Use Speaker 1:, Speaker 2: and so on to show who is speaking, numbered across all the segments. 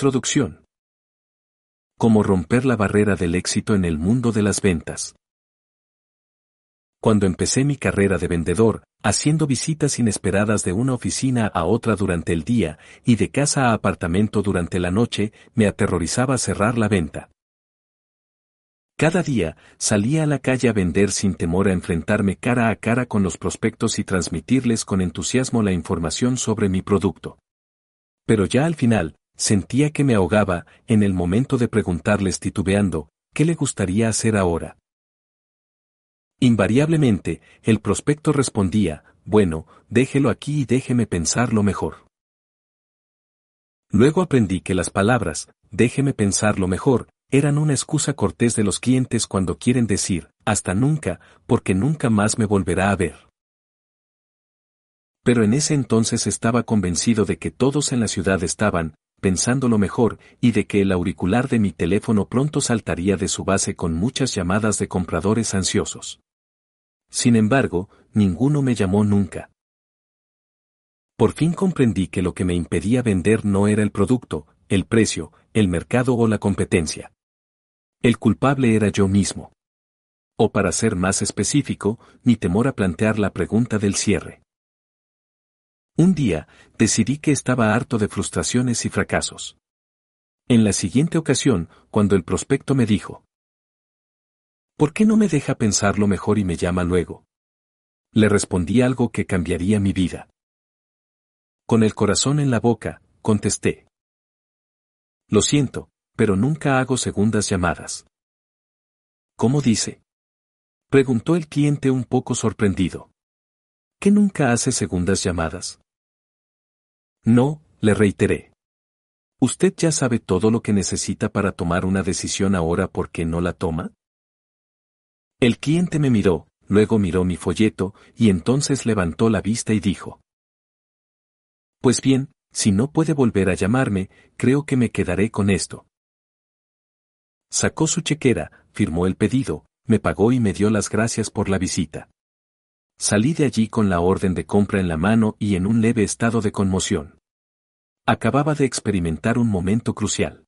Speaker 1: Introducción. Cómo romper la barrera del éxito en el mundo de las ventas. Cuando empecé mi carrera de vendedor, haciendo visitas inesperadas de una oficina a otra durante el día y de casa a apartamento durante la noche, me aterrorizaba cerrar la venta. Cada día, salía a la calle a vender sin temor a enfrentarme cara a cara con los prospectos y transmitirles con entusiasmo la información sobre mi producto. Pero ya al final, Sentía que me ahogaba en el momento de preguntarles titubeando, ¿qué le gustaría hacer ahora? Invariablemente, el prospecto respondía, bueno, déjelo aquí y déjeme pensarlo mejor. Luego aprendí que las palabras, déjeme pensarlo mejor, eran una excusa cortés de los clientes cuando quieren decir, hasta nunca, porque nunca más me volverá a ver. Pero en ese entonces estaba convencido de que todos en la ciudad estaban, pensando lo mejor, y de que el auricular de mi teléfono pronto saltaría de su base con muchas llamadas de compradores ansiosos. Sin embargo, ninguno me llamó nunca. Por fin comprendí que lo que me impedía vender no era el producto, el precio, el mercado o la competencia. El culpable era yo mismo. O para ser más específico, mi temor a plantear la pregunta del cierre. Un día, decidí que estaba harto de frustraciones y fracasos. En la siguiente ocasión, cuando el prospecto me dijo, ¿Por qué no me deja pensarlo mejor y me llama luego? Le respondí algo que cambiaría mi vida. Con el corazón en la boca, contesté. Lo siento, pero nunca hago segundas llamadas. ¿Cómo dice? Preguntó el cliente un poco sorprendido. ¿Qué nunca hace segundas llamadas? No, le reiteré. ¿Usted ya sabe todo lo que necesita para tomar una decisión ahora por qué no la toma? El cliente me miró, luego miró mi folleto, y entonces levantó la vista y dijo. Pues bien, si no puede volver a llamarme, creo que me quedaré con esto. Sacó su chequera, firmó el pedido, me pagó y me dio las gracias por la visita. Salí de allí con la orden de compra en la mano y en un leve estado de conmoción. Acababa de experimentar un momento crucial.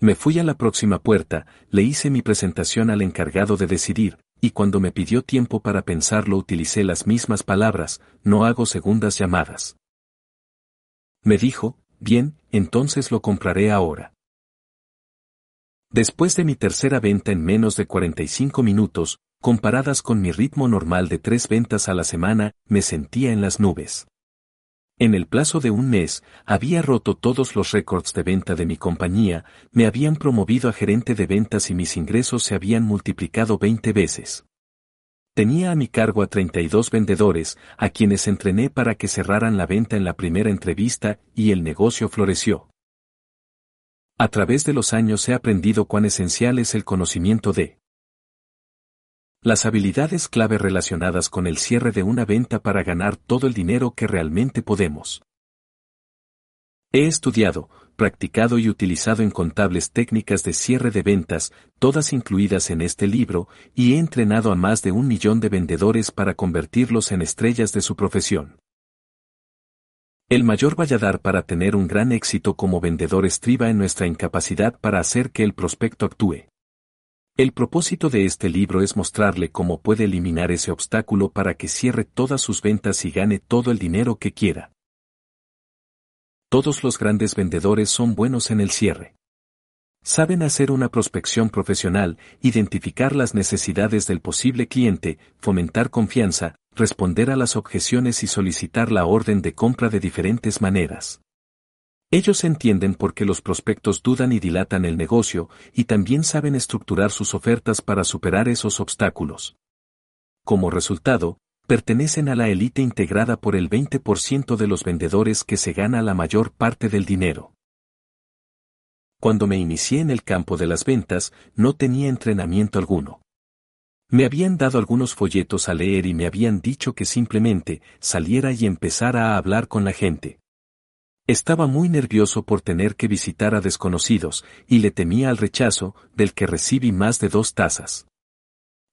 Speaker 1: Me fui a la próxima puerta, le hice mi presentación al encargado de decidir, y cuando me pidió tiempo para pensarlo utilicé las mismas palabras, no hago segundas llamadas. Me dijo, bien, entonces lo compraré ahora. Después de mi tercera venta en menos de 45 minutos, comparadas con mi ritmo normal de tres ventas a la semana, me sentía en las nubes. En el plazo de un mes, había roto todos los récords de venta de mi compañía, me habían promovido a gerente de ventas y mis ingresos se habían multiplicado 20 veces. Tenía a mi cargo a 32 vendedores, a quienes entrené para que cerraran la venta en la primera entrevista y el negocio floreció. A través de los años he aprendido cuán esencial es el conocimiento de las habilidades clave relacionadas con el cierre de una venta para ganar todo el dinero que realmente podemos. He estudiado, practicado y utilizado incontables técnicas de cierre de ventas, todas incluidas en este libro, y he entrenado a más de un millón de vendedores para convertirlos en estrellas de su profesión. El mayor valladar para tener un gran éxito como vendedor estriba en nuestra incapacidad para hacer que el prospecto actúe. El propósito de este libro es mostrarle cómo puede eliminar ese obstáculo para que cierre todas sus ventas y gane todo el dinero que quiera. Todos los grandes vendedores son buenos en el cierre. Saben hacer una prospección profesional, identificar las necesidades del posible cliente, fomentar confianza, responder a las objeciones y solicitar la orden de compra de diferentes maneras. Ellos entienden por qué los prospectos dudan y dilatan el negocio, y también saben estructurar sus ofertas para superar esos obstáculos. Como resultado, pertenecen a la élite integrada por el 20% de los vendedores que se gana la mayor parte del dinero. Cuando me inicié en el campo de las ventas, no tenía entrenamiento alguno. Me habían dado algunos folletos a leer y me habían dicho que simplemente saliera y empezara a hablar con la gente. Estaba muy nervioso por tener que visitar a desconocidos, y le temía al rechazo, del que recibí más de dos tazas.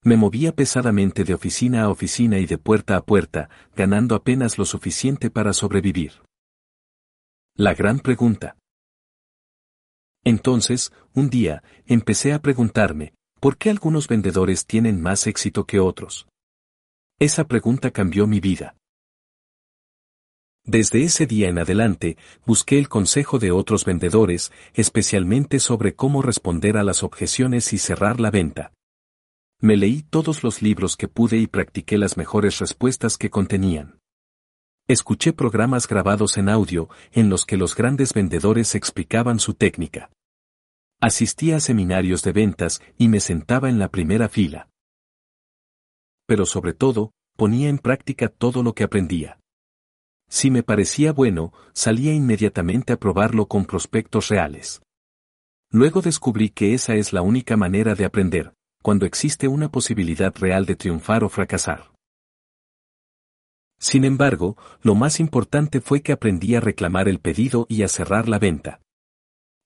Speaker 1: Me movía pesadamente de oficina a oficina y de puerta a puerta, ganando apenas lo suficiente para sobrevivir. La gran pregunta. Entonces, un día, empecé a preguntarme, ¿por qué algunos vendedores tienen más éxito que otros? Esa pregunta cambió mi vida. Desde ese día en adelante, busqué el consejo de otros vendedores, especialmente sobre cómo responder a las objeciones y cerrar la venta. Me leí todos los libros que pude y practiqué las mejores respuestas que contenían. Escuché programas grabados en audio en los que los grandes vendedores explicaban su técnica. Asistí a seminarios de ventas y me sentaba en la primera fila. Pero sobre todo, ponía en práctica todo lo que aprendía. Si me parecía bueno, salía inmediatamente a probarlo con prospectos reales. Luego descubrí que esa es la única manera de aprender, cuando existe una posibilidad real de triunfar o fracasar. Sin embargo, lo más importante fue que aprendí a reclamar el pedido y a cerrar la venta.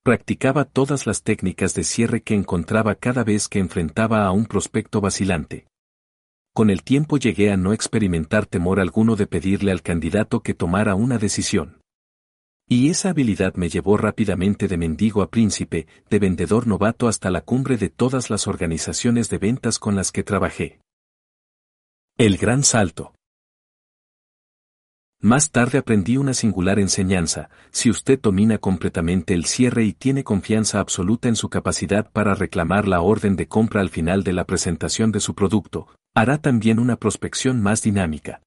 Speaker 1: Practicaba todas las técnicas de cierre que encontraba cada vez que enfrentaba a un prospecto vacilante con el tiempo llegué a no experimentar temor alguno de pedirle al candidato que tomara una decisión. Y esa habilidad me llevó rápidamente de mendigo a príncipe, de vendedor novato hasta la cumbre de todas las organizaciones de ventas con las que trabajé. El gran salto. Más tarde aprendí una singular enseñanza, si usted domina completamente el cierre y tiene confianza absoluta en su capacidad para reclamar la orden de compra al final de la presentación de su producto, hará también una prospección más dinámica.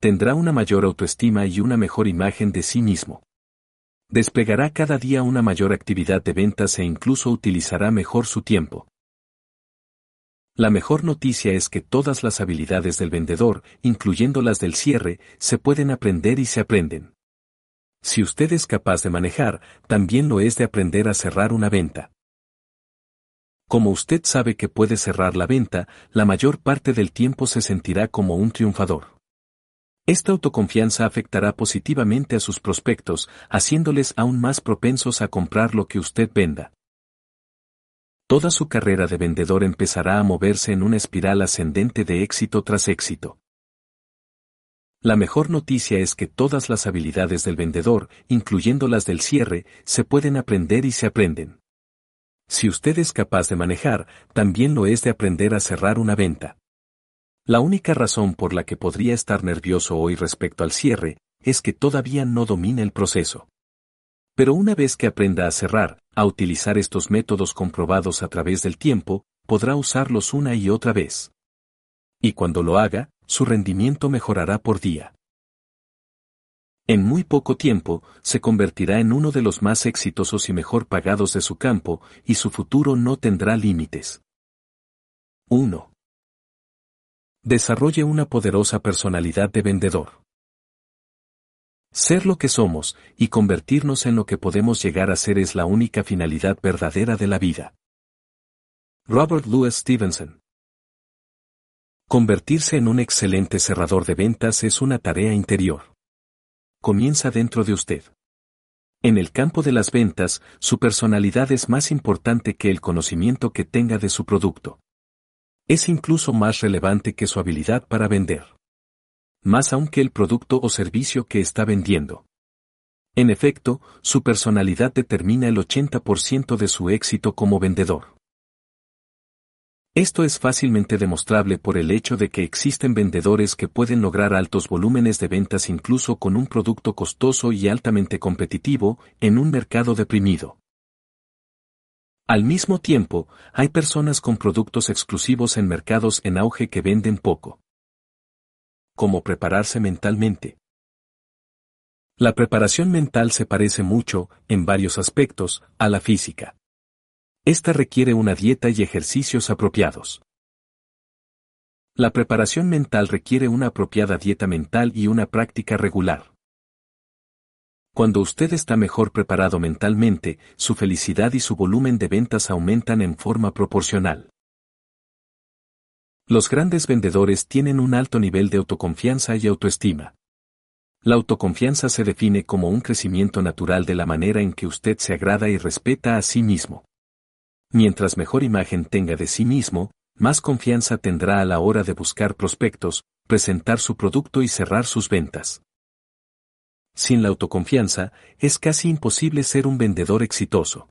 Speaker 1: Tendrá una mayor autoestima y una mejor imagen de sí mismo. Desplegará cada día una mayor actividad de ventas e incluso utilizará mejor su tiempo. La mejor noticia es que todas las habilidades del vendedor, incluyendo las del cierre, se pueden aprender y se aprenden. Si usted es capaz de manejar, también lo es de aprender a cerrar una venta. Como usted sabe que puede cerrar la venta, la mayor parte del tiempo se sentirá como un triunfador. Esta autoconfianza afectará positivamente a sus prospectos, haciéndoles aún más propensos a comprar lo que usted venda. Toda su carrera de vendedor empezará a moverse en una espiral ascendente de éxito tras éxito. La mejor noticia es que todas las habilidades del vendedor, incluyendo las del cierre, se pueden aprender y se aprenden. Si usted es capaz de manejar, también lo es de aprender a cerrar una venta. La única razón por la que podría estar nervioso hoy respecto al cierre, es que todavía no domina el proceso. Pero una vez que aprenda a cerrar, a utilizar estos métodos comprobados a través del tiempo, podrá usarlos una y otra vez. Y cuando lo haga, su rendimiento mejorará por día. En muy poco tiempo, se convertirá en uno de los más exitosos y mejor pagados de su campo, y su futuro no tendrá límites. 1. Desarrolle una poderosa personalidad de vendedor. Ser lo que somos y convertirnos en lo que podemos llegar a ser es la única finalidad verdadera de la vida. Robert Louis Stevenson Convertirse en un excelente cerrador de ventas es una tarea interior comienza dentro de usted. En el campo de las ventas, su personalidad es más importante que el conocimiento que tenga de su producto. Es incluso más relevante que su habilidad para vender. Más aún que el producto o servicio que está vendiendo. En efecto, su personalidad determina el 80% de su éxito como vendedor. Esto es fácilmente demostrable por el hecho de que existen vendedores que pueden lograr altos volúmenes de ventas incluso con un producto costoso y altamente competitivo en un mercado deprimido. Al mismo tiempo, hay personas con productos exclusivos en mercados en auge que venden poco. ¿Cómo prepararse mentalmente? La preparación mental se parece mucho, en varios aspectos, a la física. Esta requiere una dieta y ejercicios apropiados. La preparación mental requiere una apropiada dieta mental y una práctica regular. Cuando usted está mejor preparado mentalmente, su felicidad y su volumen de ventas aumentan en forma proporcional. Los grandes vendedores tienen un alto nivel de autoconfianza y autoestima. La autoconfianza se define como un crecimiento natural de la manera en que usted se agrada y respeta a sí mismo. Mientras mejor imagen tenga de sí mismo, más confianza tendrá a la hora de buscar prospectos, presentar su producto y cerrar sus ventas. Sin la autoconfianza, es casi imposible ser un vendedor exitoso.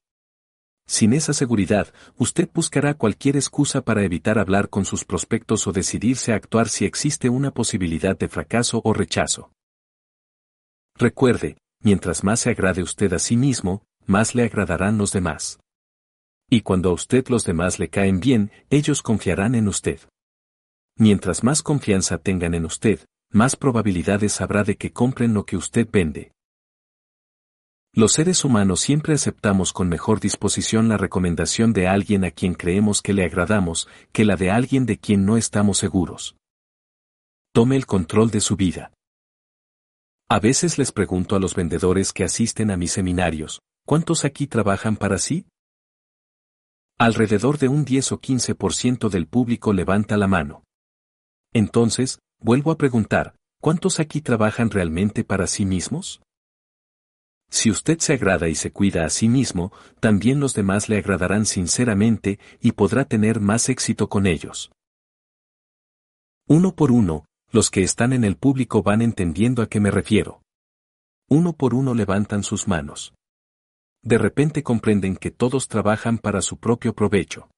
Speaker 1: Sin esa seguridad, usted buscará cualquier excusa para evitar hablar con sus prospectos o decidirse a actuar si existe una posibilidad de fracaso o rechazo. Recuerde, mientras más se agrade usted a sí mismo, más le agradarán los demás. Y cuando a usted los demás le caen bien, ellos confiarán en usted. Mientras más confianza tengan en usted, más probabilidades habrá de que compren lo que usted vende. Los seres humanos siempre aceptamos con mejor disposición la recomendación de alguien a quien creemos que le agradamos, que la de alguien de quien no estamos seguros. Tome el control de su vida. A veces les pregunto a los vendedores que asisten a mis seminarios, ¿cuántos aquí trabajan para sí? Alrededor de un 10 o 15% del público levanta la mano. Entonces, vuelvo a preguntar, ¿cuántos aquí trabajan realmente para sí mismos? Si usted se agrada y se cuida a sí mismo, también los demás le agradarán sinceramente y podrá tener más éxito con ellos. Uno por uno, los que están en el público van entendiendo a qué me refiero. Uno por uno levantan sus manos. De repente comprenden que todos trabajan para su propio provecho.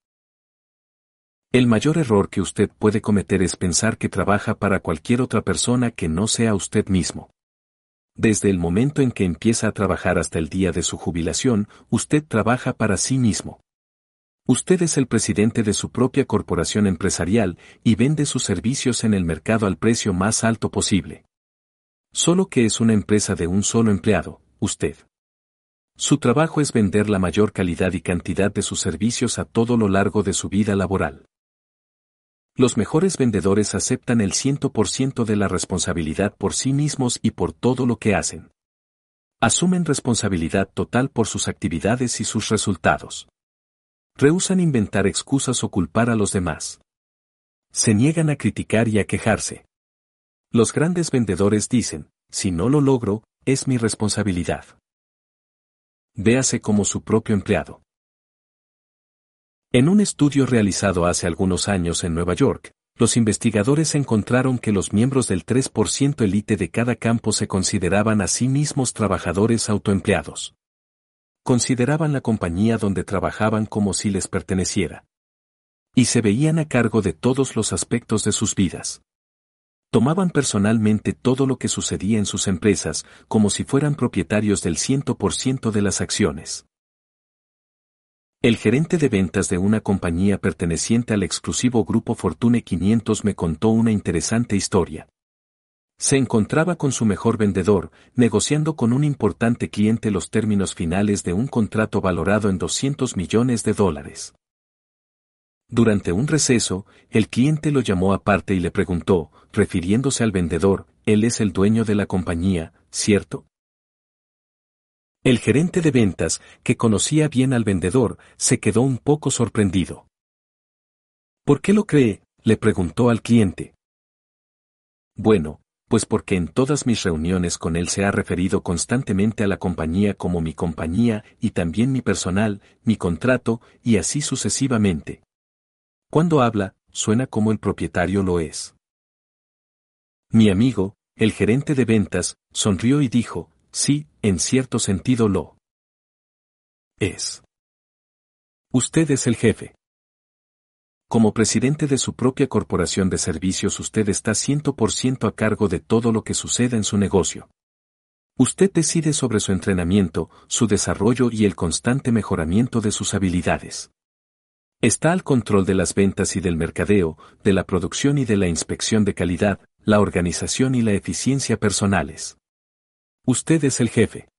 Speaker 1: El mayor error que usted puede cometer es pensar que trabaja para cualquier otra persona que no sea usted mismo. Desde el momento en que empieza a trabajar hasta el día de su jubilación, usted trabaja para sí mismo. Usted es el presidente de su propia corporación empresarial y vende sus servicios en el mercado al precio más alto posible. Solo que es una empresa de un solo empleado, usted. Su trabajo es vender la mayor calidad y cantidad de sus servicios a todo lo largo de su vida laboral. Los mejores vendedores aceptan el 100% de la responsabilidad por sí mismos y por todo lo que hacen. Asumen responsabilidad total por sus actividades y sus resultados. Rehusan inventar excusas o culpar a los demás. Se niegan a criticar y a quejarse. Los grandes vendedores dicen, si no lo logro, es mi responsabilidad. Véase como su propio empleado. En un estudio realizado hace algunos años en Nueva York, los investigadores encontraron que los miembros del 3% elite de cada campo se consideraban a sí mismos trabajadores autoempleados. Consideraban la compañía donde trabajaban como si les perteneciera. Y se veían a cargo de todos los aspectos de sus vidas. Tomaban personalmente todo lo que sucedía en sus empresas, como si fueran propietarios del 100% de las acciones. El gerente de ventas de una compañía perteneciente al exclusivo grupo Fortune 500 me contó una interesante historia. Se encontraba con su mejor vendedor, negociando con un importante cliente los términos finales de un contrato valorado en 200 millones de dólares. Durante un receso, el cliente lo llamó aparte y le preguntó, refiriéndose al vendedor, él es el dueño de la compañía, ¿cierto? El gerente de ventas, que conocía bien al vendedor, se quedó un poco sorprendido. ¿Por qué lo cree? le preguntó al cliente. Bueno, pues porque en todas mis reuniones con él se ha referido constantemente a la compañía como mi compañía y también mi personal, mi contrato, y así sucesivamente. Cuando habla, suena como el propietario lo es. Mi amigo, el gerente de ventas, sonrió y dijo, Sí, en cierto sentido lo es. Usted es el jefe. Como presidente de su propia corporación de servicios usted está 100% a cargo de todo lo que suceda en su negocio. Usted decide sobre su entrenamiento, su desarrollo y el constante mejoramiento de sus habilidades. Está al control de las ventas y del mercadeo, de la producción y de la inspección de calidad, la organización y la eficiencia personales. Usted es el jefe.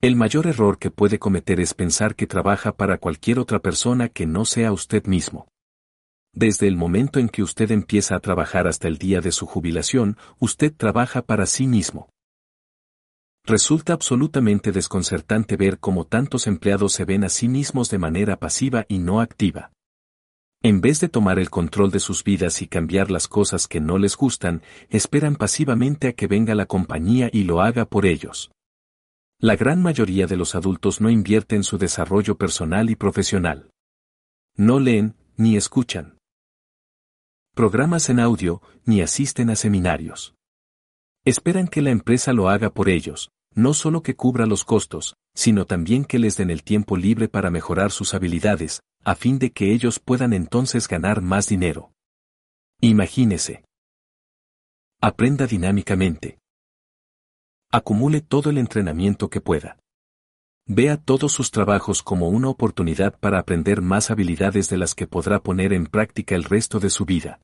Speaker 1: El mayor error que puede cometer es pensar que trabaja para cualquier otra persona que no sea usted mismo. Desde el momento en que usted empieza a trabajar hasta el día de su jubilación, usted trabaja para sí mismo. Resulta absolutamente desconcertante ver cómo tantos empleados se ven a sí mismos de manera pasiva y no activa. En vez de tomar el control de sus vidas y cambiar las cosas que no les gustan, esperan pasivamente a que venga la compañía y lo haga por ellos. La gran mayoría de los adultos no invierte en su desarrollo personal y profesional. No leen, ni escuchan. Programas en audio, ni asisten a seminarios. Esperan que la empresa lo haga por ellos, no solo que cubra los costos, sino también que les den el tiempo libre para mejorar sus habilidades, a fin de que ellos puedan entonces ganar más dinero. Imagínese. Aprenda dinámicamente. Acumule todo el entrenamiento que pueda. Vea todos sus trabajos como una oportunidad para aprender más habilidades de las que podrá poner en práctica el resto de su vida.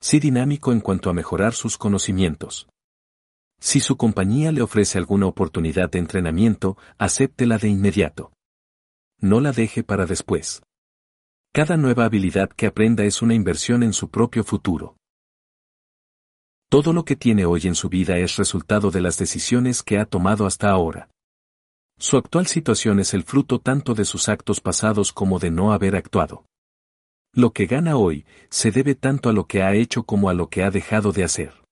Speaker 1: Sí dinámico en cuanto a mejorar sus conocimientos. Si su compañía le ofrece alguna oportunidad de entrenamiento, acéptela de inmediato. No la deje para después. Cada nueva habilidad que aprenda es una inversión en su propio futuro. Todo lo que tiene hoy en su vida es resultado de las decisiones que ha tomado hasta ahora. Su actual situación es el fruto tanto de sus actos pasados como de no haber actuado. Lo que gana hoy se debe tanto a lo que ha hecho como a lo que ha dejado de hacer.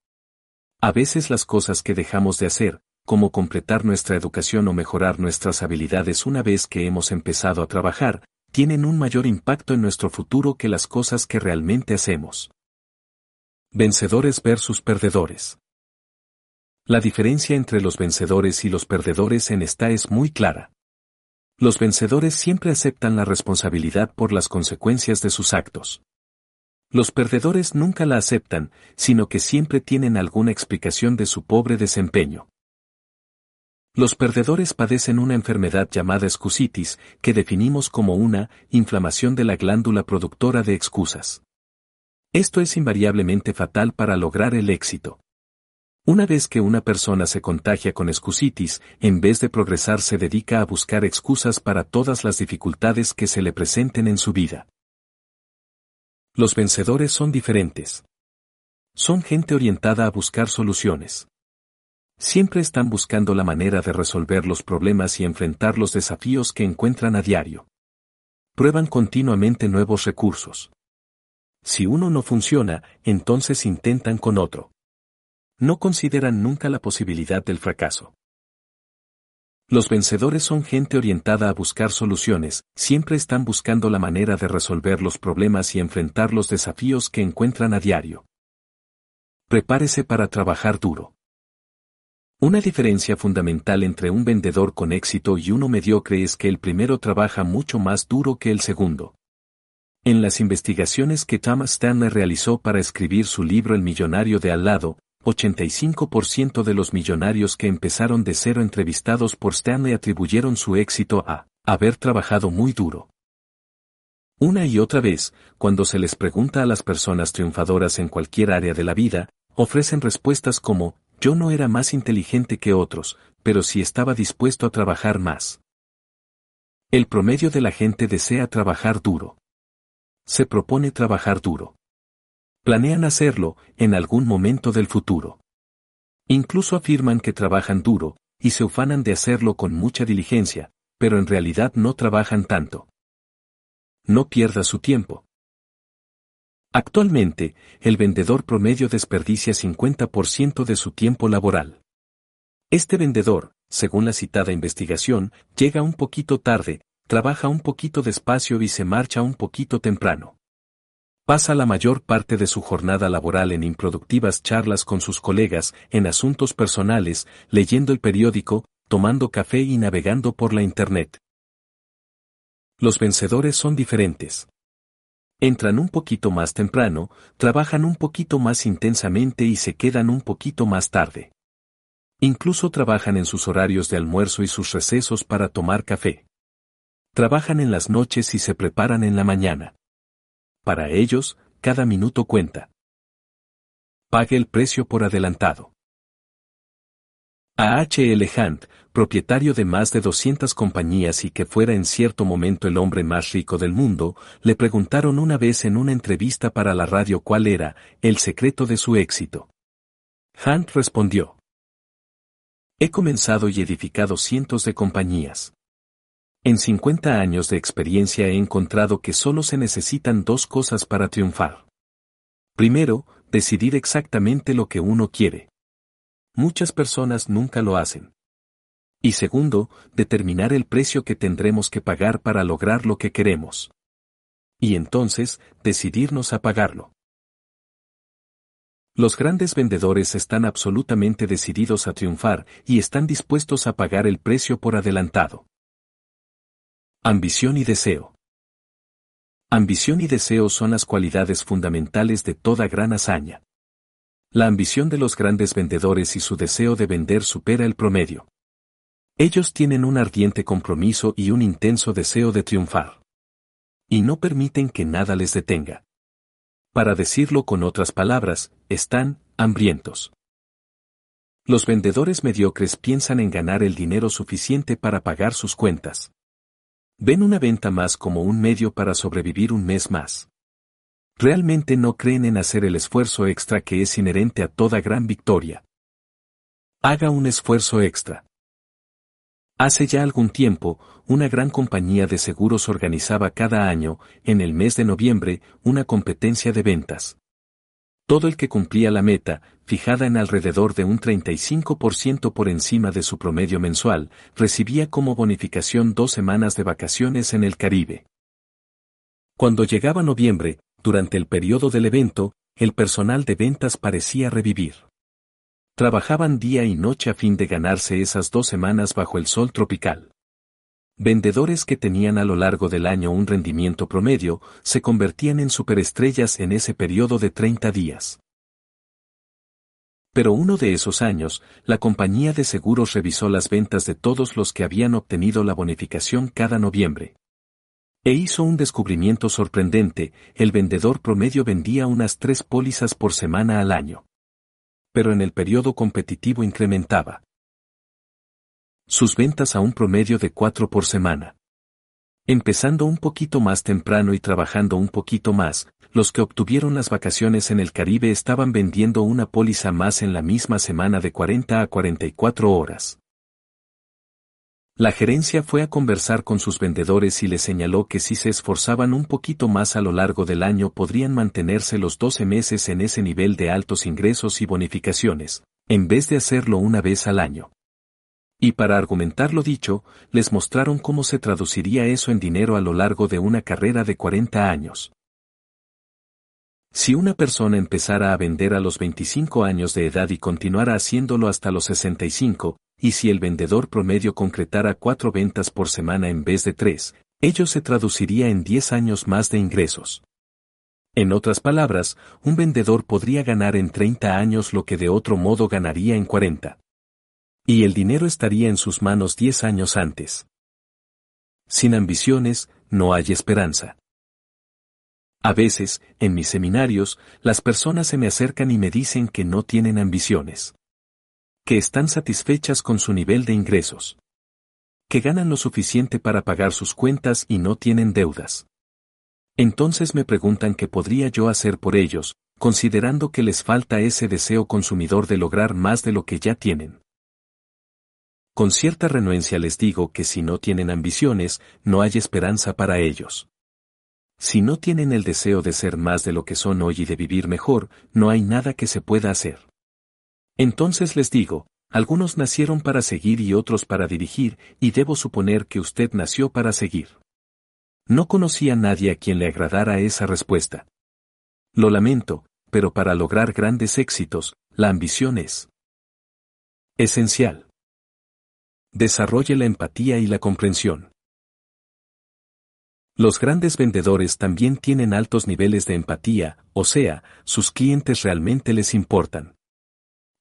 Speaker 1: A veces las cosas que dejamos de hacer, como completar nuestra educación o mejorar nuestras habilidades una vez que hemos empezado a trabajar, tienen un mayor impacto en nuestro futuro que las cosas que realmente hacemos. Vencedores versus perdedores. La diferencia entre los vencedores y los perdedores en esta es muy clara. Los vencedores siempre aceptan la responsabilidad por las consecuencias de sus actos. Los perdedores nunca la aceptan, sino que siempre tienen alguna explicación de su pobre desempeño. Los perdedores padecen una enfermedad llamada excusitis, que definimos como una inflamación de la glándula productora de excusas. Esto es invariablemente fatal para lograr el éxito. Una vez que una persona se contagia con excusitis, en vez de progresar se dedica a buscar excusas para todas las dificultades que se le presenten en su vida. Los vencedores son diferentes. Son gente orientada a buscar soluciones. Siempre están buscando la manera de resolver los problemas y enfrentar los desafíos que encuentran a diario. Prueban continuamente nuevos recursos. Si uno no funciona, entonces intentan con otro no consideran nunca la posibilidad del fracaso. Los vencedores son gente orientada a buscar soluciones, siempre están buscando la manera de resolver los problemas y enfrentar los desafíos que encuentran a diario. Prepárese para trabajar duro. Una diferencia fundamental entre un vendedor con éxito y uno mediocre es que el primero trabaja mucho más duro que el segundo. En las investigaciones que Thomas Stanley realizó para escribir su libro El millonario de al lado, 85% de los millonarios que empezaron de cero entrevistados por Stanley atribuyeron su éxito a haber trabajado muy duro. Una y otra vez, cuando se les pregunta a las personas triunfadoras en cualquier área de la vida, ofrecen respuestas como, yo no era más inteligente que otros, pero sí estaba dispuesto a trabajar más. El promedio de la gente desea trabajar duro. Se propone trabajar duro. Planean hacerlo en algún momento del futuro. Incluso afirman que trabajan duro, y se ufanan de hacerlo con mucha diligencia, pero en realidad no trabajan tanto. No pierda su tiempo. Actualmente, el vendedor promedio desperdicia 50% de su tiempo laboral. Este vendedor, según la citada investigación, llega un poquito tarde, trabaja un poquito despacio y se marcha un poquito temprano. Pasa la mayor parte de su jornada laboral en improductivas charlas con sus colegas, en asuntos personales, leyendo el periódico, tomando café y navegando por la Internet. Los vencedores son diferentes. Entran un poquito más temprano, trabajan un poquito más intensamente y se quedan un poquito más tarde. Incluso trabajan en sus horarios de almuerzo y sus recesos para tomar café. Trabajan en las noches y se preparan en la mañana. Para ellos, cada minuto cuenta. Pague el precio por adelantado. A H. L. Hunt, propietario de más de 200 compañías y que fuera en cierto momento el hombre más rico del mundo, le preguntaron una vez en una entrevista para la radio cuál era el secreto de su éxito. Hunt respondió. He comenzado y edificado cientos de compañías. En 50 años de experiencia he encontrado que solo se necesitan dos cosas para triunfar. Primero, decidir exactamente lo que uno quiere. Muchas personas nunca lo hacen. Y segundo, determinar el precio que tendremos que pagar para lograr lo que queremos. Y entonces, decidirnos a pagarlo. Los grandes vendedores están absolutamente decididos a triunfar y están dispuestos a pagar el precio por adelantado. Ambición y deseo. Ambición y deseo son las cualidades fundamentales de toda gran hazaña. La ambición de los grandes vendedores y su deseo de vender supera el promedio. Ellos tienen un ardiente compromiso y un intenso deseo de triunfar. Y no permiten que nada les detenga. Para decirlo con otras palabras, están hambrientos. Los vendedores mediocres piensan en ganar el dinero suficiente para pagar sus cuentas. Ven una venta más como un medio para sobrevivir un mes más. Realmente no creen en hacer el esfuerzo extra que es inherente a toda gran victoria. Haga un esfuerzo extra. Hace ya algún tiempo, una gran compañía de seguros organizaba cada año, en el mes de noviembre, una competencia de ventas. Todo el que cumplía la meta, fijada en alrededor de un 35% por encima de su promedio mensual, recibía como bonificación dos semanas de vacaciones en el Caribe. Cuando llegaba noviembre, durante el periodo del evento, el personal de ventas parecía revivir. Trabajaban día y noche a fin de ganarse esas dos semanas bajo el sol tropical. Vendedores que tenían a lo largo del año un rendimiento promedio, se convertían en superestrellas en ese periodo de 30 días. Pero uno de esos años, la compañía de seguros revisó las ventas de todos los que habían obtenido la bonificación cada noviembre. E hizo un descubrimiento sorprendente, el vendedor promedio vendía unas tres pólizas por semana al año. Pero en el periodo competitivo incrementaba sus ventas a un promedio de cuatro por semana. Empezando un poquito más temprano y trabajando un poquito más, los que obtuvieron las vacaciones en el Caribe estaban vendiendo una póliza más en la misma semana de 40 a 44 horas. La gerencia fue a conversar con sus vendedores y les señaló que si se esforzaban un poquito más a lo largo del año podrían mantenerse los 12 meses en ese nivel de altos ingresos y bonificaciones, en vez de hacerlo una vez al año. Y para argumentar lo dicho, les mostraron cómo se traduciría eso en dinero a lo largo de una carrera de 40 años. Si una persona empezara a vender a los 25 años de edad y continuara haciéndolo hasta los 65, y si el vendedor promedio concretara cuatro ventas por semana en vez de tres, ello se traduciría en 10 años más de ingresos. En otras palabras, un vendedor podría ganar en 30 años lo que de otro modo ganaría en 40. Y el dinero estaría en sus manos 10 años antes. Sin ambiciones, no hay esperanza. A veces, en mis seminarios, las personas se me acercan y me dicen que no tienen ambiciones que están satisfechas con su nivel de ingresos. Que ganan lo suficiente para pagar sus cuentas y no tienen deudas. Entonces me preguntan qué podría yo hacer por ellos, considerando que les falta ese deseo consumidor de lograr más de lo que ya tienen. Con cierta renuencia les digo que si no tienen ambiciones, no hay esperanza para ellos. Si no tienen el deseo de ser más de lo que son hoy y de vivir mejor, no hay nada que se pueda hacer. Entonces les digo, algunos nacieron para seguir y otros para dirigir, y debo suponer que usted nació para seguir. No conocía a nadie a quien le agradara esa respuesta. Lo lamento, pero para lograr grandes éxitos, la ambición es esencial. Desarrolle la empatía y la comprensión. Los grandes vendedores también tienen altos niveles de empatía, o sea, sus clientes realmente les importan.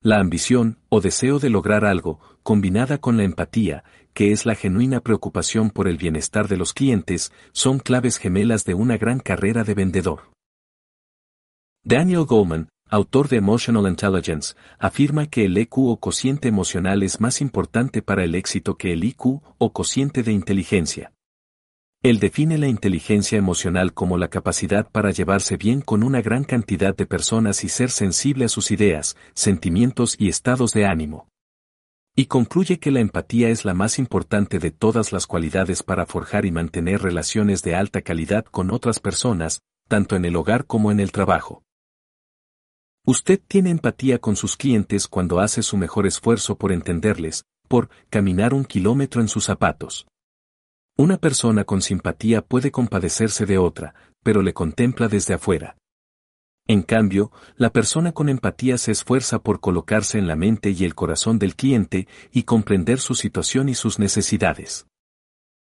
Speaker 1: La ambición, o deseo de lograr algo, combinada con la empatía, que es la genuina preocupación por el bienestar de los clientes, son claves gemelas de una gran carrera de vendedor. Daniel Goleman, autor de Emotional Intelligence, afirma que el EQ o cociente emocional es más importante para el éxito que el IQ o cociente de inteligencia. Él define la inteligencia emocional como la capacidad para llevarse bien con una gran cantidad de personas y ser sensible a sus ideas, sentimientos y estados de ánimo. Y concluye que la empatía es la más importante de todas las cualidades para forjar y mantener relaciones de alta calidad con otras personas, tanto en el hogar como en el trabajo. Usted tiene empatía con sus clientes cuando hace su mejor esfuerzo por entenderles, por caminar un kilómetro en sus zapatos. Una persona con simpatía puede compadecerse de otra, pero le contempla desde afuera. En cambio, la persona con empatía se esfuerza por colocarse en la mente y el corazón del cliente y comprender su situación y sus necesidades.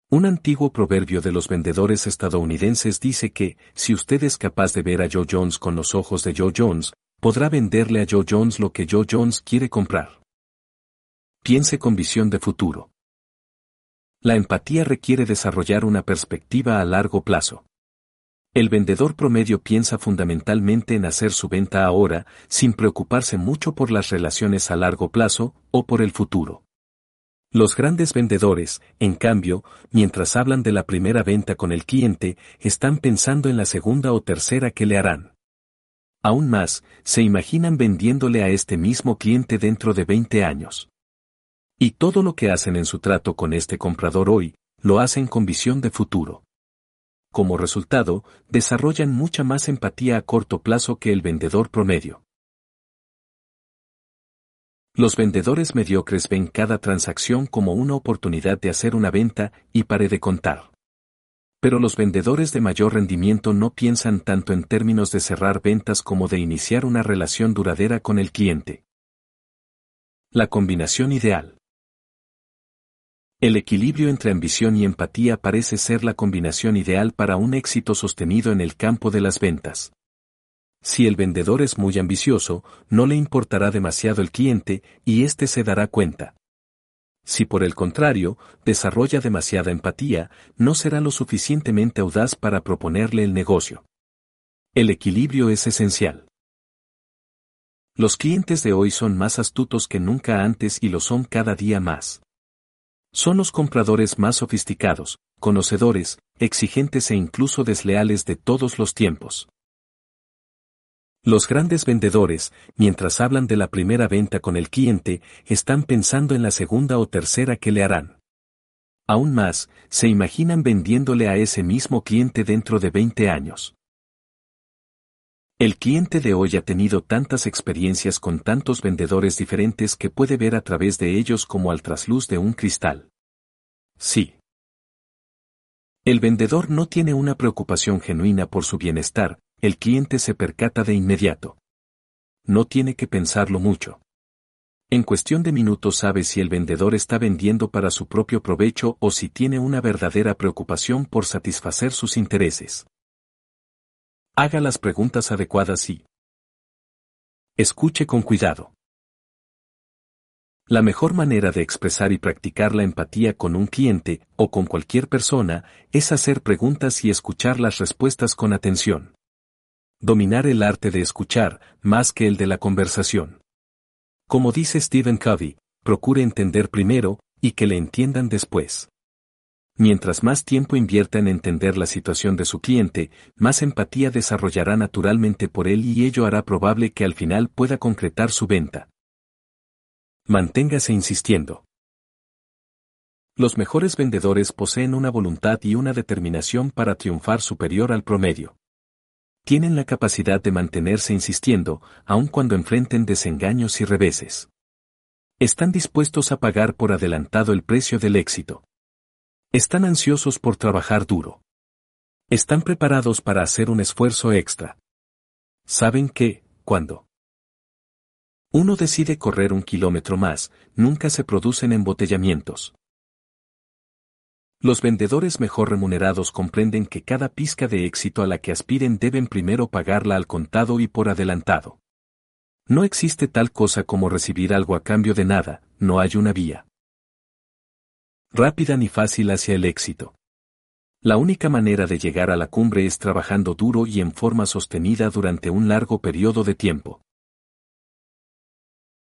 Speaker 1: Un antiguo proverbio de los vendedores estadounidenses dice que, si usted es capaz de ver a Joe Jones con los ojos de Joe Jones, podrá venderle a Joe Jones lo que Joe Jones quiere comprar. Piense con visión de futuro. La empatía requiere desarrollar una perspectiva a largo plazo. El vendedor promedio piensa fundamentalmente en hacer su venta ahora, sin preocuparse mucho por las relaciones a largo plazo o por el futuro. Los grandes vendedores, en cambio, mientras hablan de la primera venta con el cliente, están pensando en la segunda o tercera que le harán. Aún más, se imaginan vendiéndole a este mismo cliente dentro de 20 años. Y todo lo que hacen en su trato con este comprador hoy, lo hacen con visión de futuro. Como resultado, desarrollan mucha más empatía a corto plazo que el vendedor promedio. Los vendedores mediocres ven cada transacción como una oportunidad de hacer una venta y pare de contar. Pero los vendedores de mayor rendimiento no piensan tanto en términos de cerrar ventas como de iniciar una relación duradera con el cliente. La combinación ideal. El equilibrio entre ambición y empatía parece ser la combinación ideal para un éxito sostenido en el campo de las ventas. Si el vendedor es muy ambicioso, no le importará demasiado el cliente y éste se dará cuenta. Si por el contrario, desarrolla demasiada empatía, no será lo suficientemente audaz para proponerle el negocio. El equilibrio es esencial. Los clientes de hoy son más astutos que nunca antes y lo son cada día más. Son los compradores más sofisticados, conocedores, exigentes e incluso desleales de todos los tiempos. Los grandes vendedores, mientras hablan de la primera venta con el cliente, están pensando en la segunda o tercera que le harán. Aún más, se imaginan vendiéndole a ese mismo cliente dentro de 20 años. El cliente de hoy ha tenido tantas experiencias con tantos vendedores diferentes que puede ver a través de ellos como al trasluz de un cristal. Sí. El vendedor no tiene una preocupación genuina por su bienestar, el cliente se percata de inmediato. No tiene que pensarlo mucho. En cuestión de minutos sabe si el vendedor está vendiendo para su propio provecho o si tiene una verdadera preocupación por satisfacer sus intereses. Haga las preguntas adecuadas y escuche con cuidado. La mejor manera de expresar y practicar la empatía con un cliente o con cualquier persona es hacer preguntas y escuchar las respuestas con atención. Dominar el arte de escuchar, más que el de la conversación. Como dice Stephen Covey, procure entender primero, y que le entiendan después. Mientras más tiempo invierta en entender la situación de su cliente, más empatía desarrollará naturalmente por él y ello hará probable que al final pueda concretar su venta. Manténgase insistiendo. Los mejores vendedores poseen una voluntad y una determinación para triunfar superior al promedio. Tienen la capacidad de mantenerse insistiendo, aun cuando enfrenten desengaños y reveses. Están dispuestos a pagar por adelantado el precio del éxito. Están ansiosos por trabajar duro. Están preparados para hacer un esfuerzo extra. Saben que, cuando uno decide correr un kilómetro más, nunca se producen embotellamientos. Los vendedores mejor remunerados comprenden que cada pizca de éxito a la que aspiren deben primero pagarla al contado y por adelantado. No existe tal cosa como recibir algo a cambio de nada, no hay una vía rápida ni fácil hacia el éxito. La única manera de llegar a la cumbre es trabajando duro y en forma sostenida durante un largo periodo de tiempo.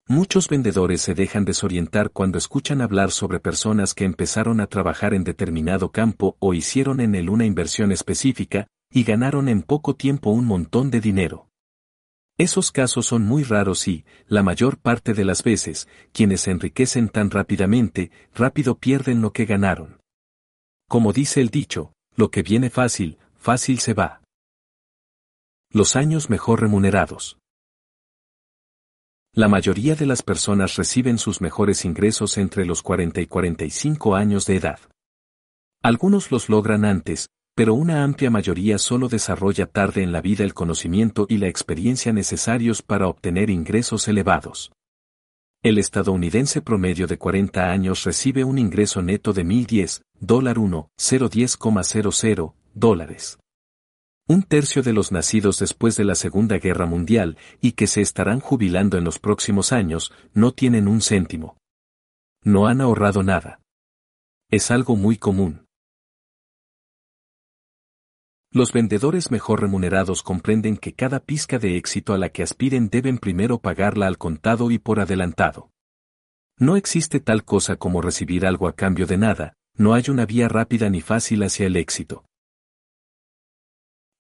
Speaker 1: Muchos vendedores se dejan desorientar cuando escuchan hablar sobre personas que empezaron a trabajar en determinado campo o hicieron en él una inversión específica, y ganaron en poco tiempo un montón de dinero. Esos casos son muy raros y, la mayor parte de las veces, quienes se enriquecen tan rápidamente, rápido pierden lo que ganaron. Como dice el dicho, lo que viene fácil, fácil se va. Los años mejor remunerados. La mayoría de las personas reciben sus mejores ingresos entre los 40 y 45 años de edad. Algunos los logran antes, pero una amplia mayoría solo desarrolla tarde en la vida el conocimiento y la experiencia necesarios para obtener ingresos elevados. El estadounidense promedio de 40 años recibe un ingreso neto de 1010, dólar 1, 010,00 dólares. Un tercio de los nacidos después de la Segunda Guerra Mundial y que se estarán jubilando en los próximos años no tienen un céntimo. No han ahorrado nada. Es algo muy común. Los vendedores mejor remunerados comprenden que cada pizca de éxito a la que aspiren deben primero pagarla al contado y por adelantado. No existe tal cosa como recibir algo a cambio de nada, no hay una vía rápida ni fácil hacia el éxito.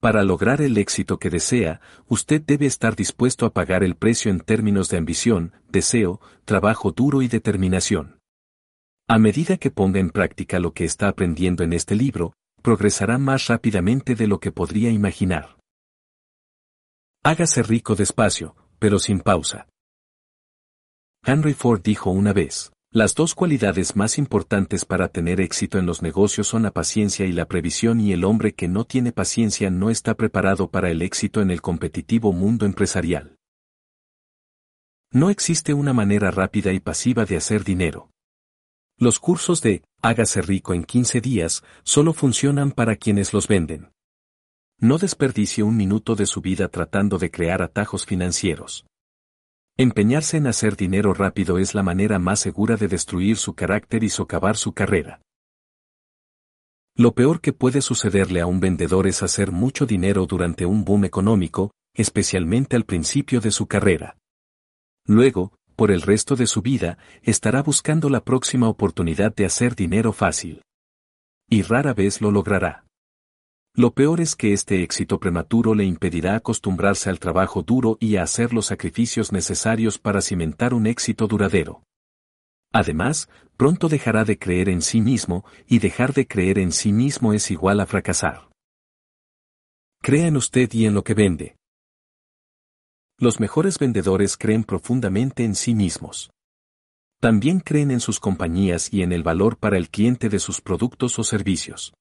Speaker 1: Para lograr el éxito que desea, usted debe estar dispuesto a pagar el precio en términos de ambición, deseo, trabajo duro y determinación. A medida que ponga en práctica lo que está aprendiendo en este libro, progresará más rápidamente de lo que podría imaginar. Hágase rico despacio, pero sin pausa. Henry Ford dijo una vez, las dos cualidades más importantes para tener éxito en los negocios son la paciencia y la previsión y el hombre que no tiene paciencia no está preparado para el éxito en el competitivo mundo empresarial. No existe una manera rápida y pasiva de hacer dinero. Los cursos de Hágase rico en 15 días solo funcionan para quienes los venden. No desperdicie un minuto de su vida tratando de crear atajos financieros. Empeñarse en hacer dinero rápido es la manera más segura de destruir su carácter y socavar su carrera. Lo peor que puede sucederle a un vendedor es hacer mucho dinero durante un boom económico, especialmente al principio de su carrera. Luego, por el resto de su vida, estará buscando la próxima oportunidad de hacer dinero fácil. Y rara vez lo logrará. Lo peor es que este éxito prematuro le impedirá acostumbrarse al trabajo duro y a hacer los sacrificios necesarios para cimentar un éxito duradero. Además, pronto dejará de creer en sí mismo, y dejar de creer en sí mismo es igual a fracasar. Crea en usted y en lo que vende. Los mejores vendedores creen profundamente en sí mismos. También creen en sus compañías y en el valor para el cliente de sus productos o servicios.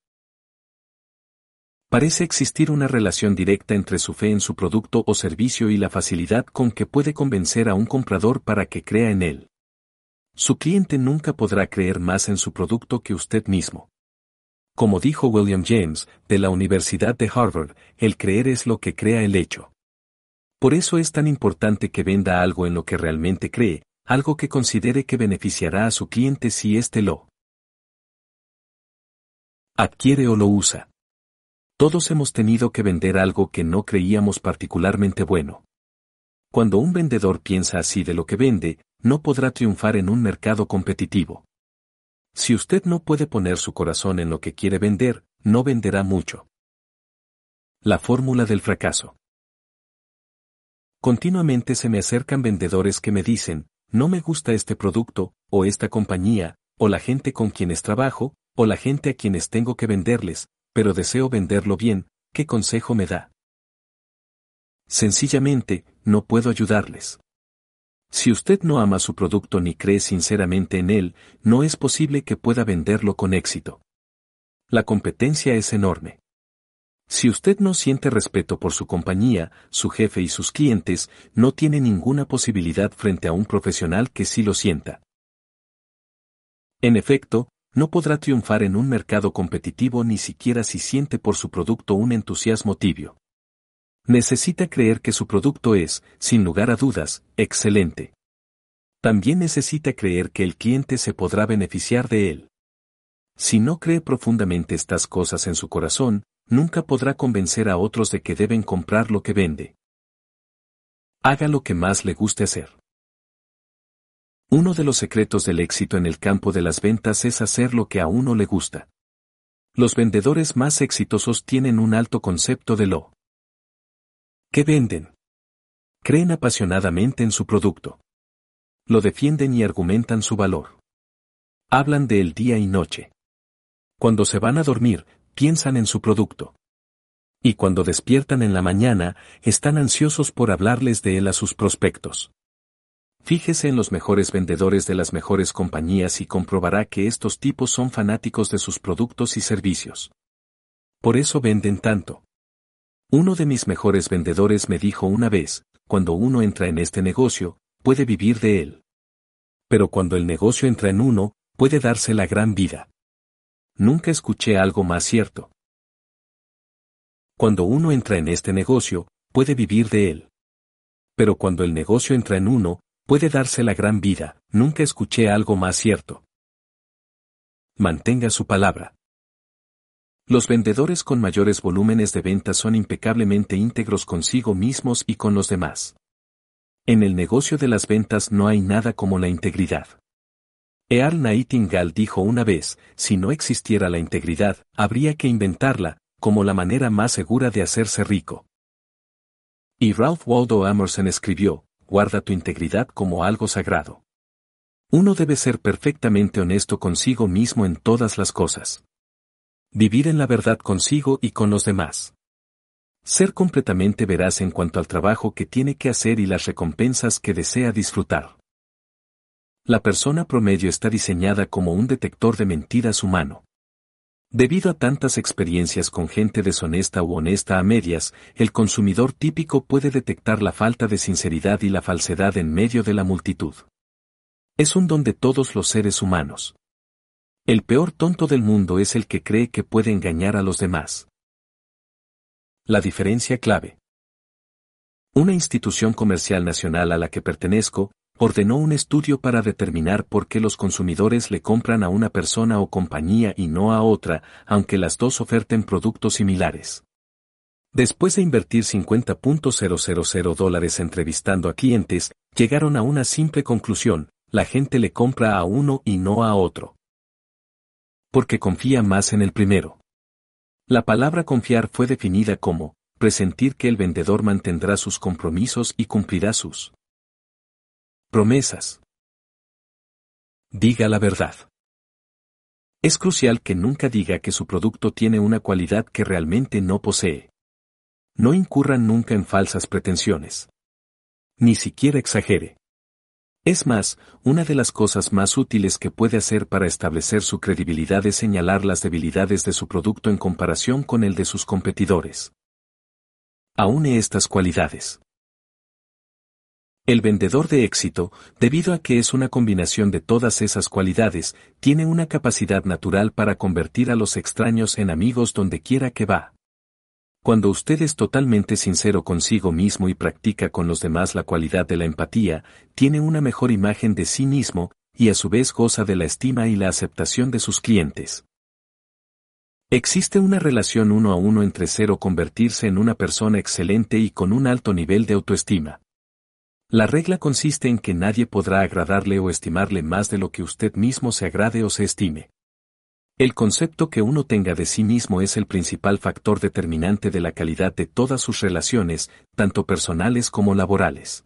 Speaker 1: Parece existir una relación directa entre su fe en su producto o servicio y la facilidad con que puede convencer a un comprador para que crea en él. Su cliente nunca podrá creer más en su producto que usted mismo. Como dijo William James, de la Universidad de Harvard, el creer es lo que crea el hecho. Por eso es tan importante que venda algo en lo que realmente cree, algo que considere que beneficiará a su cliente si éste lo adquiere o lo usa. Todos hemos tenido que vender algo que no creíamos particularmente bueno. Cuando un vendedor piensa así de lo que vende, no podrá triunfar en un mercado competitivo. Si usted no puede poner su corazón en lo que quiere vender, no venderá mucho. La fórmula del fracaso. Continuamente se me acercan vendedores que me dicen, no me gusta este producto, o esta compañía, o la gente con quienes trabajo, o la gente a quienes tengo que venderles, pero deseo venderlo bien, ¿qué consejo me da? Sencillamente, no puedo ayudarles. Si usted no ama su producto ni cree sinceramente en él, no es posible que pueda venderlo con éxito. La competencia es enorme. Si usted no siente respeto por su compañía, su jefe y sus clientes, no tiene ninguna posibilidad frente a un profesional que sí lo sienta. En efecto, no podrá triunfar en un mercado competitivo ni siquiera si siente por su producto un entusiasmo tibio. Necesita creer que su producto es, sin lugar a dudas, excelente. También necesita creer que el cliente se podrá beneficiar de él. Si no cree profundamente estas cosas en su corazón, nunca podrá convencer a otros de que deben comprar lo que vende. Haga lo que más le guste hacer. Uno de los secretos del éxito en el campo de las ventas es hacer lo que a uno le gusta. Los vendedores más exitosos tienen un alto concepto de lo que venden. Creen apasionadamente en su producto. Lo defienden y argumentan su valor. Hablan de él día y noche. Cuando se van a dormir, piensan en su producto. Y cuando despiertan en la mañana, están ansiosos por hablarles de él a sus prospectos. Fíjese en los mejores vendedores de las mejores compañías y comprobará que estos tipos son fanáticos de sus productos y servicios. Por eso venden tanto. Uno de mis mejores vendedores me dijo una vez, cuando uno entra en este negocio, puede vivir de él. Pero cuando el negocio entra en uno, puede darse la gran vida. Nunca escuché algo más cierto. Cuando uno entra en este negocio, puede vivir de él. Pero cuando el negocio entra en uno, puede darse la gran vida, nunca escuché algo más cierto. Mantenga su palabra. Los vendedores con mayores volúmenes de ventas son impecablemente íntegros consigo mismos y con los demás. En el negocio de las ventas no hay nada como la integridad. Earl Nightingale dijo una vez, si no existiera la integridad, habría que inventarla, como la manera más segura de hacerse rico. Y Ralph Waldo Emerson escribió, guarda tu integridad como algo sagrado. Uno debe ser perfectamente honesto consigo mismo en todas las cosas. Vivir en la verdad consigo y con los demás. Ser completamente veraz en cuanto al trabajo que tiene que hacer y las recompensas que desea disfrutar. La persona promedio está diseñada como un detector de mentiras humano. Debido a tantas experiencias con gente deshonesta u honesta a medias, el consumidor típico puede detectar la falta de sinceridad y la falsedad en medio de la multitud. Es un don de todos los seres humanos. El peor tonto del mundo es el que cree que puede engañar a los demás. La diferencia clave. Una institución comercial nacional a la que pertenezco, ordenó un estudio para determinar por qué los consumidores le compran a una persona o compañía y no a otra, aunque las dos oferten productos similares. Después de invertir 50.000 dólares entrevistando a clientes, llegaron a una simple conclusión, la gente le compra a uno y no a otro porque confía más en el primero. La palabra confiar fue definida como, presentir que el vendedor mantendrá sus compromisos y cumplirá sus promesas. Diga la verdad. Es crucial que nunca diga que su producto tiene una cualidad que realmente no posee. No incurran nunca en falsas pretensiones. Ni siquiera exagere. Es más, una de las cosas más útiles que puede hacer para establecer su credibilidad es señalar las debilidades de su producto en comparación con el de sus competidores. Aúne estas cualidades. El vendedor de éxito, debido a que es una combinación de todas esas cualidades, tiene una capacidad natural para convertir a los extraños en amigos donde quiera que va. Cuando usted es totalmente sincero consigo mismo y practica con los demás la cualidad de la empatía, tiene una mejor imagen de sí mismo, y a su vez goza de la estima y la aceptación de sus clientes. Existe una relación uno a uno entre cero convertirse en una persona excelente y con un alto nivel de autoestima. La regla consiste en que nadie podrá agradarle o estimarle más de lo que usted mismo se agrade o se estime. El concepto que uno tenga de sí mismo es el principal factor determinante de la calidad de todas sus relaciones, tanto personales como laborales.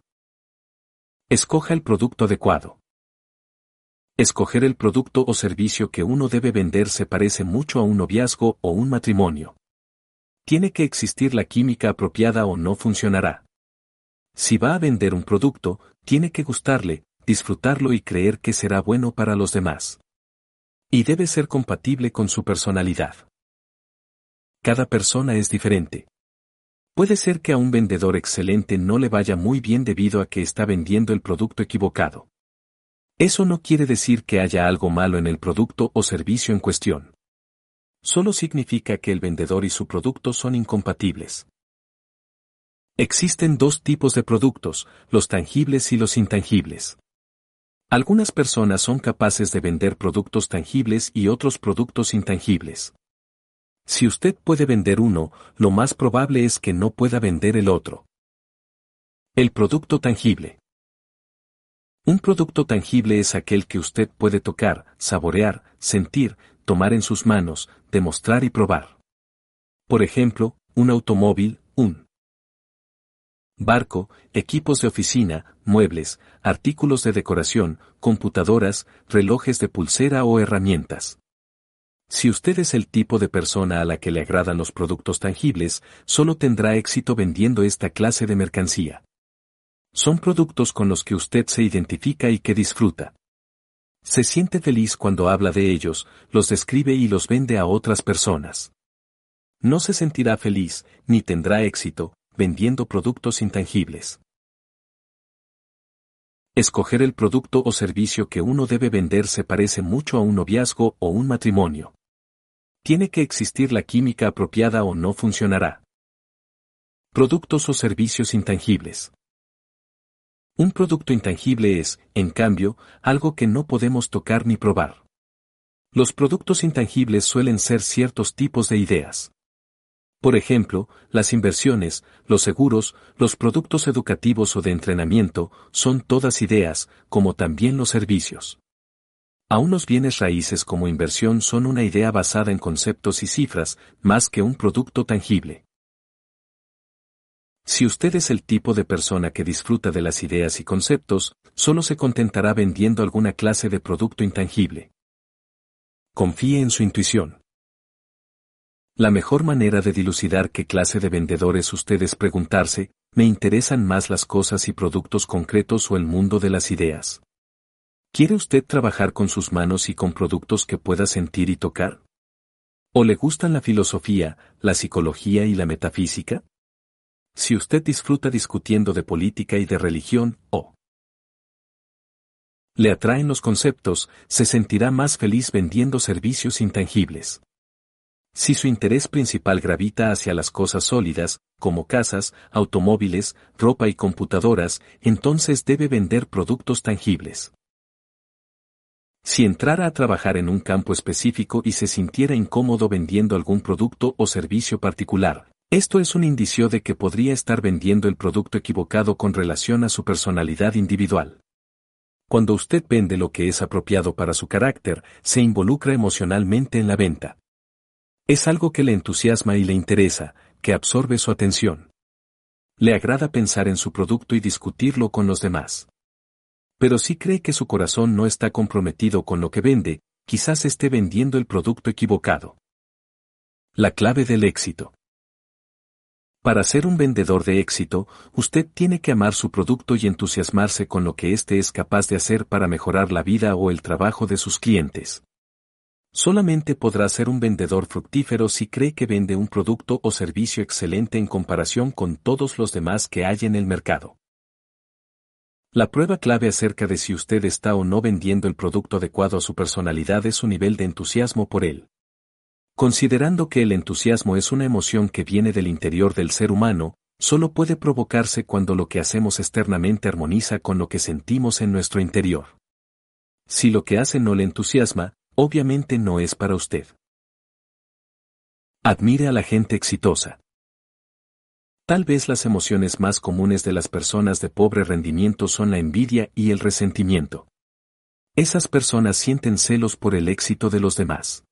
Speaker 1: Escoja el producto adecuado. Escoger el producto o servicio que uno debe vender se parece mucho a un noviazgo o un matrimonio. Tiene que existir la química apropiada o no funcionará. Si va a vender un producto, tiene que gustarle, disfrutarlo y creer que será bueno para los demás. Y debe ser compatible con su personalidad. Cada persona es diferente. Puede ser que a un vendedor excelente no le vaya muy bien debido a que está vendiendo el producto equivocado. Eso no quiere decir que haya algo malo en el producto o servicio en cuestión. Solo significa que el vendedor y su producto son incompatibles. Existen dos tipos de productos, los tangibles y los intangibles. Algunas personas son capaces de vender productos tangibles y otros productos intangibles. Si usted puede vender uno, lo más probable es que no pueda vender el otro. El producto tangible. Un producto tangible es aquel que usted puede tocar, saborear, sentir, tomar en sus manos, demostrar y probar. Por ejemplo, un automóvil, un barco, equipos de oficina, muebles, artículos de decoración, computadoras, relojes de pulsera o herramientas. Si usted es el tipo de persona a la que le agradan los productos tangibles, solo tendrá éxito vendiendo esta clase de mercancía. Son productos con los que usted se identifica y que disfruta. Se siente feliz cuando habla de ellos, los describe y los vende a otras personas. No se sentirá feliz, ni tendrá éxito, vendiendo productos intangibles. Escoger el producto o servicio que uno debe vender se parece mucho a un noviazgo o un matrimonio. Tiene que existir la química apropiada o no funcionará. Productos o servicios intangibles. Un producto intangible es, en cambio, algo que no podemos tocar ni probar. Los productos intangibles suelen ser ciertos tipos de ideas. Por ejemplo, las inversiones, los seguros, los productos educativos o de entrenamiento, son todas ideas, como también los servicios. A unos bienes raíces como inversión son una idea basada en conceptos y cifras, más que un producto tangible. Si usted es el tipo de persona que disfruta de las ideas y conceptos, solo se contentará vendiendo alguna clase de producto intangible. Confíe en su intuición. La mejor manera de dilucidar qué clase de vendedores usted es preguntarse, ¿me interesan más las cosas y productos concretos o el mundo de las ideas? ¿Quiere usted trabajar con sus manos y con productos que pueda sentir y tocar? ¿O le gustan la filosofía, la psicología y la metafísica? Si usted disfruta discutiendo de política y de religión, o le atraen los conceptos, se sentirá más feliz vendiendo servicios intangibles. Si su interés principal gravita hacia las cosas sólidas, como casas, automóviles, ropa y computadoras, entonces debe vender productos tangibles. Si entrara a trabajar en un campo específico y se sintiera incómodo vendiendo algún producto o servicio particular, esto es un indicio de que podría estar vendiendo el producto equivocado con relación a su personalidad individual. Cuando usted vende lo que es apropiado para su carácter, se involucra emocionalmente en la venta. Es algo que le entusiasma y le interesa, que absorbe su atención. Le agrada pensar en su producto y discutirlo con los demás. Pero si cree que su corazón no está comprometido con lo que vende, quizás esté vendiendo el producto equivocado. La clave del éxito. Para ser un vendedor de éxito, usted tiene que amar su producto y entusiasmarse con lo que éste es capaz de hacer para mejorar la vida o el trabajo de sus clientes. Solamente podrá ser un vendedor fructífero si cree que vende un producto o servicio excelente en comparación con todos los demás que hay en el mercado. La prueba clave acerca de si usted está o no vendiendo el producto adecuado a su personalidad es su nivel de entusiasmo por él. Considerando que el entusiasmo es una emoción que viene del interior del ser humano, solo puede provocarse cuando lo que hacemos externamente armoniza con lo que sentimos en nuestro interior. Si lo que hace no le entusiasma, obviamente no es para usted. Admire a la gente exitosa. Tal vez las emociones más comunes de las personas de pobre rendimiento son la envidia y el resentimiento. Esas personas sienten celos por el éxito de los demás.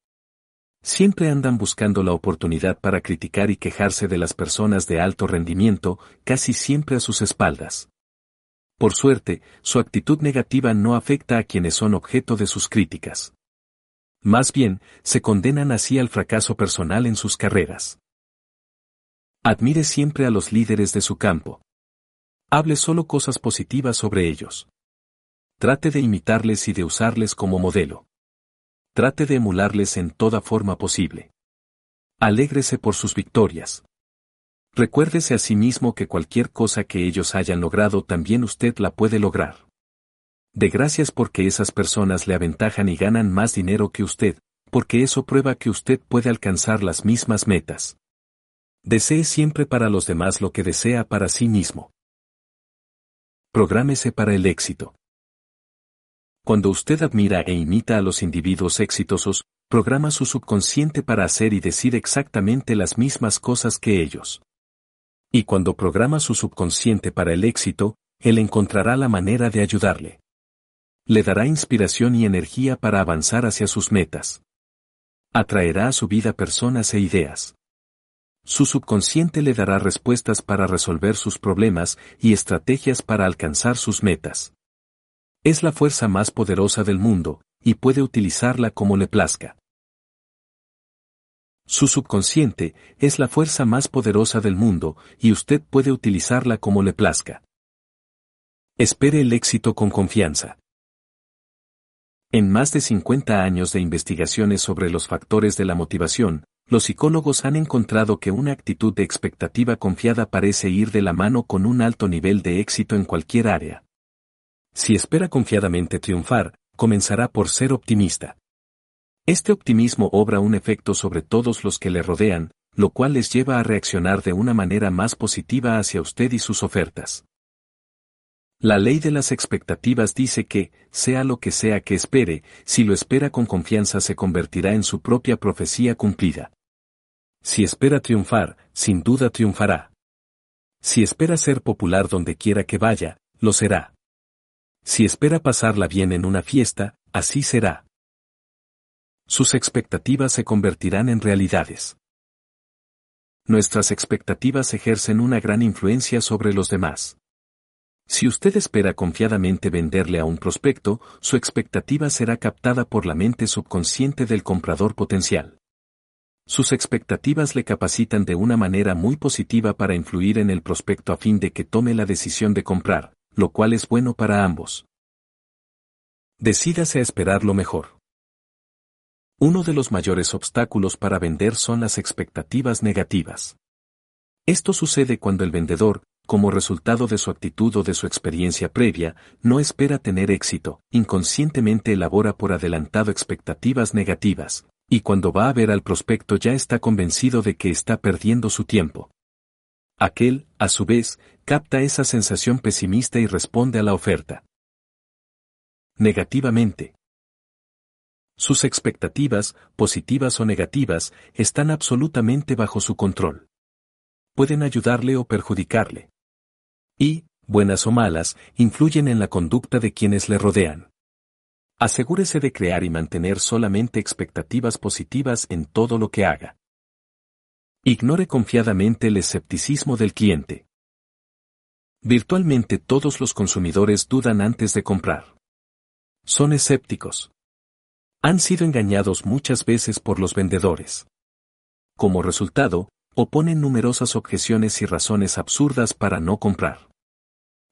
Speaker 1: Siempre andan buscando la oportunidad para criticar y quejarse de las personas de alto rendimiento, casi siempre a sus espaldas. Por suerte, su actitud negativa no afecta a quienes son objeto de sus críticas. Más bien, se condenan así al fracaso personal en sus carreras. Admire siempre a los líderes de su campo. Hable solo cosas positivas sobre ellos. Trate de imitarles y de usarles como modelo. Trate de emularles en toda forma posible. Alégrese por sus victorias. Recuérdese a sí mismo que cualquier cosa que ellos hayan logrado también usted la puede lograr. De gracias porque esas personas le aventajan y ganan más dinero que usted, porque eso prueba que usted puede alcanzar las mismas metas. Desee siempre para los demás lo que desea para sí mismo. Prográmese para el éxito. Cuando usted admira e imita a los individuos exitosos, programa su subconsciente para hacer y decir exactamente las mismas cosas que ellos. Y cuando programa su subconsciente para el éxito, él encontrará la manera de ayudarle le dará inspiración y energía para avanzar hacia sus metas. Atraerá a su vida personas e ideas. Su subconsciente le dará respuestas para resolver sus problemas y estrategias para alcanzar sus metas. Es la fuerza más poderosa del mundo, y puede utilizarla como le plazca. Su subconsciente es la fuerza más poderosa del mundo, y usted puede utilizarla como le plazca. Espere el éxito con confianza. En más de 50 años de investigaciones sobre los factores de la motivación, los psicólogos han encontrado que una actitud de expectativa confiada parece ir de la mano con un alto nivel de éxito en cualquier área. Si espera confiadamente triunfar, comenzará por ser optimista. Este optimismo obra un efecto sobre todos los que le rodean, lo cual les lleva a reaccionar de una manera más positiva hacia usted y sus ofertas. La ley de las expectativas dice que, sea lo que sea que espere, si lo espera con confianza se convertirá en su propia profecía cumplida. Si espera triunfar, sin duda triunfará. Si espera ser popular donde quiera que vaya, lo será. Si espera pasarla bien en una fiesta, así será. Sus expectativas se convertirán en realidades. Nuestras expectativas ejercen una gran influencia sobre los demás. Si usted espera confiadamente venderle a un prospecto, su expectativa será captada por la mente subconsciente del comprador potencial. Sus expectativas le capacitan de una manera muy positiva para influir en el prospecto a fin de que tome la decisión de comprar, lo cual es bueno para ambos. Decídase a esperar lo mejor. Uno de los mayores obstáculos para vender son las expectativas negativas. Esto sucede cuando el vendedor, como resultado de su actitud o de su experiencia previa, no espera tener éxito, inconscientemente elabora por adelantado expectativas negativas, y cuando va a ver al prospecto ya está convencido de que está perdiendo su tiempo. Aquel, a su vez, capta esa sensación pesimista y responde a la oferta. Negativamente. Sus expectativas, positivas o negativas, están absolutamente bajo su control. Pueden ayudarle o perjudicarle y, buenas o malas, influyen en la conducta de quienes le rodean. Asegúrese de crear y mantener solamente expectativas positivas en todo lo que haga. Ignore confiadamente el escepticismo del cliente. Virtualmente todos los consumidores dudan antes de comprar. Son escépticos. Han sido engañados muchas veces por los vendedores. Como resultado, oponen numerosas objeciones y razones absurdas para no comprar.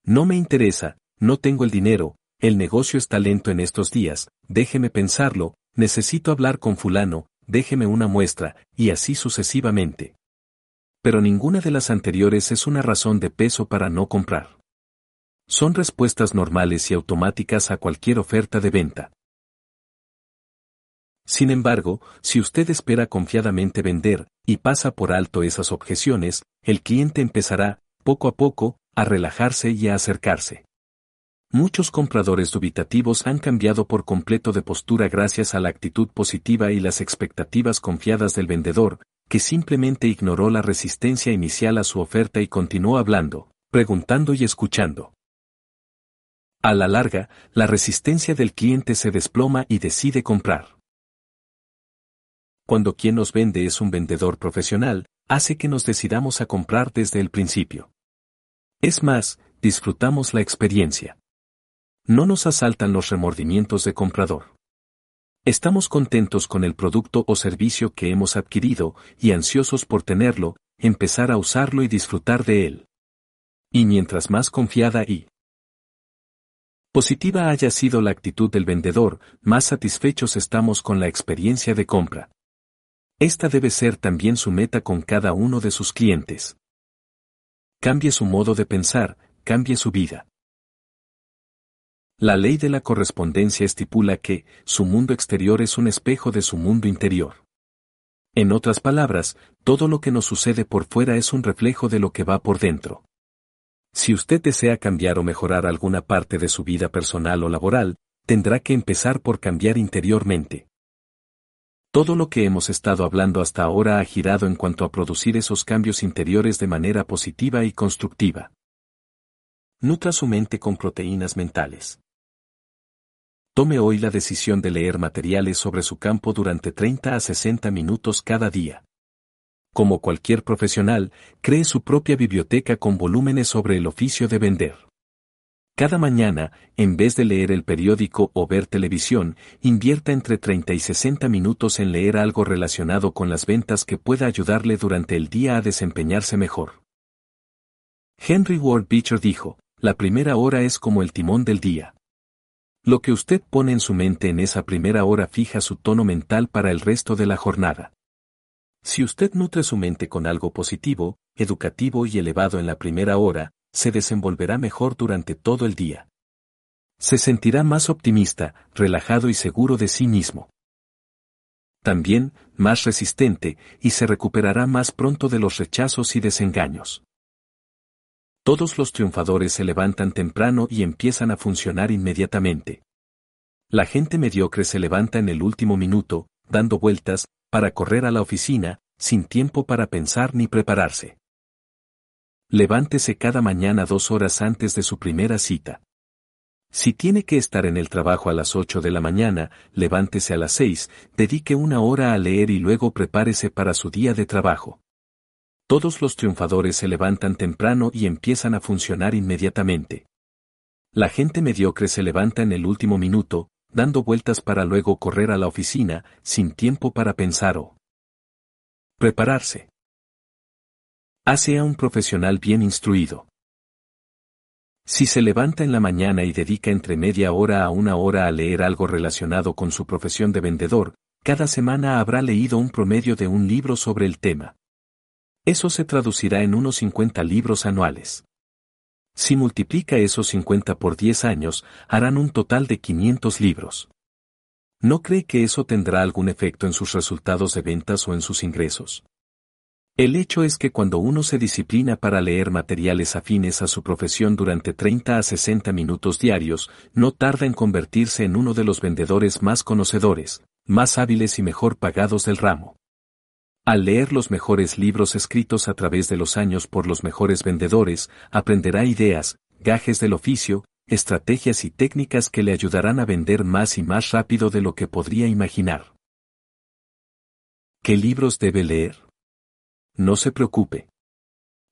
Speaker 1: No me interesa, no tengo el dinero, el negocio está lento en estos días, déjeme pensarlo, necesito hablar con fulano, déjeme una muestra, y así sucesivamente. Pero ninguna de las anteriores es una razón de peso para no comprar. Son respuestas normales y automáticas a cualquier oferta de venta. Sin embargo, si usted espera confiadamente vender, y pasa por alto esas objeciones, el cliente empezará, poco a poco, a relajarse y a acercarse. Muchos compradores dubitativos han cambiado por completo de postura gracias a la actitud positiva y las expectativas confiadas del vendedor, que simplemente ignoró la resistencia inicial a su oferta y continuó hablando, preguntando y escuchando. A la larga, la resistencia del cliente se desploma y decide comprar. Cuando quien nos vende es un vendedor profesional, hace que nos decidamos a comprar desde el principio. Es más, disfrutamos la experiencia. No nos asaltan los remordimientos de comprador. Estamos contentos con el producto o servicio que hemos adquirido y ansiosos por tenerlo, empezar a usarlo y disfrutar de él. Y mientras más confiada y positiva haya sido la actitud del vendedor, más satisfechos estamos con la experiencia de compra. Esta debe ser también su meta con cada uno de sus clientes. Cambie su modo de pensar, cambie su vida. La ley de la correspondencia estipula que, su mundo exterior es un espejo de su mundo interior. En otras palabras, todo lo que nos sucede por fuera es un reflejo de lo que va por dentro. Si usted desea cambiar o mejorar alguna parte de su vida personal o laboral, tendrá que empezar por cambiar interiormente. Todo lo que hemos estado hablando hasta ahora ha girado en cuanto a producir esos cambios interiores de manera positiva y constructiva. Nutra su mente con proteínas mentales. Tome hoy la decisión de leer materiales sobre su campo durante 30 a 60 minutos cada día. Como cualquier profesional, cree su propia biblioteca con volúmenes sobre el oficio de vender. Cada mañana, en vez de leer el periódico o ver televisión, invierta entre 30 y 60 minutos en leer algo relacionado con las ventas que pueda ayudarle durante el día a desempeñarse mejor. Henry Ward Beecher dijo, la primera hora es como el timón del día. Lo que usted pone en su mente en esa primera hora fija su tono mental para el resto de la jornada. Si usted nutre su mente con algo positivo, educativo y elevado en la primera hora, se desenvolverá mejor durante todo el día. Se sentirá más optimista, relajado y seguro de sí mismo. También, más resistente, y se recuperará más pronto de los rechazos y desengaños. Todos los triunfadores se levantan temprano y empiezan a funcionar inmediatamente. La gente mediocre se levanta en el último minuto, dando vueltas, para correr a la oficina, sin tiempo para pensar ni prepararse. Levántese cada mañana dos horas antes de su primera cita. Si tiene que estar en el trabajo a las 8 de la mañana, levántese a las 6, dedique una hora a leer y luego prepárese para su día de trabajo. Todos los triunfadores se levantan temprano y empiezan a funcionar inmediatamente. La gente mediocre se levanta en el último minuto, dando vueltas para luego correr a la oficina, sin tiempo para pensar o prepararse. Hace a un profesional bien instruido. Si se levanta en la mañana y dedica entre media hora a una hora a leer algo relacionado con su profesión de vendedor, cada semana habrá leído un promedio de un libro sobre el tema. Eso se traducirá en unos 50 libros anuales. Si multiplica esos 50 por 10 años, harán un total de 500 libros. ¿No cree que eso tendrá algún efecto en sus resultados de ventas o en sus ingresos? El hecho es que cuando uno se disciplina para leer materiales afines a su profesión durante 30 a 60 minutos diarios, no tarda en convertirse en uno de los vendedores más conocedores, más hábiles y mejor pagados del ramo. Al leer los mejores libros escritos a través de los años por los mejores vendedores, aprenderá ideas, gajes del oficio, estrategias y técnicas que le ayudarán a vender más y más rápido de lo que podría imaginar. ¿Qué libros debe leer? No se preocupe.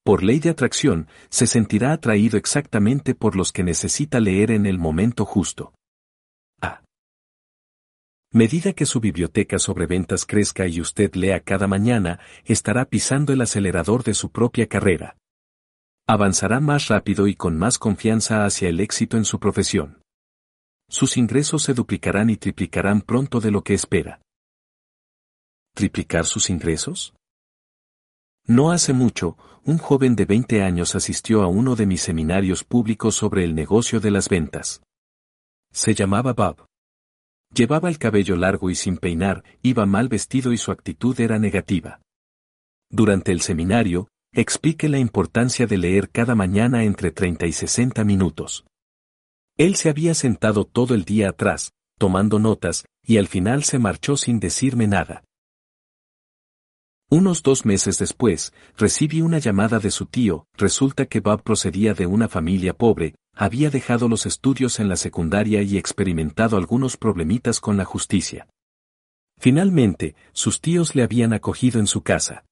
Speaker 1: Por ley de atracción, se sentirá atraído exactamente por los que necesita leer en el momento justo. A. Medida que su biblioteca sobre ventas crezca y usted lea cada mañana, estará pisando el acelerador de su propia carrera. Avanzará más rápido y con más confianza hacia el éxito en su profesión. Sus ingresos se duplicarán y triplicarán pronto de lo que espera. ¿Triplicar sus ingresos? No hace mucho, un joven de 20 años asistió a uno de mis seminarios públicos sobre el negocio de las ventas. Se llamaba Bob. Llevaba el cabello largo y sin peinar, iba mal vestido y su actitud era negativa. Durante el seminario, explique la importancia de leer cada mañana entre 30 y 60 minutos. Él se había sentado todo el día atrás, tomando notas, y al final se marchó sin decirme nada. Unos dos meses después, recibí una llamada de su tío, resulta que Bob procedía de una familia pobre, había dejado los estudios en la secundaria y experimentado algunos problemitas con la justicia. Finalmente, sus tíos le habían acogido en su casa.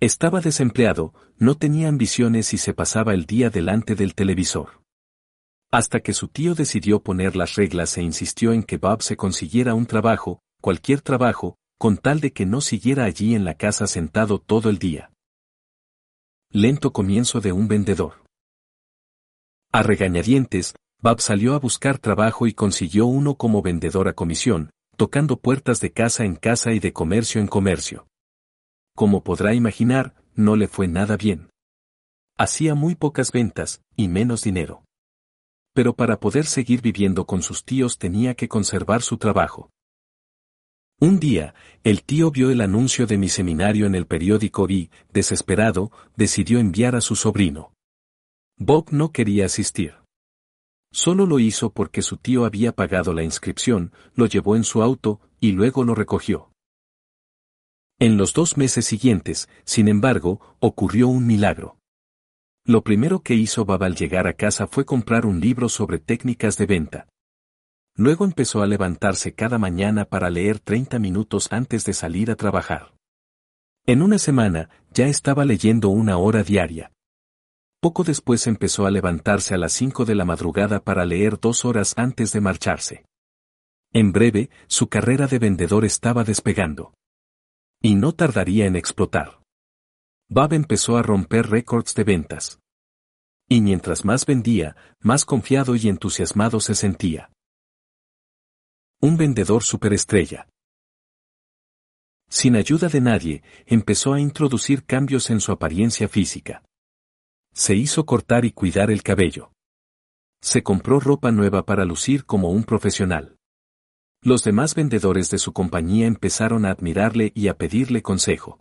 Speaker 1: Estaba desempleado, no tenía ambiciones y se pasaba el día delante del televisor. Hasta que su tío decidió poner las reglas e insistió en que Bob se consiguiera un trabajo, cualquier trabajo, con tal de que no siguiera allí en la casa sentado todo el día. Lento comienzo de un vendedor. A regañadientes, Bob salió a buscar trabajo y consiguió uno como vendedor a comisión, tocando puertas de casa en casa y de comercio en comercio. Como podrá imaginar, no le fue nada bien. Hacía muy pocas ventas, y menos dinero. Pero para poder seguir viviendo con sus tíos tenía que conservar su trabajo. Un día, el tío vio el anuncio de mi seminario en el periódico y, desesperado, decidió enviar a su sobrino. Bob no quería asistir. Solo lo hizo porque su tío había pagado la inscripción, lo llevó en su auto, y luego lo recogió. En los dos meses siguientes, sin embargo, ocurrió un milagro. Lo primero que hizo Bob al llegar a casa fue comprar un libro sobre técnicas de venta. Luego empezó a levantarse cada mañana para leer 30 minutos antes de salir a trabajar. En una semana, ya estaba leyendo una hora diaria. Poco después empezó a levantarse a las 5 de la madrugada para leer dos horas antes de marcharse. En breve, su carrera de vendedor estaba despegando. Y no tardaría en explotar. Bob empezó a romper récords de ventas. Y mientras más vendía, más confiado y entusiasmado se sentía. Un vendedor superestrella. Sin ayuda de nadie, empezó a introducir cambios en su apariencia física. Se hizo cortar y cuidar el cabello. Se compró ropa nueva para lucir como un profesional. Los demás vendedores de su compañía empezaron a admirarle y a pedirle consejo.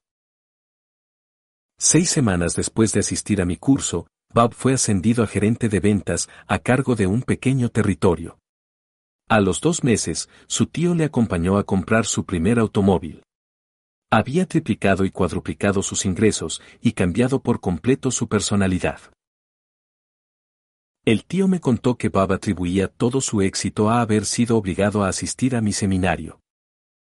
Speaker 1: Seis semanas después de asistir a mi curso, Bob fue ascendido a gerente de ventas a cargo de un pequeño territorio. A los dos meses, su tío le acompañó a comprar su primer automóvil. Había triplicado y cuadruplicado sus ingresos y cambiado por completo su personalidad. El tío me contó que Bob atribuía todo su éxito a haber sido obligado a asistir a mi seminario.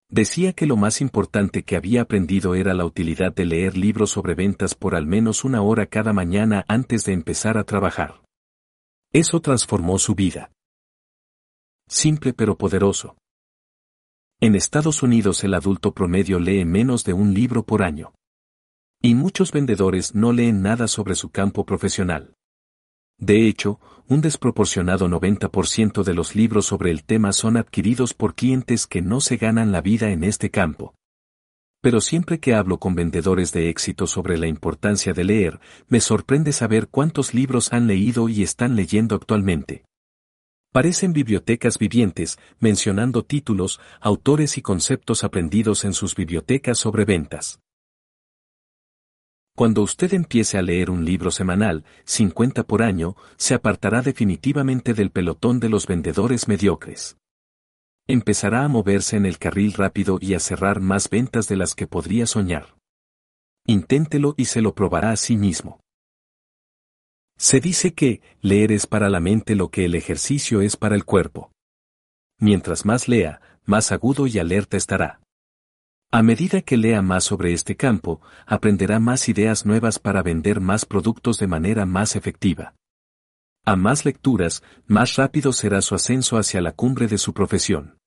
Speaker 1: Decía que lo más importante que había aprendido era la utilidad de leer libros sobre ventas por al menos una hora cada mañana antes de empezar a trabajar. Eso transformó su vida. Simple pero poderoso. En Estados Unidos el adulto promedio lee menos de un libro por año. Y muchos vendedores no leen nada sobre su campo profesional. De hecho, un desproporcionado 90% de los libros sobre el tema son adquiridos por clientes que no se ganan la vida en este campo. Pero siempre que hablo con vendedores de éxito sobre la importancia de leer, me sorprende saber cuántos libros han leído y están leyendo actualmente. Parecen bibliotecas vivientes, mencionando títulos, autores y conceptos aprendidos en sus bibliotecas sobre ventas. Cuando usted empiece a leer un libro semanal, 50 por año, se apartará definitivamente del pelotón de los vendedores mediocres. Empezará a moverse en el carril rápido y a cerrar más ventas de las que podría soñar. Inténtelo y se lo probará a sí mismo. Se dice que, leer es para la mente lo que el ejercicio es para el cuerpo. Mientras más lea, más agudo y alerta estará. A medida que lea más sobre este campo, aprenderá más ideas nuevas para vender más productos de manera más efectiva. A más lecturas, más rápido será su ascenso hacia la cumbre de su profesión.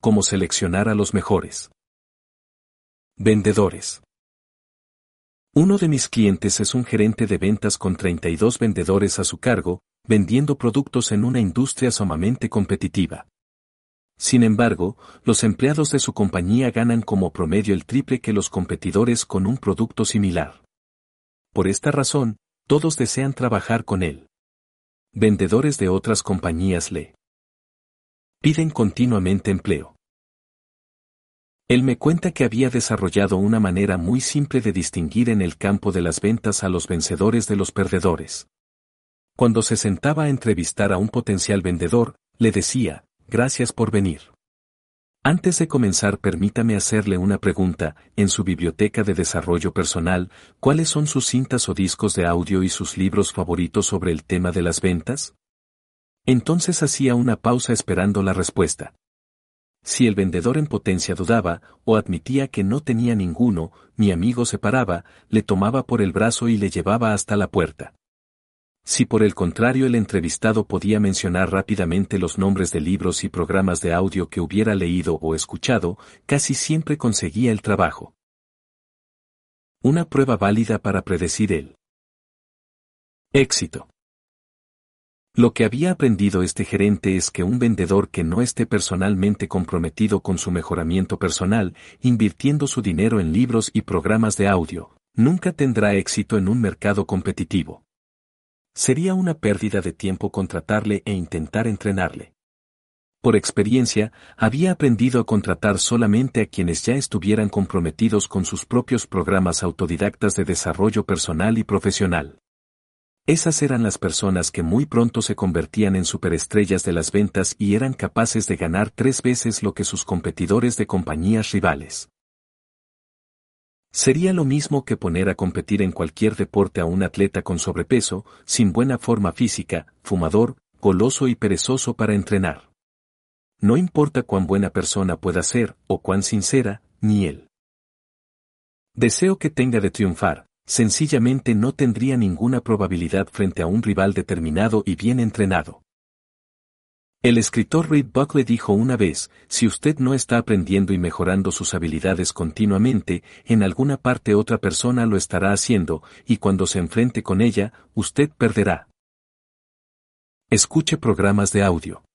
Speaker 1: Cómo seleccionar a los mejores. Vendedores. Uno de mis clientes es un gerente de ventas con 32 vendedores a su cargo, vendiendo productos en una industria sumamente competitiva. Sin embargo, los empleados de su compañía ganan como promedio el triple que los competidores con un producto similar. Por esta razón, todos desean trabajar con él. Vendedores de otras compañías le piden continuamente empleo. Él me cuenta que había desarrollado una manera muy simple de distinguir en el campo de las ventas a los vencedores de los perdedores. Cuando se sentaba a entrevistar a un potencial vendedor, le decía, gracias por venir. Antes de comenzar permítame hacerle una pregunta, en su biblioteca de desarrollo personal, ¿cuáles son sus cintas o discos de audio y sus libros favoritos sobre el tema de las ventas? Entonces hacía una pausa esperando la respuesta. Si el vendedor en potencia dudaba, o admitía que no tenía ninguno, mi amigo se paraba, le tomaba por el brazo y le llevaba hasta la puerta. Si por el contrario el entrevistado podía mencionar rápidamente los nombres de libros y programas de audio que hubiera leído o escuchado, casi siempre conseguía el trabajo. Una prueba válida para predecir el éxito. Lo que había aprendido este gerente es que un vendedor que no esté personalmente comprometido con su mejoramiento personal, invirtiendo su dinero en libros y programas de audio, nunca tendrá éxito en un mercado competitivo. Sería una pérdida de tiempo contratarle e intentar entrenarle. Por experiencia, había aprendido a contratar solamente a quienes ya estuvieran comprometidos con sus propios programas autodidactas de desarrollo personal y profesional. Esas eran las personas que muy pronto se convertían en superestrellas de las ventas y eran capaces de ganar tres veces lo que sus competidores de compañías rivales. Sería lo mismo que poner a competir en cualquier deporte a un atleta con sobrepeso, sin buena forma física, fumador, goloso y perezoso para entrenar. No importa cuán buena persona pueda ser, o cuán sincera, ni él. Deseo que tenga de triunfar, sencillamente no tendría ninguna probabilidad frente a un rival determinado y bien entrenado. El escritor Reed Buckley dijo una vez, si usted no está aprendiendo y mejorando sus habilidades continuamente, en alguna parte otra persona lo estará haciendo, y cuando se enfrente con ella, usted perderá. Escuche programas de audio.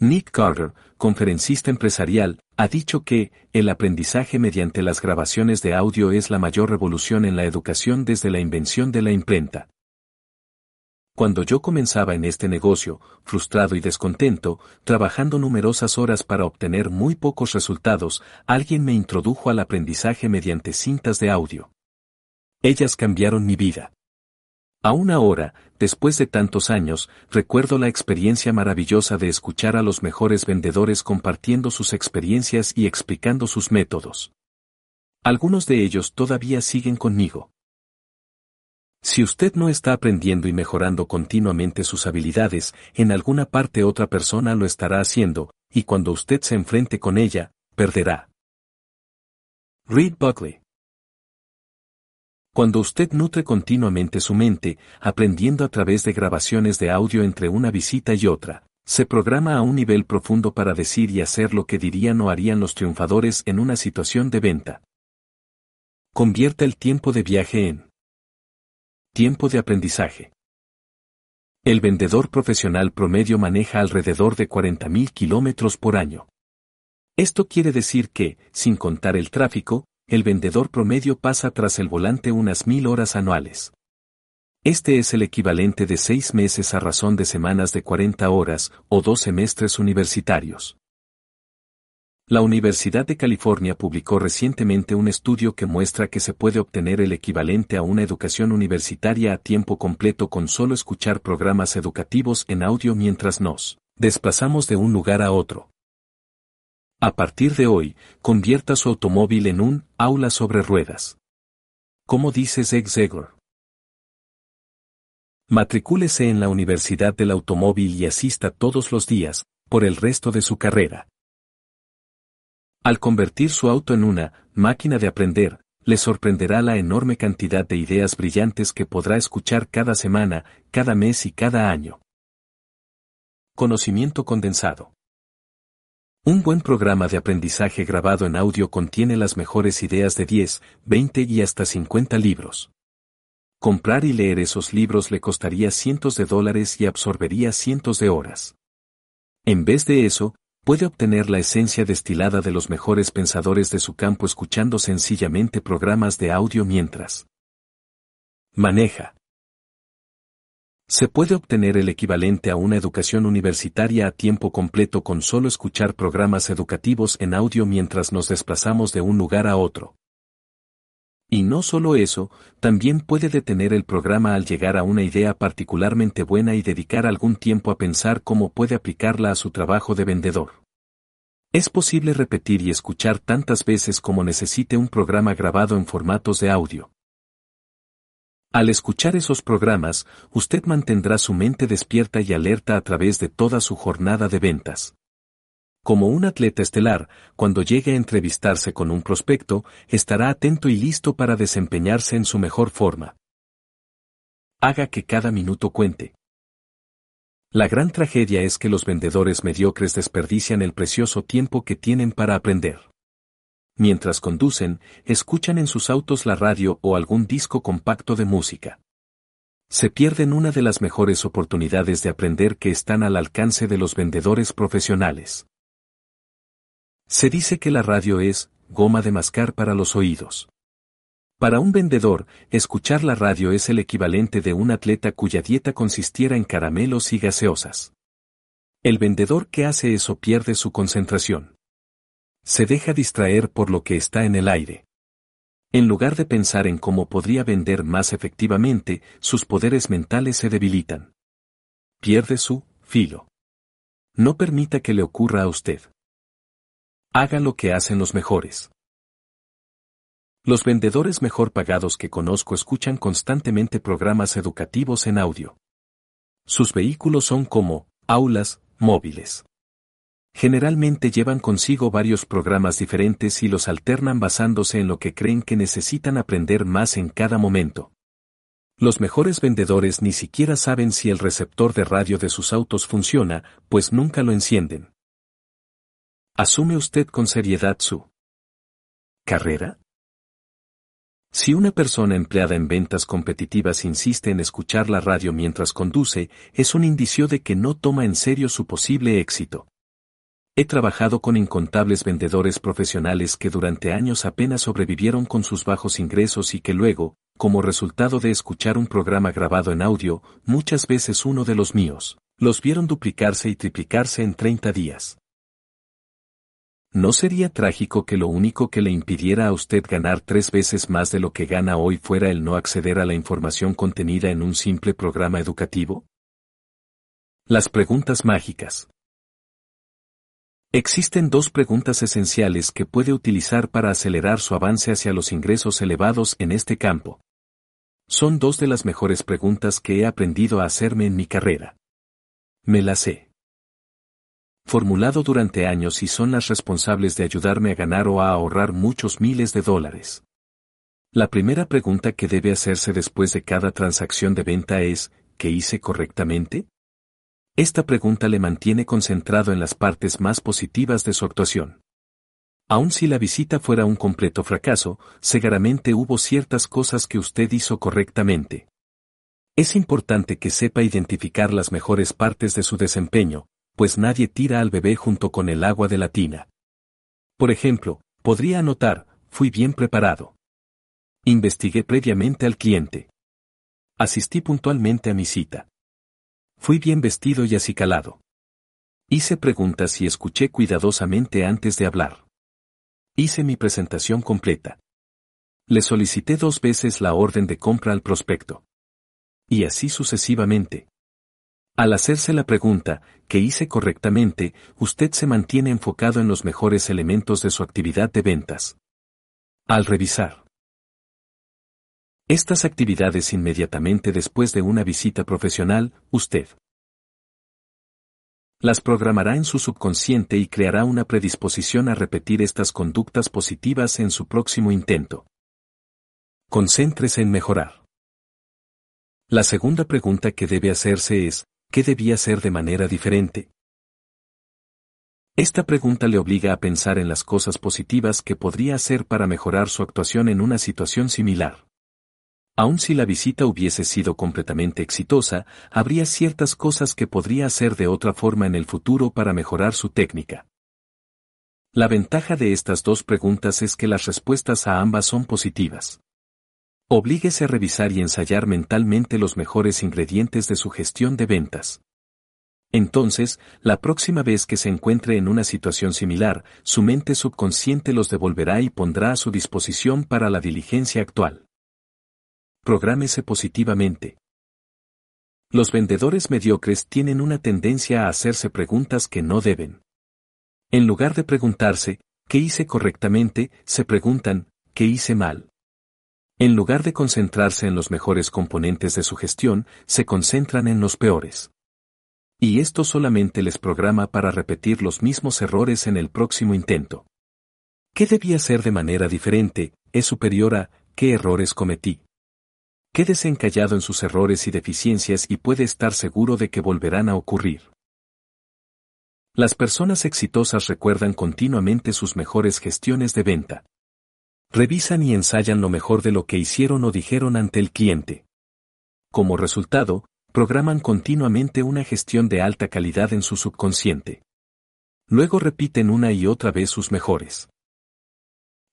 Speaker 1: Nick Carter, conferencista empresarial, ha dicho que, el aprendizaje mediante las grabaciones de audio es la mayor revolución en la educación desde la invención de la imprenta. Cuando yo comenzaba en este negocio, frustrado y descontento, trabajando numerosas horas para obtener muy pocos resultados, alguien me introdujo al aprendizaje mediante cintas de audio. Ellas cambiaron mi vida. Aún ahora, después de tantos años, recuerdo la experiencia maravillosa de escuchar a los mejores vendedores compartiendo sus experiencias y explicando sus métodos. Algunos de ellos todavía siguen conmigo. Si usted no está aprendiendo y mejorando continuamente sus habilidades, en alguna parte otra persona lo estará haciendo, y cuando usted se enfrente con ella, perderá. Reed Buckley Cuando usted nutre continuamente su mente, aprendiendo a través de grabaciones de audio entre una visita y otra, se programa a un nivel profundo para decir y hacer lo que dirían o harían los triunfadores en una situación de venta. Convierta el tiempo de viaje en Tiempo de aprendizaje. El vendedor profesional promedio maneja alrededor de 40.000 kilómetros por año. Esto quiere decir que, sin contar el tráfico, el vendedor promedio pasa tras el volante unas mil horas anuales. Este es el equivalente de seis meses a razón de semanas de 40 horas o dos semestres universitarios. La Universidad de California publicó recientemente un estudio que muestra que se puede obtener el equivalente a una educación universitaria a tiempo completo con solo escuchar programas educativos en audio mientras nos desplazamos de un lugar a otro. A partir de hoy, convierta su automóvil en un aula sobre ruedas. Como dice Zeg Zegor. Matricúlese en la Universidad del Automóvil y asista todos los días, por el resto de su carrera. Al convertir su auto en una máquina de aprender, le sorprenderá la enorme cantidad de ideas brillantes que podrá escuchar cada semana, cada mes y cada año. Conocimiento condensado. Un buen programa de aprendizaje grabado en audio contiene las mejores ideas de 10, 20 y hasta 50 libros. Comprar y leer esos libros le costaría cientos de dólares y absorbería cientos de horas. En vez de eso, puede obtener la esencia destilada de los mejores pensadores de su campo escuchando sencillamente programas de audio mientras maneja. Se puede obtener el equivalente a una educación universitaria a tiempo completo con solo escuchar programas educativos en audio mientras nos desplazamos de un lugar a otro. Y no solo eso, también puede detener el programa al llegar a una idea particularmente buena y dedicar algún tiempo a pensar cómo puede aplicarla a su trabajo de vendedor. Es posible repetir y escuchar tantas veces como necesite un programa grabado en formatos de audio. Al escuchar esos programas, usted mantendrá su mente despierta y alerta a través de toda su jornada de ventas. Como un atleta estelar, cuando llegue a entrevistarse con un prospecto, estará atento y listo para desempeñarse en su mejor forma. Haga que cada minuto cuente. La gran tragedia es que los vendedores mediocres desperdician el precioso tiempo que tienen para aprender. Mientras conducen, escuchan en sus autos la radio o algún disco compacto de música. Se pierden una de las mejores oportunidades de aprender que están al alcance de los vendedores profesionales. Se dice que la radio es goma de mascar para los oídos. Para un vendedor, escuchar la radio es el equivalente de un atleta cuya dieta consistiera en caramelos y gaseosas. El vendedor que hace eso pierde su concentración. Se deja distraer por lo que está en el aire. En lugar de pensar en cómo podría vender más efectivamente, sus poderes mentales se debilitan. Pierde su filo. No permita que le ocurra a usted. Haga lo que hacen los mejores. Los vendedores mejor pagados que conozco escuchan constantemente programas educativos en audio. Sus vehículos son como aulas móviles. Generalmente llevan consigo varios programas diferentes y los alternan basándose en lo que creen que necesitan aprender más en cada momento. Los mejores vendedores ni siquiera saben si el receptor de radio de sus autos funciona, pues nunca lo encienden. ¿Asume usted con seriedad su carrera? Si una persona empleada en ventas competitivas insiste en escuchar la radio mientras conduce, es un indicio de que no toma en serio su posible éxito. He trabajado con incontables vendedores profesionales que durante años apenas sobrevivieron con sus bajos ingresos y que luego, como resultado de escuchar un programa grabado en audio, muchas veces uno de los míos, los vieron duplicarse y triplicarse en 30 días. ¿No sería trágico que lo único que le impidiera a usted ganar tres veces más de lo que gana hoy fuera el no acceder a la información contenida en un simple programa educativo? Las preguntas mágicas. Existen dos preguntas esenciales que puede utilizar para acelerar su avance hacia los ingresos elevados en este campo. Son dos de las mejores preguntas que he aprendido a hacerme en mi carrera. Me las he formulado durante años y son las responsables de ayudarme a ganar o a ahorrar muchos miles de dólares. La primera pregunta que debe hacerse después de cada transacción de venta es, ¿qué hice correctamente? Esta pregunta le mantiene concentrado en las partes más positivas de su actuación. Aun si la visita fuera un completo fracaso, seguramente hubo ciertas cosas que usted hizo correctamente. Es importante que sepa identificar las mejores partes de su desempeño, pues nadie tira al bebé junto con el agua de la tina. Por ejemplo, podría anotar, fui bien preparado. Investigué previamente al cliente. Asistí puntualmente a mi cita. Fui bien vestido y acicalado. Hice preguntas y escuché cuidadosamente antes de hablar. Hice mi presentación completa. Le solicité dos veces la orden de compra al prospecto. Y así sucesivamente. Al hacerse la pregunta, que hice correctamente, usted se mantiene enfocado en los mejores elementos de su actividad de ventas. Al revisar estas actividades inmediatamente después de una visita profesional, usted las programará en su subconsciente y creará una predisposición a repetir estas conductas positivas en su próximo intento. Concéntrese en mejorar. La segunda pregunta que debe hacerse es, ¿qué debía hacer de manera diferente? Esta pregunta le obliga a pensar en las cosas positivas que podría hacer para mejorar su actuación en una situación similar. Aun si la visita hubiese sido completamente exitosa, habría ciertas cosas que podría hacer de otra forma en el futuro para mejorar su técnica. La ventaja de estas dos preguntas es que las respuestas a ambas son positivas. Oblíguese a revisar y ensayar mentalmente los mejores ingredientes de su gestión de ventas. Entonces, la próxima vez que se encuentre en una situación similar, su mente subconsciente los devolverá y pondrá a su disposición para la diligencia actual. Prográmese positivamente. Los vendedores mediocres tienen una tendencia a hacerse preguntas que no deben. En lugar de preguntarse, ¿qué hice correctamente?, se preguntan, ¿qué hice mal? En lugar de concentrarse en los mejores componentes de su gestión, se concentran en los peores. Y esto solamente les programa para repetir los mismos errores en el próximo intento. ¿Qué debía hacer de manera diferente? Es superior a, ¿qué errores cometí? Quédese encallado en sus errores y deficiencias y puede estar seguro de que volverán a ocurrir. Las personas exitosas recuerdan continuamente sus mejores gestiones de venta. Revisan y ensayan lo mejor de lo que hicieron o dijeron ante el cliente. Como resultado, programan continuamente una gestión de alta calidad en su subconsciente. Luego repiten una y otra vez sus mejores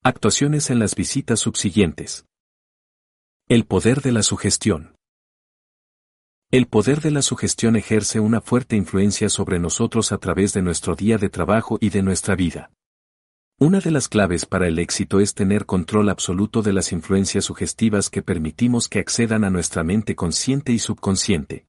Speaker 1: actuaciones en las visitas subsiguientes. El poder de la sugestión. El poder de la sugestión ejerce una fuerte influencia sobre nosotros a través de nuestro día de trabajo y de nuestra vida. Una de las claves para el éxito es tener control absoluto de las influencias sugestivas que permitimos que accedan a nuestra mente consciente y subconsciente.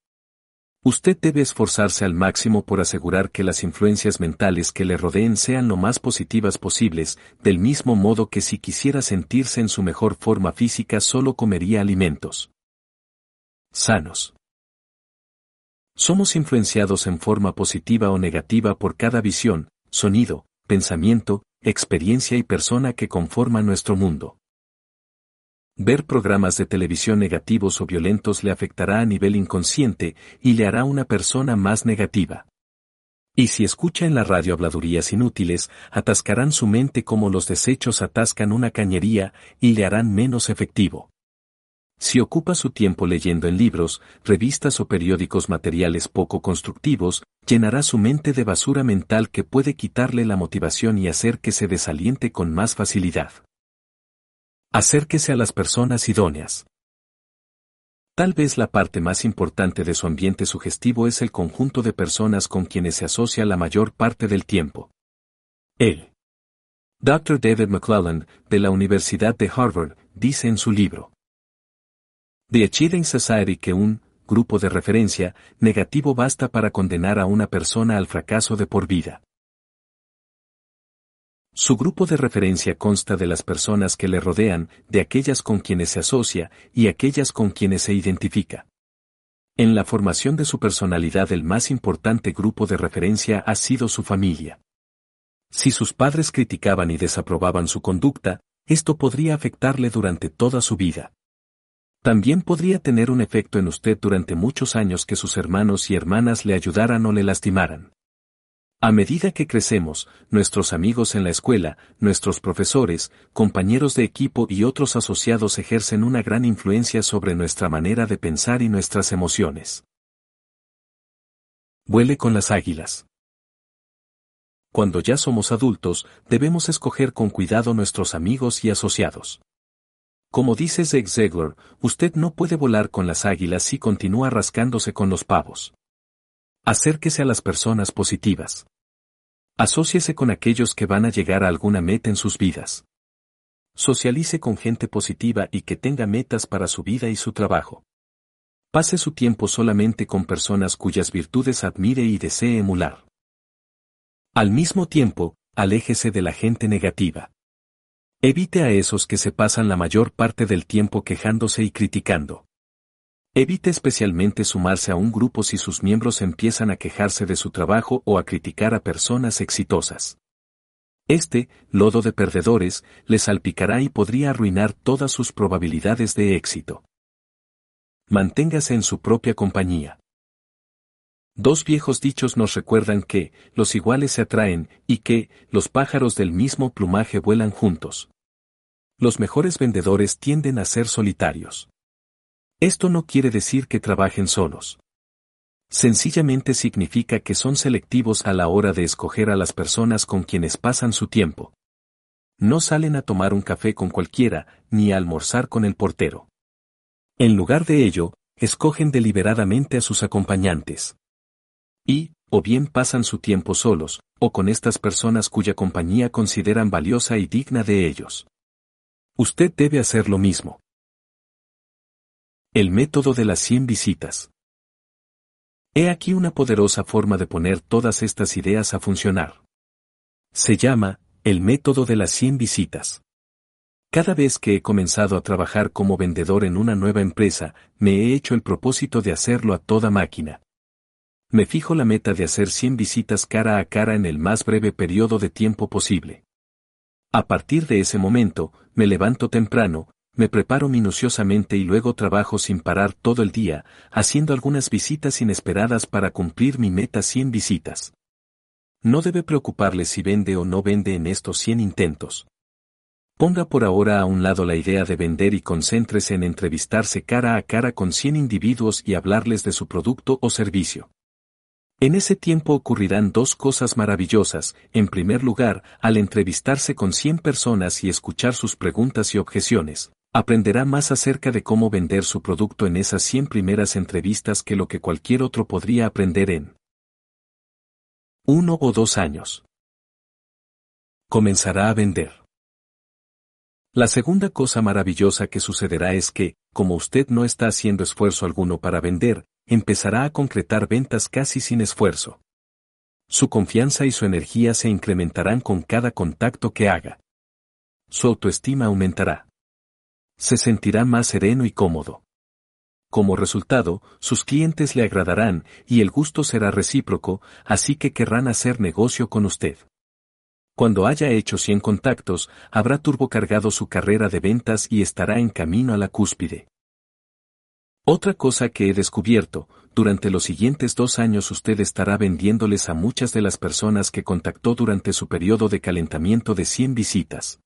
Speaker 1: Usted debe esforzarse al máximo por asegurar que las influencias mentales que le rodeen sean lo más positivas posibles, del mismo modo que si quisiera sentirse en su mejor forma física solo comería alimentos sanos. Somos influenciados en forma positiva o negativa por cada visión, sonido, pensamiento, experiencia y persona que conforman nuestro mundo. Ver programas de televisión negativos o violentos le afectará a nivel inconsciente y le hará una persona más negativa. Y si escucha en la radio habladurías inútiles, atascarán su mente como los desechos atascan una cañería y le harán menos efectivo. Si ocupa su tiempo leyendo en libros, revistas o periódicos materiales poco constructivos, llenará su mente de basura mental que puede quitarle la motivación y hacer que se desaliente con más facilidad. Acérquese a las personas idóneas. Tal vez la parte más importante de su ambiente sugestivo es el conjunto de personas con quienes se asocia la mayor parte del tiempo. Él. Dr. David McClellan, de la Universidad de Harvard, dice en su libro The Achieving Society que un grupo de referencia negativo basta para condenar a una persona al fracaso de por vida. Su grupo de referencia consta de las personas que le rodean, de aquellas con quienes se asocia y aquellas con quienes se identifica. En la formación de su personalidad el más importante grupo de referencia ha sido su familia. Si sus padres criticaban y desaprobaban su conducta, esto podría afectarle durante toda su vida. También podría tener un efecto en usted durante muchos años que sus hermanos y hermanas le ayudaran o le lastimaran. A medida que crecemos, nuestros amigos en la escuela, nuestros profesores, compañeros de equipo y otros asociados ejercen una gran influencia sobre nuestra manera de pensar y nuestras emociones. Vuele con las águilas. Cuando ya somos adultos, debemos escoger con cuidado nuestros amigos y asociados. Como dice Zeg Zegler, usted no puede volar con las águilas si continúa rascándose con los pavos. Acérquese a las personas positivas. Asociese con aquellos que van a llegar a alguna meta en sus vidas. Socialice con gente positiva y que tenga metas para su vida y su trabajo. Pase su tiempo solamente con personas cuyas virtudes admire y desee emular. Al mismo tiempo, aléjese de la gente negativa. Evite a esos que se pasan la mayor parte del tiempo quejándose y criticando. Evite especialmente sumarse a un grupo si sus miembros empiezan a quejarse de su trabajo o a criticar a personas exitosas. Este, lodo de perdedores, les salpicará y podría arruinar todas sus probabilidades de éxito. Manténgase en su propia compañía. Dos viejos dichos nos recuerdan que, los iguales se atraen, y que, los pájaros del mismo plumaje vuelan juntos. Los mejores vendedores tienden a ser solitarios. Esto no quiere decir que trabajen solos. Sencillamente significa que son selectivos a la hora de escoger a las personas con quienes pasan su tiempo. No salen a tomar un café con cualquiera, ni a almorzar con el portero. En lugar de ello, escogen deliberadamente a sus acompañantes. Y, o bien pasan su tiempo solos, o con estas personas cuya compañía consideran valiosa y digna de ellos. Usted debe hacer lo mismo. El método de las 100 visitas. He aquí una poderosa forma de poner todas estas ideas a funcionar. Se llama, el método de las 100 visitas. Cada vez que he comenzado a trabajar como vendedor en una nueva empresa, me he hecho el propósito de hacerlo a toda máquina. Me fijo la meta de hacer 100 visitas cara a cara en el más breve periodo de tiempo posible. A partir de ese momento, me levanto temprano, me preparo minuciosamente y luego trabajo sin parar todo el día, haciendo algunas visitas inesperadas para cumplir mi meta 100 visitas. No debe preocuparle si vende o no vende en estos 100 intentos. Ponga por ahora a un lado la idea de vender y concéntrese en entrevistarse cara a cara con 100 individuos y hablarles de su producto o servicio. En ese tiempo ocurrirán dos cosas maravillosas. En primer lugar, al entrevistarse con 100 personas y escuchar sus preguntas y objeciones, aprenderá más acerca de cómo vender su producto en esas 100 primeras entrevistas que lo que cualquier otro podría aprender en uno o dos años. Comenzará a vender. La segunda cosa maravillosa que sucederá es que, como usted no está haciendo esfuerzo alguno para vender, empezará a concretar ventas casi sin esfuerzo. Su confianza y su energía se incrementarán con cada contacto que haga. Su autoestima aumentará se sentirá más sereno y cómodo. Como resultado, sus clientes le agradarán y el gusto será recíproco, así que querrán hacer negocio con usted. Cuando haya hecho 100 contactos, habrá turbocargado su carrera de ventas y estará en camino a la cúspide. Otra cosa que he descubierto, durante los siguientes dos años usted estará vendiéndoles a muchas de las personas que contactó durante su periodo de calentamiento de 100 visitas.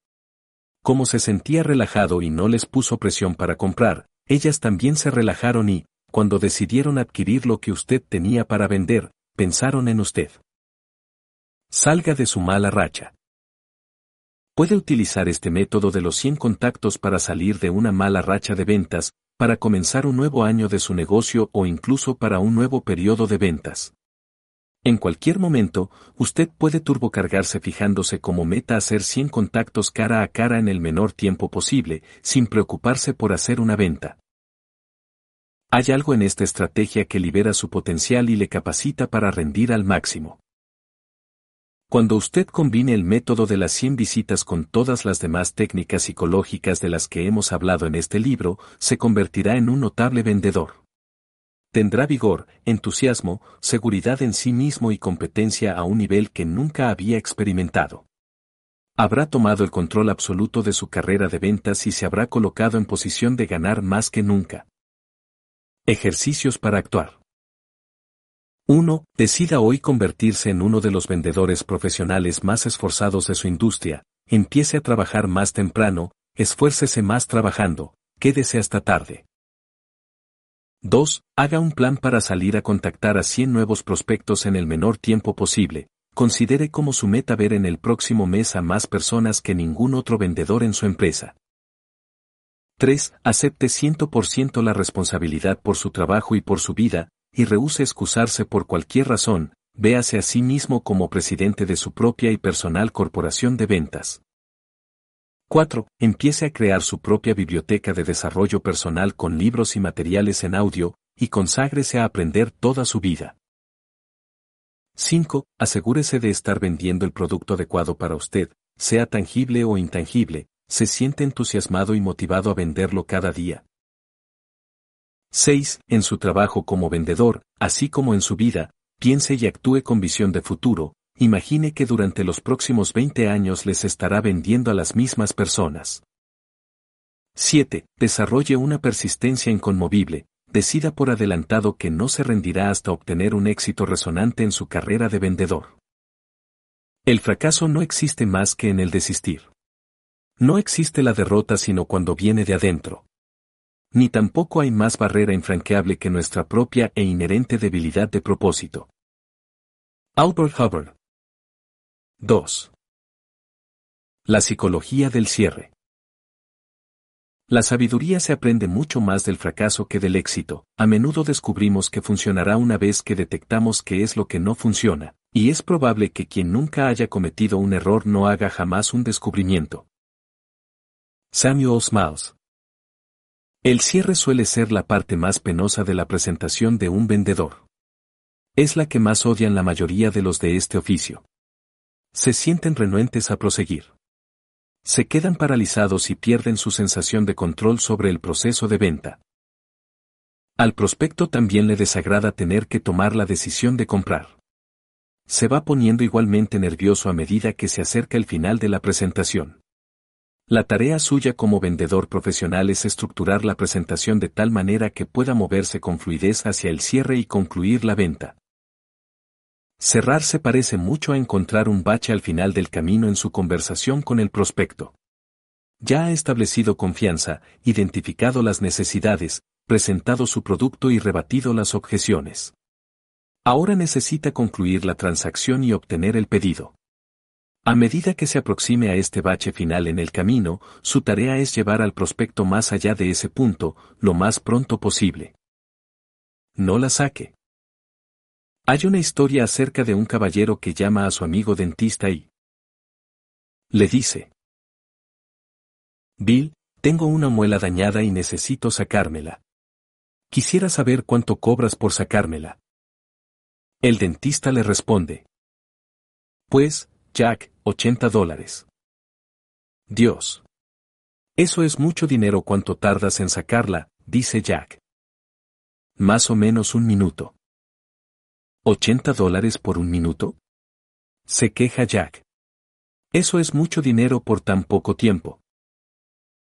Speaker 1: Como se sentía relajado y no les puso presión para comprar, ellas también se relajaron y, cuando decidieron adquirir lo que usted tenía para vender, pensaron en usted. Salga de su mala racha. Puede utilizar este método de los 100 contactos para salir de una mala racha de ventas, para comenzar un nuevo año de su negocio o incluso para un nuevo periodo de ventas. En cualquier momento, usted puede turbocargarse fijándose como meta hacer 100 contactos cara a cara en el menor tiempo posible, sin preocuparse por hacer una venta. Hay algo en esta estrategia que libera su potencial y le capacita para rendir al máximo. Cuando usted combine el método de las 100 visitas con todas las demás técnicas psicológicas de las que hemos hablado en este libro, se convertirá en un notable vendedor. Tendrá vigor, entusiasmo, seguridad en sí mismo y competencia a un nivel que nunca había experimentado. Habrá tomado el control absoluto de su carrera de ventas y se habrá colocado en posición de ganar más que nunca. Ejercicios para actuar. 1. Decida hoy convertirse en uno de los vendedores profesionales más esforzados de su industria, empiece a trabajar más temprano, esfuércese más trabajando, quédese hasta tarde. 2. Haga un plan para salir a contactar a 100 nuevos prospectos en el menor tiempo posible. Considere como su meta ver en el próximo mes a más personas que ningún otro vendedor en su empresa. 3. Acepte 100% la responsabilidad por su trabajo y por su vida, y rehúse excusarse por cualquier razón, véase a sí mismo como presidente de su propia y personal corporación de ventas. 4. Empiece a crear su propia biblioteca de desarrollo personal con libros y materiales en audio, y conságrese a aprender toda su vida. 5. Asegúrese de estar vendiendo el producto adecuado para usted, sea tangible o intangible, se siente entusiasmado y motivado a venderlo cada día. 6. En su trabajo como vendedor, así como en su vida, piense y actúe con visión de futuro, imagine que durante los próximos 20 años les estará vendiendo a las mismas personas. 7. Desarrolle una persistencia inconmovible, decida por adelantado que no se rendirá hasta obtener un éxito resonante en su carrera de vendedor. El fracaso no existe más que en el desistir. No existe la derrota sino cuando viene de adentro. Ni tampoco hay más barrera infranqueable que nuestra propia e inherente debilidad de propósito. Albert Hubbard 2. La psicología del cierre. La sabiduría se aprende mucho más del fracaso que del éxito. A menudo descubrimos que funcionará una vez que detectamos qué es lo que no funciona, y es probable que quien nunca haya cometido un error no haga jamás un descubrimiento. Samuel Smiles. El cierre suele ser la parte más penosa de la presentación de un vendedor. Es la que más odian la mayoría de los de este oficio. Se sienten renuentes a proseguir. Se quedan paralizados y pierden su sensación de control sobre el proceso de venta. Al prospecto también le desagrada tener que tomar la decisión de comprar. Se va poniendo igualmente nervioso a medida que se acerca el final de la presentación. La tarea suya como vendedor profesional es estructurar la presentación de tal manera que pueda moverse con fluidez hacia el cierre y concluir la venta. Cerrar se parece mucho a encontrar un bache al final del camino en su conversación con el prospecto. Ya ha establecido confianza, identificado las necesidades, presentado su producto y rebatido las objeciones. Ahora necesita concluir la transacción y obtener el pedido. A medida que se aproxime a este bache final en el camino, su tarea es llevar al prospecto más allá de ese punto, lo más pronto posible. No la saque. Hay una historia acerca de un caballero que llama a su amigo dentista y le dice, Bill, tengo una muela dañada y necesito sacármela. Quisiera saber cuánto cobras por sacármela. El dentista le responde, Pues, Jack, 80 dólares. Dios. Eso es mucho dinero cuánto tardas en sacarla, dice Jack. Más o menos un minuto. ¿80 dólares por un minuto? Se queja Jack. Eso es mucho dinero por tan poco tiempo.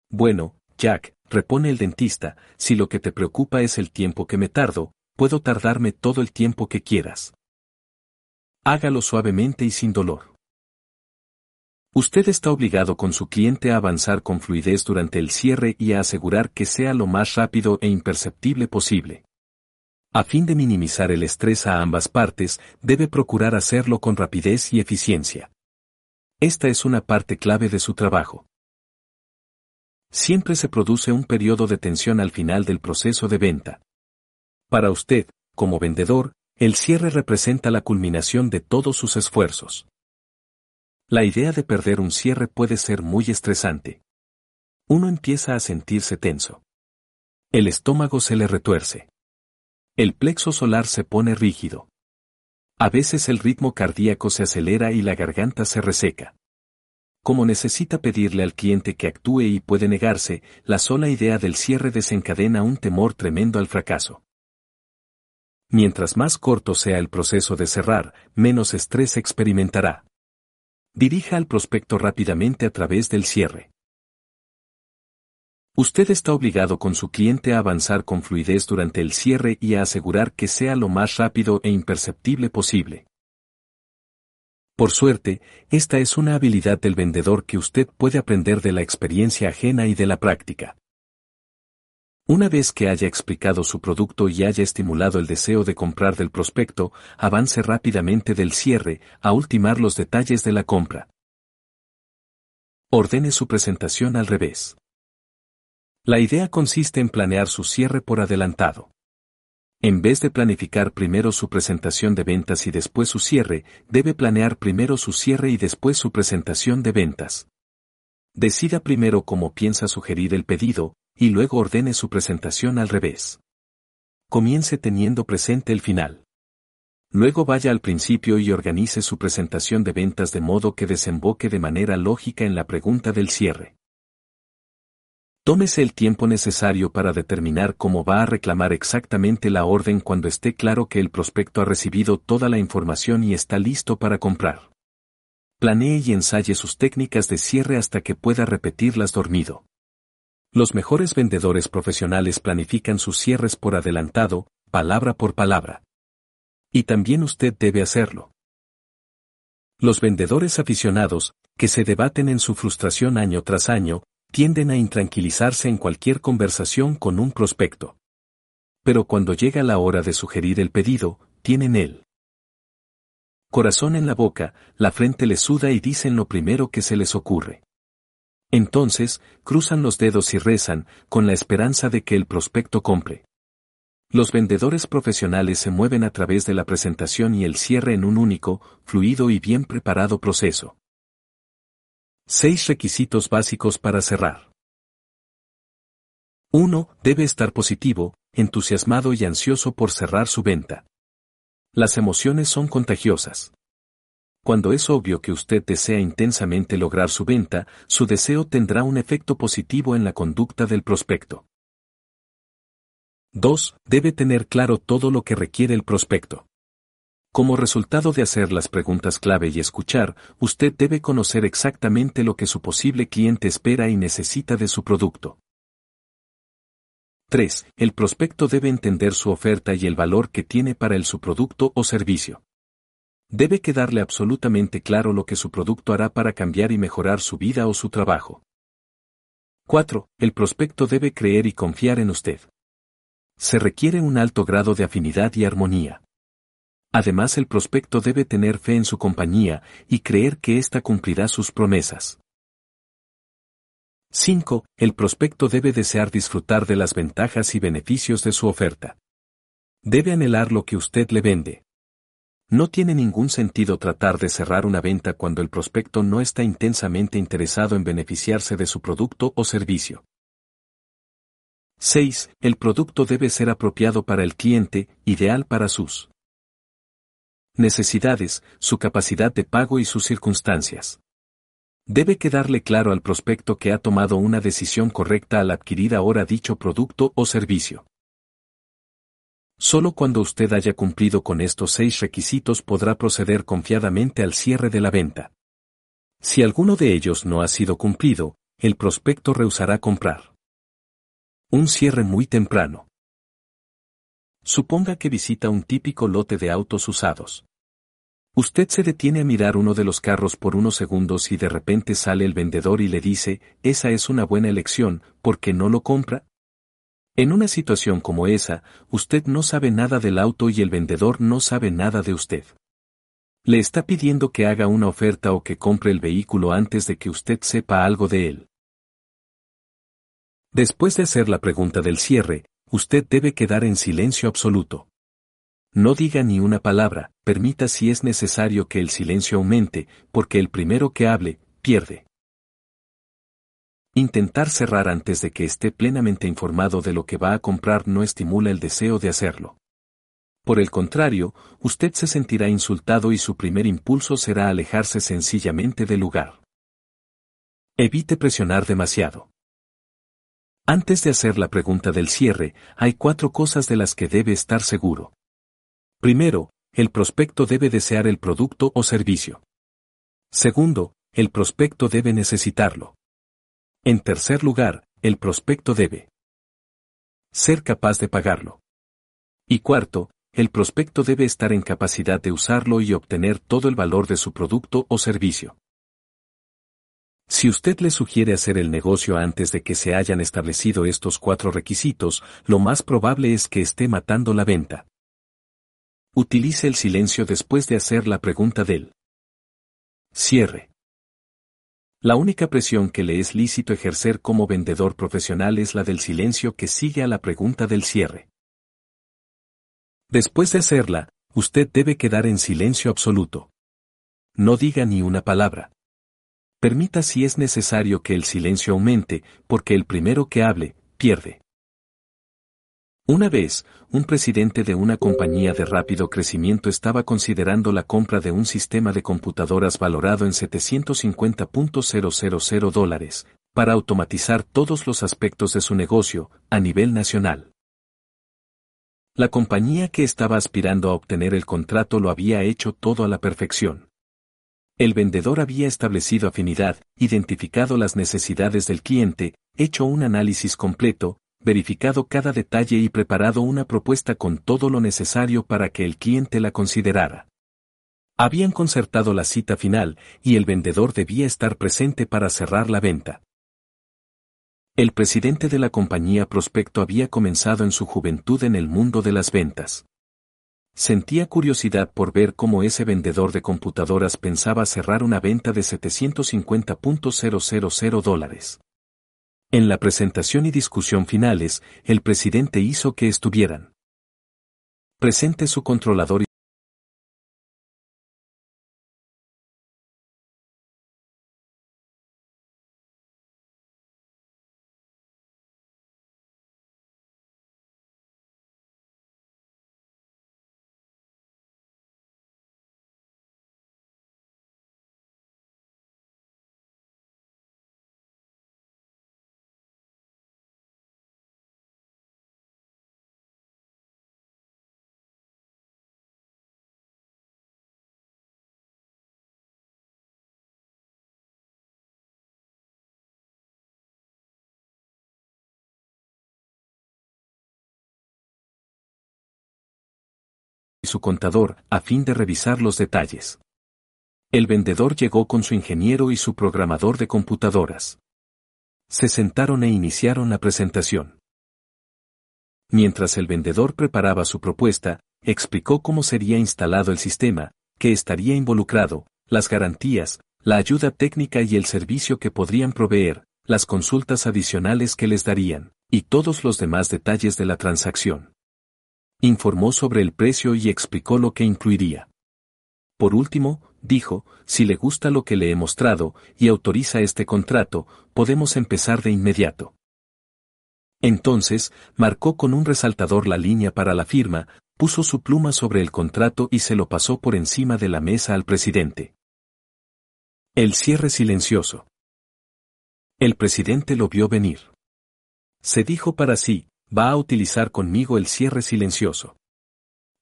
Speaker 1: Bueno, Jack, repone el dentista, si lo que te preocupa es el tiempo que me tardo, puedo tardarme todo el tiempo que quieras. Hágalo suavemente y sin dolor. Usted está obligado con su cliente a avanzar con fluidez durante el cierre y a asegurar que sea lo más rápido e imperceptible posible. A fin de minimizar el estrés a ambas partes, debe procurar hacerlo con rapidez y eficiencia. Esta es una parte clave de su trabajo. Siempre se produce un periodo de tensión al final del proceso de venta. Para usted, como vendedor, el cierre representa la culminación de todos sus esfuerzos. La idea de perder un cierre puede ser muy estresante. Uno empieza a sentirse tenso. El estómago se le retuerce. El plexo solar se pone rígido. A veces el ritmo cardíaco se acelera y la garganta se reseca. Como necesita pedirle al cliente que actúe y puede negarse, la sola idea del cierre desencadena un temor tremendo al fracaso. Mientras más corto sea el proceso de cerrar, menos estrés experimentará. Dirija al prospecto rápidamente a través del cierre. Usted está obligado con su cliente a avanzar con fluidez durante el cierre y a asegurar que sea lo más rápido e imperceptible posible. Por suerte, esta es una habilidad del vendedor que usted puede aprender de la experiencia ajena y de la práctica. Una vez que haya explicado su producto y haya estimulado el deseo de comprar del prospecto, avance rápidamente del cierre a ultimar los detalles de la compra. Ordene su presentación al revés. La idea consiste en planear su cierre por adelantado. En vez de planificar primero su presentación de ventas y después su cierre, debe planear primero su cierre y después su presentación de ventas. Decida primero cómo piensa sugerir el pedido, y luego ordene su presentación al revés. Comience teniendo presente el final. Luego vaya al principio y organice su presentación de ventas de modo que desemboque de manera lógica en la pregunta del cierre. Tómese el tiempo necesario para determinar cómo va a reclamar exactamente la orden cuando esté claro que el prospecto ha recibido toda la información y está listo para comprar. Planee y ensaye sus técnicas de cierre hasta que pueda repetirlas dormido. Los mejores vendedores profesionales planifican sus cierres por adelantado, palabra por palabra. Y también usted debe hacerlo. Los vendedores aficionados, que se debaten en su frustración año tras año, tienden a intranquilizarse en cualquier conversación con un prospecto. Pero cuando llega la hora de sugerir el pedido, tienen él. Corazón en la boca, la frente les suda y dicen lo primero que se les ocurre. Entonces, cruzan los dedos y rezan, con la esperanza de que el prospecto compre. Los vendedores profesionales se mueven a través de la presentación y el cierre en un único, fluido y bien preparado proceso. Seis requisitos básicos para cerrar. 1. Debe estar positivo, entusiasmado y ansioso por cerrar su venta. Las emociones son contagiosas. Cuando es obvio que usted desea intensamente lograr su venta, su deseo tendrá un efecto positivo en la conducta del prospecto. 2. Debe tener claro todo lo que requiere el prospecto. Como resultado de hacer las preguntas clave y escuchar, usted debe conocer exactamente lo que su posible cliente espera y necesita de su producto. 3. El prospecto debe entender su oferta y el valor que tiene para el su producto o servicio. Debe quedarle absolutamente claro lo que su producto hará para cambiar y mejorar su vida o su trabajo. 4. El prospecto debe creer y confiar en usted. Se requiere un alto grado de afinidad y armonía. Además el prospecto debe tener fe en su compañía y creer que ésta cumplirá sus promesas. 5. El prospecto debe desear disfrutar de las ventajas y beneficios de su oferta. Debe anhelar lo que usted le vende. No tiene ningún sentido tratar de cerrar una venta cuando el prospecto no está intensamente interesado en beneficiarse de su producto o servicio. 6. El producto debe ser apropiado para el cliente, ideal para sus necesidades, su capacidad de pago y sus circunstancias. Debe quedarle claro al prospecto que ha tomado una decisión correcta al adquirir ahora dicho producto o servicio. Solo cuando usted haya cumplido con estos seis requisitos podrá proceder confiadamente al cierre de la venta. Si alguno de ellos no ha sido cumplido, el prospecto rehusará comprar. Un cierre muy temprano. Suponga que visita un típico lote de autos usados. Usted se detiene a mirar uno de los carros por unos segundos y de repente sale el vendedor y le dice, esa es una buena elección, ¿por qué no lo compra? En una situación como esa, usted no sabe nada del auto y el vendedor no sabe nada de usted. Le está pidiendo que haga una oferta o que compre el vehículo antes de que usted sepa algo de él. Después de hacer la pregunta del cierre, usted debe quedar en silencio absoluto. No diga ni una palabra, permita si es necesario que el silencio aumente, porque el primero que hable, pierde. Intentar cerrar antes de que esté plenamente informado de lo que va a comprar no estimula el deseo de hacerlo. Por el contrario, usted se sentirá insultado y su primer impulso será alejarse sencillamente del lugar. Evite presionar demasiado. Antes de hacer la pregunta del cierre, hay cuatro cosas de las que debe estar seguro. Primero, el prospecto debe desear el producto o servicio. Segundo, el prospecto debe necesitarlo. En tercer lugar, el prospecto debe ser capaz de pagarlo. Y cuarto, el prospecto debe estar en capacidad de usarlo y obtener todo el valor de su producto o servicio. Si usted le sugiere hacer el negocio antes de que se hayan establecido estos cuatro requisitos, lo más probable es que esté matando la venta. Utilice el silencio después de hacer la pregunta del cierre. La única presión que le es lícito ejercer como vendedor profesional es la del silencio que sigue a la pregunta del cierre. Después de hacerla, usted debe quedar en silencio absoluto. No diga ni una palabra. Permita si es necesario que el silencio aumente, porque el primero que hable, pierde. Una vez, un presidente de una compañía de rápido crecimiento estaba considerando la compra de un sistema de computadoras valorado en 750.000 dólares, para automatizar todos los aspectos de su negocio, a nivel nacional. La compañía que estaba aspirando a obtener el contrato lo había hecho todo a la perfección. El vendedor había establecido afinidad, identificado las necesidades del cliente, hecho un análisis completo, verificado cada detalle y preparado una propuesta con todo lo necesario para que el cliente la considerara. Habían concertado la cita final y el vendedor debía estar presente para cerrar la venta. El presidente de la compañía Prospecto había comenzado en su juventud en el mundo de las ventas. Sentía curiosidad por ver cómo ese vendedor de computadoras pensaba cerrar una venta de 750.000 dólares. En la presentación y discusión finales, el presidente hizo que estuvieran presente su controlador su contador, a fin de revisar los detalles. El vendedor llegó con su ingeniero y su programador de computadoras. Se sentaron e iniciaron la presentación. Mientras el vendedor preparaba su propuesta, explicó cómo sería instalado el sistema, qué estaría involucrado, las garantías, la ayuda técnica y el servicio que podrían proveer, las consultas adicionales que les darían, y todos los demás detalles de la transacción informó sobre el precio y explicó lo que incluiría. Por último, dijo, si le gusta lo que le he mostrado y autoriza este contrato, podemos empezar de inmediato. Entonces, marcó con un resaltador la línea para la firma, puso su pluma sobre el contrato y se lo pasó por encima de la mesa al presidente. El cierre silencioso. El presidente lo vio venir. Se dijo para sí, va a utilizar conmigo el cierre silencioso.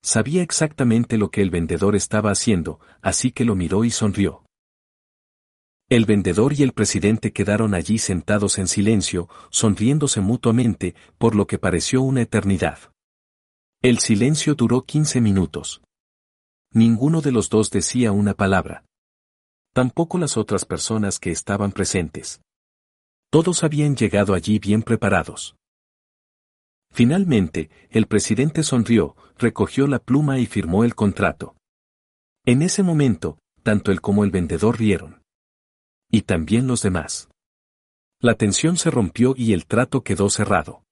Speaker 1: Sabía exactamente lo que el vendedor estaba haciendo, así que lo miró y sonrió. El vendedor y el presidente quedaron allí sentados en silencio, sonriéndose mutuamente, por lo que pareció una eternidad. El silencio duró 15 minutos. Ninguno de los dos decía una palabra. Tampoco las otras personas que estaban presentes. Todos habían llegado allí bien preparados. Finalmente, el presidente sonrió, recogió la pluma y firmó el contrato. En ese momento, tanto él como el vendedor rieron. Y también los demás. La tensión se rompió y el trato quedó cerrado.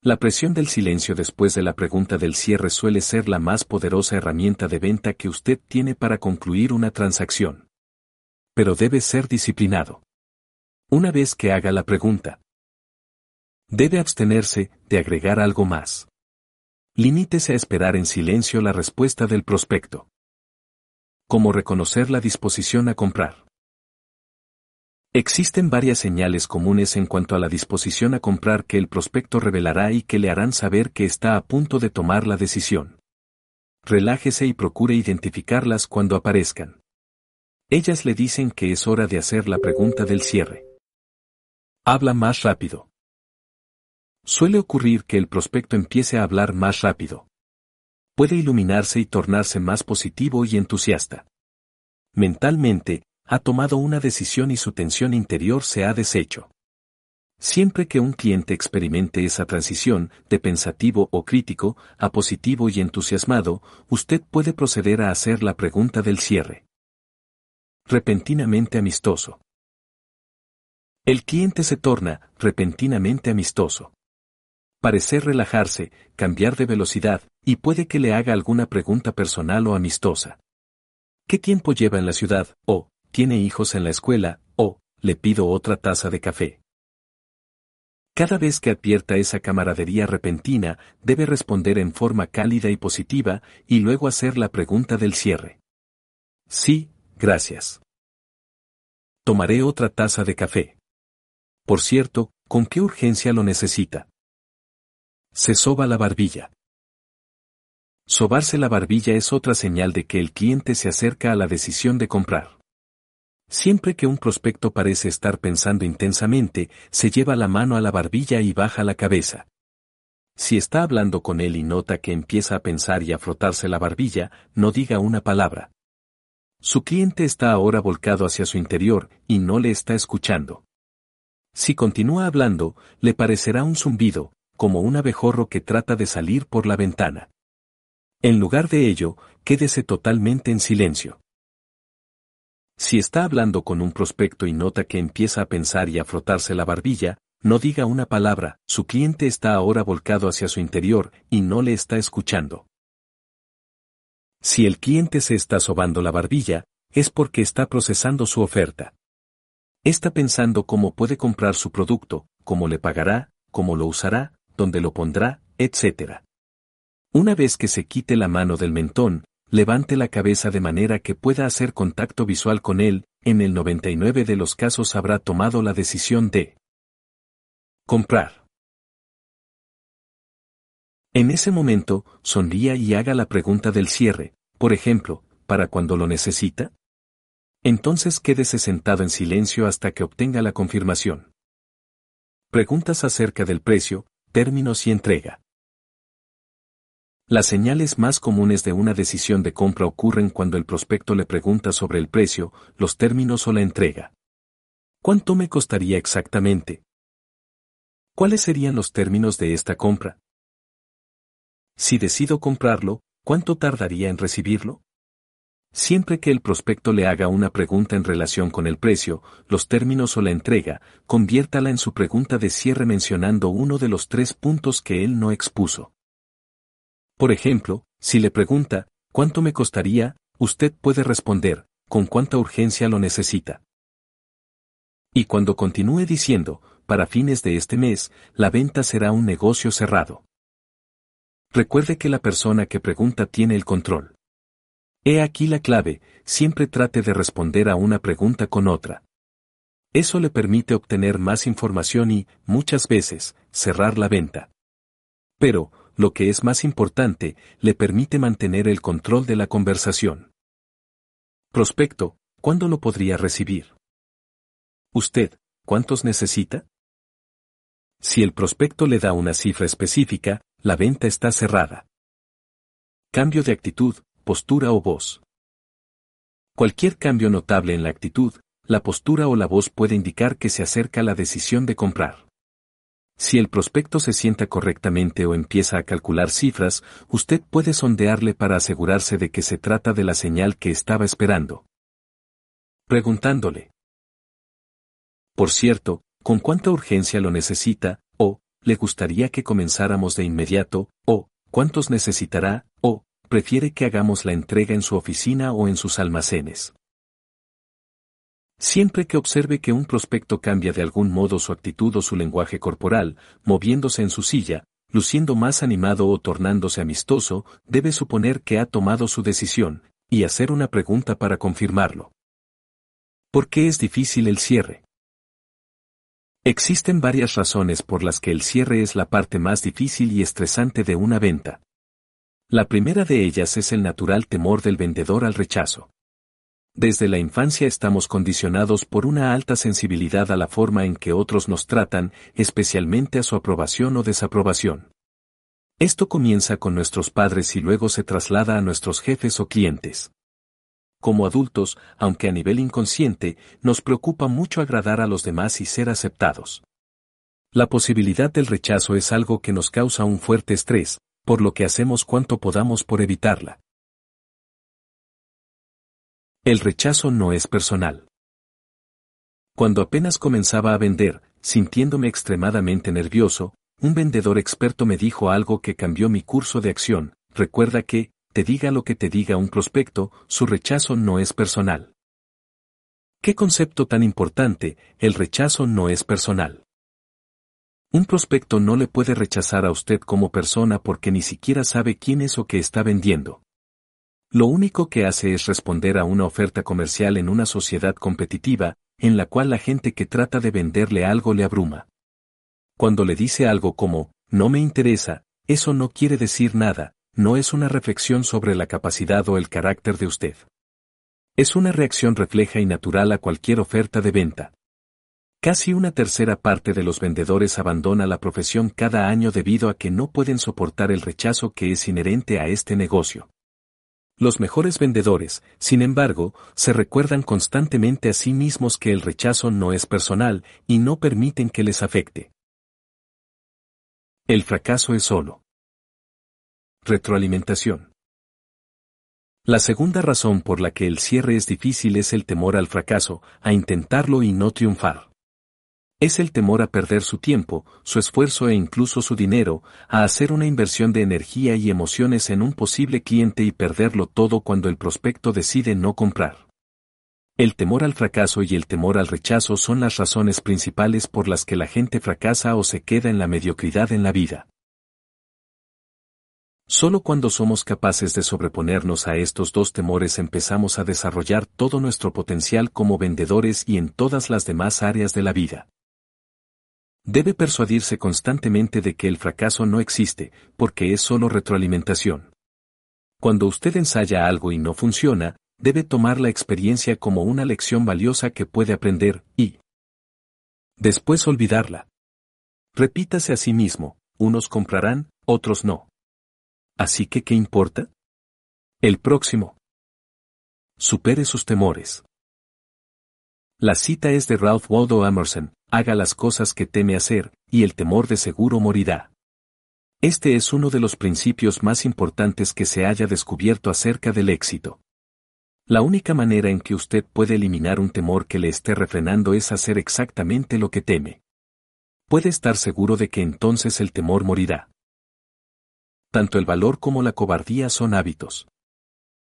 Speaker 1: La presión del silencio después de la pregunta del cierre suele ser la más poderosa herramienta de venta que usted tiene para concluir una transacción. Pero debe ser disciplinado. Una vez que haga la pregunta, debe abstenerse de agregar algo más. Limítese a esperar en silencio la respuesta del prospecto. ¿Cómo reconocer la disposición a comprar? Existen varias señales comunes en cuanto a la disposición a comprar que el prospecto revelará y que le harán saber que está a punto de tomar la decisión. Relájese y procure identificarlas cuando aparezcan. Ellas le dicen que es hora de hacer la pregunta del cierre. Habla más rápido. Suele ocurrir que el prospecto empiece a hablar más rápido. Puede iluminarse y tornarse más positivo y entusiasta. Mentalmente, ha tomado una decisión y su tensión interior se ha deshecho. Siempre que un cliente experimente esa transición, de pensativo o crítico, a positivo y entusiasmado, usted puede proceder a hacer la pregunta del cierre. Repentinamente amistoso. El cliente se torna, repentinamente amistoso. Parecer relajarse, cambiar de velocidad, y puede que le haga alguna pregunta personal o amistosa. ¿Qué tiempo lleva en la ciudad? O, tiene hijos en la escuela, o, le pido otra taza de café. Cada vez que advierta esa camaradería repentina, debe responder en forma cálida y positiva, y luego hacer la pregunta del cierre. Sí, gracias. Tomaré otra taza de café. Por cierto, ¿con qué urgencia lo necesita? Se soba la barbilla. Sobarse la barbilla es otra señal de que el cliente se acerca a la decisión de comprar. Siempre que un prospecto parece estar pensando intensamente, se lleva la mano a la barbilla y baja la cabeza. Si está hablando con él y nota que empieza a pensar y a frotarse la barbilla, no diga una palabra. Su cliente está ahora volcado hacia su interior y no le está escuchando. Si continúa hablando, le parecerá un zumbido, como un abejorro que trata de salir por la ventana. En lugar de ello, quédese totalmente en silencio. Si está hablando con un prospecto y nota que empieza a pensar y a frotarse la barbilla, no diga una palabra, su cliente está ahora volcado hacia su interior y no le está escuchando. Si el cliente se está sobando la barbilla, es porque está procesando su oferta. Está pensando cómo puede comprar su producto, cómo le pagará, cómo lo usará, dónde lo pondrá, etc. Una vez que se quite la mano del mentón, levante la cabeza de manera que pueda hacer contacto visual con él, en el 99 de los casos habrá tomado la decisión de comprar. En ese momento, sonría y haga la pregunta del cierre, por ejemplo, ¿para cuando lo necesita? Entonces quédese sentado en silencio hasta que obtenga la confirmación. Preguntas acerca del precio, términos y entrega. Las señales más comunes de una decisión de compra ocurren cuando el prospecto le pregunta sobre el precio, los términos o la entrega. ¿Cuánto me costaría exactamente? ¿Cuáles serían los términos de esta compra? Si decido comprarlo, ¿cuánto tardaría en recibirlo? Siempre que el prospecto le haga una pregunta en relación con el precio, los términos o la entrega, conviértala en su pregunta de cierre mencionando uno de los tres puntos que él no expuso. Por ejemplo, si le pregunta, ¿cuánto me costaría? Usted puede responder, ¿con cuánta urgencia lo necesita? Y cuando continúe diciendo, para fines de este mes, la venta será un negocio cerrado. Recuerde que la persona que pregunta tiene el control. He aquí la clave, siempre trate de responder a una pregunta con otra. Eso le permite obtener más información y, muchas veces, cerrar la venta. Pero, lo que es más importante, le permite mantener el control de la conversación. Prospecto, ¿cuándo lo podría recibir? ¿Usted, cuántos necesita? Si el prospecto le da una cifra específica, la venta está cerrada. Cambio de actitud, postura o voz. Cualquier cambio notable en la actitud, la postura o la voz puede indicar que se acerca la decisión de comprar. Si el prospecto se sienta correctamente o empieza a calcular cifras, usted puede sondearle para asegurarse de que se trata de la señal que estaba esperando. Preguntándole. Por cierto, ¿con cuánta urgencia lo necesita? o, ¿le gustaría que comenzáramos de inmediato? o, ¿cuántos necesitará? o, prefiere que hagamos la entrega en su oficina o en sus almacenes. Siempre que observe que un prospecto cambia de algún modo su actitud o su lenguaje corporal, moviéndose en su silla, luciendo más animado o tornándose amistoso, debe suponer que ha tomado su decisión, y hacer una pregunta para confirmarlo. ¿Por qué es difícil el cierre? Existen varias razones por las que el cierre es la parte más difícil y estresante de una venta. La primera de ellas es el natural temor del vendedor al rechazo. Desde la infancia estamos condicionados por una alta sensibilidad a la forma en que otros nos tratan, especialmente a su aprobación o desaprobación. Esto comienza con nuestros padres y luego se traslada a nuestros jefes o clientes. Como adultos, aunque a nivel inconsciente, nos preocupa mucho agradar a los demás y ser aceptados. La posibilidad del rechazo es algo que nos causa un fuerte estrés, por lo que hacemos cuanto podamos por evitarla. El rechazo no es personal. Cuando apenas comenzaba a vender, sintiéndome extremadamente nervioso, un vendedor experto me dijo algo que cambió mi curso de acción, recuerda que, te diga lo que te diga un prospecto, su rechazo no es personal. ¿Qué concepto tan importante, el rechazo no es personal? Un prospecto no le puede rechazar a usted como persona porque ni siquiera sabe quién es o qué está vendiendo. Lo único que hace es responder a una oferta comercial en una sociedad competitiva, en la cual la gente que trata de venderle algo le abruma. Cuando le dice algo como, no me interesa, eso no quiere decir nada, no es una reflexión sobre la capacidad o el carácter de usted. Es una reacción refleja y natural a cualquier oferta de venta. Casi una tercera parte de los vendedores abandona la profesión cada año debido a que no pueden soportar el rechazo que es inherente a este negocio. Los mejores vendedores, sin embargo, se recuerdan constantemente a sí mismos que el rechazo no es personal y no permiten que les afecte. El fracaso es solo. Retroalimentación. La segunda razón por la que el cierre es difícil es el temor al fracaso, a intentarlo y no triunfar. Es el temor a perder su tiempo, su esfuerzo e incluso su dinero, a hacer una inversión de energía y emociones en un posible cliente y perderlo todo cuando el prospecto decide no comprar. El temor al fracaso y el temor al rechazo son las razones principales por las que la gente fracasa o se queda en la mediocridad en la vida. Solo cuando somos capaces de sobreponernos a estos dos temores empezamos a desarrollar todo nuestro potencial como vendedores y en todas las demás áreas de la vida. Debe persuadirse constantemente de que el fracaso no existe, porque es solo retroalimentación. Cuando usted ensaya algo y no funciona, debe tomar la experiencia como una lección valiosa que puede aprender, y después olvidarla. Repítase a sí mismo, unos comprarán, otros no. Así que, ¿qué importa? El próximo. Supere sus temores. La cita es de Ralph Waldo Emerson, haga las cosas que teme hacer, y el temor de seguro morirá. Este es uno de los principios más importantes que se haya descubierto acerca del éxito. La única manera en que usted puede eliminar un temor que le esté refrenando es hacer exactamente lo que teme. Puede estar seguro de que entonces el temor morirá. Tanto el valor como la cobardía son hábitos.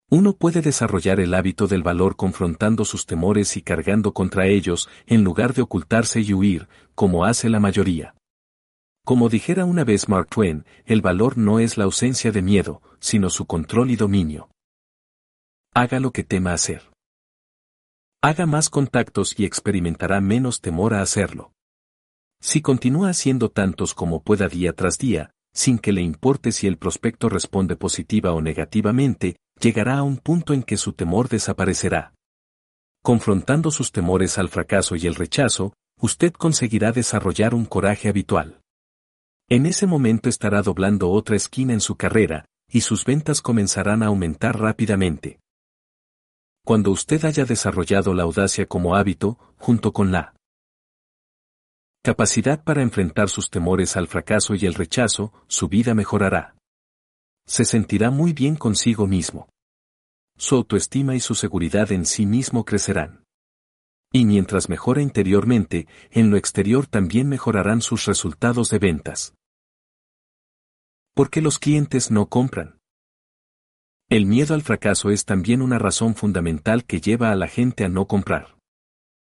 Speaker 1: Uno puede desarrollar el hábito del valor confrontando sus temores y cargando contra ellos, en lugar de ocultarse y huir, como hace la mayoría. Como dijera una vez Mark Twain, el valor no es la ausencia de miedo, sino su control y dominio. Haga lo que tema hacer. Haga más contactos y experimentará menos temor a hacerlo. Si continúa haciendo tantos como pueda día tras día, sin que le importe si el prospecto responde positiva o negativamente, llegará a un punto en que su temor desaparecerá. Confrontando sus temores al fracaso y el rechazo, usted conseguirá desarrollar un coraje habitual. En ese momento estará doblando otra esquina en su carrera, y sus ventas comenzarán a aumentar rápidamente. Cuando usted haya desarrollado la audacia como hábito, junto con la capacidad para enfrentar sus temores al fracaso y el rechazo, su vida mejorará. Se sentirá muy bien consigo mismo. Su autoestima y su seguridad en sí mismo crecerán. Y mientras mejora interiormente, en lo exterior también mejorarán sus resultados de ventas. ¿Por qué los clientes no compran? El miedo al fracaso es también una razón fundamental que lleva a la gente a no comprar.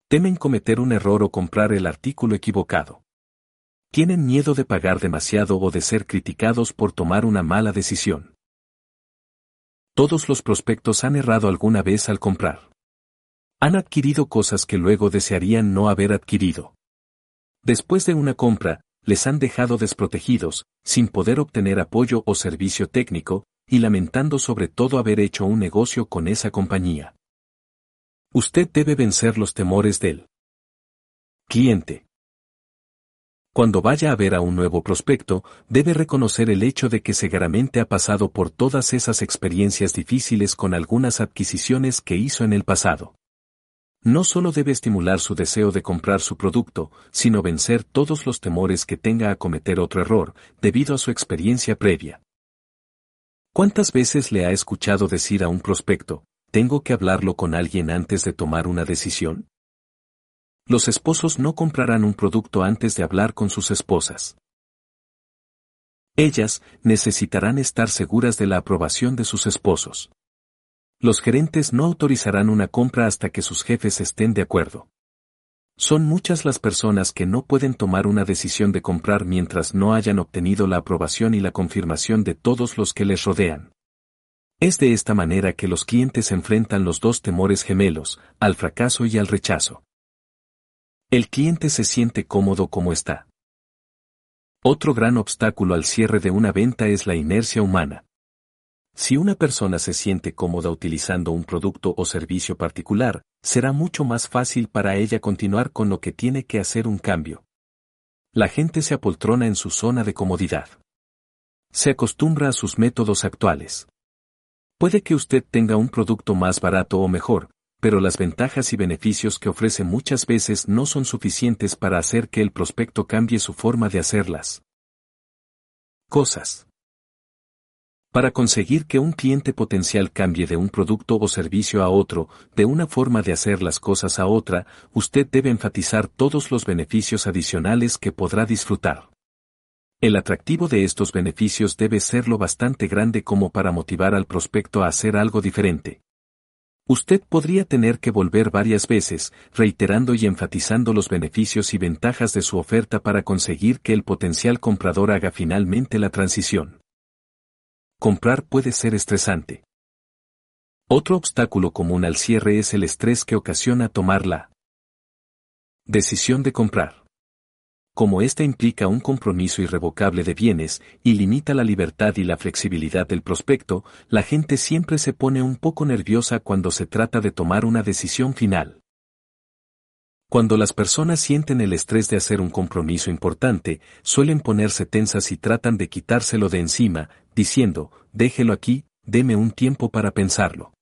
Speaker 1: Temen cometer un error o comprar el artículo equivocado. Tienen miedo de pagar demasiado o de ser criticados por tomar una mala decisión. Todos los prospectos han errado alguna vez al comprar. Han adquirido cosas que luego desearían no haber adquirido. Después de una compra, les han dejado desprotegidos, sin poder obtener apoyo o servicio técnico, y lamentando sobre todo haber hecho un negocio con esa compañía. Usted debe vencer los temores del cliente. Cuando vaya a ver a un nuevo prospecto, debe reconocer el hecho de que seguramente ha pasado por todas esas experiencias difíciles con algunas adquisiciones que hizo en el pasado no solo debe estimular su deseo de comprar su producto, sino vencer todos los temores que tenga a cometer otro error, debido a su experiencia previa. ¿Cuántas veces le ha escuchado decir a un prospecto, tengo que hablarlo con alguien antes de tomar una decisión? Los esposos no comprarán un producto antes de hablar con sus esposas. Ellas necesitarán estar seguras de la aprobación de sus esposos. Los gerentes no autorizarán una compra hasta que sus jefes estén de acuerdo. Son muchas las personas que no pueden tomar una decisión de comprar mientras no hayan obtenido la aprobación y la confirmación de todos los que les rodean. Es de esta manera que los clientes enfrentan los dos temores gemelos, al fracaso y al rechazo. El cliente se siente cómodo como está. Otro gran obstáculo al cierre de una venta es la inercia humana. Si una persona se siente cómoda utilizando un producto o servicio particular, será mucho más fácil para ella continuar con lo que tiene que hacer un cambio. La gente se apoltrona en su zona de comodidad. Se acostumbra a sus métodos actuales. Puede que usted tenga un producto más barato o mejor, pero las ventajas y beneficios que ofrece muchas veces no son suficientes para hacer que el prospecto cambie su forma de hacerlas. Cosas. Para conseguir que un cliente potencial cambie de un producto o servicio a otro, de una forma de hacer las cosas a otra, usted debe enfatizar todos los beneficios adicionales que podrá disfrutar. El atractivo de estos beneficios debe ser lo bastante grande como para motivar al prospecto a hacer algo diferente. Usted podría tener que volver varias veces, reiterando y enfatizando los beneficios y ventajas de su oferta para conseguir que el potencial comprador haga finalmente la transición comprar puede ser estresante. Otro obstáculo común al cierre es el estrés que ocasiona tomar la decisión de comprar. Como esta implica un compromiso irrevocable de bienes y limita la libertad y la flexibilidad del prospecto, la gente siempre se pone un poco nerviosa cuando se trata de tomar una decisión final. Cuando las personas sienten el estrés de hacer un compromiso importante, suelen ponerse tensas y tratan de quitárselo de encima, diciendo, déjelo aquí, deme un tiempo para pensarlo.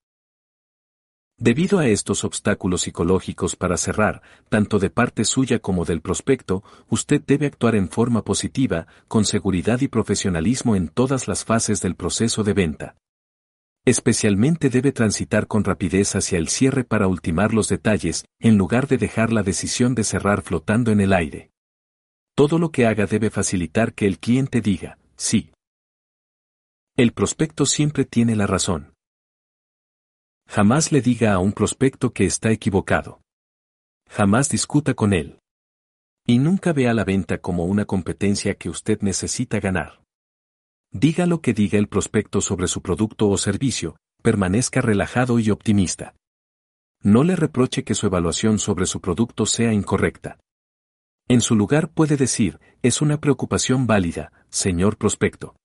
Speaker 1: Debido a estos obstáculos psicológicos para cerrar, tanto de parte suya como del prospecto, usted debe actuar en forma positiva, con seguridad y profesionalismo en todas las fases del proceso de venta. Especialmente debe transitar con rapidez hacia el cierre para ultimar los detalles, en lugar de dejar la decisión de cerrar flotando en el aire. Todo lo que haga debe facilitar que el cliente diga, sí. El prospecto siempre tiene la razón. Jamás le diga a un prospecto que está equivocado. Jamás discuta con él. Y nunca vea la venta como una competencia que usted necesita ganar. Diga lo que diga el prospecto sobre su producto o servicio, permanezca relajado y optimista. No le reproche que su evaluación sobre su producto sea incorrecta. En su lugar puede decir, es una preocupación válida, señor prospecto.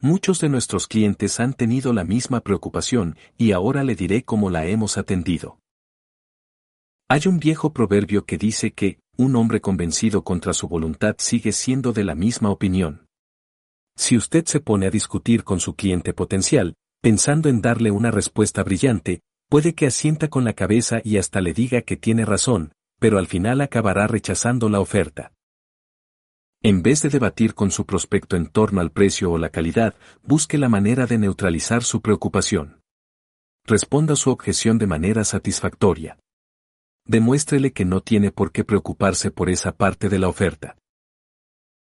Speaker 1: Muchos de nuestros clientes han tenido la misma preocupación y ahora le diré cómo la hemos atendido. Hay un viejo proverbio que dice que, un hombre convencido contra su voluntad sigue siendo de la misma opinión. Si usted se pone a discutir con su cliente potencial, pensando en darle una respuesta brillante, puede que asienta con la cabeza y hasta le diga que tiene razón, pero al final acabará rechazando la oferta. En vez de debatir con su prospecto en torno al precio o la calidad, busque la manera de neutralizar su preocupación. Responda su objeción de manera satisfactoria. Demuéstrele que no tiene por qué preocuparse por esa parte de la oferta.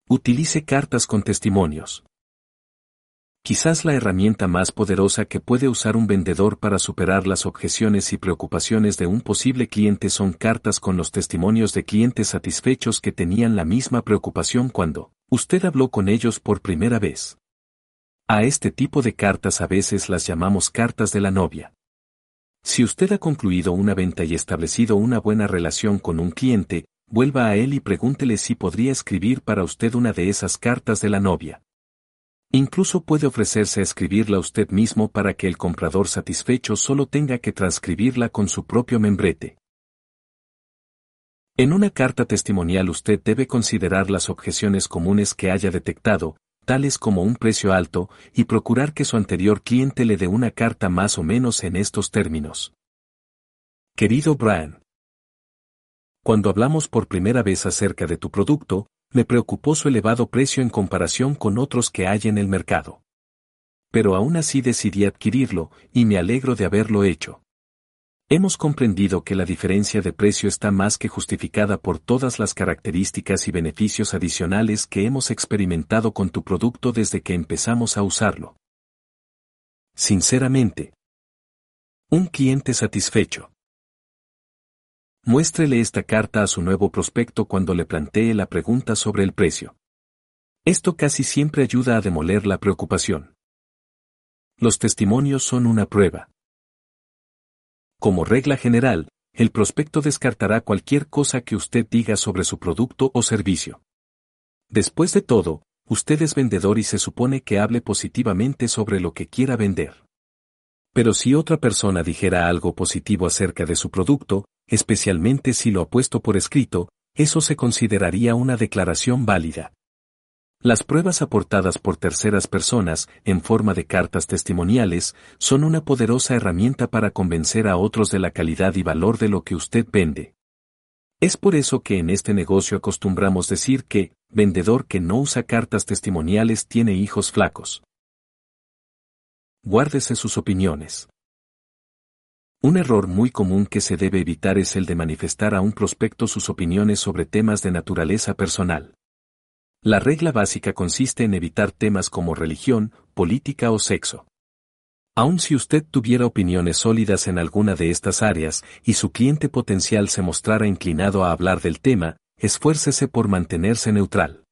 Speaker 1: Utilice cartas con testimonios. Quizás la herramienta más poderosa que puede usar un vendedor para superar las objeciones y preocupaciones de un posible cliente son cartas con los testimonios de clientes satisfechos que tenían la misma preocupación cuando usted habló con ellos por primera vez. A este tipo de cartas a veces las llamamos cartas de la novia. Si usted ha concluido una venta y establecido una buena relación con un cliente, vuelva a él y pregúntele si podría escribir para usted una de esas cartas de la novia. Incluso puede ofrecerse a escribirla usted mismo para que el comprador satisfecho solo tenga que transcribirla con su propio membrete. En una carta testimonial usted debe considerar las objeciones comunes que haya detectado, tales como un precio alto, y procurar que su anterior cliente le dé una carta más o menos en estos términos. Querido Brian, cuando hablamos por primera vez acerca de tu producto, me preocupó su elevado precio en comparación con otros que hay en el mercado. Pero aún así decidí adquirirlo, y me alegro de haberlo hecho. Hemos comprendido que la diferencia de precio está más que justificada por todas las características y beneficios adicionales que hemos experimentado con tu producto desde que empezamos a usarlo. Sinceramente. Un cliente satisfecho. Muéstrele esta carta a su nuevo prospecto cuando le plantee la pregunta sobre el precio. Esto casi siempre ayuda a demoler la preocupación. Los testimonios son una prueba. Como regla general, el prospecto descartará cualquier cosa que usted diga sobre su producto o servicio. Después de todo, usted es vendedor y se supone que hable positivamente sobre lo que quiera vender. Pero si otra persona dijera algo positivo acerca de su producto, especialmente si lo ha puesto por escrito, eso se consideraría una declaración válida. Las pruebas aportadas por terceras personas, en forma de cartas testimoniales, son una poderosa herramienta para convencer a otros de la calidad y valor de lo que usted vende. Es por eso que en este negocio acostumbramos decir que, vendedor que no usa cartas testimoniales tiene hijos flacos. Guárdese sus opiniones. Un error muy común que se debe evitar es el de manifestar a un prospecto sus opiniones sobre temas de naturaleza personal. La regla básica consiste en evitar temas como religión, política o sexo. Aun si usted tuviera opiniones sólidas en alguna de estas áreas y su cliente potencial se mostrara inclinado a hablar del tema, esfuércese por mantenerse neutral.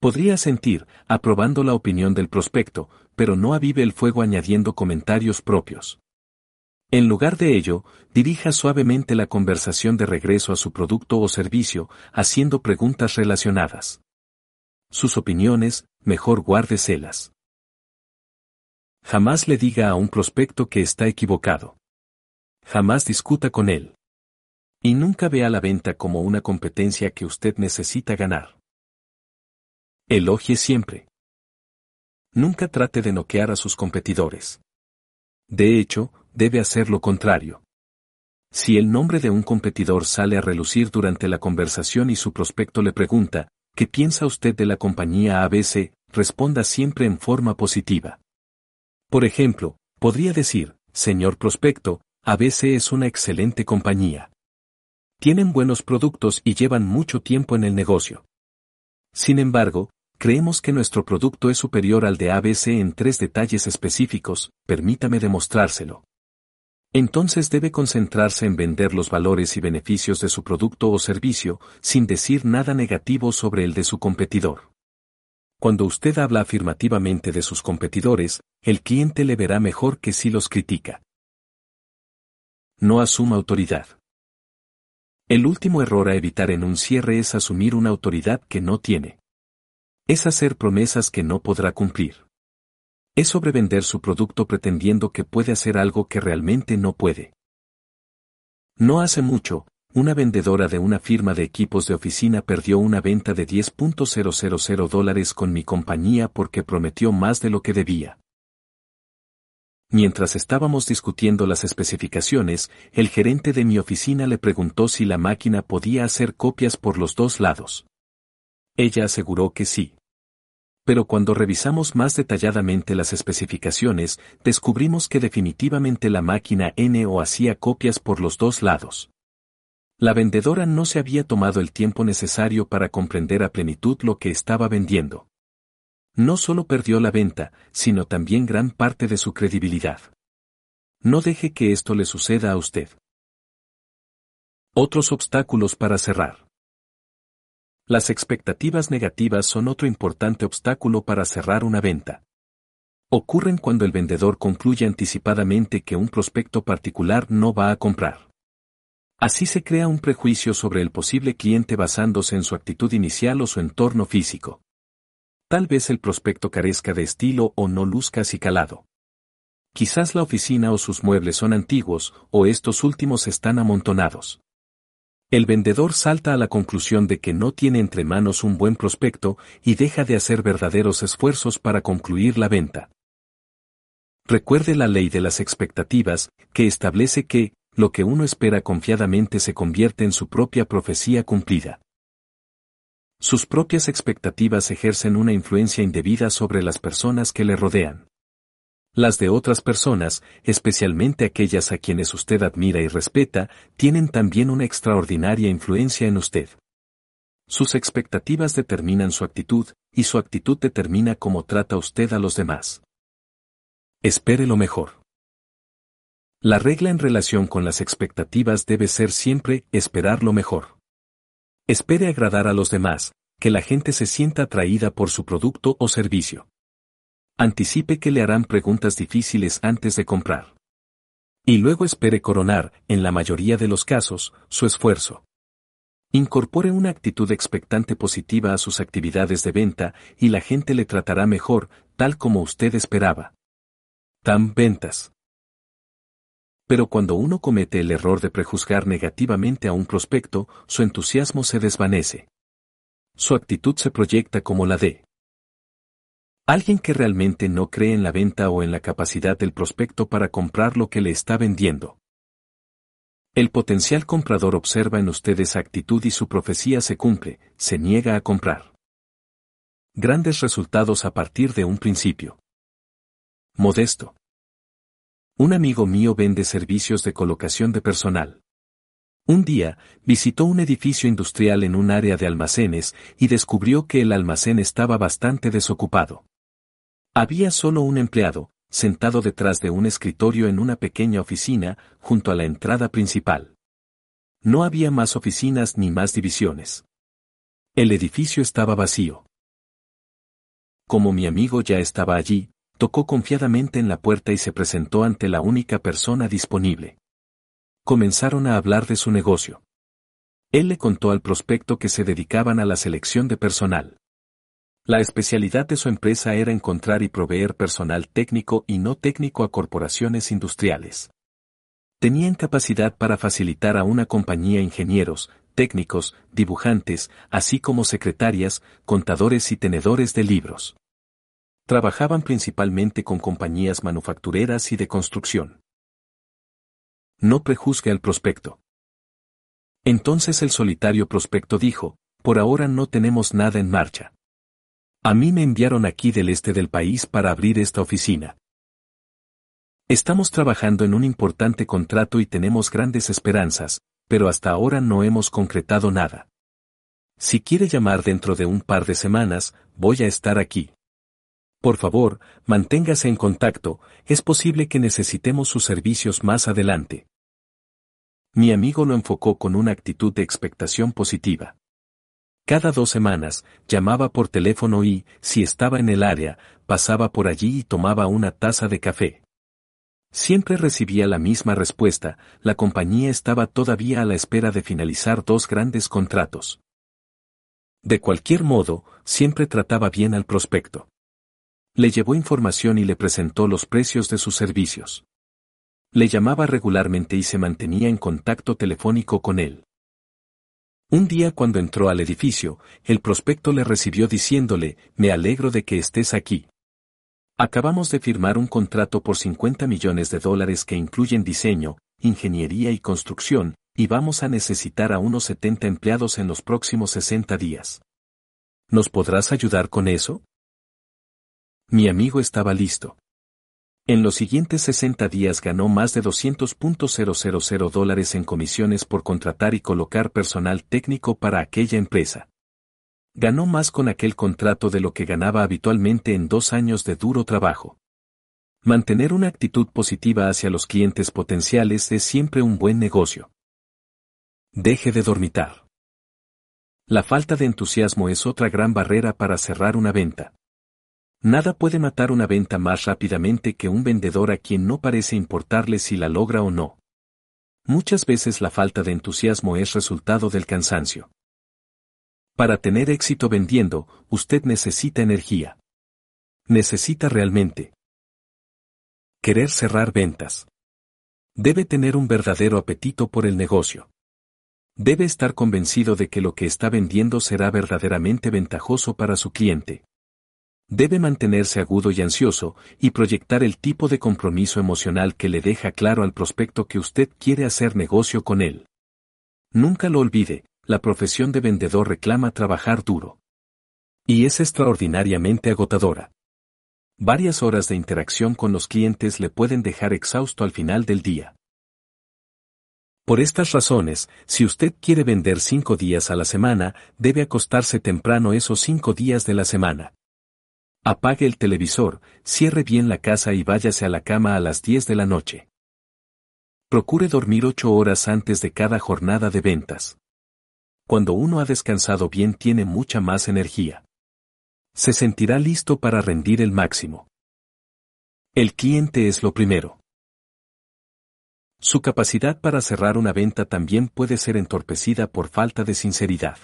Speaker 1: Podría sentir, aprobando la opinión del prospecto, pero no avive el fuego añadiendo comentarios propios. En lugar de ello, dirija suavemente la conversación de regreso a su producto o servicio, haciendo preguntas relacionadas. Sus opiniones, mejor guárdeselas. Jamás le diga a un prospecto que está equivocado. Jamás discuta con él. Y nunca vea la venta como una competencia que usted necesita ganar. Elogie siempre. Nunca trate de noquear a sus competidores. De hecho, debe hacer lo contrario. Si el nombre de un competidor sale a relucir durante la conversación y su prospecto le pregunta, ¿qué piensa usted de la compañía ABC? Responda siempre en forma positiva. Por ejemplo, podría decir, señor prospecto, ABC es una excelente compañía. Tienen buenos productos y llevan mucho tiempo en el negocio. Sin embargo, creemos que nuestro producto es superior al de ABC en tres detalles específicos, permítame demostrárselo. Entonces debe concentrarse en vender los valores y beneficios de su producto o servicio, sin decir nada negativo sobre el de su competidor. Cuando usted habla afirmativamente de sus competidores, el cliente le verá mejor que si los critica. No asuma autoridad. El último error a evitar en un cierre es asumir una autoridad que no tiene es hacer promesas que no podrá cumplir. Es sobrevender su producto pretendiendo que puede hacer algo que realmente no puede. No hace mucho, una vendedora de una firma de equipos de oficina perdió una venta de 10.000 dólares con mi compañía porque prometió más de lo que debía. Mientras estábamos discutiendo las especificaciones, el gerente de mi oficina le preguntó si la máquina podía hacer copias por los dos lados. Ella aseguró que sí. Pero cuando revisamos más detalladamente las especificaciones, descubrimos que definitivamente la máquina N o hacía copias por los dos lados. La vendedora no se había tomado el tiempo necesario para comprender a plenitud lo que estaba vendiendo. No solo perdió la venta, sino también gran parte de su credibilidad. No deje que esto le suceda a usted. Otros obstáculos para cerrar. Las expectativas negativas son otro importante obstáculo para cerrar una venta. Ocurren cuando el vendedor concluye anticipadamente que un prospecto particular no va a comprar. Así se crea un prejuicio sobre el posible cliente basándose en su actitud inicial o su entorno físico. Tal vez el prospecto carezca de estilo o no luzca calado. Quizás la oficina o sus muebles son antiguos, o estos últimos están amontonados. El vendedor salta a la conclusión de que no tiene entre manos un buen prospecto y deja de hacer verdaderos esfuerzos para concluir la venta. Recuerde la ley de las expectativas, que establece que, lo que uno espera confiadamente se convierte en su propia profecía cumplida. Sus propias expectativas ejercen una influencia indebida sobre las personas que le rodean. Las de otras personas, especialmente aquellas a quienes usted admira y respeta, tienen también una extraordinaria influencia en usted. Sus expectativas determinan su actitud, y su actitud determina cómo trata usted a los demás. Espere lo mejor. La regla en relación con las expectativas debe ser siempre esperar lo mejor. Espere agradar a los demás, que la gente se sienta atraída por su producto o servicio. Anticipe que le harán preguntas difíciles antes de comprar. Y luego espere coronar, en la mayoría de los casos, su esfuerzo. Incorpore una actitud expectante positiva a sus actividades de venta y la gente le tratará mejor, tal como usted esperaba. TAM Ventas. Pero cuando uno comete el error de prejuzgar negativamente a un prospecto, su entusiasmo se desvanece. Su actitud se proyecta como la de alguien que realmente no cree en la venta o en la capacidad del prospecto para comprar lo que le está vendiendo. El potencial comprador observa en usted esa actitud y su profecía se cumple, se niega a comprar. Grandes resultados a partir de un principio. Modesto. Un amigo mío vende servicios de colocación de personal. Un día, visitó un edificio industrial en un área de almacenes y descubrió que el almacén estaba bastante desocupado. Había solo un empleado, sentado detrás de un escritorio en una pequeña oficina, junto a la entrada principal. No había más oficinas ni más divisiones. El edificio estaba vacío. Como mi amigo ya estaba allí, tocó confiadamente en la puerta y se presentó ante la única persona disponible. Comenzaron a hablar de su negocio. Él le contó al prospecto que se dedicaban a la selección de personal. La especialidad de su empresa era encontrar y proveer personal técnico y no técnico a corporaciones industriales. Tenían capacidad para facilitar a una compañía ingenieros, técnicos, dibujantes, así como secretarias, contadores y tenedores de libros trabajaban principalmente con compañías manufactureras y de construcción. No prejuzgue al prospecto. Entonces el solitario prospecto dijo, por ahora no tenemos nada en marcha. A mí me enviaron aquí del este del país para abrir esta oficina. Estamos trabajando en un importante contrato y tenemos grandes esperanzas, pero hasta ahora no hemos concretado nada. Si quiere llamar dentro de un par de semanas, voy a estar aquí. Por favor, manténgase en contacto, es posible que necesitemos sus servicios más adelante. Mi amigo lo enfocó con una actitud de expectación positiva. Cada dos semanas, llamaba por teléfono y, si estaba en el área, pasaba por allí y tomaba una taza de café. Siempre recibía la misma respuesta, la compañía estaba todavía a la espera de finalizar dos grandes contratos. De cualquier modo, siempre trataba bien al prospecto le llevó información y le presentó los precios de sus servicios. Le llamaba regularmente y se mantenía en contacto telefónico con él. Un día cuando entró al edificio, el prospecto le recibió diciéndole, me alegro de que estés aquí. Acabamos de firmar un contrato por 50 millones de dólares que incluyen diseño, ingeniería y construcción, y vamos a necesitar a unos 70 empleados en los próximos 60 días. ¿Nos podrás ayudar con eso? Mi amigo estaba listo. En los siguientes 60 días ganó más de 200.000 dólares en comisiones por contratar y colocar personal técnico para aquella empresa. Ganó más con aquel contrato de lo que ganaba habitualmente en dos años de duro trabajo. Mantener una actitud positiva hacia los clientes potenciales es siempre un buen negocio. Deje de dormitar. La falta de entusiasmo es otra gran barrera para cerrar una venta. Nada puede matar una venta más rápidamente que un vendedor a quien no parece importarle si la logra o no. Muchas veces la falta de entusiasmo es resultado del cansancio. Para tener éxito vendiendo, usted necesita energía. Necesita realmente querer cerrar ventas. Debe tener un verdadero apetito por el negocio. Debe estar convencido de que lo que está vendiendo será verdaderamente ventajoso para su cliente debe mantenerse agudo y ansioso, y proyectar el tipo de compromiso emocional que le deja claro al prospecto que usted quiere hacer negocio con él. Nunca lo olvide, la profesión de vendedor reclama trabajar duro. Y es extraordinariamente agotadora. Varias horas de interacción con los clientes le pueden dejar exhausto al final del día. Por estas razones, si usted quiere vender cinco días a la semana, debe acostarse temprano esos cinco días de la semana. Apague el televisor, cierre bien la casa y váyase a la cama a las 10 de la noche. Procure dormir 8 horas antes de cada jornada de ventas. Cuando uno ha descansado bien tiene mucha más energía. Se sentirá listo para rendir el máximo. El cliente es lo primero. Su capacidad para cerrar una venta también puede ser entorpecida por falta de sinceridad.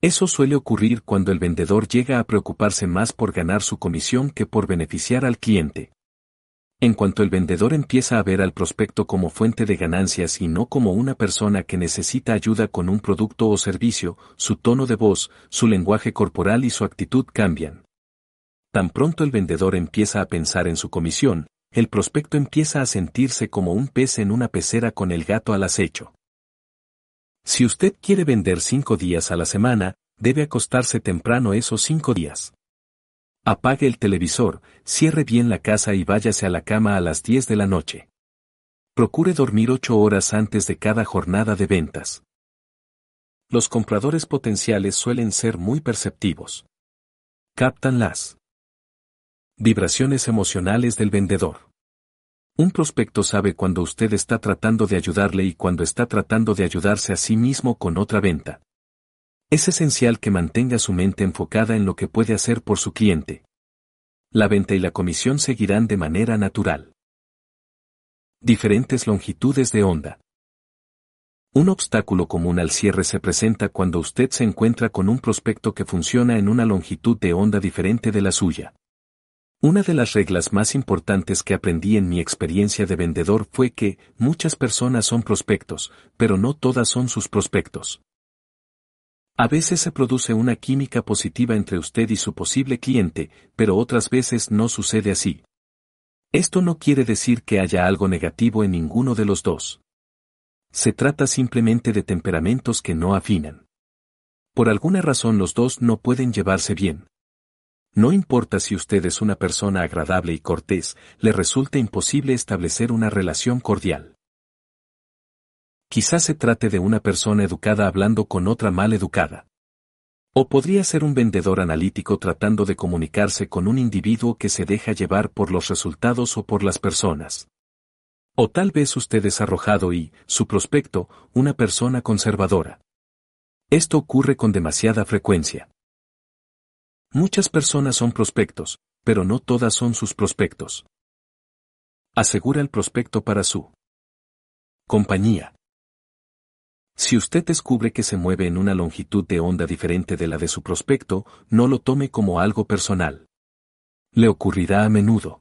Speaker 1: Eso suele ocurrir cuando el vendedor llega a preocuparse más por ganar su comisión que por beneficiar al cliente. En cuanto el vendedor empieza a ver al prospecto como fuente de ganancias y no como una persona que necesita ayuda con un producto o servicio, su tono de voz, su lenguaje corporal y su actitud cambian. Tan pronto el vendedor empieza a pensar en su comisión, el prospecto empieza a sentirse como un pez en una pecera con el gato al acecho. Si usted quiere vender cinco días a la semana, debe acostarse temprano esos cinco días. Apague el televisor, cierre bien la casa y váyase a la cama a las 10 de la noche. Procure dormir ocho horas antes de cada jornada de ventas. Los compradores potenciales suelen ser muy perceptivos. Captan las vibraciones emocionales del vendedor. Un prospecto sabe cuando usted está tratando de ayudarle y cuando está tratando de ayudarse a sí mismo con otra venta. Es esencial que mantenga su mente enfocada en lo que puede hacer por su cliente. La venta y la comisión seguirán de manera natural. Diferentes longitudes de onda. Un obstáculo común al cierre se presenta cuando usted se encuentra con un prospecto que funciona en una longitud de onda diferente de la suya. Una de las reglas más importantes que aprendí en mi experiencia de vendedor fue que muchas personas son prospectos, pero no todas son sus prospectos. A veces se produce una química positiva entre usted y su posible cliente, pero otras veces no sucede así. Esto no quiere decir que haya algo negativo en ninguno de los dos. Se trata simplemente de temperamentos que no afinan. Por alguna razón los dos no pueden llevarse bien. No importa si usted es una persona agradable y cortés, le resulta imposible establecer una relación cordial. Quizás se trate de una persona educada hablando con otra mal educada. O podría ser un vendedor analítico tratando de comunicarse con un individuo que se deja llevar por los resultados o por las personas. O tal vez usted es arrojado y, su prospecto, una persona conservadora. Esto ocurre con demasiada frecuencia. Muchas personas son prospectos, pero no todas son sus prospectos. Asegura el prospecto para su compañía. Si usted descubre que se mueve en una longitud de onda diferente de la de su prospecto, no lo tome como algo personal. Le ocurrirá a menudo.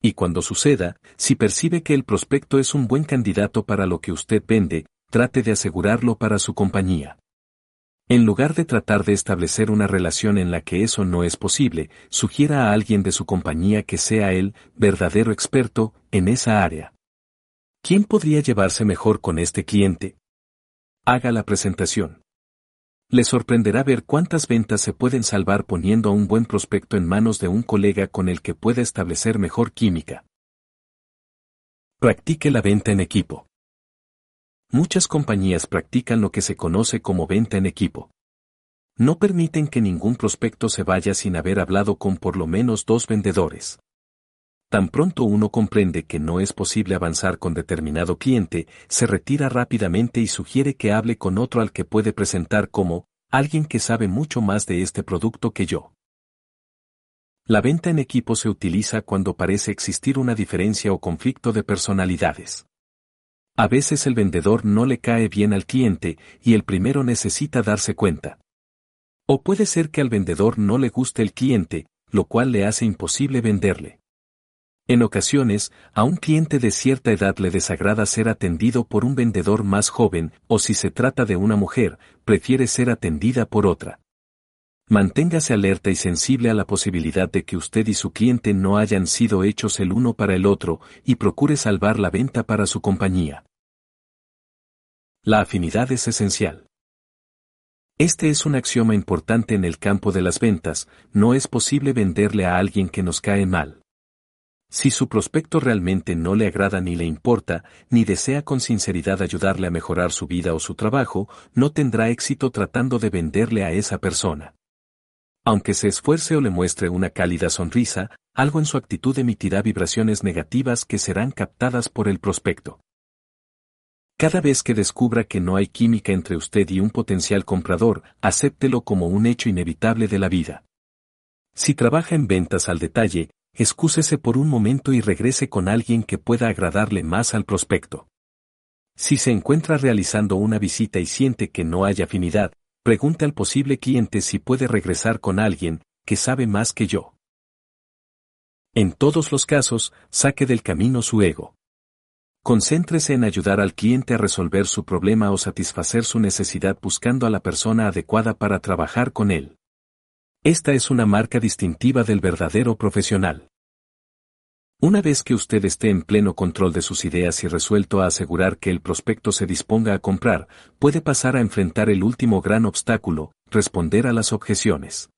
Speaker 1: Y cuando suceda, si percibe que el prospecto es un buen candidato para lo que usted vende, trate de asegurarlo para su compañía. En lugar de tratar de establecer una relación en la que eso no es posible, sugiera a alguien de su compañía que sea el verdadero experto en esa área. ¿Quién podría llevarse mejor con este cliente? Haga la presentación. Le sorprenderá ver cuántas ventas se pueden salvar poniendo a un buen prospecto en manos de un colega con el que pueda establecer mejor química. Practique la venta en equipo. Muchas compañías practican lo que se conoce como venta en equipo. No permiten que ningún prospecto se vaya sin haber hablado con por lo menos dos vendedores. Tan pronto uno comprende que no es posible avanzar con determinado cliente, se retira rápidamente y sugiere que hable con otro al que puede presentar como alguien que sabe mucho más de este producto que yo. La venta en equipo se utiliza cuando parece existir una diferencia o conflicto de personalidades. A veces el vendedor no le cae bien al cliente y el primero necesita darse cuenta. O puede ser que al vendedor no le guste el cliente, lo cual le hace imposible venderle. En ocasiones, a un cliente de cierta edad le desagrada ser atendido por un vendedor más joven, o si se trata de una mujer, prefiere ser atendida por otra. Manténgase alerta y sensible a la posibilidad de que usted y su cliente no hayan sido hechos el uno para el otro, y procure salvar la venta para su compañía. La afinidad es esencial. Este es un axioma importante en el campo de las ventas, no es posible venderle a alguien que nos cae mal. Si su prospecto realmente no le agrada ni le importa, ni desea con sinceridad ayudarle a mejorar su vida o su trabajo, no tendrá éxito tratando de venderle a esa persona. Aunque se esfuerce o le muestre una cálida sonrisa, algo en su actitud emitirá vibraciones negativas que serán captadas por el prospecto. Cada vez que descubra que no hay química entre usted y un potencial comprador, acéptelo como un hecho inevitable de la vida. Si trabaja en ventas al detalle, excúsese por un momento y regrese con alguien que pueda agradarle más al prospecto. Si se encuentra realizando una visita y siente que no hay afinidad, pregunte al posible cliente si puede regresar con alguien que sabe más que yo. En todos los casos, saque del camino su ego. Concéntrese en ayudar al cliente a resolver su problema o satisfacer su necesidad buscando a la persona adecuada para trabajar con él. Esta es una marca distintiva del verdadero profesional. Una vez que usted esté en pleno control de sus ideas y resuelto a asegurar que el prospecto se disponga a comprar, puede pasar a enfrentar el último gran obstáculo, responder a las objeciones.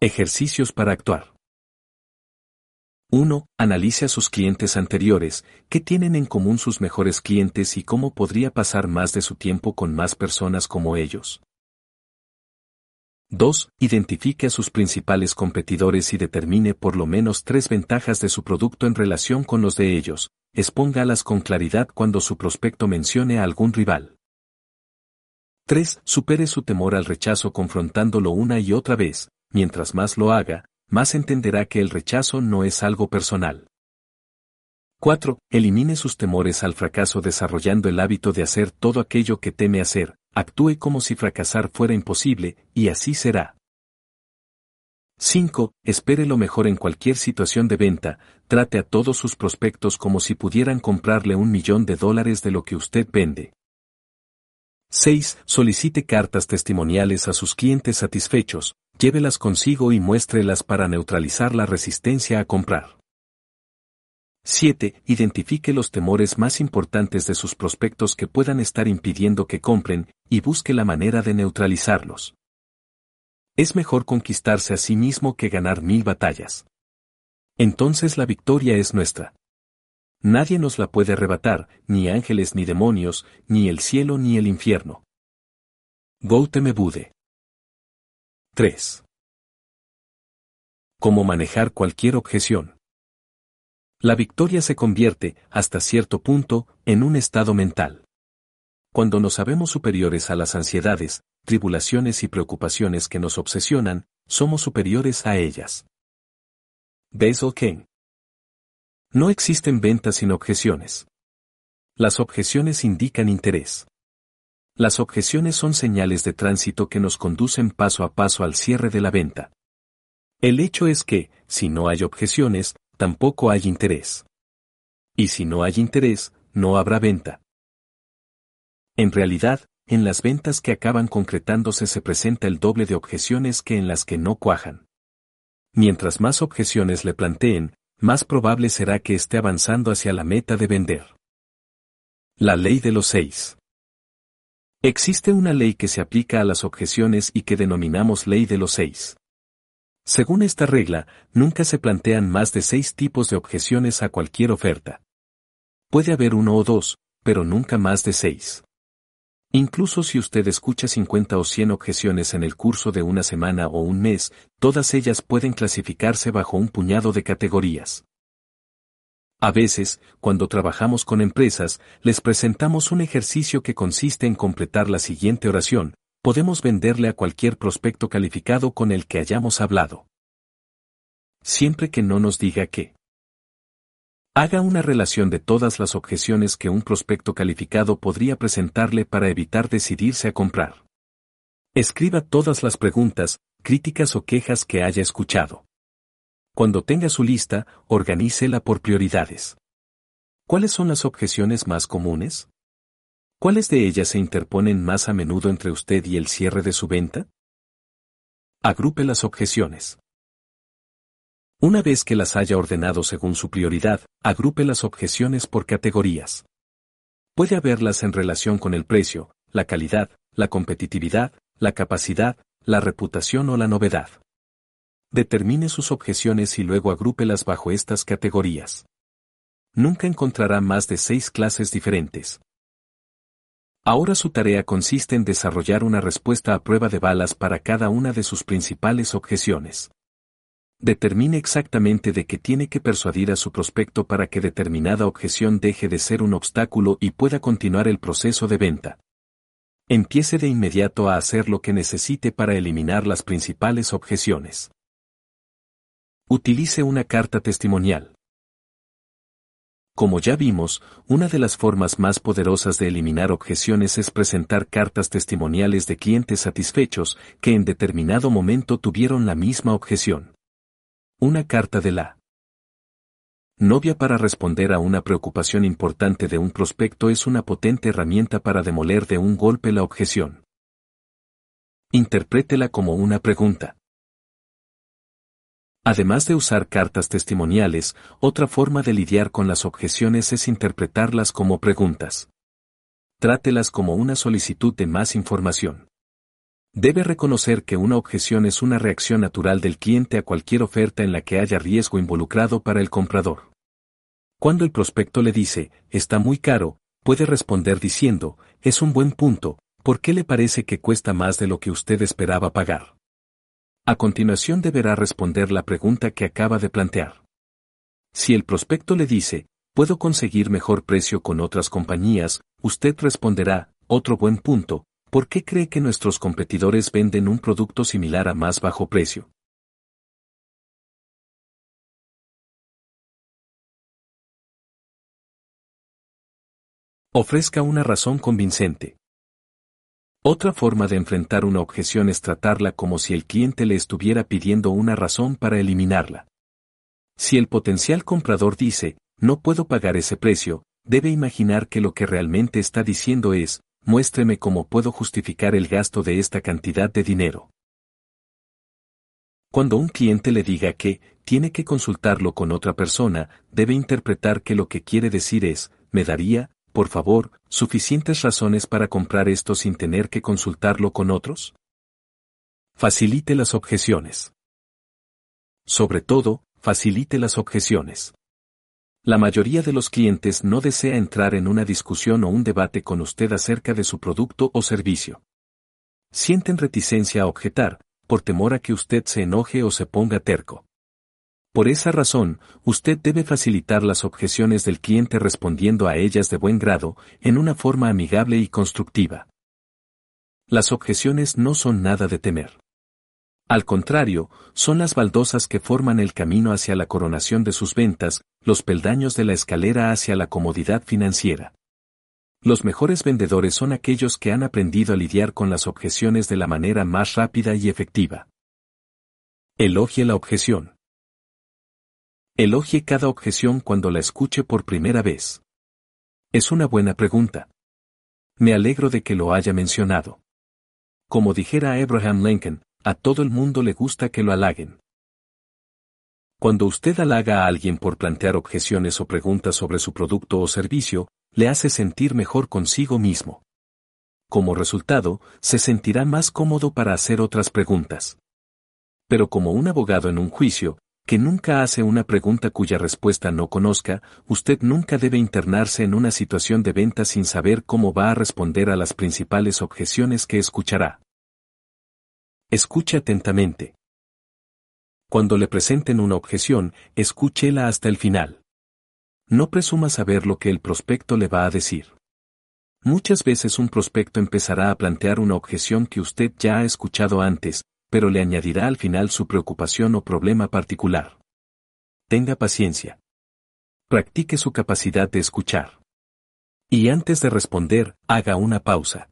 Speaker 1: Ejercicios para actuar. 1. Analice a sus clientes anteriores, qué tienen en común sus mejores clientes y cómo podría pasar más de su tiempo con más personas como ellos. 2. Identifique a sus principales competidores y determine por lo menos tres ventajas de su producto en relación con los de ellos. Expóngalas con claridad cuando su prospecto mencione a algún rival. 3. Supere su temor al rechazo confrontándolo una y otra vez, mientras más lo haga, más entenderá que el rechazo no es algo personal. 4. Elimine sus temores al fracaso desarrollando el hábito de hacer todo aquello que teme hacer, actúe como si fracasar fuera imposible, y así será. 5. Espere lo mejor en cualquier situación de venta, trate a todos sus prospectos como si pudieran comprarle un millón de dólares de lo que usted vende. 6. Solicite cartas testimoniales a sus clientes satisfechos, llévelas consigo y muéstrelas para neutralizar la resistencia a comprar. 7. Identifique los temores más importantes de sus prospectos que puedan estar impidiendo que compren, y busque la manera de neutralizarlos. Es mejor conquistarse a sí mismo que ganar mil batallas. Entonces la victoria es nuestra. Nadie nos la puede arrebatar, ni ángeles ni demonios, ni el cielo ni el infierno. Gautame Bude 3. Cómo manejar cualquier objeción. La victoria se convierte, hasta cierto punto, en un estado mental. Cuando nos sabemos superiores a las ansiedades, tribulaciones y preocupaciones que nos obsesionan, somos superiores a ellas. Basil King. No existen ventas sin objeciones. Las objeciones indican interés. Las objeciones son señales de tránsito que nos conducen paso a paso al cierre de la venta. El hecho es que, si no hay objeciones, tampoco hay interés. Y si no hay interés, no habrá venta. En realidad, en las ventas que acaban concretándose se presenta el doble de objeciones que en las que no cuajan. Mientras más objeciones le planteen, más probable será que esté avanzando hacia la meta de vender. La ley de los seis. Existe una ley que se aplica a las objeciones y que denominamos ley de los seis. Según esta regla, nunca se plantean más de seis tipos de objeciones a cualquier oferta. Puede haber uno o dos, pero nunca más de seis. Incluso si usted escucha 50 o 100 objeciones en el curso de una semana o un mes, todas ellas pueden clasificarse bajo un puñado de categorías. A veces, cuando trabajamos con empresas, les presentamos un ejercicio que consiste en completar la siguiente oración, podemos venderle a cualquier prospecto calificado con el que hayamos hablado. Siempre que no nos diga que. Haga una relación de todas las objeciones que un prospecto calificado podría presentarle para evitar decidirse a comprar. Escriba todas las preguntas, críticas o quejas que haya escuchado. Cuando tenga su lista, organícela por prioridades. ¿Cuáles son las objeciones más comunes? ¿Cuáles de ellas se interponen más a menudo entre usted y el cierre de su venta? Agrupe las objeciones. Una vez que las haya ordenado según su prioridad, agrupe las objeciones por categorías. Puede haberlas en relación con el precio, la calidad, la competitividad, la capacidad, la reputación o la novedad. Determine sus objeciones y luego agrúpelas bajo estas categorías. Nunca encontrará más de seis clases diferentes. Ahora su tarea consiste en desarrollar una respuesta a prueba de balas para cada una de sus principales objeciones determine exactamente de qué tiene que persuadir a su prospecto para que determinada objeción deje de ser un obstáculo y pueda continuar el proceso de venta. Empiece de inmediato a hacer lo que necesite para eliminar las principales objeciones. Utilice una carta testimonial. Como ya vimos, una de las formas más poderosas de eliminar objeciones es presentar cartas testimoniales de clientes satisfechos que en determinado momento tuvieron la misma objeción. Una carta de la novia para responder a una preocupación importante de un prospecto es una potente herramienta para demoler de un golpe la objeción. Interprétela como una pregunta. Además de usar cartas testimoniales, otra forma de lidiar con las objeciones es interpretarlas como preguntas. Trátelas como una solicitud de más información. Debe reconocer que una objeción es una reacción natural del cliente a cualquier oferta en la que haya riesgo involucrado para el comprador. Cuando el prospecto le dice, está muy caro, puede responder diciendo, es un buen punto, ¿por qué le parece que cuesta más de lo que usted esperaba pagar? A continuación deberá responder la pregunta que acaba de plantear. Si el prospecto le dice, puedo conseguir mejor precio con otras compañías, usted responderá, otro buen punto, ¿Por qué cree que nuestros competidores venden un producto similar a más bajo precio? Ofrezca una razón convincente. Otra forma de enfrentar una objeción es tratarla como si el cliente le estuviera pidiendo una razón para eliminarla. Si el potencial comprador dice, no puedo pagar ese precio, debe imaginar que lo que realmente está diciendo es, muéstreme cómo puedo justificar el gasto de esta cantidad de dinero. Cuando un cliente le diga que, tiene que consultarlo con otra persona, debe interpretar que lo que quiere decir es, me daría, por favor, suficientes razones para comprar esto sin tener que consultarlo con otros? Facilite las objeciones. Sobre todo, facilite las objeciones. La mayoría de los clientes no desea entrar en una discusión o un debate con usted acerca de su producto o servicio. Sienten reticencia a objetar, por temor a que usted se enoje o se ponga terco. Por esa razón, usted debe facilitar las objeciones del cliente respondiendo a ellas de buen grado, en una forma amigable y constructiva. Las objeciones no son nada de temer. Al contrario, son las baldosas que forman el camino hacia la coronación de sus ventas, los peldaños de la escalera hacia la comodidad financiera. Los mejores vendedores son aquellos que han aprendido a lidiar con las objeciones de la manera más rápida y efectiva. Elogie la objeción. Elogie cada objeción cuando la escuche por primera vez. Es una buena pregunta. Me alegro de que lo haya mencionado. Como dijera Abraham Lincoln, a todo el mundo le gusta que lo halaguen. Cuando usted halaga a alguien por plantear objeciones o preguntas sobre su producto o servicio, le hace sentir mejor consigo mismo. Como resultado, se sentirá más cómodo para hacer otras preguntas. Pero como un abogado en un juicio, que nunca hace una pregunta cuya respuesta no conozca, usted nunca debe internarse en una situación de venta sin saber cómo va a responder a las principales objeciones que escuchará. Escuche atentamente. Cuando le presenten una objeción, escúchela hasta el final. No presuma saber lo que el prospecto le va a decir. Muchas veces un prospecto empezará a plantear una objeción que usted ya ha escuchado antes, pero le añadirá al final su preocupación o problema particular. Tenga paciencia. Practique su capacidad de escuchar. Y antes de responder, haga una pausa.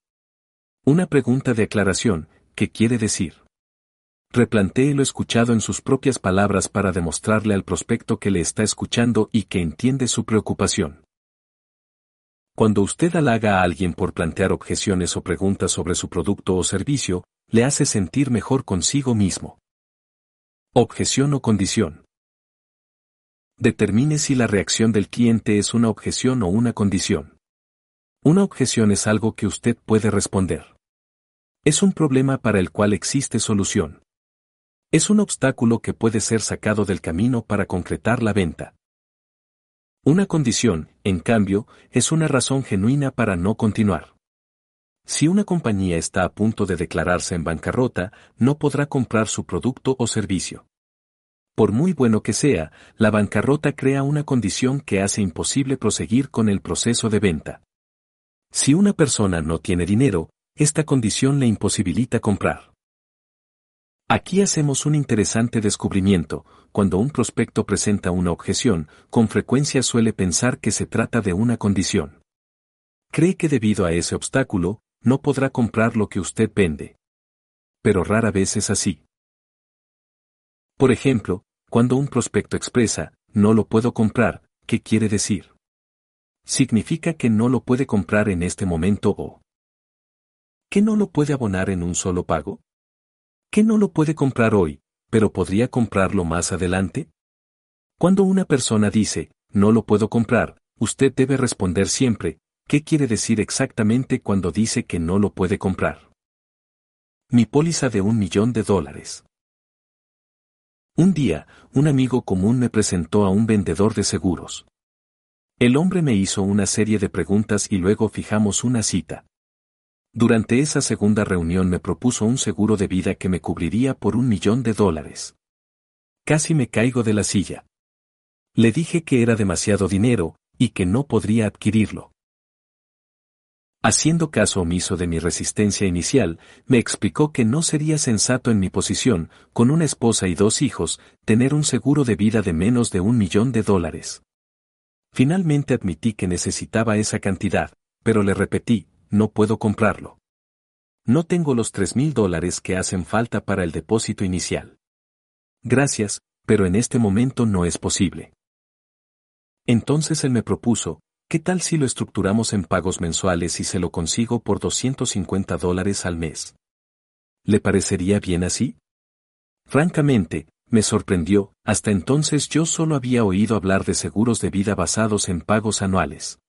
Speaker 1: Una pregunta de aclaración, ¿qué quiere decir? Replantee lo escuchado en sus propias palabras para demostrarle al prospecto que le está escuchando y que entiende su preocupación. Cuando usted halaga a alguien por plantear objeciones o preguntas sobre su producto o servicio, le hace sentir mejor consigo mismo. Objeción o condición. Determine si la reacción del cliente es una objeción o una condición. Una objeción es algo que usted puede responder. Es un problema para el cual existe solución. Es un obstáculo que puede ser sacado del camino para concretar la venta. Una condición, en cambio, es una razón genuina para no continuar. Si una compañía está a punto de declararse en bancarrota, no podrá comprar su producto o servicio. Por muy bueno que sea, la bancarrota crea una condición que hace imposible proseguir con el proceso de venta. Si una persona no tiene dinero, esta condición le imposibilita comprar. Aquí hacemos un interesante descubrimiento, cuando un prospecto presenta una objeción, con frecuencia suele pensar que se trata de una condición. Cree que debido a ese obstáculo, no podrá comprar lo que usted vende. Pero rara vez es así. Por ejemplo, cuando un prospecto expresa, no lo puedo comprar, ¿qué quiere decir? Significa que no lo puede comprar en este momento o que no lo puede abonar en un solo pago. ¿Qué no lo puede comprar hoy, pero podría comprarlo más adelante? Cuando una persona dice, no lo puedo comprar, usted debe responder siempre, ¿qué quiere decir exactamente cuando dice que no lo puede comprar? Mi póliza de un millón de dólares. Un día, un amigo común me presentó a un vendedor de seguros. El hombre me hizo una serie de preguntas y luego fijamos una cita. Durante esa segunda reunión me propuso un seguro de vida que me cubriría por un millón de dólares. Casi me caigo de la silla. Le dije que era demasiado dinero, y que no podría adquirirlo. Haciendo caso omiso de mi resistencia inicial, me explicó que no sería sensato en mi posición, con una esposa y dos hijos, tener un seguro de vida de menos de un millón de dólares. Finalmente admití que necesitaba esa cantidad, pero le repetí, no puedo comprarlo. No tengo los tres mil dólares que hacen falta para el depósito inicial. Gracias, pero en este momento no es posible. Entonces él me propuso, ¿qué tal si lo estructuramos en pagos mensuales y se lo consigo por 250 dólares al mes? ¿Le parecería bien así? Francamente, me sorprendió, hasta entonces yo solo había oído hablar de seguros de vida basados en pagos anuales.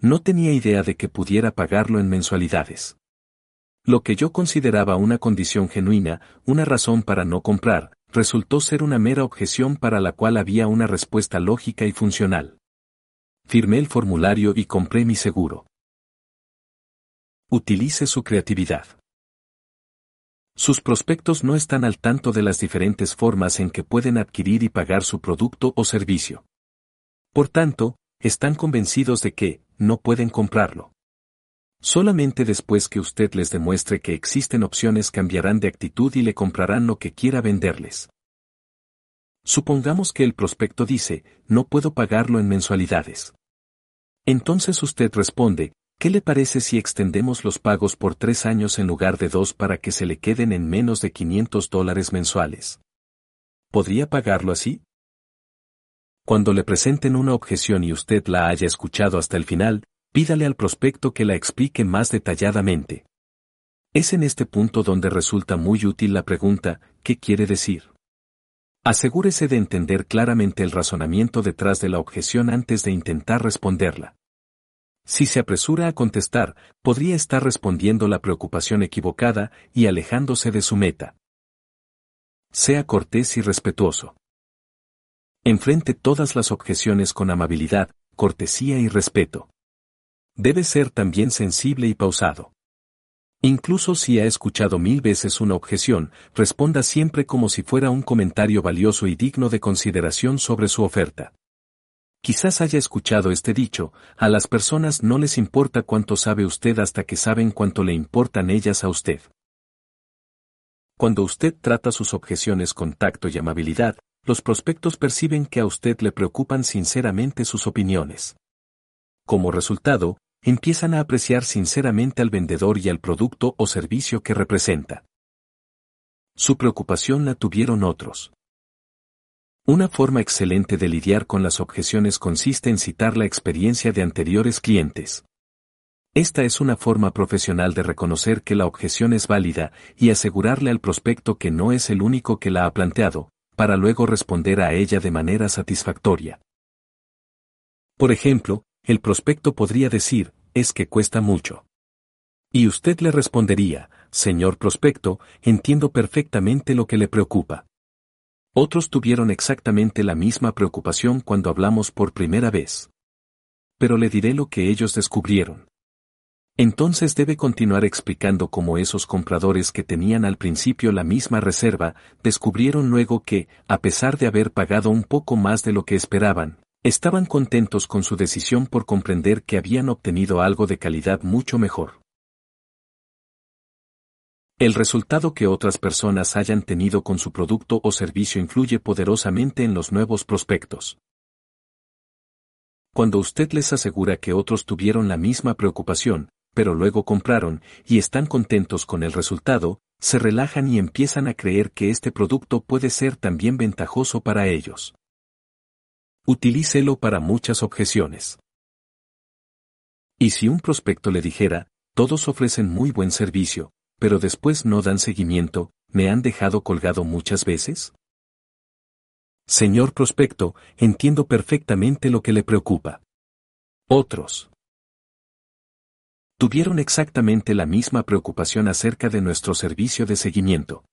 Speaker 1: No tenía idea de que pudiera pagarlo en mensualidades. Lo que yo consideraba una condición genuina, una razón para no comprar, resultó ser una mera objeción para la cual había una respuesta lógica y funcional. Firmé el formulario y compré mi seguro. Utilice su creatividad. Sus prospectos no están al tanto de las diferentes formas en que pueden adquirir y pagar su producto o servicio. Por tanto, están convencidos de que, no pueden comprarlo. Solamente después que usted les demuestre que existen opciones cambiarán de actitud y le comprarán lo que quiera venderles. Supongamos que el prospecto dice, no puedo pagarlo en mensualidades. Entonces usted responde, ¿qué le parece si extendemos los pagos por tres años en lugar de dos para que se le queden en menos de 500 dólares mensuales? ¿Podría pagarlo así? Cuando le presenten una objeción y usted la haya escuchado hasta el final, pídale al prospecto que la explique más detalladamente. Es en este punto donde resulta muy útil la pregunta, ¿qué quiere decir? Asegúrese de entender claramente el razonamiento detrás de la objeción antes de intentar responderla. Si se apresura a contestar, podría estar respondiendo la preocupación equivocada y alejándose de su meta. Sea cortés y respetuoso. Enfrente todas las objeciones con amabilidad, cortesía y respeto. Debe ser también sensible y pausado. Incluso si ha escuchado mil veces una objeción, responda siempre como si fuera un comentario valioso y digno de consideración sobre su oferta. Quizás haya escuchado este dicho, a las personas no les importa cuánto sabe usted hasta que saben cuánto le importan ellas a usted. Cuando usted trata sus objeciones con tacto y amabilidad, los prospectos perciben que a usted le preocupan sinceramente sus opiniones. Como resultado, empiezan a apreciar sinceramente al vendedor y al producto o servicio que representa. Su preocupación la tuvieron otros. Una forma excelente de lidiar con las objeciones consiste en citar la experiencia de anteriores clientes. Esta es una forma profesional de reconocer que la objeción es válida y asegurarle al prospecto que no es el único que la ha planteado, para luego responder a ella de manera satisfactoria. Por ejemplo, el prospecto podría decir, es que cuesta mucho. Y usted le respondería, señor prospecto, entiendo perfectamente lo que le preocupa. Otros tuvieron exactamente la misma preocupación cuando hablamos por primera vez. Pero le diré lo que ellos descubrieron. Entonces debe continuar explicando cómo esos compradores que tenían al principio la misma reserva, descubrieron luego que, a pesar de haber pagado un poco más de lo que esperaban, estaban contentos con su decisión por comprender que habían obtenido algo de calidad mucho mejor. El resultado que otras personas hayan tenido con su producto o servicio influye poderosamente en los nuevos prospectos. Cuando usted les asegura que otros tuvieron la misma preocupación, pero luego compraron y están contentos con el resultado, se relajan y empiezan a creer que este producto puede ser también ventajoso para ellos. Utilícelo para muchas objeciones. Y si un prospecto le dijera, todos ofrecen muy buen servicio, pero después no dan seguimiento, ¿me han dejado colgado muchas veces? Señor prospecto, entiendo perfectamente lo que le preocupa. Otros. Tuvieron exactamente la misma preocupación acerca de nuestro servicio de seguimiento.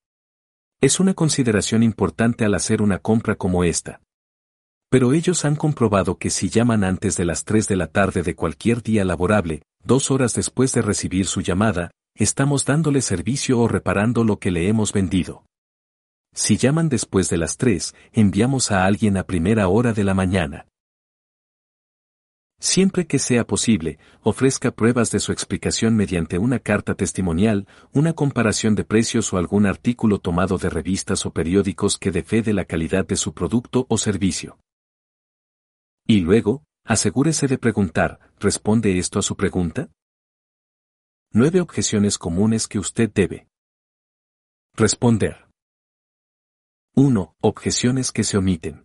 Speaker 1: Es una consideración importante al hacer una compra como esta. Pero ellos han comprobado que si llaman antes de las 3 de la tarde de cualquier día laborable, dos horas después de recibir su llamada, estamos dándole servicio o reparando lo que le hemos vendido. Si llaman después de las 3, enviamos a alguien a primera hora de la mañana. Siempre que sea posible, ofrezca pruebas de su explicación mediante una carta testimonial, una comparación de precios o algún artículo tomado de revistas o periódicos que dé fe de la calidad de su producto o servicio. Y luego, asegúrese de preguntar, ¿responde esto a su pregunta? Nueve objeciones comunes que usted debe responder. 1. Objeciones que se omiten.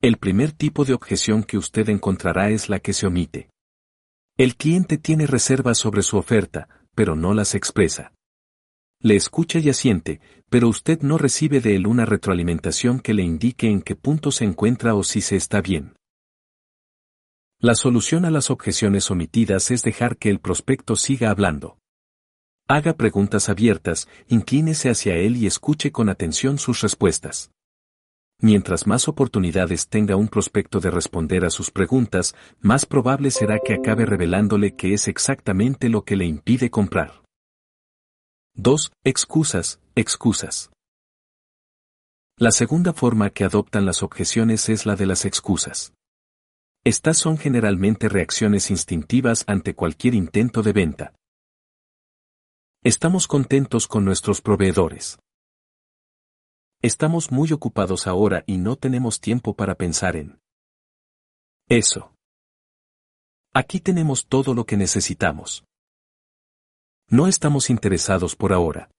Speaker 1: El primer tipo de objeción que usted encontrará es la que se omite. El cliente tiene reservas sobre su oferta, pero no las expresa. Le escucha y asiente, pero usted no recibe de él una retroalimentación que le indique en qué punto se encuentra o si se está bien. La solución a las objeciones omitidas es dejar que el prospecto siga hablando. Haga preguntas abiertas, inclínese hacia él y escuche con atención sus respuestas. Mientras más oportunidades tenga un prospecto de responder a sus preguntas, más probable será que acabe revelándole que es exactamente lo que le impide comprar. 2. Excusas, excusas. La segunda forma que adoptan las objeciones es la de las excusas. Estas son generalmente reacciones instintivas ante cualquier intento de venta. Estamos contentos con nuestros proveedores. Estamos muy ocupados ahora y no tenemos tiempo para pensar en eso. Aquí tenemos todo lo que necesitamos. No estamos interesados por ahora.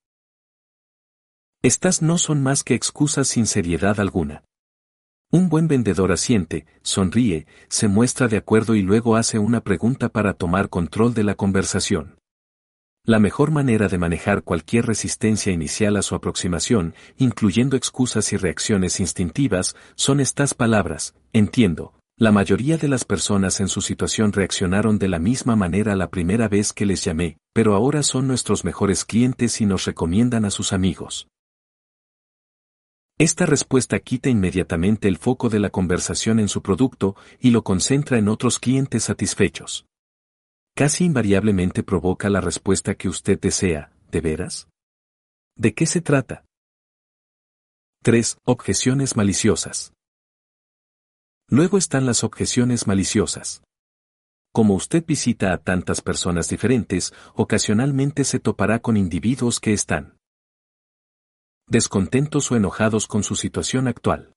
Speaker 1: Estas no son más que excusas sin seriedad alguna. Un buen vendedor asiente, sonríe, se muestra de acuerdo y luego hace una pregunta para tomar control de la conversación. La mejor manera de manejar cualquier resistencia inicial a su aproximación, incluyendo excusas y reacciones instintivas, son estas palabras, entiendo. La mayoría de las personas en su situación reaccionaron de la misma manera la primera vez que les llamé, pero ahora son nuestros mejores clientes y nos recomiendan a sus amigos. Esta respuesta quita inmediatamente el foco de la conversación en su producto y lo concentra en otros clientes satisfechos. Casi invariablemente provoca la respuesta que usted desea, ¿de veras? ¿De qué se trata? 3. Objeciones maliciosas. Luego están las objeciones maliciosas. Como usted visita a tantas personas diferentes, ocasionalmente se topará con individuos que están descontentos o enojados con su situación actual.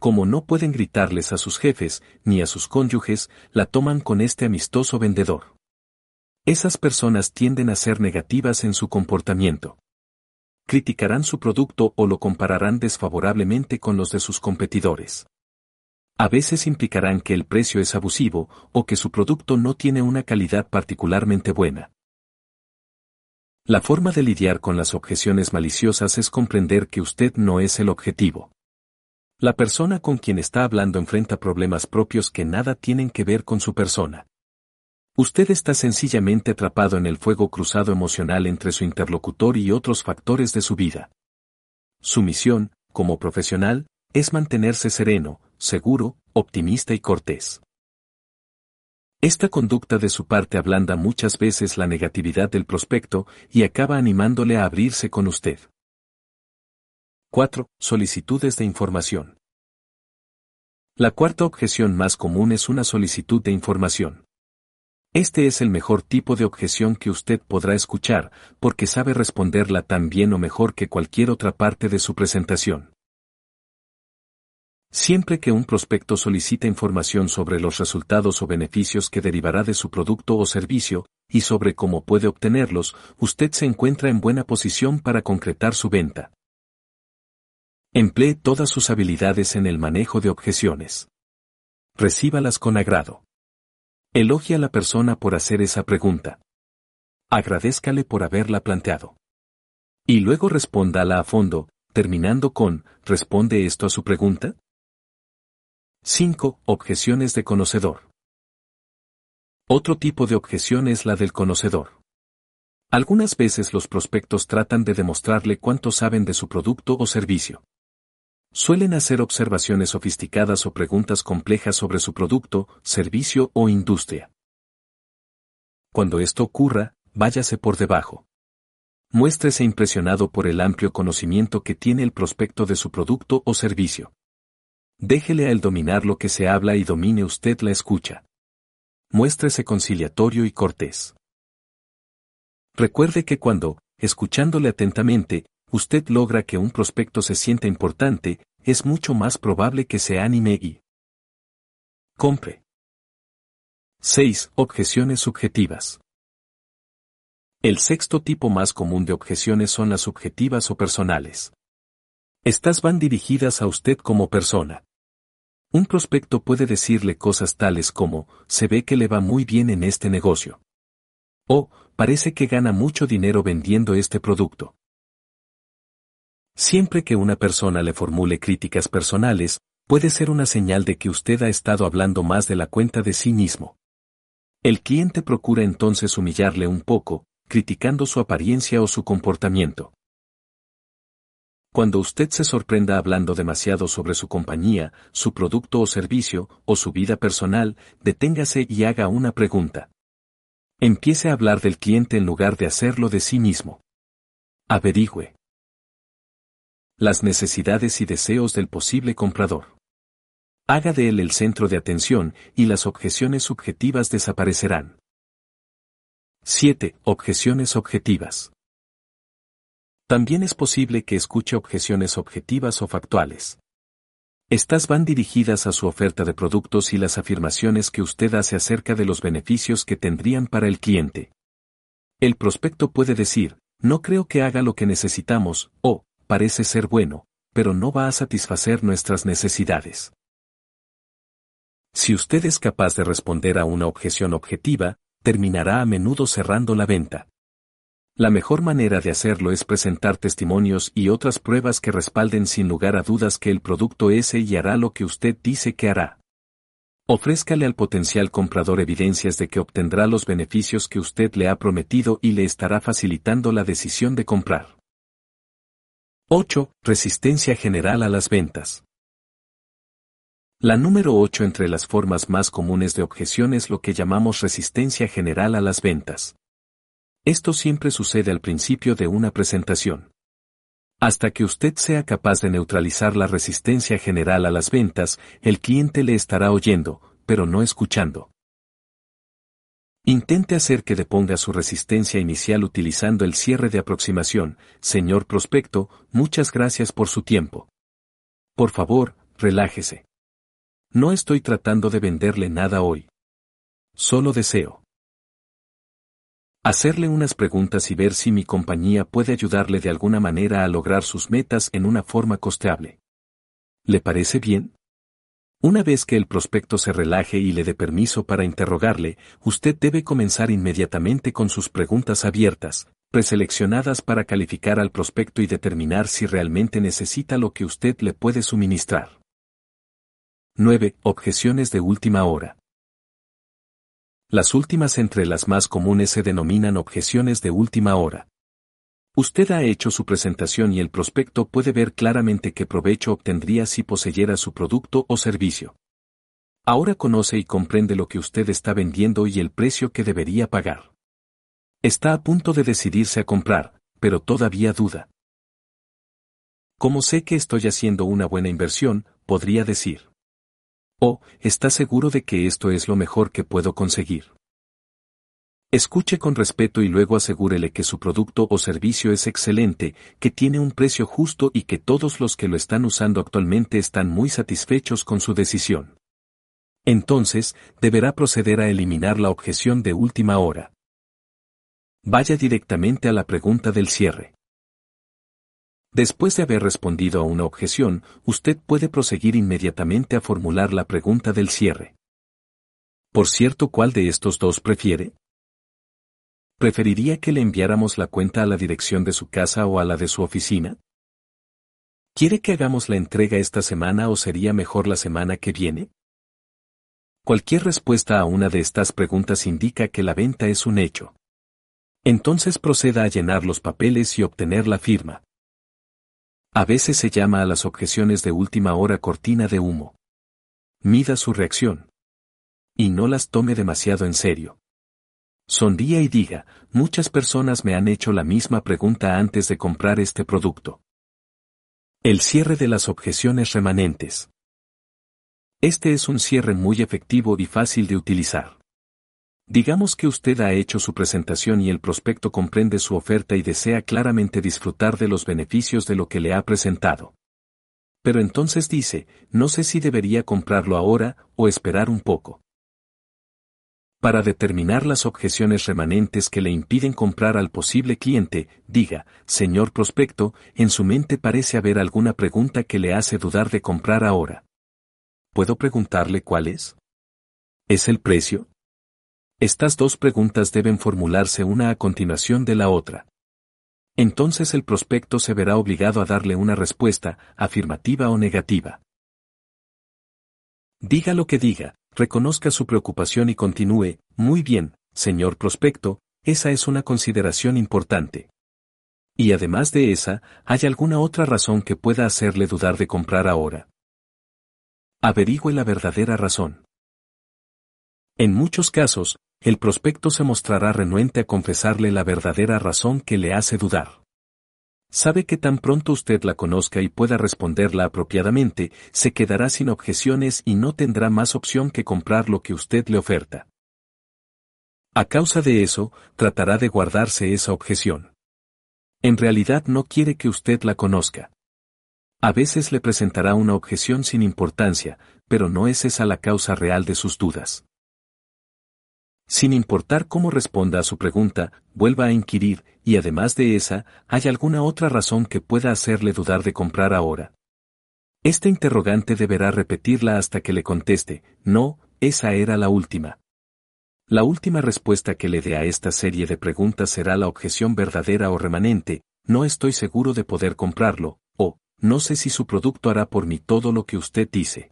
Speaker 1: Como no pueden gritarles a sus jefes ni a sus cónyuges, la toman con este amistoso vendedor. Esas personas tienden a ser negativas en su comportamiento. Criticarán su producto o lo compararán desfavorablemente con los de sus competidores. A veces implicarán que el precio es abusivo o que su producto no tiene una calidad particularmente buena. La forma de lidiar con las objeciones maliciosas es comprender que usted no es el objetivo. La persona con quien está hablando enfrenta problemas propios que nada tienen que ver con su persona. Usted está sencillamente atrapado en el fuego cruzado emocional entre su interlocutor y otros factores de su vida. Su misión, como profesional, es mantenerse sereno, seguro, optimista y cortés. Esta conducta de su parte ablanda muchas veces la negatividad del prospecto y acaba animándole a abrirse con usted. 4. Solicitudes de información. La cuarta objeción más común es una solicitud de información. Este es el mejor tipo de objeción que usted podrá escuchar, porque sabe responderla tan bien o mejor que cualquier otra parte de su presentación. Siempre que un prospecto solicita información sobre los resultados o beneficios que derivará de su producto o servicio, y sobre cómo puede obtenerlos, usted se encuentra en buena posición para concretar su venta. Emplee todas sus habilidades en el manejo de objeciones. Recíbalas con agrado. Elogie a la persona por hacer esa pregunta. Agradézcale por haberla planteado. Y luego respóndala a fondo, terminando con, ¿responde esto a su pregunta? 5. Objeciones de conocedor. Otro tipo de objeción es la del conocedor. Algunas veces los prospectos tratan de demostrarle cuánto saben de su producto o servicio. Suelen hacer observaciones sofisticadas o preguntas complejas sobre su producto, servicio o industria. Cuando esto ocurra, váyase por debajo. Muéstrese impresionado por el amplio conocimiento que tiene el prospecto de su producto o servicio. Déjele a él dominar lo que se habla y domine usted la escucha. Muéstrese conciliatorio y cortés. Recuerde que cuando, escuchándole atentamente, usted logra que un prospecto se sienta importante, es mucho más probable que se anime y compre. 6. Objeciones subjetivas. El sexto tipo más común de objeciones son las subjetivas o personales. Estas van dirigidas a usted como persona. Un prospecto puede decirle cosas tales como, se ve que le va muy bien en este negocio. O, parece que gana mucho dinero vendiendo este producto. Siempre que una persona le formule críticas personales, puede ser una señal de que usted ha estado hablando más de la cuenta de sí mismo. El cliente procura entonces humillarle un poco, criticando su apariencia o su comportamiento. Cuando usted se sorprenda hablando demasiado sobre su compañía, su producto o servicio, o su vida personal, deténgase y haga una pregunta. Empiece a hablar del cliente en lugar de hacerlo de sí mismo. Averigüe las necesidades y deseos del posible comprador. Haga de él el centro de atención y las objeciones subjetivas desaparecerán. 7. Objeciones objetivas. También es posible que escuche objeciones objetivas o factuales. Estas van dirigidas a su oferta de productos y las afirmaciones que usted hace acerca de los beneficios que tendrían para el cliente. El prospecto puede decir, no creo que haga lo que necesitamos, o, parece ser bueno, pero no va a satisfacer nuestras necesidades. Si usted es capaz de responder a una objeción objetiva, terminará a menudo cerrando la venta. La mejor manera de hacerlo es presentar testimonios y otras pruebas que respalden sin lugar a dudas que el producto es y hará lo que usted dice que hará. Ofrézcale al potencial comprador evidencias de que obtendrá los beneficios que usted le ha prometido y le estará facilitando la decisión de comprar. 8. Resistencia general a las ventas. La número 8 entre las formas más comunes de objeción es lo que llamamos resistencia general a las ventas. Esto siempre sucede al principio de una presentación. Hasta que usted sea capaz de neutralizar la resistencia general a las ventas, el cliente le estará oyendo, pero no escuchando. Intente hacer que deponga su resistencia inicial utilizando el cierre de aproximación. Señor prospecto, muchas gracias por su tiempo. Por favor, relájese. No estoy tratando de venderle nada hoy. Solo deseo hacerle unas preguntas y ver si mi compañía puede ayudarle de alguna manera a lograr sus metas en una forma costeable. ¿Le parece bien? Una vez que el prospecto se relaje y le dé permiso para interrogarle, usted debe comenzar inmediatamente con sus preguntas abiertas, preseleccionadas para calificar al prospecto y determinar si realmente necesita lo que usted le puede suministrar. 9. Objeciones de última hora. Las últimas entre las más comunes se denominan objeciones de última hora. Usted ha hecho su presentación y el prospecto puede ver claramente qué provecho obtendría si poseyera su producto o servicio. Ahora conoce y comprende lo que usted está vendiendo y el precio que debería pagar. Está a punto de decidirse a comprar, pero todavía duda. Como sé que estoy haciendo una buena inversión, podría decir. ¿O está seguro de que esto es lo mejor que puedo conseguir? Escuche con respeto y luego asegúrele que su producto o servicio es excelente, que tiene un precio justo y que todos los que lo están usando actualmente están muy satisfechos con su decisión. Entonces, deberá proceder a eliminar la objeción de última hora. Vaya directamente a la pregunta del cierre. Después de haber respondido a una objeción, usted puede proseguir inmediatamente a formular la pregunta del cierre. Por cierto, ¿cuál de estos dos prefiere? ¿Preferiría que le enviáramos la cuenta a la dirección de su casa o a la de su oficina? ¿Quiere que hagamos la entrega esta semana o sería mejor la semana que viene? Cualquier respuesta a una de estas preguntas indica que la venta es un hecho. Entonces proceda a llenar los papeles y obtener la firma. A veces se llama a las objeciones de última hora cortina de humo. Mida su reacción. Y no las tome demasiado en serio. Sonría y diga, muchas personas me han hecho la misma pregunta antes de comprar este producto. El cierre de las objeciones remanentes. Este es un cierre muy efectivo y fácil de utilizar. Digamos que usted ha hecho su presentación y el prospecto comprende su oferta y desea claramente disfrutar de los beneficios de lo que le ha presentado. Pero entonces dice, no sé si debería comprarlo ahora o esperar un poco. Para determinar las objeciones remanentes que le impiden comprar al posible cliente, diga, señor prospecto, en su mente parece haber alguna pregunta que le hace dudar de comprar ahora. ¿Puedo preguntarle cuál es? ¿Es el precio? Estas dos preguntas deben formularse una a continuación de la otra. Entonces el prospecto se verá obligado a darle una respuesta, afirmativa o negativa. Diga lo que diga, reconozca su preocupación y continúe, muy bien, señor prospecto, esa es una consideración importante. Y además de esa, ¿hay alguna otra razón que pueda hacerle dudar de comprar ahora? Averigüe la verdadera razón. En muchos casos, el prospecto se mostrará renuente a confesarle la verdadera razón que le hace dudar. Sabe que tan pronto usted la conozca y pueda responderla apropiadamente, se quedará sin objeciones y no tendrá más opción que comprar lo que usted le oferta. A causa de eso, tratará de guardarse esa objeción. En realidad no quiere que usted la conozca. A veces le presentará una objeción sin importancia, pero no es esa la causa real de sus dudas. Sin importar cómo responda a su pregunta, vuelva a inquirir, y además de esa, ¿hay alguna otra razón que pueda hacerle dudar de comprar ahora? Este interrogante deberá repetirla hasta que le conteste, no, esa era la última. La última respuesta que le dé a esta serie de preguntas será la objeción verdadera o remanente, no estoy seguro de poder comprarlo, o, no sé si su producto hará por mí todo lo que usted dice.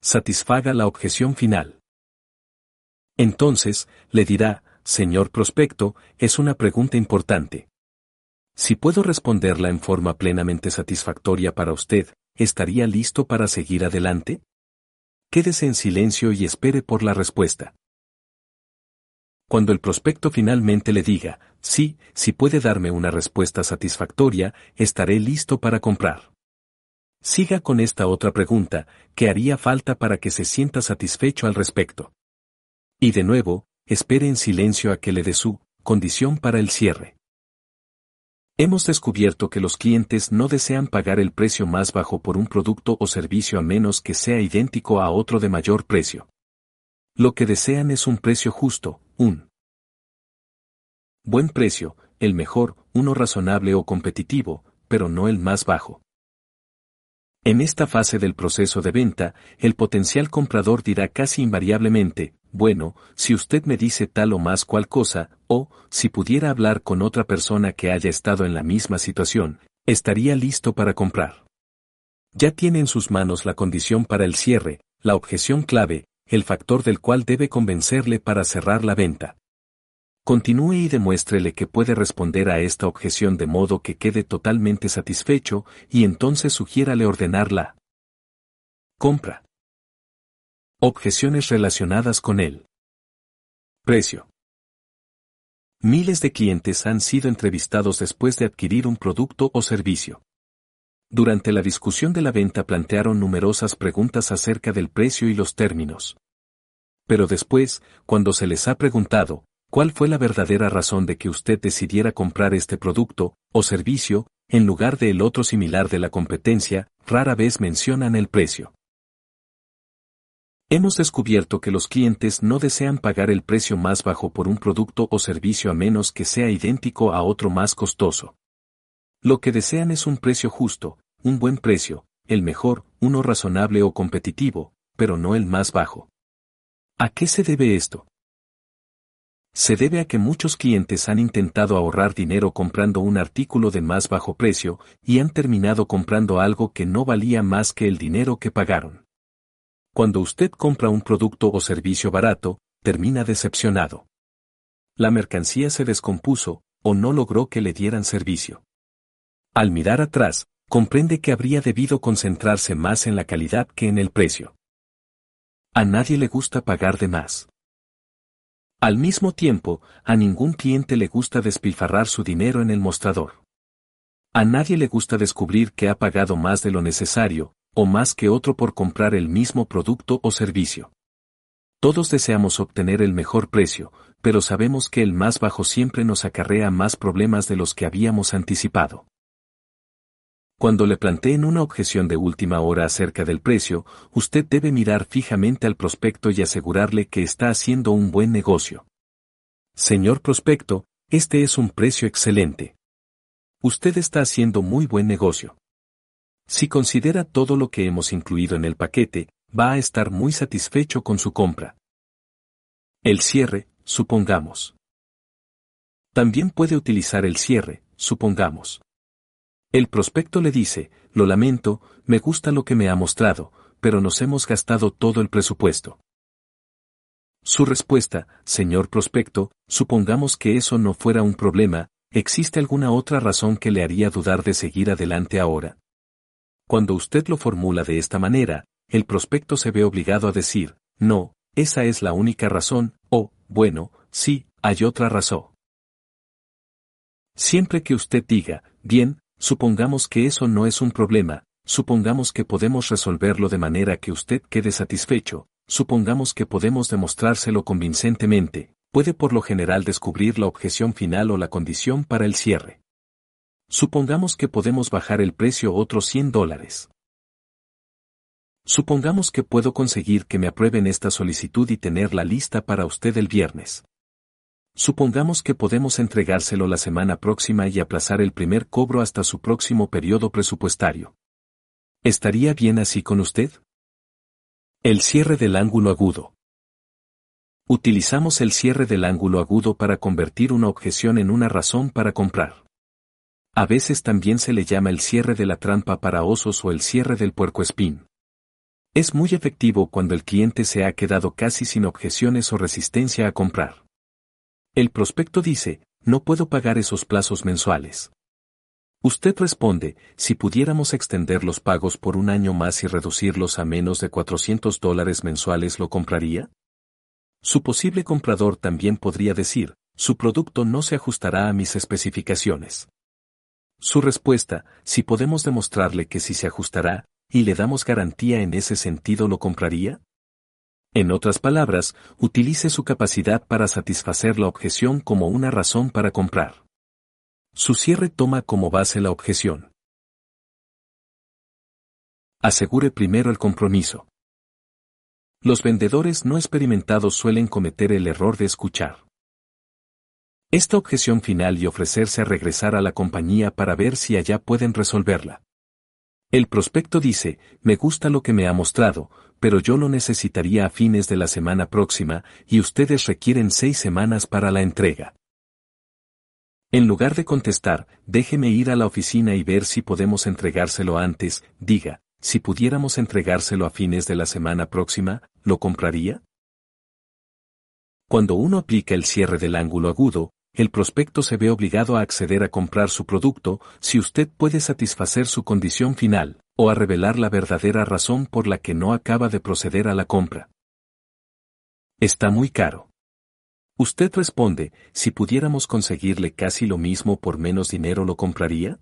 Speaker 1: Satisfaga la objeción final. Entonces, le dirá, señor prospecto, es una pregunta importante. Si puedo responderla en forma plenamente satisfactoria para usted, ¿estaría listo para seguir adelante? Quédese en silencio y espere por la respuesta. Cuando el prospecto finalmente le diga, sí, si puede darme una respuesta satisfactoria, estaré listo para comprar. Siga con esta otra pregunta, ¿qué haría falta para que se sienta satisfecho al respecto? Y de nuevo, espere en silencio a que le dé su condición para el cierre. Hemos descubierto que los clientes no desean pagar el precio más bajo por un producto o servicio a menos que sea idéntico a otro de mayor precio. Lo que desean es un precio justo, un buen precio, el mejor, uno razonable o competitivo, pero no el más bajo. En esta fase del proceso de venta, el potencial comprador dirá casi invariablemente, bueno, si usted me dice tal o más cual cosa, o, si pudiera hablar con otra persona que haya estado en la misma situación, estaría listo para comprar. Ya tiene en sus manos la condición para el cierre, la objeción clave, el factor del cual debe convencerle para cerrar la venta. Continúe y demuéstrele que puede responder a esta objeción de modo que quede totalmente satisfecho y entonces sugiérale ordenar la compra. Objeciones relacionadas con él. Precio. Miles de clientes han sido entrevistados después de adquirir un producto o servicio. Durante la discusión de la venta plantearon numerosas preguntas acerca del precio y los términos. Pero después, cuando se les ha preguntado, ¿cuál fue la verdadera razón de que usted decidiera comprar este producto o servicio, en lugar de el otro similar de la competencia, rara vez mencionan el precio? Hemos descubierto que los clientes no desean pagar el precio más bajo por un producto o servicio a menos que sea idéntico a otro más costoso. Lo que desean es un precio justo, un buen precio, el mejor, uno razonable o competitivo, pero no el más bajo. ¿A qué se debe esto? Se debe a que muchos clientes han intentado ahorrar dinero comprando un artículo de más bajo precio y han terminado comprando algo que no valía más que el dinero que pagaron. Cuando usted compra un producto o servicio barato, termina decepcionado. La mercancía se descompuso, o no logró que le dieran servicio. Al mirar atrás, comprende que habría debido concentrarse más en la calidad que en el precio. A nadie le gusta pagar de más. Al mismo tiempo, a ningún cliente le gusta despilfarrar su dinero en el mostrador. A nadie le gusta descubrir que ha pagado más de lo necesario, o más que otro por comprar el mismo producto o servicio. Todos deseamos obtener el mejor precio, pero sabemos que el más bajo siempre nos acarrea más problemas de los que habíamos anticipado. Cuando le planteen una objeción de última hora acerca del precio, usted debe mirar fijamente al prospecto y asegurarle que está haciendo un buen negocio. Señor prospecto, este es un precio excelente. Usted está haciendo muy buen negocio. Si considera todo lo que hemos incluido en el paquete, va a estar muy satisfecho con su compra. El cierre, supongamos. También puede utilizar el cierre, supongamos. El prospecto le dice, lo lamento, me gusta lo que me ha mostrado, pero nos hemos gastado todo el presupuesto. Su respuesta, señor prospecto, supongamos que eso no fuera un problema, ¿existe alguna otra razón que le haría dudar de seguir adelante ahora? Cuando usted lo formula de esta manera, el prospecto se ve obligado a decir, no, esa es la única razón, o, bueno, sí, hay otra razón. Siempre que usted diga, bien, Supongamos que eso no es un problema, supongamos que podemos resolverlo de manera que usted quede satisfecho, supongamos que podemos demostrárselo convincentemente, puede por lo general descubrir la objeción final o la condición para el cierre. Supongamos que podemos bajar el precio otros 100 dólares. Supongamos que puedo conseguir que me aprueben esta solicitud y tenerla lista para usted el viernes. Supongamos que podemos entregárselo la semana próxima y aplazar el primer cobro hasta su próximo periodo presupuestario. ¿Estaría bien así con usted? El cierre del ángulo agudo. Utilizamos el cierre del ángulo agudo para convertir una objeción en una razón para comprar. A veces también se le llama el cierre de la trampa para osos o el cierre del puercoespín. Es muy efectivo cuando el cliente se ha quedado casi sin objeciones o resistencia a comprar. El prospecto dice, no puedo pagar esos plazos mensuales. Usted responde, si pudiéramos extender los pagos por un año más y reducirlos a menos de 400 dólares mensuales, ¿lo compraría? Su posible comprador también podría decir, su producto no se ajustará a mis especificaciones. Su respuesta, si podemos demostrarle que sí se ajustará, y le damos garantía en ese sentido, ¿lo compraría? En otras palabras, utilice su capacidad para satisfacer la objeción como una razón para comprar. Su cierre toma como base la objeción. Asegure primero el compromiso. Los vendedores no experimentados suelen cometer el error de escuchar. Esta objeción final y ofrecerse a regresar a la compañía para ver si allá pueden resolverla. El prospecto dice, me gusta lo que me ha mostrado, pero yo lo necesitaría a fines de la semana próxima y ustedes requieren seis semanas para la entrega. En lugar de contestar, déjeme ir a la oficina y ver si podemos entregárselo antes, diga, si pudiéramos entregárselo a fines de la semana próxima, ¿lo compraría? Cuando uno aplica el cierre del ángulo agudo, el prospecto se ve obligado a acceder a comprar su producto si usted puede satisfacer su condición final, o a revelar la verdadera razón por la que no acaba de proceder a la compra. Está muy caro. Usted responde, si pudiéramos conseguirle casi lo mismo por menos dinero, ¿lo compraría?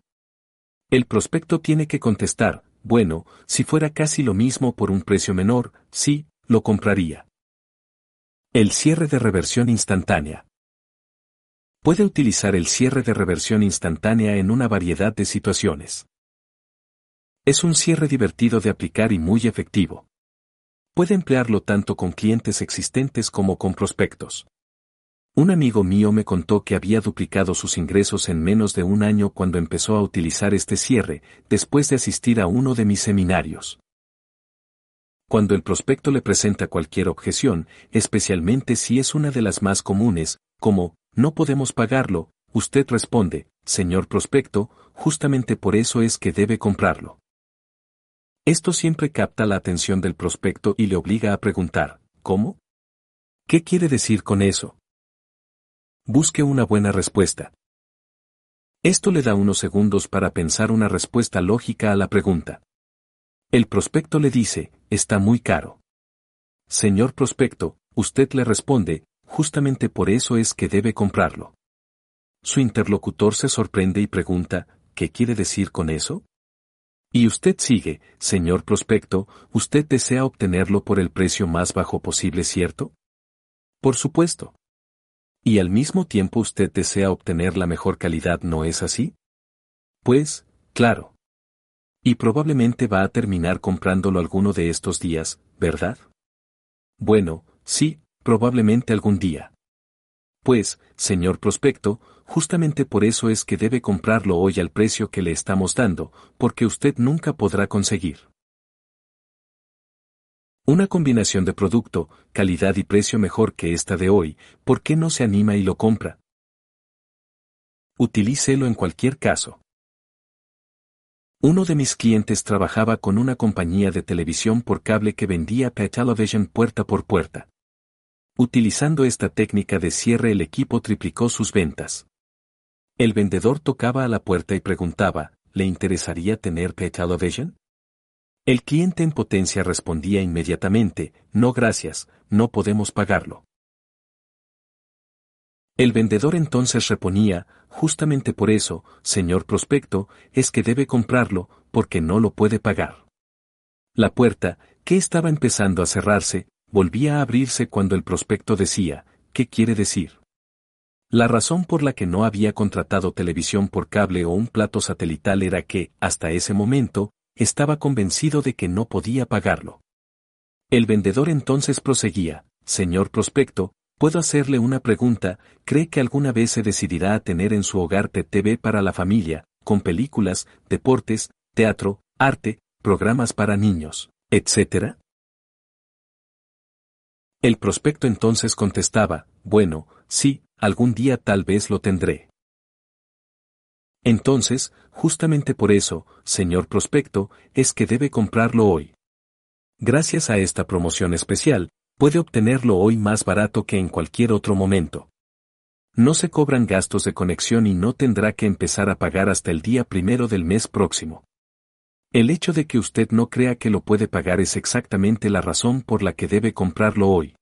Speaker 1: El prospecto tiene que contestar, bueno, si fuera casi lo mismo por un precio menor, sí, lo compraría. El cierre de reversión instantánea. Puede utilizar el cierre de reversión instantánea en una variedad de situaciones. Es un cierre divertido de aplicar y muy efectivo. Puede emplearlo tanto con clientes existentes como con prospectos. Un amigo mío me contó que había duplicado sus ingresos en menos de un año cuando empezó a utilizar este cierre, después de asistir a uno de mis seminarios. Cuando el prospecto le presenta cualquier objeción, especialmente si es una de las más comunes, como, no podemos pagarlo, usted responde, señor prospecto, justamente por eso es que debe comprarlo. Esto siempre capta la atención del prospecto y le obliga a preguntar, ¿cómo? ¿Qué quiere decir con eso? Busque una buena respuesta. Esto le da unos segundos para pensar una respuesta lógica a la pregunta. El prospecto le dice, está muy caro. Señor prospecto, usted le responde, justamente por eso es que debe comprarlo. Su interlocutor se sorprende y pregunta, ¿qué quiere decir con eso? Y usted sigue, señor prospecto, usted desea obtenerlo por el precio más bajo posible, ¿cierto? Por supuesto. Y al mismo tiempo usted desea obtener la mejor calidad, ¿no es así? Pues, claro. Y probablemente va a terminar comprándolo alguno de estos días, ¿verdad? Bueno, sí, probablemente algún día. Pues, señor prospecto, justamente por eso es que debe comprarlo hoy al precio que le estamos dando, porque usted nunca podrá conseguir. Una combinación de producto, calidad y precio mejor que esta de hoy, ¿por qué no se anima y lo compra? Utilícelo en cualquier caso. Uno de mis clientes trabajaba con una compañía de televisión por cable que vendía pay television puerta por puerta. Utilizando esta técnica de cierre el equipo triplicó sus ventas. El vendedor tocaba a la puerta y preguntaba, ¿le interesaría tener Pay Television? El cliente en potencia respondía inmediatamente, no gracias, no podemos pagarlo. El vendedor entonces reponía, justamente por eso, señor prospecto, es que debe comprarlo, porque no lo puede pagar. La puerta, que estaba empezando a cerrarse, volvía a abrirse cuando el prospecto decía, ¿qué quiere decir? La razón por la que no había contratado televisión por cable o un plato satelital era que, hasta ese momento, estaba convencido de que no podía pagarlo. El vendedor entonces proseguía, Señor prospecto, puedo hacerle una pregunta, ¿cree que alguna vez se decidirá a tener en su hogar TV para la familia, con películas, deportes, teatro, arte, programas para niños, etc.? El prospecto entonces contestaba, bueno, sí, algún día tal vez lo tendré. Entonces, justamente por eso, señor prospecto, es que debe comprarlo hoy. Gracias a esta promoción especial, puede obtenerlo hoy más barato que en cualquier otro momento. No se cobran gastos de conexión y no tendrá que empezar a pagar hasta el día primero del mes próximo. El hecho de que usted no crea que lo puede pagar es exactamente la razón por la que debe comprarlo hoy.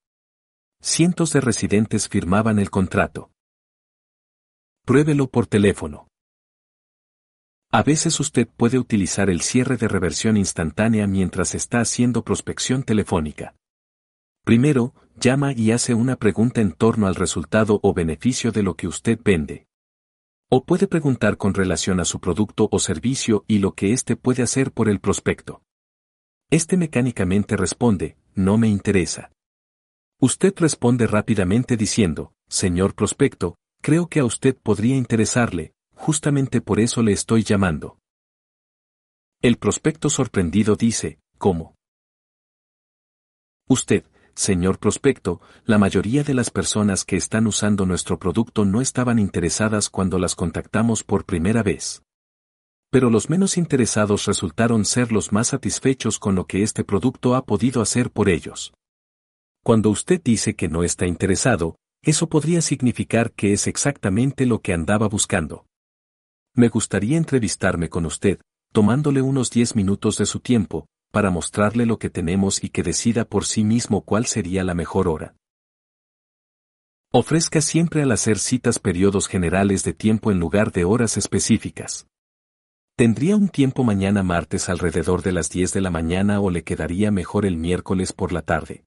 Speaker 1: Cientos de residentes firmaban el contrato. Pruébelo por teléfono. A veces usted puede utilizar el cierre de reversión instantánea mientras está haciendo prospección telefónica. Primero, llama y hace una pregunta en torno al resultado o beneficio de lo que usted vende. O puede preguntar con relación a su producto o servicio y lo que éste puede hacer por el prospecto. Este mecánicamente responde, no me interesa. Usted responde rápidamente diciendo, señor prospecto, creo que a usted podría interesarle, justamente por eso le estoy llamando. El prospecto sorprendido dice, ¿cómo? Usted, señor prospecto, la mayoría de las personas que están usando nuestro producto no estaban interesadas cuando las contactamos por primera vez. Pero los menos interesados resultaron ser los más satisfechos con lo que este producto ha podido hacer por ellos. Cuando usted dice que no está interesado, eso podría significar que es exactamente lo que andaba buscando. Me gustaría entrevistarme con usted, tomándole unos 10 minutos de su tiempo, para mostrarle lo que tenemos y que decida por sí mismo cuál sería la mejor hora. Ofrezca siempre al hacer citas periodos generales de tiempo en lugar de horas específicas. ¿Tendría un tiempo mañana martes alrededor de las 10 de la mañana o le quedaría mejor el miércoles por la tarde?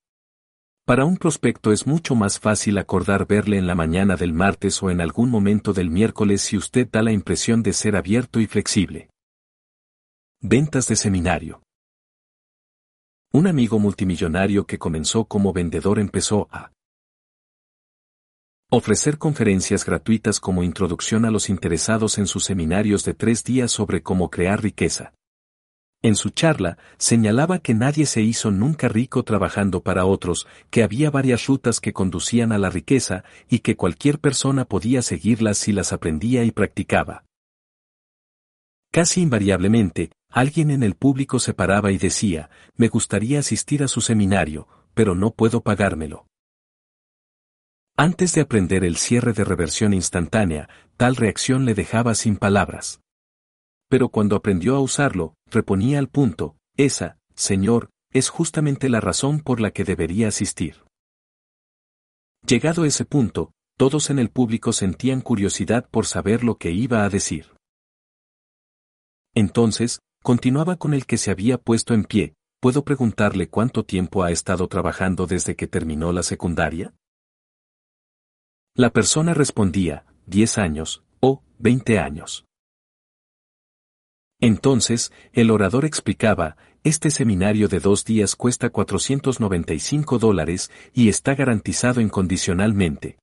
Speaker 1: Para un prospecto es mucho más fácil acordar verle en la mañana del martes o en algún momento del miércoles si usted da la impresión de ser abierto y flexible. Ventas de seminario. Un amigo multimillonario que comenzó como vendedor empezó a ofrecer conferencias gratuitas como introducción a los interesados en sus seminarios de tres días sobre cómo crear riqueza. En su charla, señalaba que nadie se hizo nunca rico trabajando para otros, que había varias rutas que conducían a la riqueza y que cualquier persona podía seguirlas si las aprendía y practicaba. Casi invariablemente, Alguien en el público se paraba y decía, me gustaría asistir a su seminario, pero no puedo pagármelo. Antes de aprender el cierre de reversión instantánea, tal reacción le dejaba sin palabras. Pero cuando aprendió a usarlo, reponía al punto, esa, Señor, es justamente la razón por la que debería asistir. Llegado ese punto, todos en el público sentían curiosidad por saber lo que iba a decir. Entonces, Continuaba con el que se había puesto en pie, ¿puedo preguntarle cuánto tiempo ha estado trabajando desde que terminó la secundaria? La persona respondía, 10 años, o 20 años. Entonces, el orador explicaba, este seminario de dos días cuesta 495 dólares y está garantizado incondicionalmente.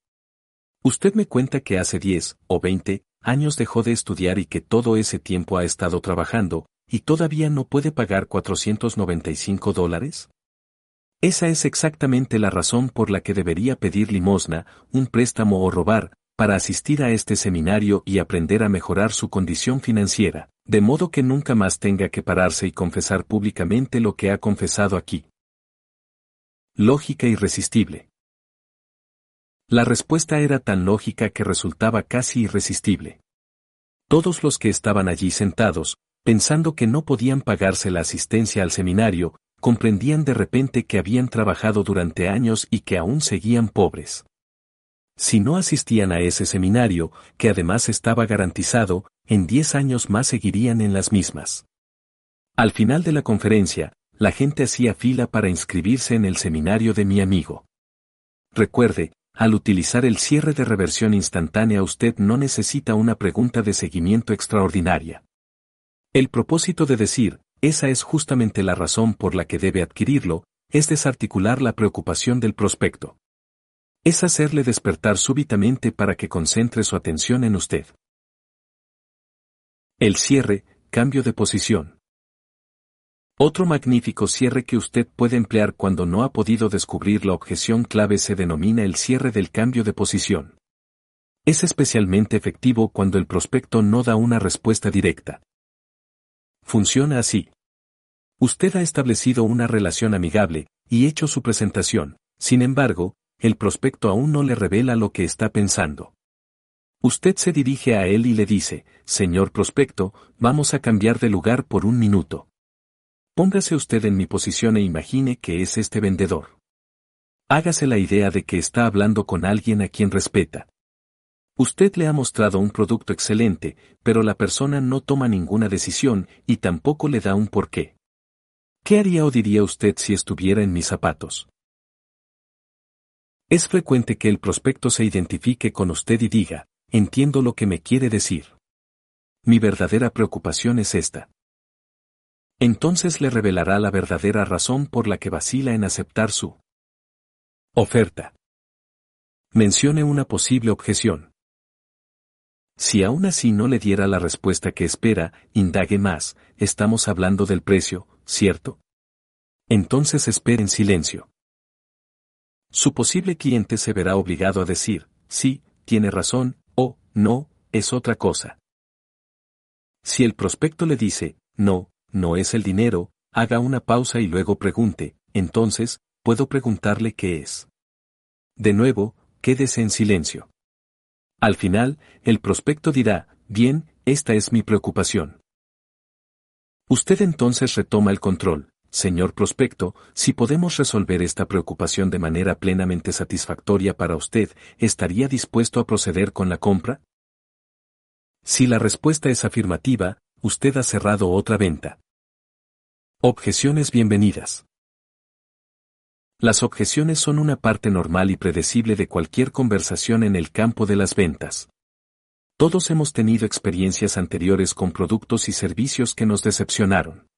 Speaker 1: Usted me cuenta que hace 10 o 20 años dejó de estudiar y que todo ese tiempo ha estado trabajando, y todavía no puede pagar 495 dólares? Esa es exactamente la razón por la que debería pedir limosna, un préstamo o robar, para asistir a este seminario y aprender a mejorar su condición financiera, de modo que nunca más tenga que pararse y confesar públicamente lo que ha confesado aquí. Lógica irresistible. La respuesta era tan lógica que resultaba casi irresistible. Todos los que estaban allí sentados, pensando que no podían pagarse la asistencia al seminario, comprendían de repente que habían trabajado durante años y que aún seguían pobres. Si no asistían a ese seminario, que además estaba garantizado, en diez años más seguirían en las mismas. Al final de la conferencia, la gente hacía fila para inscribirse en el seminario de mi amigo. Recuerde, al utilizar el cierre de reversión instantánea usted no necesita una pregunta de seguimiento extraordinaria. El propósito de decir, esa es justamente la razón por la que debe adquirirlo, es desarticular la preocupación del prospecto. Es hacerle despertar súbitamente para que concentre su atención en usted. El cierre, cambio de posición. Otro magnífico cierre que usted puede emplear cuando no ha podido descubrir la objeción clave se denomina el cierre del cambio de posición. Es especialmente efectivo cuando el prospecto no da una respuesta directa. Funciona así. Usted ha establecido una relación amigable y hecho su presentación, sin embargo, el prospecto aún no le revela lo que está pensando. Usted se dirige a él y le dice, Señor prospecto, vamos a cambiar de lugar por un minuto. Póngase usted en mi posición e imagine que es este vendedor. Hágase la idea de que está hablando con alguien a quien respeta. Usted le ha mostrado un producto excelente, pero la persona no toma ninguna decisión y tampoco le da un porqué. ¿Qué haría o diría usted si estuviera en mis zapatos? Es frecuente que el prospecto se identifique con usted y diga, entiendo lo que me quiere decir. Mi verdadera preocupación es esta. Entonces le revelará la verdadera razón por la que vacila en aceptar su oferta. Mencione una posible objeción. Si aún así no le diera la respuesta que espera, indague más, estamos hablando del precio, ¿cierto? Entonces espere en silencio. Su posible cliente se verá obligado a decir, sí, tiene razón, o, no, es otra cosa. Si el prospecto le dice, no, no es el dinero, haga una pausa y luego pregunte, entonces, puedo preguntarle qué es. De nuevo, quédese en silencio. Al final, el prospecto dirá, bien, esta es mi preocupación. Usted entonces retoma el control, señor prospecto, si podemos resolver esta preocupación de manera plenamente satisfactoria para usted, ¿estaría dispuesto a proceder con la compra? Si la respuesta es afirmativa, usted ha cerrado otra venta. Objeciones bienvenidas. Las objeciones son una parte normal y predecible de cualquier conversación en el campo de las ventas. Todos hemos tenido experiencias anteriores con productos y servicios que nos decepcionaron.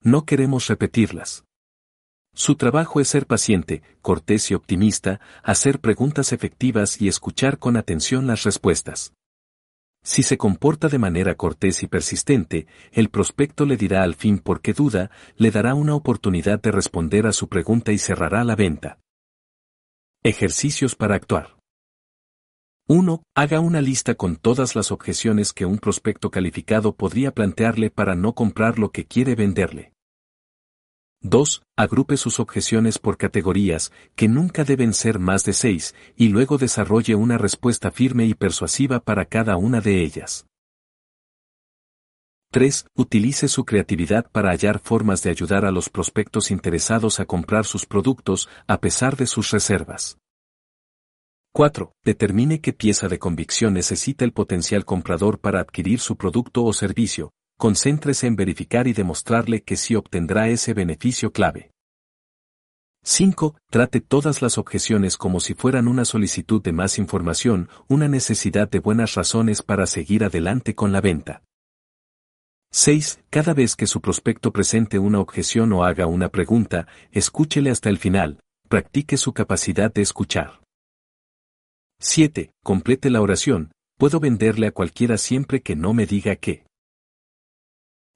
Speaker 1: No queremos repetirlas. Su trabajo es ser paciente, cortés y optimista, hacer preguntas efectivas y escuchar con atención las respuestas. Si se comporta de manera cortés y persistente, el prospecto le dirá al fin por qué duda, le dará una oportunidad de responder a su pregunta y cerrará la venta. Ejercicios para actuar. 1. Haga una lista con todas las objeciones que un prospecto calificado podría plantearle para no comprar lo que quiere venderle. 2. Agrupe sus objeciones por categorías, que nunca deben ser más de seis, y luego desarrolle una respuesta firme y persuasiva para cada una de ellas. 3. Utilice su creatividad para hallar formas de ayudar a los prospectos interesados a comprar sus productos a pesar de sus reservas. 4. Determine qué pieza de convicción necesita el potencial comprador para adquirir su producto o servicio, concéntrese en verificar y demostrarle que sí obtendrá ese beneficio clave. 5. Trate todas las objeciones como si fueran una solicitud de más información, una necesidad de buenas razones para seguir adelante con la venta. 6. Cada vez que su prospecto presente una objeción o haga una pregunta, escúchele hasta el final, practique su capacidad de escuchar. 7. Complete la oración, puedo venderle a cualquiera siempre que no me diga qué.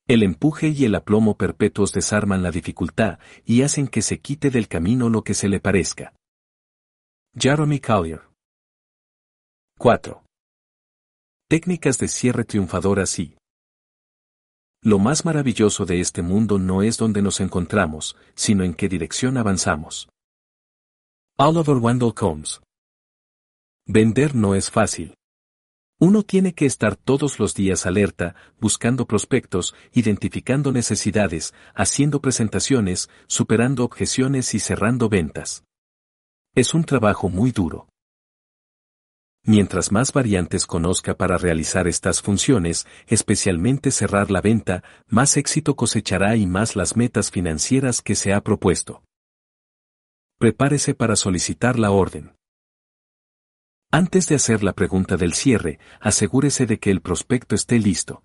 Speaker 1: El empuje y el aplomo perpetuos desarman la dificultad y hacen que se quite del camino lo que se le parezca. Jeremy Collier 4. Técnicas de cierre triunfadoras y Lo más maravilloso de este mundo no es donde nos encontramos, sino en qué dirección avanzamos. Oliver Wendell Combs Vender no es fácil. Uno tiene que estar todos los días alerta, buscando prospectos, identificando necesidades, haciendo presentaciones, superando objeciones y cerrando ventas. Es un trabajo muy duro. Mientras más variantes conozca para realizar estas funciones, especialmente cerrar la venta, más éxito cosechará y más las metas financieras que se ha propuesto. Prepárese para solicitar la orden. Antes de hacer la pregunta del cierre, asegúrese de que el prospecto esté listo.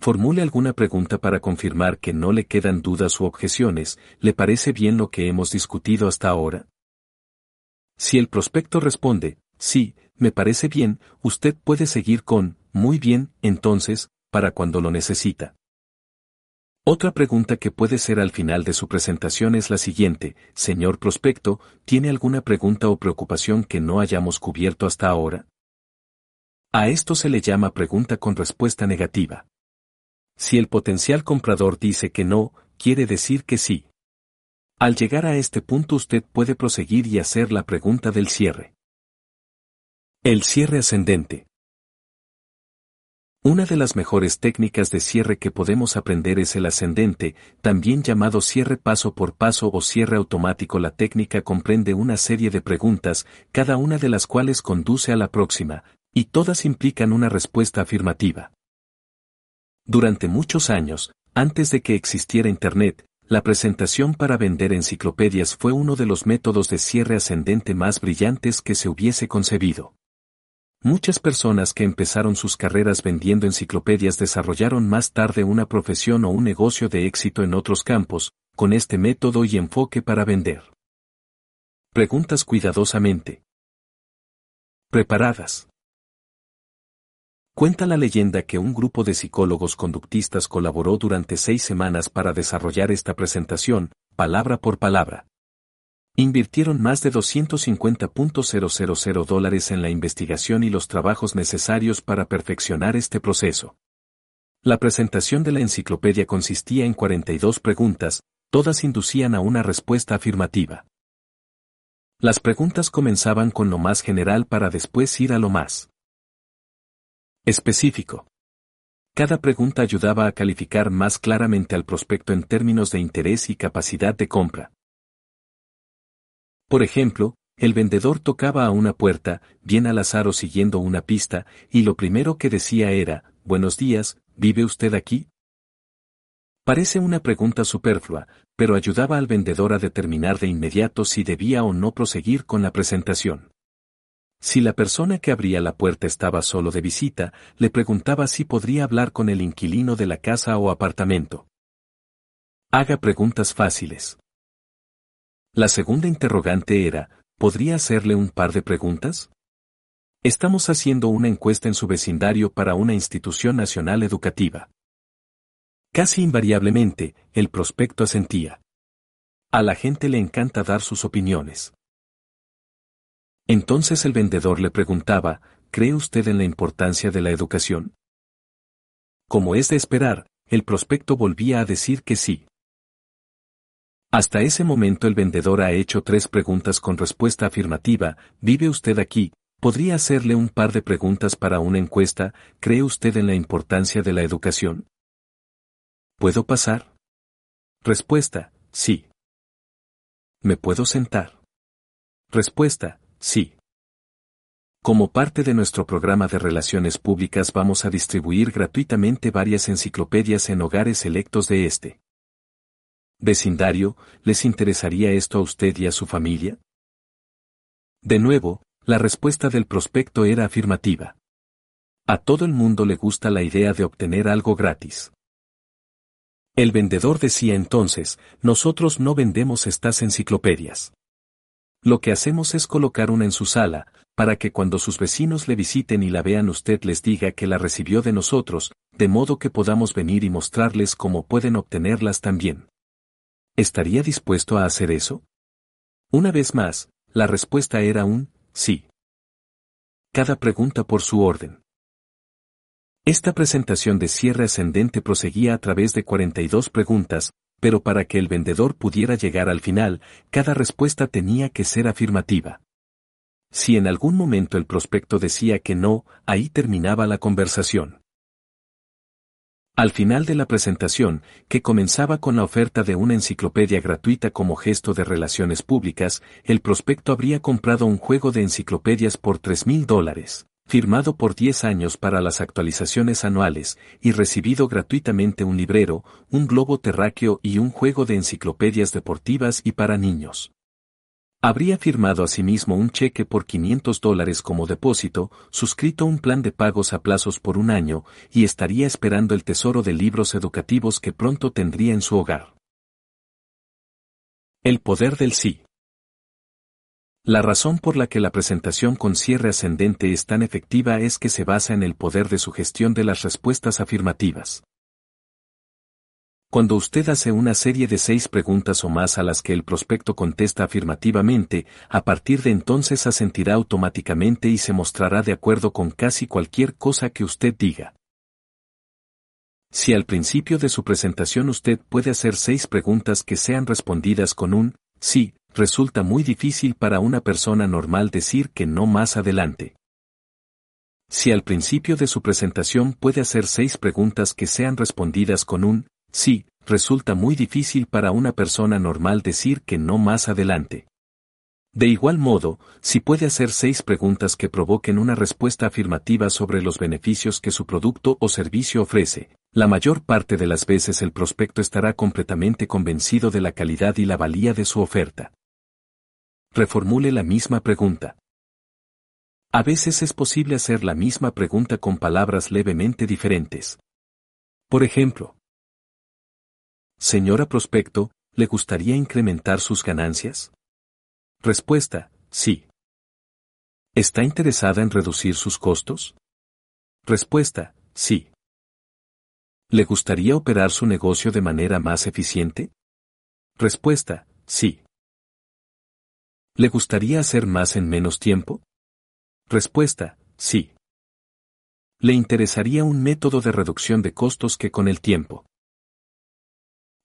Speaker 1: Formule alguna pregunta para confirmar que no le quedan dudas u objeciones, ¿le parece bien lo que hemos discutido hasta ahora? Si el prospecto responde, sí, me parece bien, usted puede seguir con, muy bien, entonces, para cuando lo necesita. Otra pregunta que puede ser al final de su presentación es la siguiente, señor prospecto, ¿tiene alguna pregunta o preocupación que no hayamos cubierto hasta ahora? A esto se le llama pregunta con respuesta negativa. Si el potencial comprador dice que no, quiere decir que sí. Al llegar a este punto usted puede proseguir y hacer la pregunta del cierre. El cierre ascendente. Una de las mejores técnicas de cierre que podemos aprender es el ascendente, también llamado cierre paso por paso o cierre automático. La técnica comprende una serie de preguntas, cada una de las cuales conduce a la próxima, y todas implican una respuesta afirmativa. Durante muchos años, antes de que existiera Internet, la presentación para vender enciclopedias fue uno de los métodos de cierre ascendente más brillantes que se hubiese concebido. Muchas personas que empezaron sus carreras vendiendo enciclopedias desarrollaron más tarde una profesión o un negocio de éxito en otros campos, con este método y enfoque para vender. Preguntas cuidadosamente. Preparadas. Cuenta la leyenda que un grupo de psicólogos conductistas colaboró durante seis semanas para desarrollar esta presentación, palabra por palabra. Invirtieron más de 250.000 dólares en la investigación y los trabajos necesarios para perfeccionar este proceso. La presentación de la enciclopedia consistía en 42 preguntas, todas inducían a una respuesta afirmativa. Las preguntas comenzaban con lo más general para después ir a lo más específico. Cada pregunta ayudaba a calificar más claramente al prospecto en términos de interés y capacidad de compra. Por ejemplo, el vendedor tocaba a una puerta, bien al azar o siguiendo una pista, y lo primero que decía era, Buenos días, ¿vive usted aquí? Parece una pregunta superflua, pero ayudaba al vendedor a determinar de inmediato si debía o no proseguir con la presentación. Si la persona que abría la puerta estaba solo de visita, le preguntaba si podría hablar con el inquilino de la casa o apartamento. Haga preguntas fáciles. La segunda interrogante era, ¿podría hacerle un par de preguntas? Estamos haciendo una encuesta en su vecindario para una institución nacional educativa. Casi invariablemente, el prospecto asentía. A la gente le encanta dar sus opiniones. Entonces el vendedor le preguntaba, ¿cree usted en la importancia de la educación? Como es de esperar, el prospecto volvía a decir que sí. Hasta ese momento el vendedor ha hecho tres preguntas con respuesta afirmativa, ¿vive usted aquí? ¿Podría hacerle un par de preguntas para una encuesta? ¿Cree usted en la importancia de la educación? ¿Puedo pasar? Respuesta, sí. ¿Me puedo sentar? Respuesta, sí. Como parte de nuestro programa de relaciones públicas vamos a distribuir gratuitamente varias enciclopedias en hogares selectos de este vecindario, ¿les interesaría esto a usted y a su familia? De nuevo, la respuesta del prospecto era afirmativa. A todo el mundo le gusta la idea de obtener algo gratis. El vendedor decía entonces, nosotros no vendemos estas enciclopedias. Lo que hacemos es colocar una en su sala, para que cuando sus vecinos le visiten y la vean usted les diga que la recibió de nosotros, de modo que podamos venir y mostrarles cómo pueden obtenerlas también. ¿Estaría dispuesto a hacer eso? Una vez más, la respuesta era un sí. Cada pregunta por su orden. Esta presentación de cierre ascendente proseguía a través de 42 preguntas, pero para que el vendedor pudiera llegar al final, cada respuesta tenía que ser afirmativa. Si en algún momento el prospecto decía que no, ahí terminaba la conversación. Al final de la presentación, que comenzaba con la oferta de una enciclopedia gratuita como gesto de relaciones públicas, el prospecto habría comprado un juego de enciclopedias por 3 mil dólares, firmado por 10 años para las actualizaciones anuales, y recibido gratuitamente un librero, un globo terráqueo y un juego de enciclopedias deportivas y para niños. Habría firmado asimismo un cheque por 500 dólares como depósito, suscrito un plan de pagos a plazos por un año, y estaría esperando el tesoro de libros educativos que pronto tendría en su hogar. El poder del sí. La razón por la que la presentación con cierre ascendente es tan efectiva es que se basa en el poder de sugestión de las respuestas afirmativas. Cuando usted hace una serie de seis preguntas o más a las que el prospecto contesta afirmativamente, a partir de entonces asentirá automáticamente y se mostrará de acuerdo con casi cualquier cosa que usted diga. Si al principio de su presentación usted puede hacer seis preguntas que sean respondidas con un sí, resulta muy difícil para una persona normal decir que no más adelante. Si al principio de su presentación puede hacer seis preguntas que sean respondidas con un Sí, resulta muy difícil para una persona normal decir que no más adelante. De igual modo, si puede hacer seis preguntas que provoquen una respuesta afirmativa sobre los beneficios que su producto o servicio ofrece, la mayor parte de las veces el prospecto estará completamente convencido de la calidad y la valía de su oferta. Reformule la misma pregunta. A veces es posible hacer la misma pregunta con palabras levemente diferentes. Por ejemplo, Señora prospecto, ¿le gustaría incrementar sus ganancias? Respuesta, sí. ¿Está interesada en reducir sus costos? Respuesta, sí. ¿Le gustaría operar su negocio de manera más eficiente? Respuesta, sí. ¿Le gustaría hacer más en menos tiempo? Respuesta, sí. ¿Le interesaría un método de reducción de costos que con el tiempo?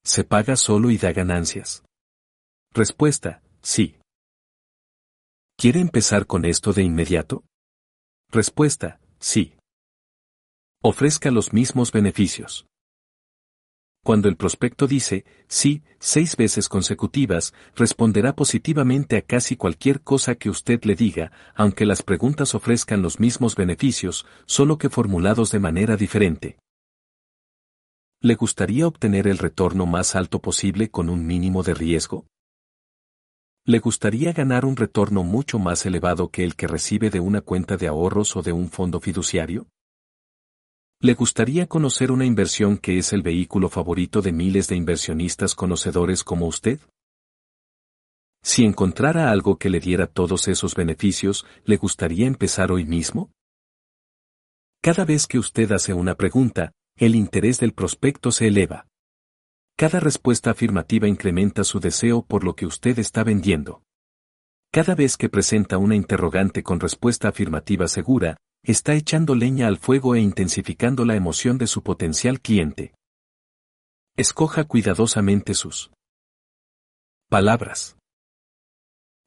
Speaker 1: ¿Se paga solo y da ganancias? Respuesta, sí. ¿Quiere empezar con esto de inmediato? Respuesta, sí. Ofrezca los mismos beneficios. Cuando el prospecto dice sí seis veces consecutivas, responderá positivamente a casi cualquier cosa que usted le diga, aunque las preguntas ofrezcan los mismos beneficios, solo que formulados de manera diferente. ¿Le gustaría obtener el retorno más alto posible con un mínimo de riesgo? ¿Le gustaría ganar un retorno mucho más elevado que el que recibe de una cuenta de ahorros o de un fondo fiduciario? ¿Le gustaría conocer una inversión que es el vehículo favorito de miles de inversionistas conocedores como usted? Si encontrara algo que le diera todos esos beneficios, ¿le gustaría empezar hoy mismo? Cada vez que usted hace una pregunta, el interés del prospecto se eleva. Cada respuesta afirmativa incrementa su deseo por lo que usted está vendiendo. Cada vez que presenta una interrogante con respuesta afirmativa segura, está echando leña al fuego e intensificando la emoción de su potencial cliente. Escoja cuidadosamente sus palabras.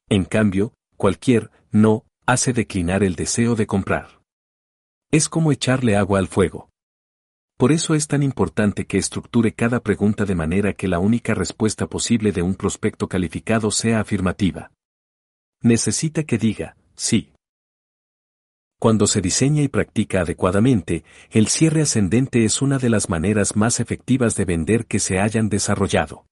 Speaker 1: En cambio, cualquier no hace declinar el deseo de comprar. Es como echarle agua al fuego. Por eso es tan importante que estructure cada pregunta de manera que la única respuesta posible de un prospecto calificado sea afirmativa. Necesita que diga, sí. Cuando se diseña y practica adecuadamente, el cierre ascendente es una de las maneras más efectivas de vender que se hayan desarrollado.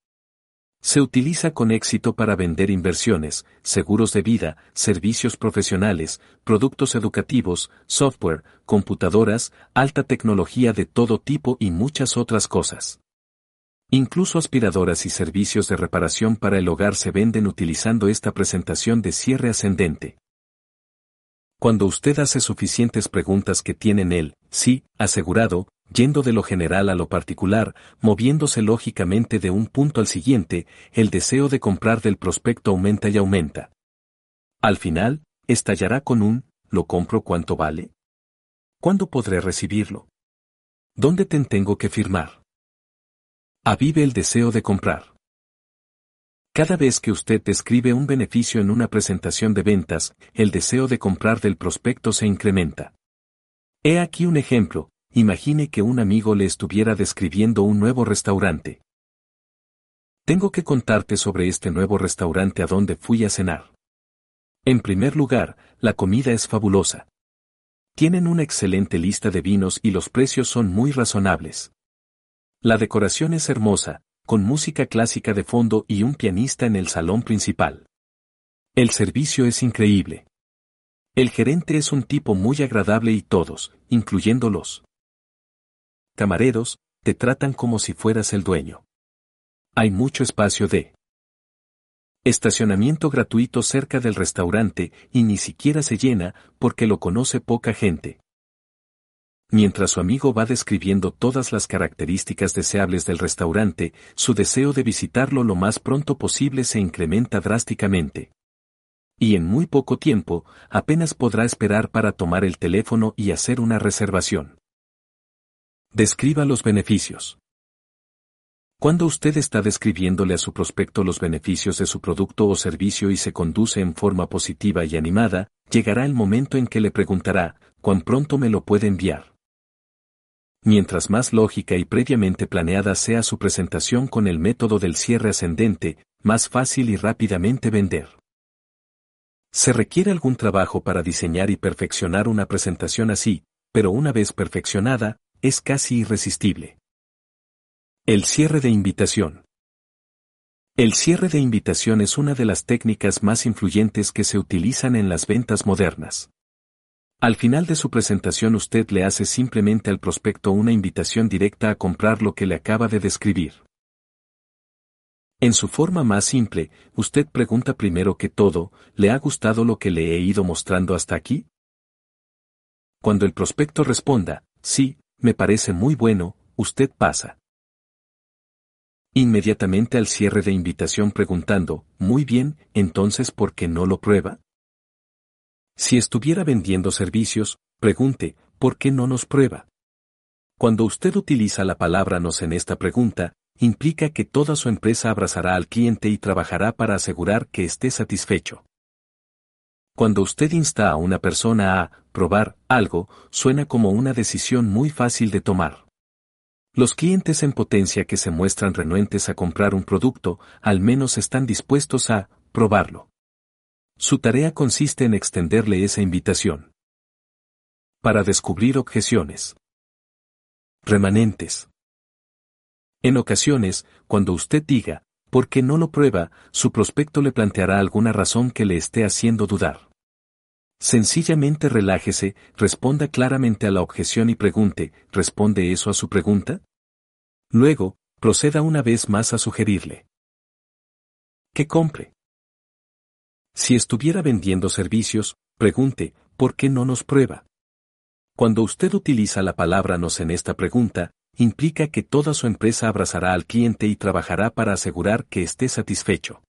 Speaker 1: Se utiliza con éxito para vender inversiones, seguros de vida, servicios profesionales, productos educativos, software, computadoras, alta tecnología de todo tipo y muchas otras cosas. Incluso aspiradoras y servicios de reparación para el hogar se venden utilizando esta presentación de cierre ascendente. Cuando usted hace suficientes preguntas que tienen el sí asegurado, yendo de lo general a lo particular, moviéndose lógicamente de un punto al siguiente, el deseo de comprar del prospecto aumenta y aumenta. Al final, estallará con un, ¿lo compro cuánto vale? ¿Cuándo podré recibirlo? ¿Dónde te tengo que firmar? Avive el deseo de comprar. Cada vez que usted describe un beneficio en una presentación de ventas, el deseo de comprar del prospecto se incrementa. He aquí un ejemplo, Imagine que un amigo le estuviera describiendo un nuevo restaurante. Tengo que contarte sobre este nuevo restaurante a donde fui a cenar. En primer lugar, la comida es fabulosa. Tienen una excelente lista de vinos y los precios son muy razonables. La decoración es hermosa, con música clásica de fondo y un pianista en el salón principal. El servicio es increíble. El gerente es un tipo muy agradable y todos, incluyendo los camareros, te tratan como si fueras el dueño. Hay mucho espacio de estacionamiento gratuito cerca del restaurante y ni siquiera se llena porque lo conoce poca gente. Mientras su amigo va describiendo todas las características deseables del restaurante, su deseo de visitarlo lo más pronto posible se incrementa drásticamente. Y en muy poco tiempo, apenas podrá esperar para tomar el teléfono y hacer una reservación. Describa los beneficios. Cuando usted está describiéndole a su prospecto los beneficios de su producto o servicio y se conduce en forma positiva y animada, llegará el momento en que le preguntará, ¿cuán pronto me lo puede enviar? Mientras más lógica y previamente planeada sea su presentación con el método del cierre ascendente, más fácil y rápidamente vender. Se requiere algún trabajo para diseñar y perfeccionar una presentación así, pero una vez perfeccionada, es casi irresistible. El cierre de invitación. El cierre de invitación es una de las técnicas más influyentes que se utilizan en las ventas modernas. Al final de su presentación usted le hace simplemente al prospecto una invitación directa a comprar lo que le acaba de describir. En su forma más simple, usted pregunta primero que todo, ¿le ha gustado lo que le he ido mostrando hasta aquí? Cuando el prospecto responda, sí, me parece muy bueno, usted pasa inmediatamente al cierre de invitación preguntando, muy bien, entonces ¿por qué no lo prueba? Si estuviera vendiendo servicios, pregunte, ¿por qué no nos prueba? Cuando usted utiliza la palabra nos en esta pregunta, implica que toda su empresa abrazará al cliente y trabajará para asegurar que esté satisfecho. Cuando usted insta a una persona a probar algo, suena como una decisión muy fácil de tomar. Los clientes en potencia que se muestran renuentes a comprar un producto, al menos están dispuestos a probarlo. Su tarea consiste en extenderle esa invitación. Para descubrir objeciones. Remanentes. En ocasiones, cuando usted diga, ¿por qué no lo prueba?, su prospecto le planteará alguna razón que le esté haciendo dudar. Sencillamente relájese, responda claramente a la objeción y pregunte, ¿responde eso a su pregunta? Luego, proceda una vez más a sugerirle. Que compre. Si estuviera vendiendo servicios, pregunte, ¿por qué no nos prueba? Cuando usted utiliza la palabra nos en esta pregunta, implica que toda su empresa abrazará al cliente y trabajará para asegurar que esté satisfecho.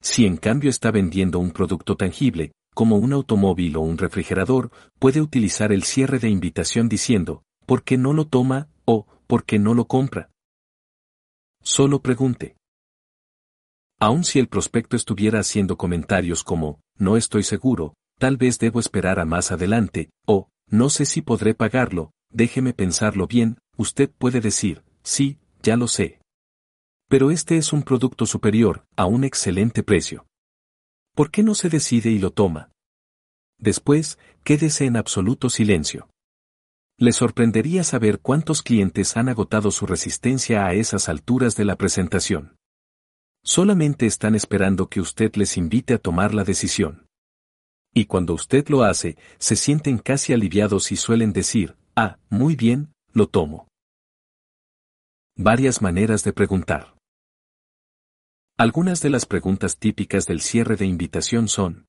Speaker 1: Si en cambio está vendiendo un producto tangible, como un automóvil o un refrigerador, puede utilizar el cierre de invitación diciendo, ¿por qué no lo toma? o ¿por qué no lo compra? Solo pregunte. Aun si el prospecto estuviera haciendo comentarios como, no estoy seguro, tal vez debo esperar a más adelante, o, no sé si podré pagarlo, déjeme pensarlo bien, usted puede decir, sí, ya lo sé. Pero este es un producto superior, a un excelente precio. ¿Por qué no se decide y lo toma? Después, quédese en absoluto silencio. Le sorprendería saber cuántos clientes han agotado su resistencia a esas alturas de la presentación. Solamente están esperando que usted les invite a tomar la decisión. Y cuando usted lo hace, se sienten casi aliviados y suelen decir, ah, muy bien, lo tomo. Varias maneras de preguntar. Algunas de las preguntas típicas del cierre de invitación son,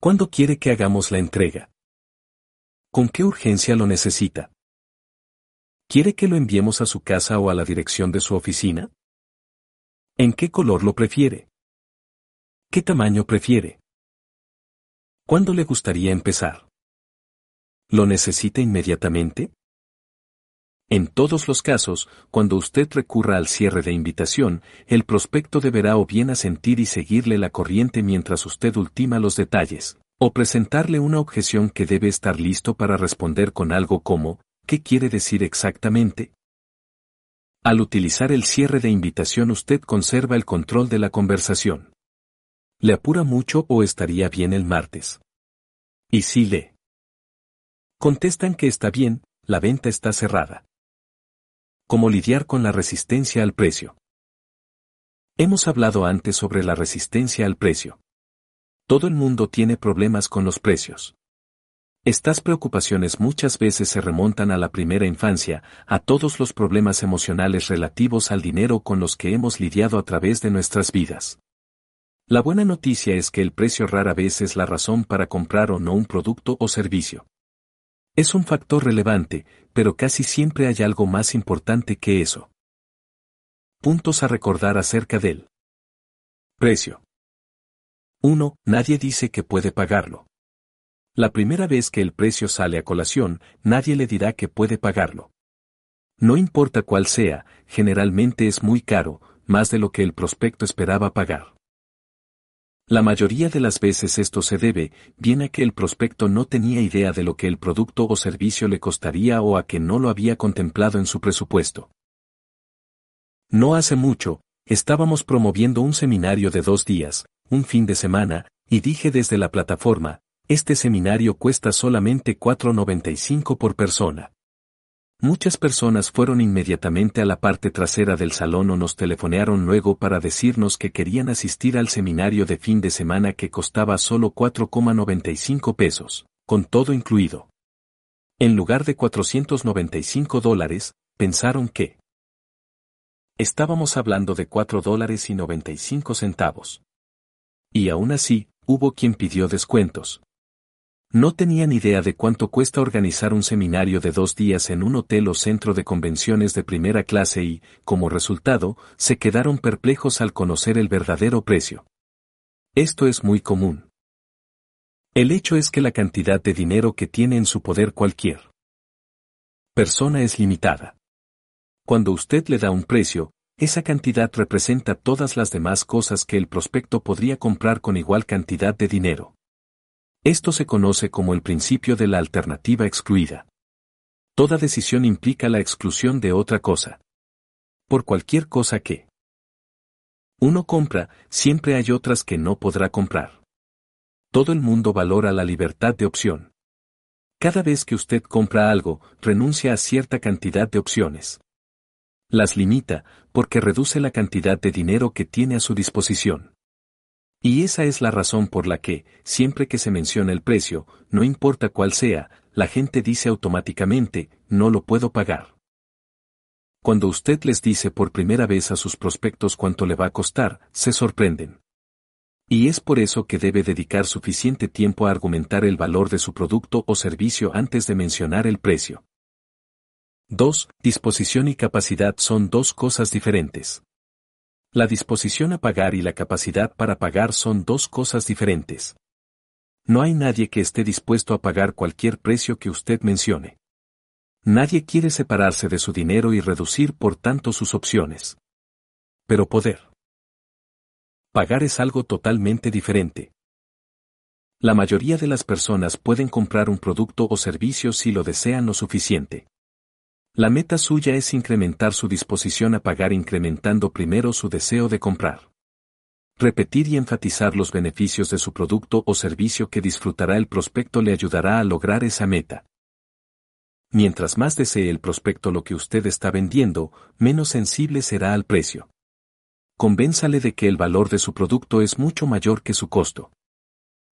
Speaker 1: ¿Cuándo quiere que hagamos la entrega? ¿Con qué urgencia lo necesita? ¿Quiere que lo enviemos a su casa o a la dirección de su oficina? ¿En qué color lo prefiere? ¿Qué tamaño prefiere? ¿Cuándo le gustaría empezar? ¿Lo necesita inmediatamente? En todos los casos, cuando usted recurra al cierre de invitación, el prospecto deberá o bien asentir y seguirle la corriente mientras usted ultima los detalles, o presentarle una objeción que debe estar listo para responder con algo como, ¿qué quiere decir exactamente? Al utilizar el cierre de invitación usted conserva el control de la conversación. ¿Le apura mucho o estaría bien el martes? Y si le contestan que está bien, la venta está cerrada. Cómo lidiar con la resistencia al precio. Hemos hablado antes sobre la resistencia al precio. Todo el mundo tiene problemas con los precios. Estas preocupaciones muchas veces se remontan a la primera infancia, a todos los problemas emocionales relativos al dinero con los que hemos lidiado a través de nuestras vidas. La buena noticia es que el precio rara vez es la razón para comprar o no un producto o servicio. Es un factor relevante, pero casi siempre hay algo más importante que eso. Puntos a recordar acerca del precio. 1. Nadie dice que puede pagarlo. La primera vez que el precio sale a colación, nadie le dirá que puede pagarlo. No importa cuál sea, generalmente es muy caro, más de lo que el prospecto esperaba pagar. La mayoría de las veces esto se debe, bien a que el prospecto no tenía idea de lo que el producto o servicio le costaría o a que no lo había contemplado en su presupuesto. No hace mucho, estábamos promoviendo un seminario de dos días, un fin de semana, y dije desde la plataforma, este seminario cuesta solamente 4.95 por persona. Muchas personas fueron inmediatamente a la parte trasera del salón o nos telefonearon luego para decirnos que querían asistir al seminario de fin de semana que costaba solo 4,95 pesos, con todo incluido. En lugar de 495 dólares, pensaron que estábamos hablando de 4 dólares y 95 centavos. Y aún así, hubo quien pidió descuentos. No tenían idea de cuánto cuesta organizar un seminario de dos días en un hotel o centro de convenciones de primera clase y, como resultado, se quedaron perplejos al conocer el verdadero precio. Esto es muy común. El hecho es que la cantidad de dinero que tiene en su poder cualquier persona es limitada. Cuando usted le da un precio, esa cantidad representa todas las demás cosas que el prospecto podría comprar con igual cantidad de dinero. Esto se conoce como el principio de la alternativa excluida. Toda decisión implica la exclusión de otra cosa. Por cualquier cosa que uno compra, siempre hay otras que no podrá comprar. Todo el mundo valora la libertad de opción. Cada vez que usted compra algo, renuncia a cierta cantidad de opciones. Las limita, porque reduce la cantidad de dinero que tiene a su disposición. Y esa es la razón por la que, siempre que se menciona el precio, no importa cuál sea, la gente dice automáticamente, no lo puedo pagar. Cuando usted les dice por primera vez a sus prospectos cuánto le va a costar, se sorprenden. Y es por eso que debe dedicar suficiente tiempo a argumentar el valor de su producto o servicio antes de mencionar el precio. 2. Disposición y capacidad son dos cosas diferentes. La disposición a pagar y la capacidad para pagar son dos cosas diferentes. No hay nadie que esté dispuesto a pagar cualquier precio que usted mencione. Nadie quiere separarse de su dinero y reducir por tanto sus opciones. Pero poder. Pagar es algo totalmente diferente. La mayoría de las personas pueden comprar un producto o servicio si lo desean lo suficiente. La meta suya es incrementar su disposición a pagar incrementando primero su deseo de comprar. Repetir y enfatizar los beneficios de su producto o servicio que disfrutará el prospecto le ayudará a lograr esa meta. Mientras más desee el prospecto lo que usted está vendiendo, menos sensible será al precio. Convénzale de que el valor de su producto es mucho mayor que su costo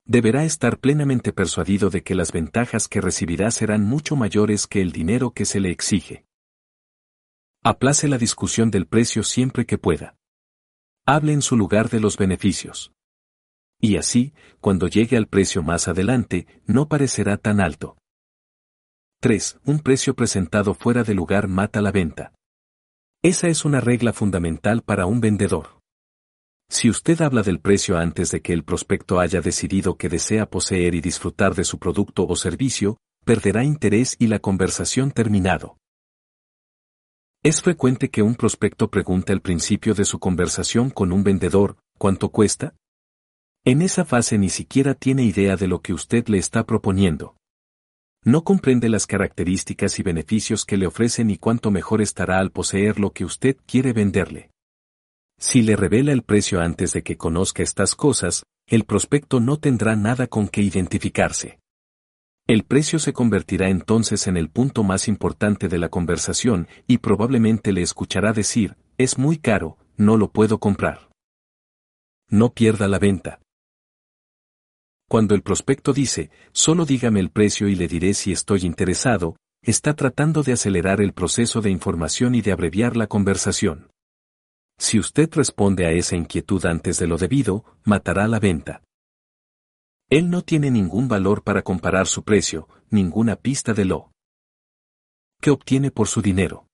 Speaker 1: deberá estar plenamente persuadido de que las ventajas que recibirá serán mucho mayores que el dinero que se le exige. Aplace la discusión del precio siempre que pueda. Hable en su lugar de los beneficios. Y así, cuando llegue al precio más adelante, no parecerá tan alto. 3. Un precio presentado fuera de lugar mata la venta. Esa es una regla fundamental para un vendedor. Si usted habla del precio antes de que el prospecto haya decidido que desea poseer y disfrutar de su producto o servicio, perderá interés y la conversación terminado. Es frecuente que un prospecto pregunte al principio de su conversación con un vendedor, ¿cuánto cuesta? En esa fase ni siquiera tiene idea de lo que usted le está proponiendo. No comprende las características y beneficios que le ofrecen y cuánto mejor estará al poseer lo que usted quiere venderle. Si le revela el precio antes de que conozca estas cosas, el prospecto no tendrá nada con que identificarse. El precio se convertirá entonces en el punto más importante de la conversación y probablemente le escuchará decir, es muy caro, no lo puedo comprar. No pierda la venta. Cuando el prospecto dice, solo dígame el precio y le diré si estoy interesado, está tratando de acelerar el proceso de información y de abreviar la conversación. Si usted responde a esa inquietud antes de lo debido, matará la venta. Él no tiene ningún valor para comparar su precio, ninguna pista de lo que obtiene por su dinero.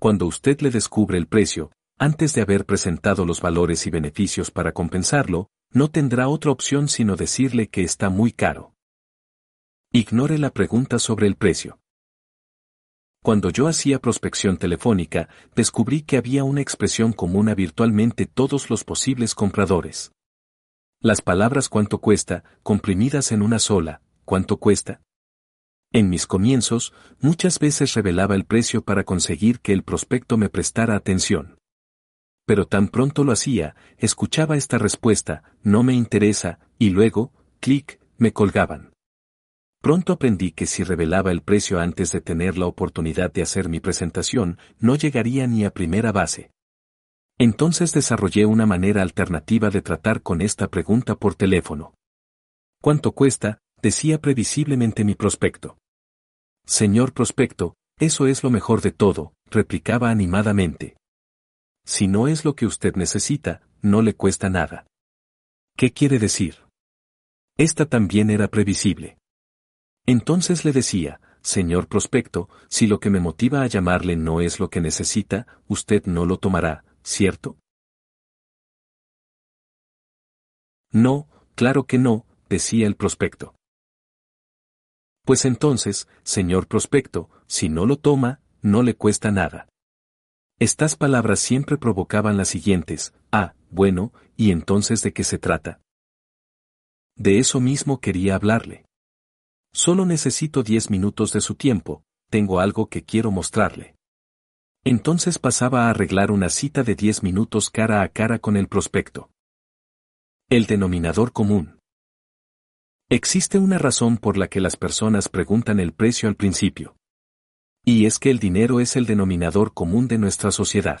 Speaker 1: Cuando usted le descubre el precio, antes de haber presentado los valores y beneficios para compensarlo, no tendrá otra opción sino decirle que está muy caro. Ignore la pregunta sobre el precio. Cuando yo hacía prospección telefónica, descubrí que había una expresión común a virtualmente todos los posibles compradores. Las palabras cuánto cuesta, comprimidas en una sola, cuánto cuesta. En mis comienzos, muchas veces revelaba el precio para conseguir que el prospecto me prestara atención. Pero tan pronto lo hacía, escuchaba esta respuesta, no me interesa, y luego, clic, me colgaban. Pronto aprendí que si revelaba el precio antes de tener la oportunidad de hacer mi presentación, no llegaría ni a primera base. Entonces desarrollé una manera alternativa de tratar con esta pregunta por teléfono. ¿Cuánto cuesta? decía previsiblemente mi prospecto. Señor prospecto, eso es lo mejor de todo, replicaba animadamente. Si no es lo que usted necesita, no le cuesta nada. ¿Qué quiere decir? Esta también era previsible. Entonces le decía, Señor prospecto, si lo que me motiva a llamarle no es lo que necesita, usted no lo tomará, ¿cierto? No, claro que no, decía el prospecto. Pues entonces, señor prospecto, si no lo toma, no le cuesta nada. Estas palabras siempre provocaban las siguientes, ah, bueno, ¿y entonces de qué se trata? De eso mismo quería hablarle. Solo necesito diez minutos de su tiempo, tengo algo que quiero mostrarle. Entonces pasaba a arreglar una cita de diez minutos cara a cara con el prospecto. El denominador común. Existe una razón por la que las personas preguntan el precio al principio. Y es que el dinero es el denominador común de nuestra sociedad.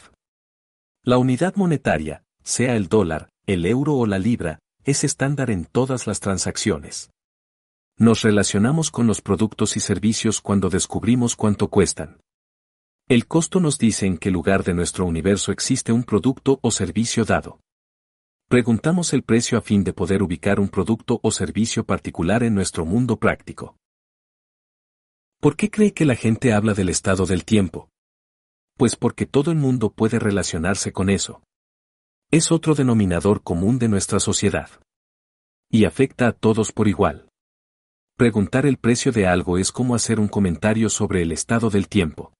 Speaker 1: La unidad monetaria, sea el dólar, el euro o la libra, es estándar en todas las transacciones. Nos relacionamos con los productos y servicios cuando descubrimos cuánto cuestan. El costo nos dice en qué lugar de nuestro universo existe un producto o servicio dado. Preguntamos el precio a fin de poder ubicar un producto o servicio particular en nuestro mundo práctico. ¿Por qué cree que la gente habla del estado del tiempo? Pues porque todo el mundo puede relacionarse con eso. Es otro denominador común de nuestra sociedad. Y afecta a todos por igual. Preguntar el precio de algo es como hacer un comentario sobre el estado del tiempo.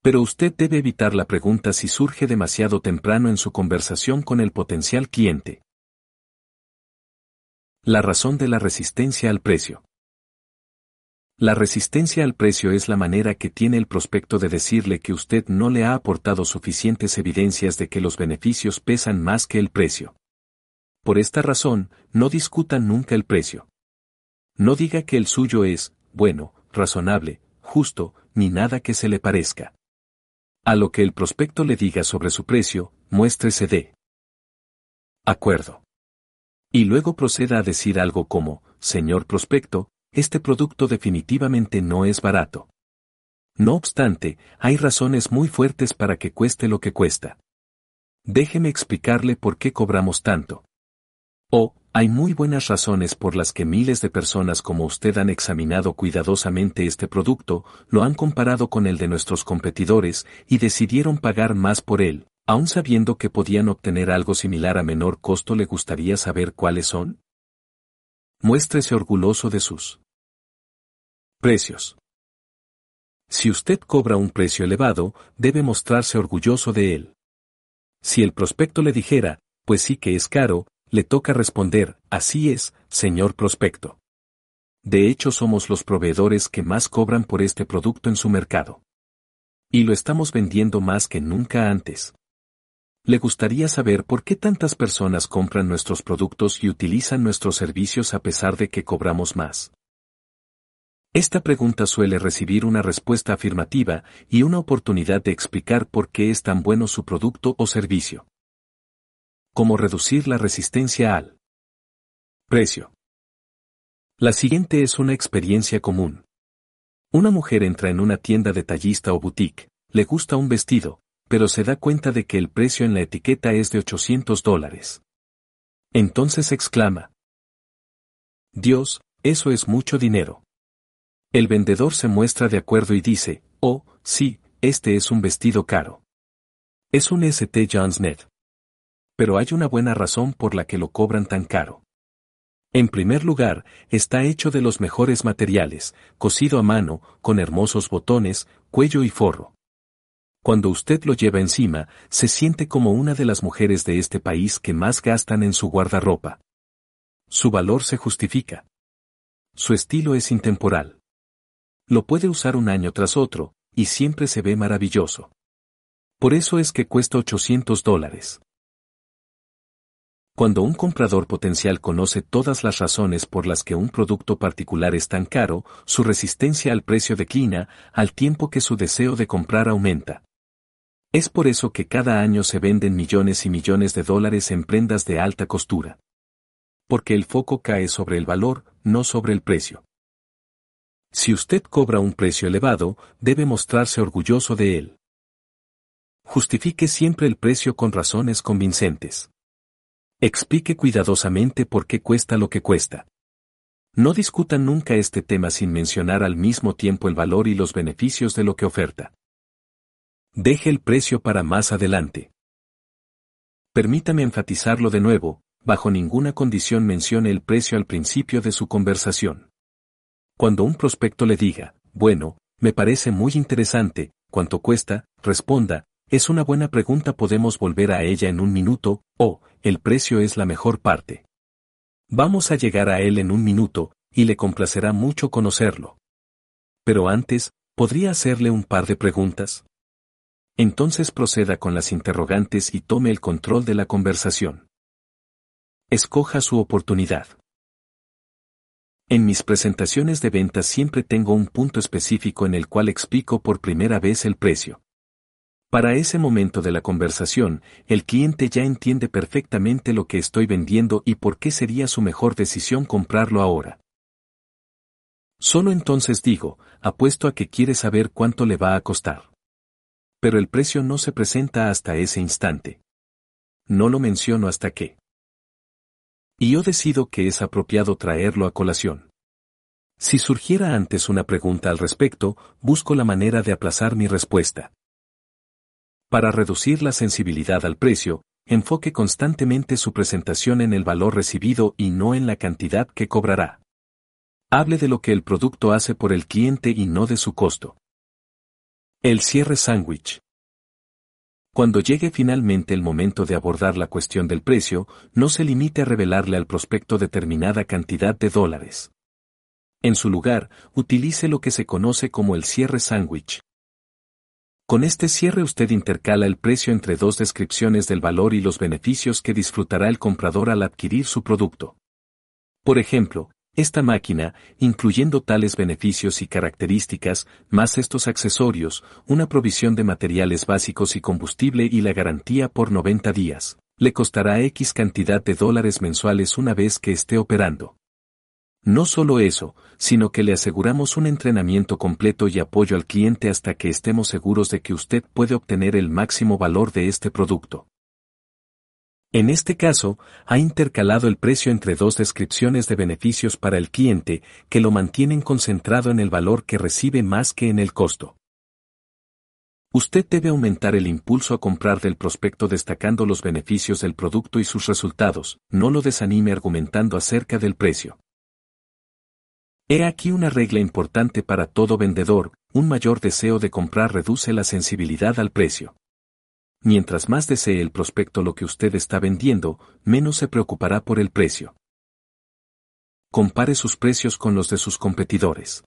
Speaker 1: Pero usted debe evitar la pregunta si surge demasiado temprano en su conversación con el potencial cliente. La razón de la resistencia al precio. La resistencia al precio es la manera que tiene el prospecto de decirle que usted no le ha aportado suficientes evidencias de que los beneficios pesan más que el precio. Por esta razón, no discutan nunca el precio. No diga que el suyo es, bueno, razonable, justo, ni nada que se le parezca. A lo que el prospecto le diga sobre su precio, muéstrese de acuerdo. Y luego proceda a decir algo como, señor prospecto, este producto definitivamente no es barato. No obstante, hay razones muy fuertes para que cueste lo que cuesta. Déjeme explicarle por qué cobramos tanto. Hay muy buenas razones por las que miles de personas como usted han examinado cuidadosamente este producto, lo han comparado con el de nuestros competidores y decidieron pagar más por él, aun sabiendo que podían obtener algo similar a menor costo. ¿Le gustaría saber cuáles son? Muéstrese orgulloso de sus precios. Si usted cobra un precio elevado, debe mostrarse orgulloso de él. Si el prospecto le dijera, pues sí que es caro, le toca responder, así es, señor prospecto. De hecho somos los proveedores que más cobran por este producto en su mercado. Y lo estamos vendiendo más que nunca antes. ¿Le gustaría saber por qué tantas personas compran nuestros productos y utilizan nuestros servicios a pesar de que cobramos más? Esta pregunta suele recibir una respuesta afirmativa y una oportunidad de explicar por qué es tan bueno su producto o servicio. Cómo reducir la resistencia al precio. La siguiente es una experiencia común. Una mujer entra en una tienda detallista o boutique, le gusta un vestido, pero se da cuenta de que el precio en la etiqueta es de 800 dólares. Entonces exclama. Dios, eso es mucho dinero. El vendedor se muestra de acuerdo y dice, oh, sí, este es un vestido caro. Es un St. John's Net. Pero hay una buena razón por la que lo cobran tan caro. En primer lugar, está hecho de los mejores materiales, cosido a mano, con hermosos botones, cuello y forro. Cuando usted lo lleva encima, se siente como una de las mujeres de este país que más gastan en su guardarropa. Su valor se justifica. Su estilo es intemporal. Lo puede usar un año tras otro, y siempre se ve maravilloso. Por eso es que cuesta 800 dólares. Cuando un comprador potencial conoce todas las razones por las que un producto particular es tan caro, su resistencia al precio declina, al tiempo que su deseo de comprar aumenta. Es por eso que cada año se venden millones y millones de dólares en prendas de alta costura. Porque el foco cae sobre el valor, no sobre el precio. Si usted cobra un precio elevado, debe mostrarse orgulloso de él. Justifique siempre el precio con razones convincentes. Explique cuidadosamente por qué cuesta lo que cuesta. No discuta nunca este tema sin mencionar al mismo tiempo el valor y los beneficios de lo que oferta. Deje el precio para más adelante. Permítame enfatizarlo de nuevo, bajo ninguna condición mencione el precio al principio de su conversación. Cuando un prospecto le diga, bueno, me parece muy interesante, ¿cuánto cuesta? Responda, es una buena pregunta podemos volver a ella en un minuto, o, el precio es la mejor parte. Vamos a llegar a él en un minuto, y le complacerá mucho conocerlo. Pero antes, ¿podría hacerle un par de preguntas? Entonces proceda con las interrogantes y tome el control de la conversación. Escoja su oportunidad. En mis presentaciones de ventas siempre tengo un punto específico en el cual explico por primera vez el precio. Para ese momento de la conversación, el cliente ya entiende perfectamente lo que estoy vendiendo y por qué sería su mejor decisión comprarlo ahora. Solo entonces digo, apuesto a que quiere saber cuánto le va a costar pero el precio no se presenta hasta ese instante. No lo menciono hasta que. Y yo decido que es apropiado traerlo a colación. Si surgiera antes una pregunta al respecto, busco la manera de aplazar mi respuesta. Para reducir la sensibilidad al precio, enfoque constantemente su presentación en el valor recibido y no en la cantidad que cobrará. Hable de lo que el producto hace por el cliente y no de su costo. El cierre sándwich. Cuando llegue finalmente el momento de abordar la cuestión del precio, no se limite a revelarle al prospecto determinada cantidad de dólares. En su lugar, utilice lo que se conoce como el cierre sándwich. Con este cierre usted intercala el precio entre dos descripciones del valor y los beneficios que disfrutará el comprador al adquirir su producto. Por ejemplo, esta máquina, incluyendo tales beneficios y características, más estos accesorios, una provisión de materiales básicos y combustible y la garantía por 90 días, le costará X cantidad de dólares mensuales una vez que esté operando. No solo eso, sino que le aseguramos un entrenamiento completo y apoyo al cliente hasta que estemos seguros de que usted puede obtener el máximo valor de este producto. En este caso, ha intercalado el precio entre dos descripciones de beneficios para el cliente que lo mantienen concentrado en el valor que recibe más que en el costo. Usted debe aumentar el impulso a comprar del prospecto destacando los beneficios del producto y sus resultados, no lo desanime argumentando acerca del precio. He aquí una regla importante para todo vendedor, un mayor deseo de comprar reduce la sensibilidad al precio. Mientras más desee el prospecto lo que usted está vendiendo, menos se preocupará por el precio. Compare sus precios con los de sus competidores.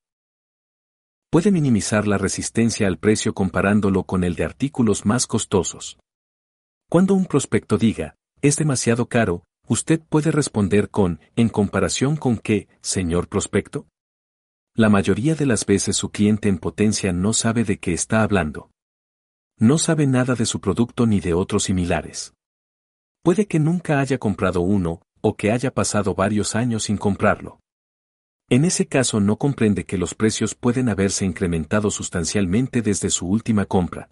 Speaker 1: Puede minimizar la resistencia al precio comparándolo con el de artículos más costosos. Cuando un prospecto diga, es demasiado caro, usted puede responder con, ¿en comparación con qué, señor prospecto? La mayoría de las veces su cliente en potencia no sabe de qué está hablando. No sabe nada de su producto ni de otros similares. Puede que nunca haya comprado uno, o que haya pasado varios años sin comprarlo. En ese caso no comprende que los precios pueden haberse incrementado sustancialmente desde su última compra.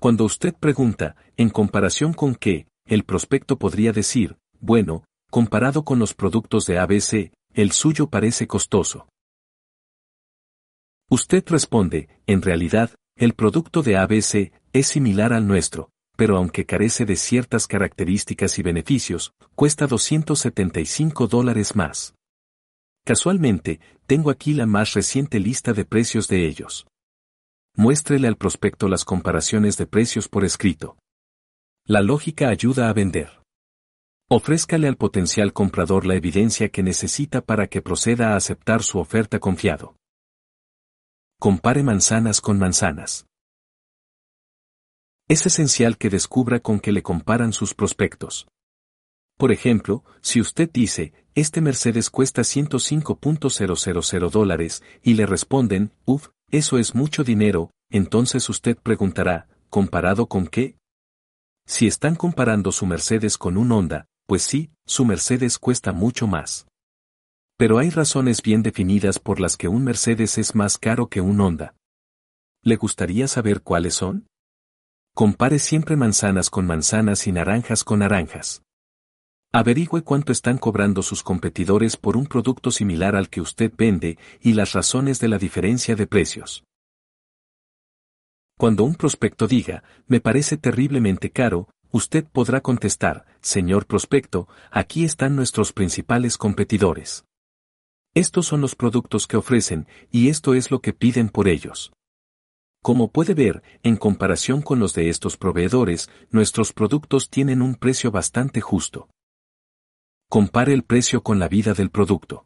Speaker 1: Cuando usted pregunta, ¿en comparación con qué? El prospecto podría decir, bueno, comparado con los productos de ABC, el suyo parece costoso. Usted responde, en realidad, el producto de ABC es similar al nuestro, pero aunque carece de ciertas características y beneficios, cuesta 275 dólares más. Casualmente, tengo aquí la más reciente lista de precios de ellos. Muéstrele al prospecto las comparaciones de precios por escrito. La lógica ayuda a vender. Ofrézcale al potencial comprador la evidencia que necesita para que proceda a aceptar su oferta confiado. Compare manzanas con manzanas. Es esencial que descubra con qué le comparan sus prospectos. Por ejemplo, si usted dice, este Mercedes cuesta 105.000 dólares, y le responden, uff, eso es mucho dinero, entonces usted preguntará, ¿comparado con qué? Si están comparando su Mercedes con un Honda, pues sí, su Mercedes cuesta mucho más. Pero hay razones bien definidas por las que un Mercedes es más caro que un Honda. ¿Le gustaría saber cuáles son? Compare siempre manzanas con manzanas y naranjas con naranjas. Averigüe cuánto están cobrando sus competidores por un producto similar al que usted vende y las razones de la diferencia de precios. Cuando un prospecto diga, me parece terriblemente caro, usted podrá contestar, señor prospecto, aquí están nuestros principales competidores. Estos son los productos que ofrecen, y esto es lo que piden por ellos. Como puede ver, en comparación con los de estos proveedores, nuestros productos tienen un precio bastante justo. Compare el precio con la vida del producto.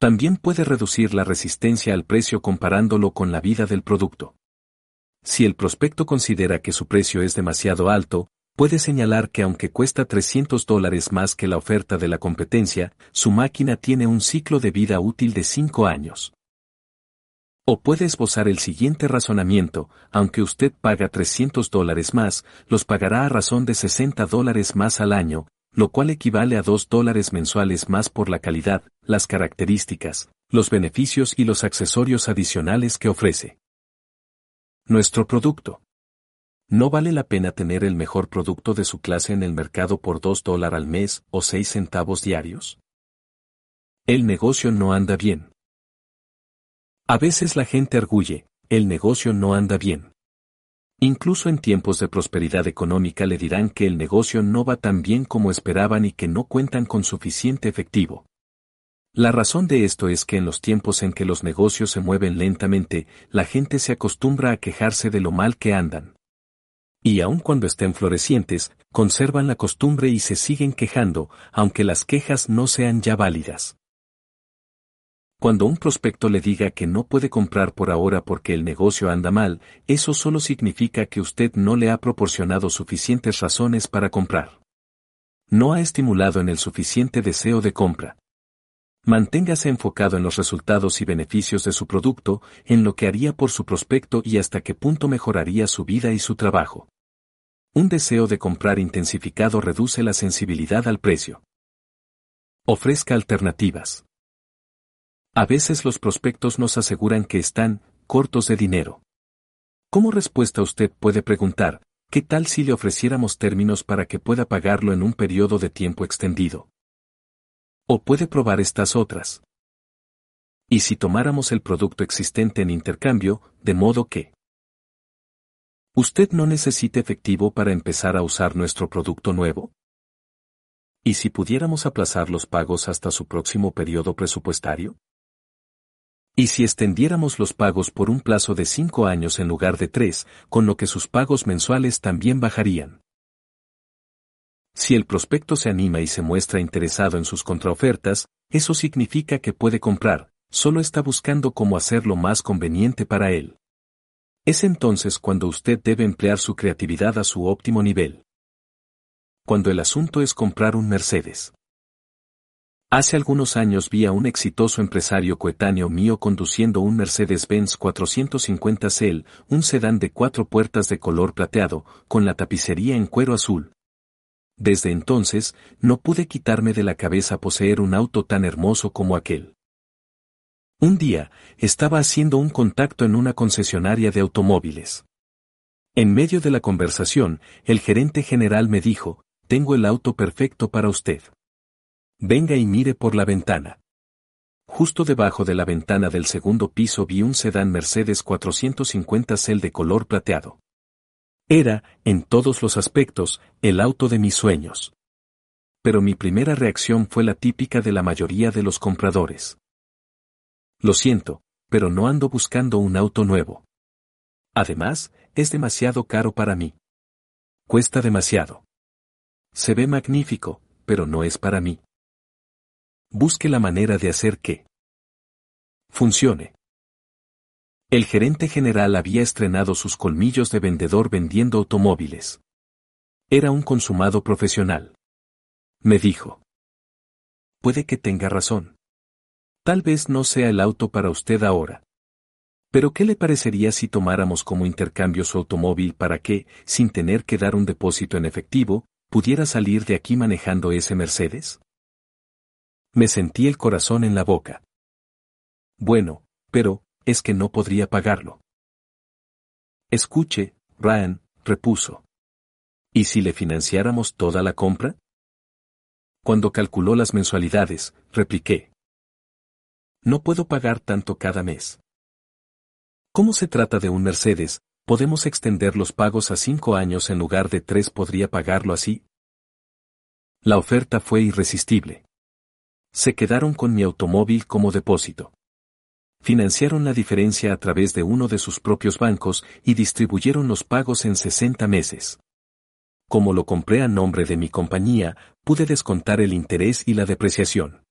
Speaker 1: También puede reducir la resistencia al precio comparándolo con la vida del producto. Si el prospecto considera que su precio es demasiado alto, puede señalar que aunque cuesta 300 dólares más que la oferta de la competencia, su máquina tiene un ciclo de vida útil de 5 años. O puede esbozar el siguiente razonamiento, aunque usted paga 300 dólares más, los pagará a razón de 60 dólares más al año, lo cual equivale a 2 dólares mensuales más por la calidad, las características, los beneficios y los accesorios adicionales que ofrece. Nuestro producto. ¿No vale la pena tener el mejor producto de su clase en el mercado por 2 dólares al mes o 6 centavos diarios? El negocio no anda bien. A veces la gente arguye, el negocio no anda bien. Incluso en tiempos de prosperidad económica le dirán que el negocio no va tan bien como esperaban y que no cuentan con suficiente efectivo. La razón de esto es que en los tiempos en que los negocios se mueven lentamente, la gente se acostumbra a quejarse de lo mal que andan. Y aun cuando estén florecientes, conservan la costumbre y se siguen quejando, aunque las quejas no sean ya válidas. Cuando un prospecto le diga que no puede comprar por ahora porque el negocio anda mal, eso solo significa que usted no le ha proporcionado suficientes razones para comprar. No ha estimulado en el suficiente deseo de compra. Manténgase enfocado en los resultados y beneficios de su producto, en lo que haría por su prospecto y hasta qué punto mejoraría su vida y su trabajo. Un deseo de comprar intensificado reduce la sensibilidad al precio. Ofrezca alternativas. A veces los prospectos nos aseguran que están cortos de dinero. Como respuesta usted puede preguntar, ¿qué tal si le ofreciéramos términos para que pueda pagarlo en un periodo de tiempo extendido? O puede probar estas otras. ¿Y si tomáramos el producto existente en intercambio, de modo que usted no necesite efectivo para empezar a usar nuestro producto nuevo? ¿Y si pudiéramos aplazar los pagos hasta su próximo periodo presupuestario? ¿Y si extendiéramos los pagos por un plazo de cinco años en lugar de tres, con lo que sus pagos mensuales también bajarían? Si el prospecto se anima y se muestra interesado en sus contraofertas, eso significa que puede comprar, solo está buscando cómo hacerlo más conveniente para él. Es entonces cuando usted debe emplear su creatividad a su óptimo nivel. Cuando el asunto es comprar un Mercedes. Hace algunos años vi a un exitoso empresario coetáneo mío conduciendo un Mercedes-Benz 450 Cel, un sedán de cuatro puertas de color plateado, con la tapicería en cuero azul, desde entonces, no pude quitarme de la cabeza poseer un auto tan hermoso como aquel. Un día, estaba haciendo un contacto en una concesionaria de automóviles. En medio de la conversación, el gerente general me dijo, tengo el auto perfecto para usted. Venga y mire por la ventana. Justo debajo de la ventana del segundo piso vi un sedán Mercedes 450 Cel de color plateado. Era, en todos los aspectos, el auto de mis sueños. Pero mi primera reacción fue la típica de la mayoría de los compradores. Lo siento, pero no ando buscando un auto nuevo. Además, es demasiado caro para mí. Cuesta demasiado. Se ve magnífico, pero no es para mí. Busque la manera de hacer que funcione. El gerente general había estrenado sus colmillos de vendedor vendiendo automóviles. Era un consumado profesional. Me dijo. Puede que tenga razón. Tal vez no sea el auto para usted ahora. Pero ¿qué le parecería si tomáramos como intercambio su automóvil para que, sin tener que dar un depósito en efectivo, pudiera salir de aquí manejando ese Mercedes? Me sentí el corazón en la boca. Bueno, pero, es que no podría pagarlo. Escuche, Ryan, repuso. ¿Y si le financiáramos toda la compra? Cuando calculó las mensualidades, repliqué. No puedo pagar tanto cada mes. ¿Cómo se trata de un Mercedes, podemos extender los pagos a cinco años en lugar de tres podría pagarlo así? La oferta fue irresistible se quedaron con mi automóvil como depósito. Financiaron la diferencia a través de uno de sus propios bancos y distribuyeron los pagos en 60 meses. Como lo compré a nombre de mi compañía, pude descontar el interés y la depreciación.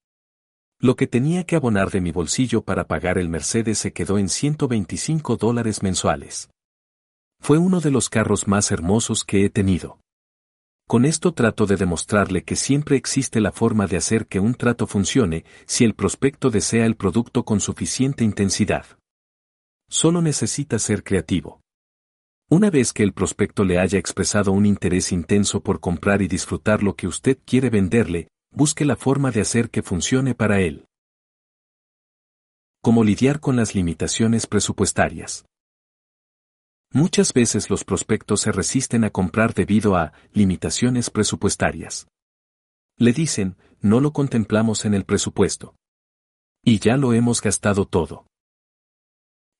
Speaker 1: Lo que tenía que abonar de mi bolsillo para pagar el Mercedes se quedó en 125 dólares mensuales. Fue uno de los carros más hermosos que he tenido. Con esto trato de demostrarle que siempre existe la forma de hacer que un trato funcione si el prospecto desea el producto con suficiente intensidad. Solo necesita ser creativo. Una vez que el prospecto le haya expresado un interés intenso por comprar y disfrutar lo que usted quiere venderle, busque la forma de hacer que funcione para él. Cómo lidiar con las limitaciones presupuestarias. Muchas veces los prospectos se resisten a comprar debido a limitaciones presupuestarias. Le dicen, no lo contemplamos en el presupuesto. Y ya lo hemos gastado todo.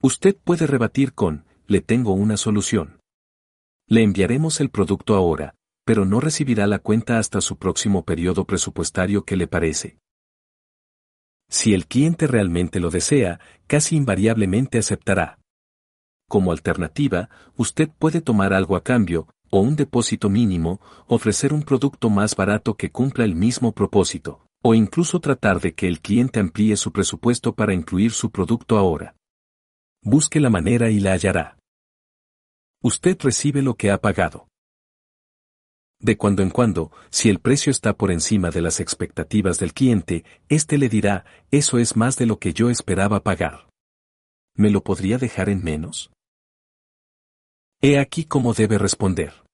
Speaker 1: Usted puede rebatir con, le tengo una solución. Le enviaremos el producto ahora, pero no recibirá la cuenta hasta su próximo periodo presupuestario que le parece. Si el cliente realmente lo desea, casi invariablemente aceptará. Como alternativa, usted puede tomar algo a cambio, o un depósito mínimo, ofrecer un producto más barato que cumpla el mismo propósito, o incluso tratar de que el cliente amplíe su presupuesto para incluir su producto ahora. Busque la manera y la hallará. Usted recibe lo que ha pagado. De cuando en cuando, si el precio está por encima de las expectativas del cliente, éste le dirá, eso es más de lo que yo esperaba pagar. ¿Me lo podría dejar en menos? He aquí cómo debe responder.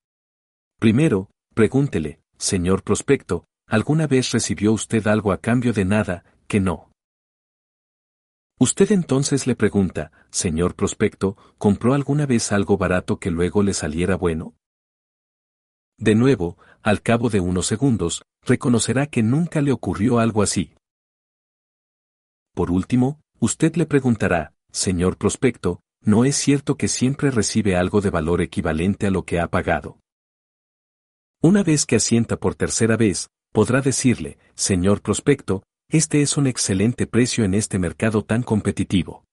Speaker 1: Primero, pregúntele, señor prospecto, ¿alguna vez recibió usted algo a cambio de nada, que no? Usted entonces le pregunta, señor prospecto, ¿compró alguna vez algo barato que luego le saliera bueno? De nuevo, al cabo de unos segundos, reconocerá que nunca le ocurrió algo así. Por último, usted le preguntará, señor prospecto, ¿no es cierto que siempre recibe algo de valor equivalente a lo que ha pagado? Una vez que asienta por tercera vez, podrá decirle, señor prospecto, este es un excelente precio en este mercado tan competitivo.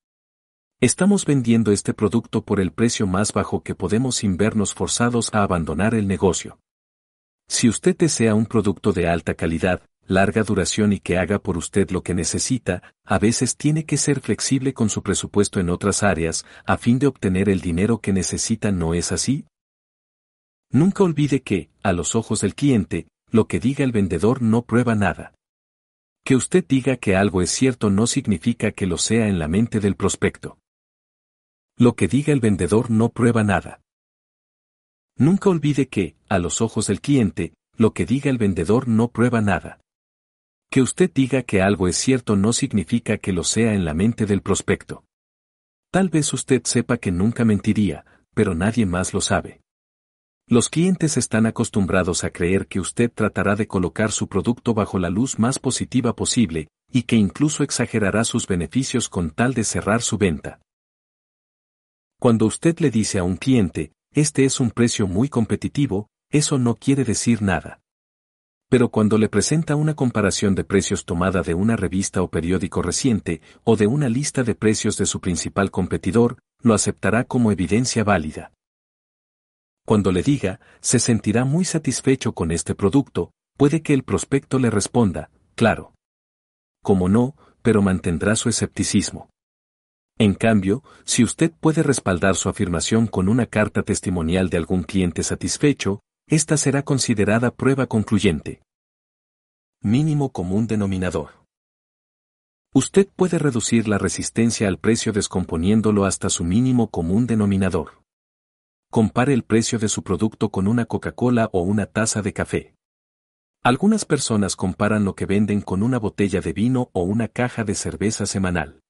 Speaker 1: Estamos vendiendo este producto por el precio más bajo que podemos sin vernos forzados a abandonar el negocio. Si usted desea un producto de alta calidad, larga duración y que haga por usted lo que necesita, a veces tiene que ser flexible con su presupuesto en otras áreas, a fin de obtener el dinero que necesita, ¿no es así? Nunca olvide que, a los ojos del cliente, lo que diga el vendedor no prueba nada. Que usted diga que algo es cierto no significa que lo sea en la mente del prospecto. Lo que diga el vendedor no prueba nada. Nunca olvide que, a los ojos del cliente, lo que diga el vendedor no prueba nada. Que usted diga que algo es cierto no significa que lo sea en la mente del prospecto. Tal vez usted sepa que nunca mentiría, pero nadie más lo sabe. Los clientes están acostumbrados a creer que usted tratará de colocar su producto bajo la luz más positiva posible, y que incluso exagerará sus beneficios con tal de cerrar su venta. Cuando usted le dice a un cliente, este es un precio muy competitivo, eso no quiere decir nada. Pero cuando le presenta una comparación de precios tomada de una revista o periódico reciente, o de una lista de precios de su principal competidor, lo aceptará como evidencia válida. Cuando le diga, se sentirá muy satisfecho con este producto, puede que el prospecto le responda, claro. Como no, pero mantendrá su escepticismo. En cambio, si usted puede respaldar su afirmación con una carta testimonial de algún cliente satisfecho, esta será considerada prueba concluyente. Mínimo común denominador. Usted puede reducir la resistencia al precio descomponiéndolo hasta su mínimo común denominador. Compare el precio de su producto con una Coca-Cola o una taza de café. Algunas personas comparan lo que venden con una botella de vino o una caja de cerveza semanal.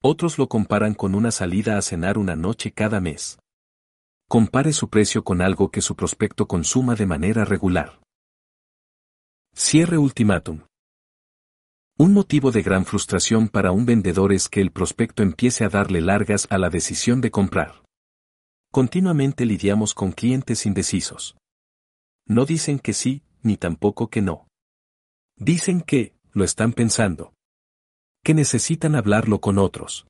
Speaker 1: Otros lo comparan con una salida a cenar una noche cada mes. Compare su precio con algo que su prospecto consuma de manera regular. Cierre ultimátum. Un motivo de gran frustración para un vendedor es que el prospecto empiece a darle largas a la decisión de comprar. Continuamente lidiamos con clientes indecisos. No dicen que sí, ni tampoco que no. Dicen que, lo están pensando que necesitan hablarlo con otros.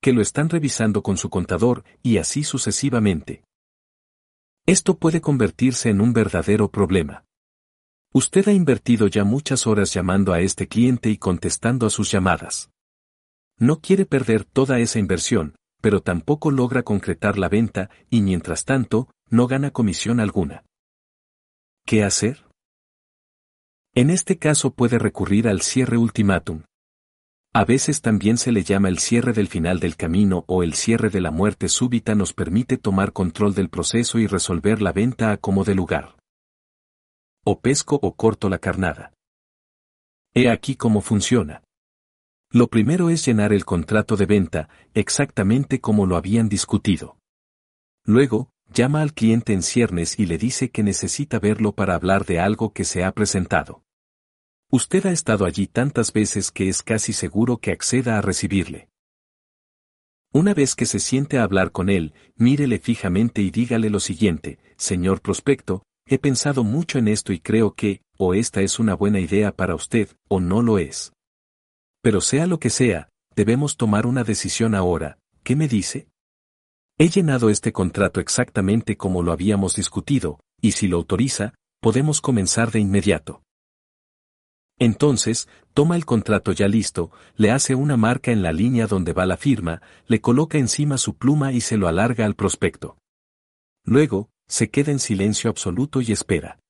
Speaker 1: Que lo están revisando con su contador y así sucesivamente. Esto puede convertirse en un verdadero problema. Usted ha invertido ya muchas horas llamando a este cliente y contestando a sus llamadas. No quiere perder toda esa inversión, pero tampoco logra concretar la venta y mientras tanto, no gana comisión alguna. ¿Qué hacer? En este caso puede recurrir al cierre ultimátum, a veces también se le llama el cierre del final del camino o el cierre de la muerte súbita nos permite tomar control del proceso y resolver la venta a como de lugar. O pesco o corto la carnada. He aquí cómo funciona. Lo primero es llenar el contrato de venta, exactamente como lo habían discutido. Luego, llama al cliente en ciernes y le dice que necesita verlo para hablar de algo que se ha presentado. Usted ha estado allí tantas veces que es casi seguro que acceda a recibirle. Una vez que se siente a hablar con él, mírele fijamente y dígale lo siguiente, señor prospecto, he pensado mucho en esto y creo que, o esta es una buena idea para usted, o no lo es. Pero sea lo que sea, debemos tomar una decisión ahora, ¿qué me dice? He llenado este contrato exactamente como lo habíamos discutido, y si lo autoriza, podemos comenzar de inmediato. Entonces, toma el contrato ya listo, le hace una marca en la línea donde va la firma, le coloca encima su pluma y se lo alarga al prospecto. Luego, se queda en silencio absoluto y espera.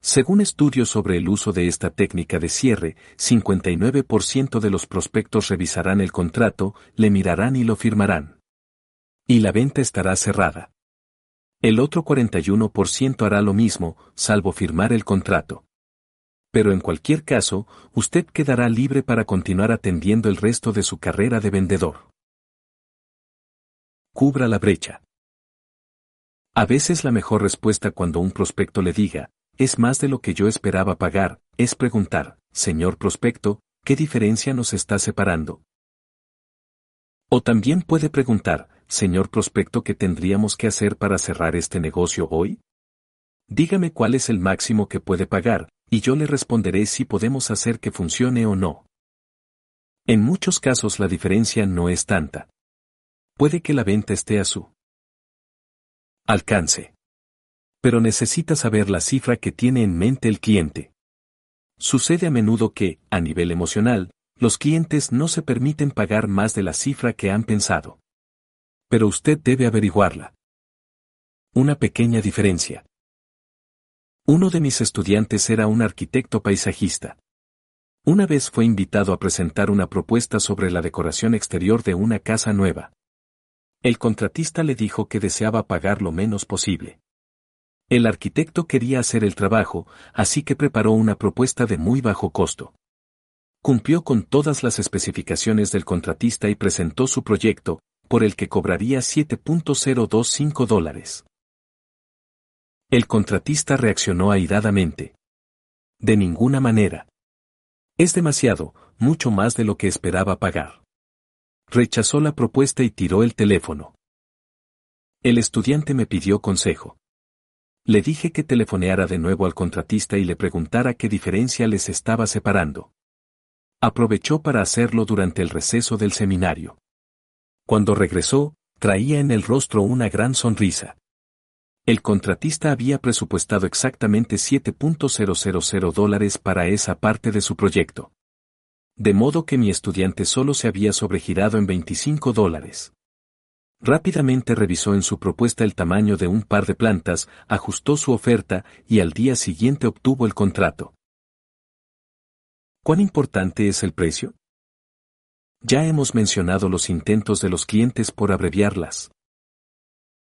Speaker 1: Según estudios sobre el uso de esta técnica de cierre, 59% de los prospectos revisarán el contrato, le mirarán y lo firmarán. Y la venta estará cerrada. El otro 41% hará lo mismo, salvo firmar el contrato pero en cualquier caso, usted quedará libre para continuar atendiendo el resto de su carrera de vendedor. Cubra la brecha. A veces la mejor respuesta cuando un prospecto le diga, es más de lo que yo esperaba pagar, es preguntar, señor prospecto, ¿qué diferencia nos está separando? O también puede preguntar, señor prospecto, ¿qué tendríamos que hacer para cerrar este negocio hoy? Dígame cuál es el máximo que puede pagar, y yo le responderé si podemos hacer que funcione o no. En muchos casos la diferencia no es tanta. Puede que la venta esté a su alcance. Pero necesita saber la cifra que tiene en mente el cliente. Sucede a menudo que, a nivel emocional, los clientes no se permiten pagar más de la cifra que han pensado. Pero usted debe averiguarla. Una pequeña diferencia. Uno de mis estudiantes era un arquitecto paisajista. Una vez fue invitado a presentar una propuesta sobre la decoración exterior de una casa nueva. El contratista le dijo que deseaba pagar lo menos posible. El arquitecto quería hacer el trabajo, así que preparó una propuesta de muy bajo costo. Cumplió con todas las especificaciones del contratista y presentó su proyecto, por el que cobraría 7.025 dólares. El contratista reaccionó airadamente. De ninguna manera. Es demasiado, mucho más de lo que esperaba pagar. Rechazó la propuesta y tiró el teléfono. El estudiante me pidió consejo. Le dije que telefoneara de nuevo al contratista y le preguntara qué diferencia les estaba separando. Aprovechó para hacerlo durante el receso del seminario. Cuando regresó, traía en el rostro una gran sonrisa. El contratista había presupuestado exactamente 7.000 dólares para esa parte de su proyecto. De modo que mi estudiante solo se había sobregirado en 25 dólares. Rápidamente revisó en su propuesta el tamaño de un par de plantas, ajustó su oferta y al día siguiente obtuvo el contrato. ¿Cuán importante es el precio? Ya hemos mencionado los intentos de los clientes por abreviarlas.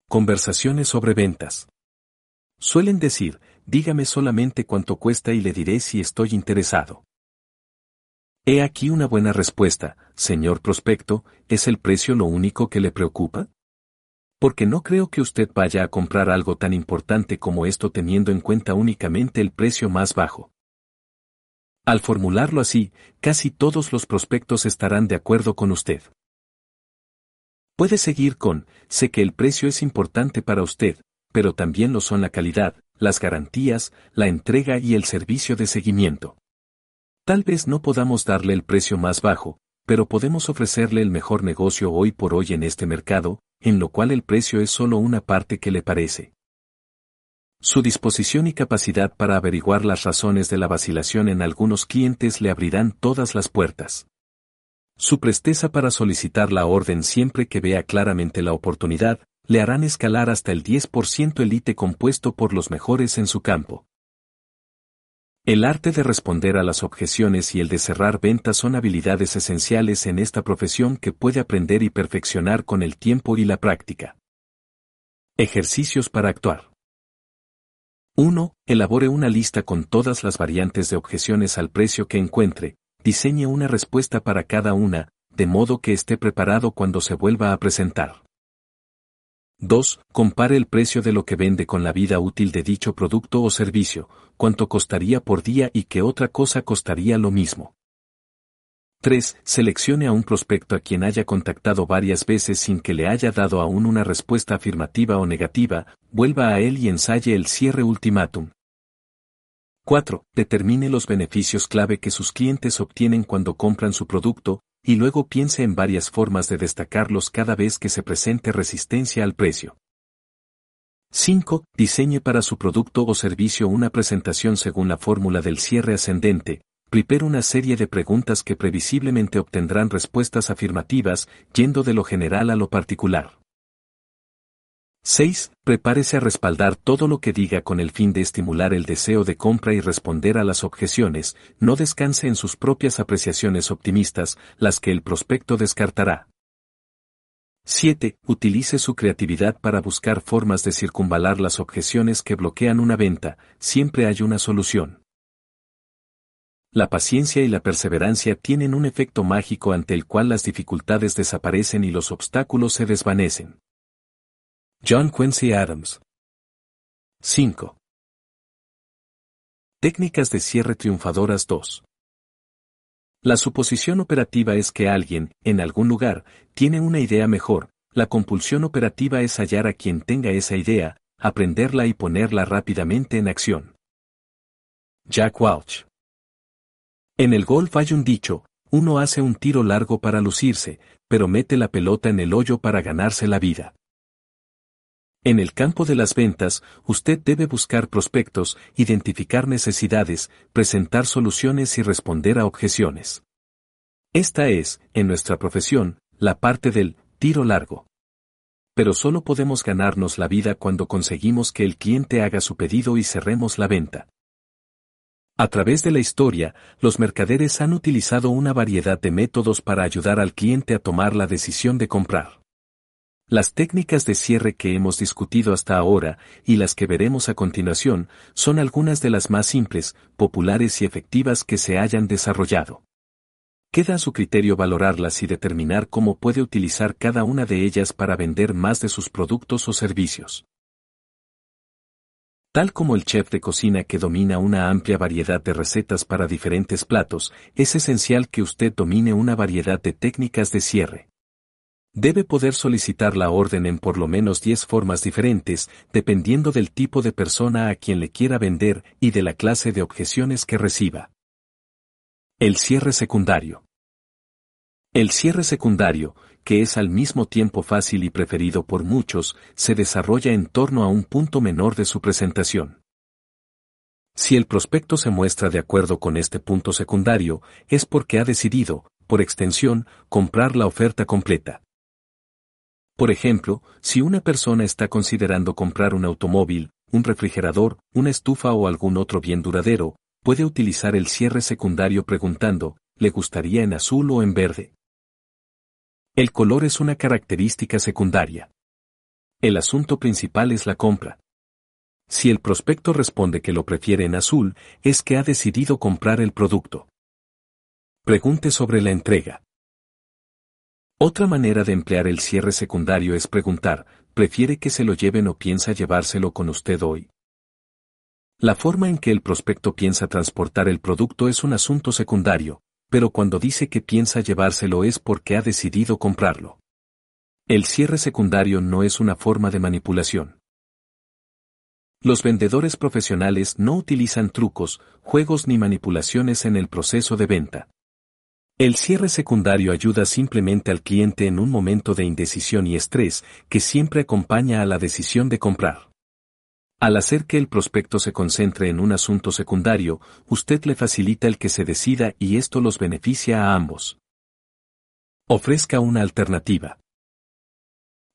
Speaker 1: Conversaciones sobre ventas. Suelen decir, dígame solamente cuánto cuesta y le diré si estoy interesado. He aquí una buena respuesta, señor prospecto, ¿es el precio lo único que le preocupa? Porque no creo que usted vaya a comprar algo tan importante como esto teniendo en cuenta únicamente el precio más bajo. Al formularlo así, casi todos los prospectos estarán de acuerdo con usted. Puede seguir con, sé que el precio es importante para usted, pero también lo son la calidad, las garantías, la entrega y el servicio de seguimiento. Tal vez no podamos darle el precio más bajo, pero podemos ofrecerle el mejor negocio hoy por hoy en este mercado, en lo cual el precio es solo una parte que le parece. Su disposición y capacidad para averiguar las razones de la vacilación en algunos clientes le abrirán todas las puertas. Su presteza para solicitar la orden siempre que vea claramente la oportunidad, le harán escalar hasta el 10% elite compuesto por los mejores en su campo. El arte de responder a las objeciones y el de cerrar ventas son habilidades esenciales en esta profesión que puede aprender y perfeccionar con el tiempo y la práctica. Ejercicios para actuar. 1. Elabore una lista con todas las variantes de objeciones al precio que encuentre, diseñe una respuesta para cada una, de modo que esté preparado cuando se vuelva a presentar. 2. Compare el precio de lo que vende con la vida útil de dicho producto o servicio, cuánto costaría por día y qué otra cosa costaría lo mismo. 3. Seleccione a un prospecto a quien haya contactado varias veces sin que le haya dado aún una respuesta afirmativa o negativa, vuelva a él y ensaye el cierre ultimátum, 4. Determine los beneficios clave que sus clientes obtienen cuando compran su producto, y luego piense en varias formas de destacarlos cada vez que se presente resistencia al precio. 5. Diseñe para su producto o servicio una presentación según la fórmula del cierre ascendente. Prepare una serie de preguntas que previsiblemente obtendrán respuestas afirmativas, yendo de lo general a lo particular. 6. Prepárese a respaldar todo lo que diga con el fin de estimular el deseo de compra y responder a las objeciones, no descanse en sus propias apreciaciones optimistas, las que el prospecto descartará. 7. Utilice su creatividad para buscar formas de circunvalar las objeciones que bloquean una venta, siempre hay una solución. La paciencia y la perseverancia tienen un efecto mágico ante el cual las dificultades desaparecen y los obstáculos se desvanecen. John Quincy Adams. 5. Técnicas de cierre triunfadoras 2. La suposición operativa es que alguien, en algún lugar, tiene una idea mejor, la compulsión operativa es hallar a quien tenga esa idea, aprenderla y ponerla rápidamente en acción. Jack Welch. En el golf hay un dicho, uno hace un tiro largo para lucirse, pero mete la pelota en el hoyo para ganarse la vida. En el campo de las ventas, usted debe buscar prospectos, identificar necesidades, presentar soluciones y responder a objeciones. Esta es, en nuestra profesión, la parte del tiro largo. Pero solo podemos ganarnos la vida cuando conseguimos que el cliente haga su pedido y cerremos la venta. A través de la historia, los mercaderes han utilizado una variedad de métodos para ayudar al cliente a tomar la decisión de comprar. Las técnicas de cierre que hemos discutido hasta ahora y las que veremos a continuación son algunas de las más simples, populares y efectivas que se hayan desarrollado. Queda a su criterio valorarlas y determinar cómo puede utilizar cada una de ellas para vender más de sus productos o servicios. Tal como el chef de cocina que domina una amplia variedad de recetas para diferentes platos, es esencial que usted domine una variedad de técnicas de cierre. Debe poder solicitar la orden en por lo menos 10 formas diferentes, dependiendo del tipo de persona a quien le quiera vender y de la clase de objeciones que reciba. El cierre secundario. El cierre secundario, que es al mismo tiempo fácil y preferido por muchos, se desarrolla en torno a un punto menor de su presentación. Si el prospecto se muestra de acuerdo con este punto secundario, es porque ha decidido, por extensión, comprar la oferta completa. Por ejemplo, si una persona está considerando comprar un automóvil, un refrigerador, una estufa o algún otro bien duradero, puede utilizar el cierre secundario preguntando, ¿le gustaría en azul o en verde? El color es una característica secundaria. El asunto principal es la compra. Si el prospecto responde que lo prefiere en azul, es que ha decidido comprar el producto. Pregunte sobre la entrega. Otra manera de emplear el cierre secundario es preguntar, ¿prefiere que se lo lleven o piensa llevárselo con usted hoy? La forma en que el prospecto piensa transportar el producto es un asunto secundario, pero cuando dice que piensa llevárselo es porque ha decidido comprarlo. El cierre secundario no es una forma de manipulación. Los vendedores profesionales no utilizan trucos, juegos ni manipulaciones en el proceso de venta. El cierre secundario ayuda simplemente al cliente en un momento de indecisión y estrés que siempre acompaña a la decisión de comprar. Al hacer que el prospecto se concentre en un asunto secundario, usted le facilita el que se decida y esto los beneficia a ambos. Ofrezca una alternativa.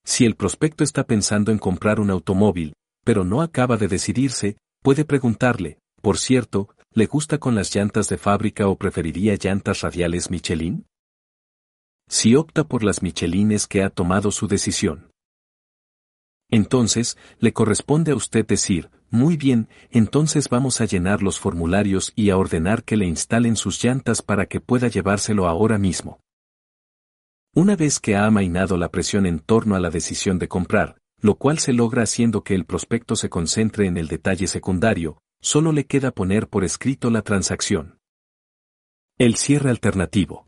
Speaker 1: Si el prospecto está pensando en comprar un automóvil, pero no acaba de decidirse, puede preguntarle, por cierto, ¿le gusta con las llantas de fábrica o preferiría llantas radiales Michelin? Si opta por las Michelin es que ha tomado su decisión. Entonces, le corresponde a usted decir, muy bien, entonces vamos a llenar los formularios y a ordenar que le instalen sus llantas para que pueda llevárselo ahora mismo. Una vez que ha amainado la presión en torno a la decisión de comprar, lo cual se logra haciendo que el prospecto se concentre en el detalle secundario, solo le queda poner por escrito la transacción. El cierre alternativo.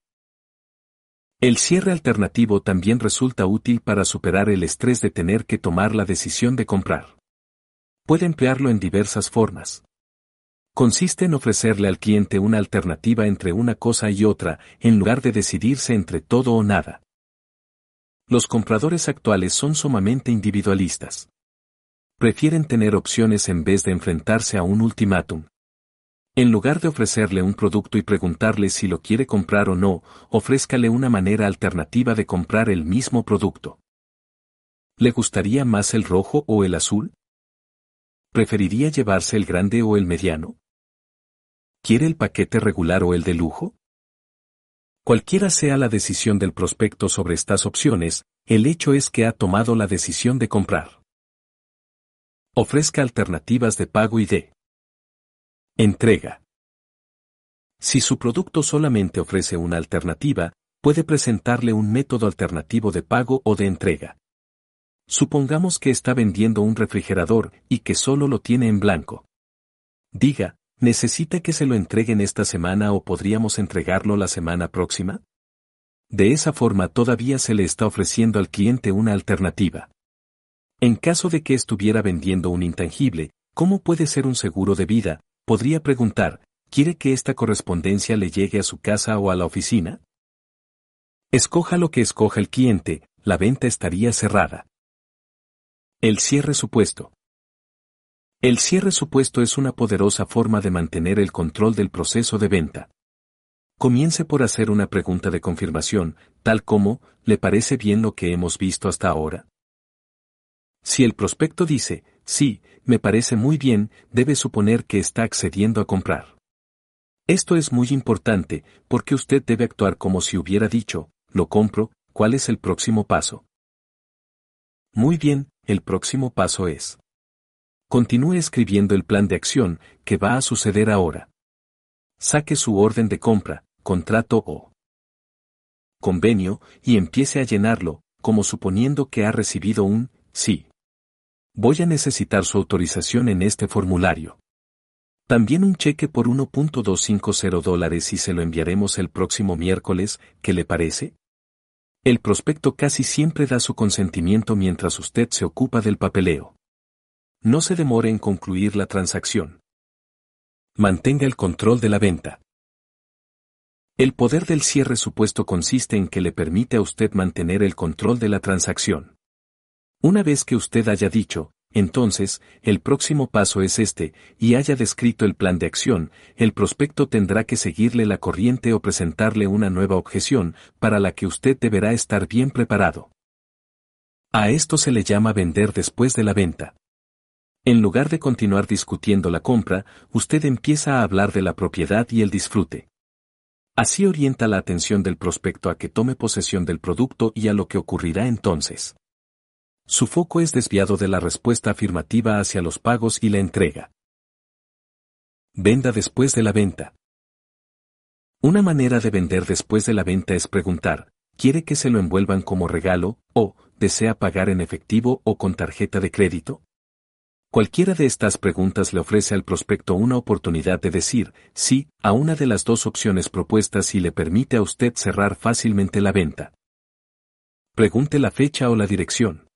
Speaker 1: El cierre alternativo también resulta útil para superar el estrés de tener que tomar la decisión de comprar. Puede emplearlo en diversas formas. Consiste en ofrecerle al cliente una alternativa entre una cosa y otra, en lugar de decidirse entre todo o nada. Los compradores actuales son sumamente individualistas. Prefieren tener opciones en vez de enfrentarse a un ultimátum. En lugar de ofrecerle un producto y preguntarle si lo quiere comprar o no, ofrézcale una manera alternativa de comprar el mismo producto. ¿Le gustaría más el rojo o el azul? ¿Preferiría llevarse el grande o el mediano? ¿Quiere el paquete regular o el de lujo? Cualquiera sea la decisión del prospecto sobre estas opciones, el hecho es que ha tomado la decisión de comprar. Ofrezca alternativas de pago y de Entrega. Si su producto solamente ofrece una alternativa, puede presentarle un método alternativo de pago o de entrega. Supongamos que está vendiendo un refrigerador y que solo lo tiene en blanco. Diga, ¿necesita que se lo entreguen esta semana o podríamos entregarlo la semana próxima? De esa forma todavía se le está ofreciendo al cliente una alternativa. En caso de que estuviera vendiendo un intangible, ¿cómo puede ser un seguro de vida, Podría preguntar, ¿quiere que esta correspondencia le llegue a su casa o a la oficina? Escoja lo que escoja el cliente, la venta estaría cerrada. El cierre supuesto. El cierre supuesto es una poderosa forma de mantener el control del proceso de venta. Comience por hacer una pregunta de confirmación, tal como, ¿le parece bien lo que hemos visto hasta ahora? Si el prospecto dice, sí, me parece muy bien, debe suponer que está accediendo a comprar. Esto es muy importante, porque usted debe actuar como si hubiera dicho, lo compro, ¿cuál es el próximo paso? Muy bien, el próximo paso es. Continúe escribiendo el plan de acción, que va a suceder ahora. Saque su orden de compra, contrato o convenio, y empiece a llenarlo, como suponiendo que ha recibido un sí. Voy a necesitar su autorización en este formulario. También un cheque por 1.250 dólares y se lo enviaremos el próximo miércoles, ¿qué le parece? El prospecto casi siempre da su consentimiento mientras usted se ocupa del papeleo. No se demore en concluir la transacción. Mantenga el control de la venta. El poder del cierre supuesto consiste en que le permite a usted mantener el control de la transacción. Una vez que usted haya dicho, entonces, el próximo paso es este, y haya descrito el plan de acción, el prospecto tendrá que seguirle la corriente o presentarle una nueva objeción, para la que usted deberá estar bien preparado. A esto se le llama vender después de la venta. En lugar de continuar discutiendo la compra, usted empieza a hablar de la propiedad y el disfrute. Así orienta la atención del prospecto a que tome posesión del producto y a lo que ocurrirá entonces. Su foco es desviado de la respuesta afirmativa hacia los pagos y la entrega. Venda después de la venta. Una manera de vender después de la venta es preguntar, ¿quiere que se lo envuelvan como regalo, o, desea pagar en efectivo o con tarjeta de crédito? Cualquiera de estas preguntas le ofrece al prospecto una oportunidad de decir sí a una de las dos opciones propuestas y le permite a usted cerrar fácilmente la venta. Pregunte la fecha o la dirección.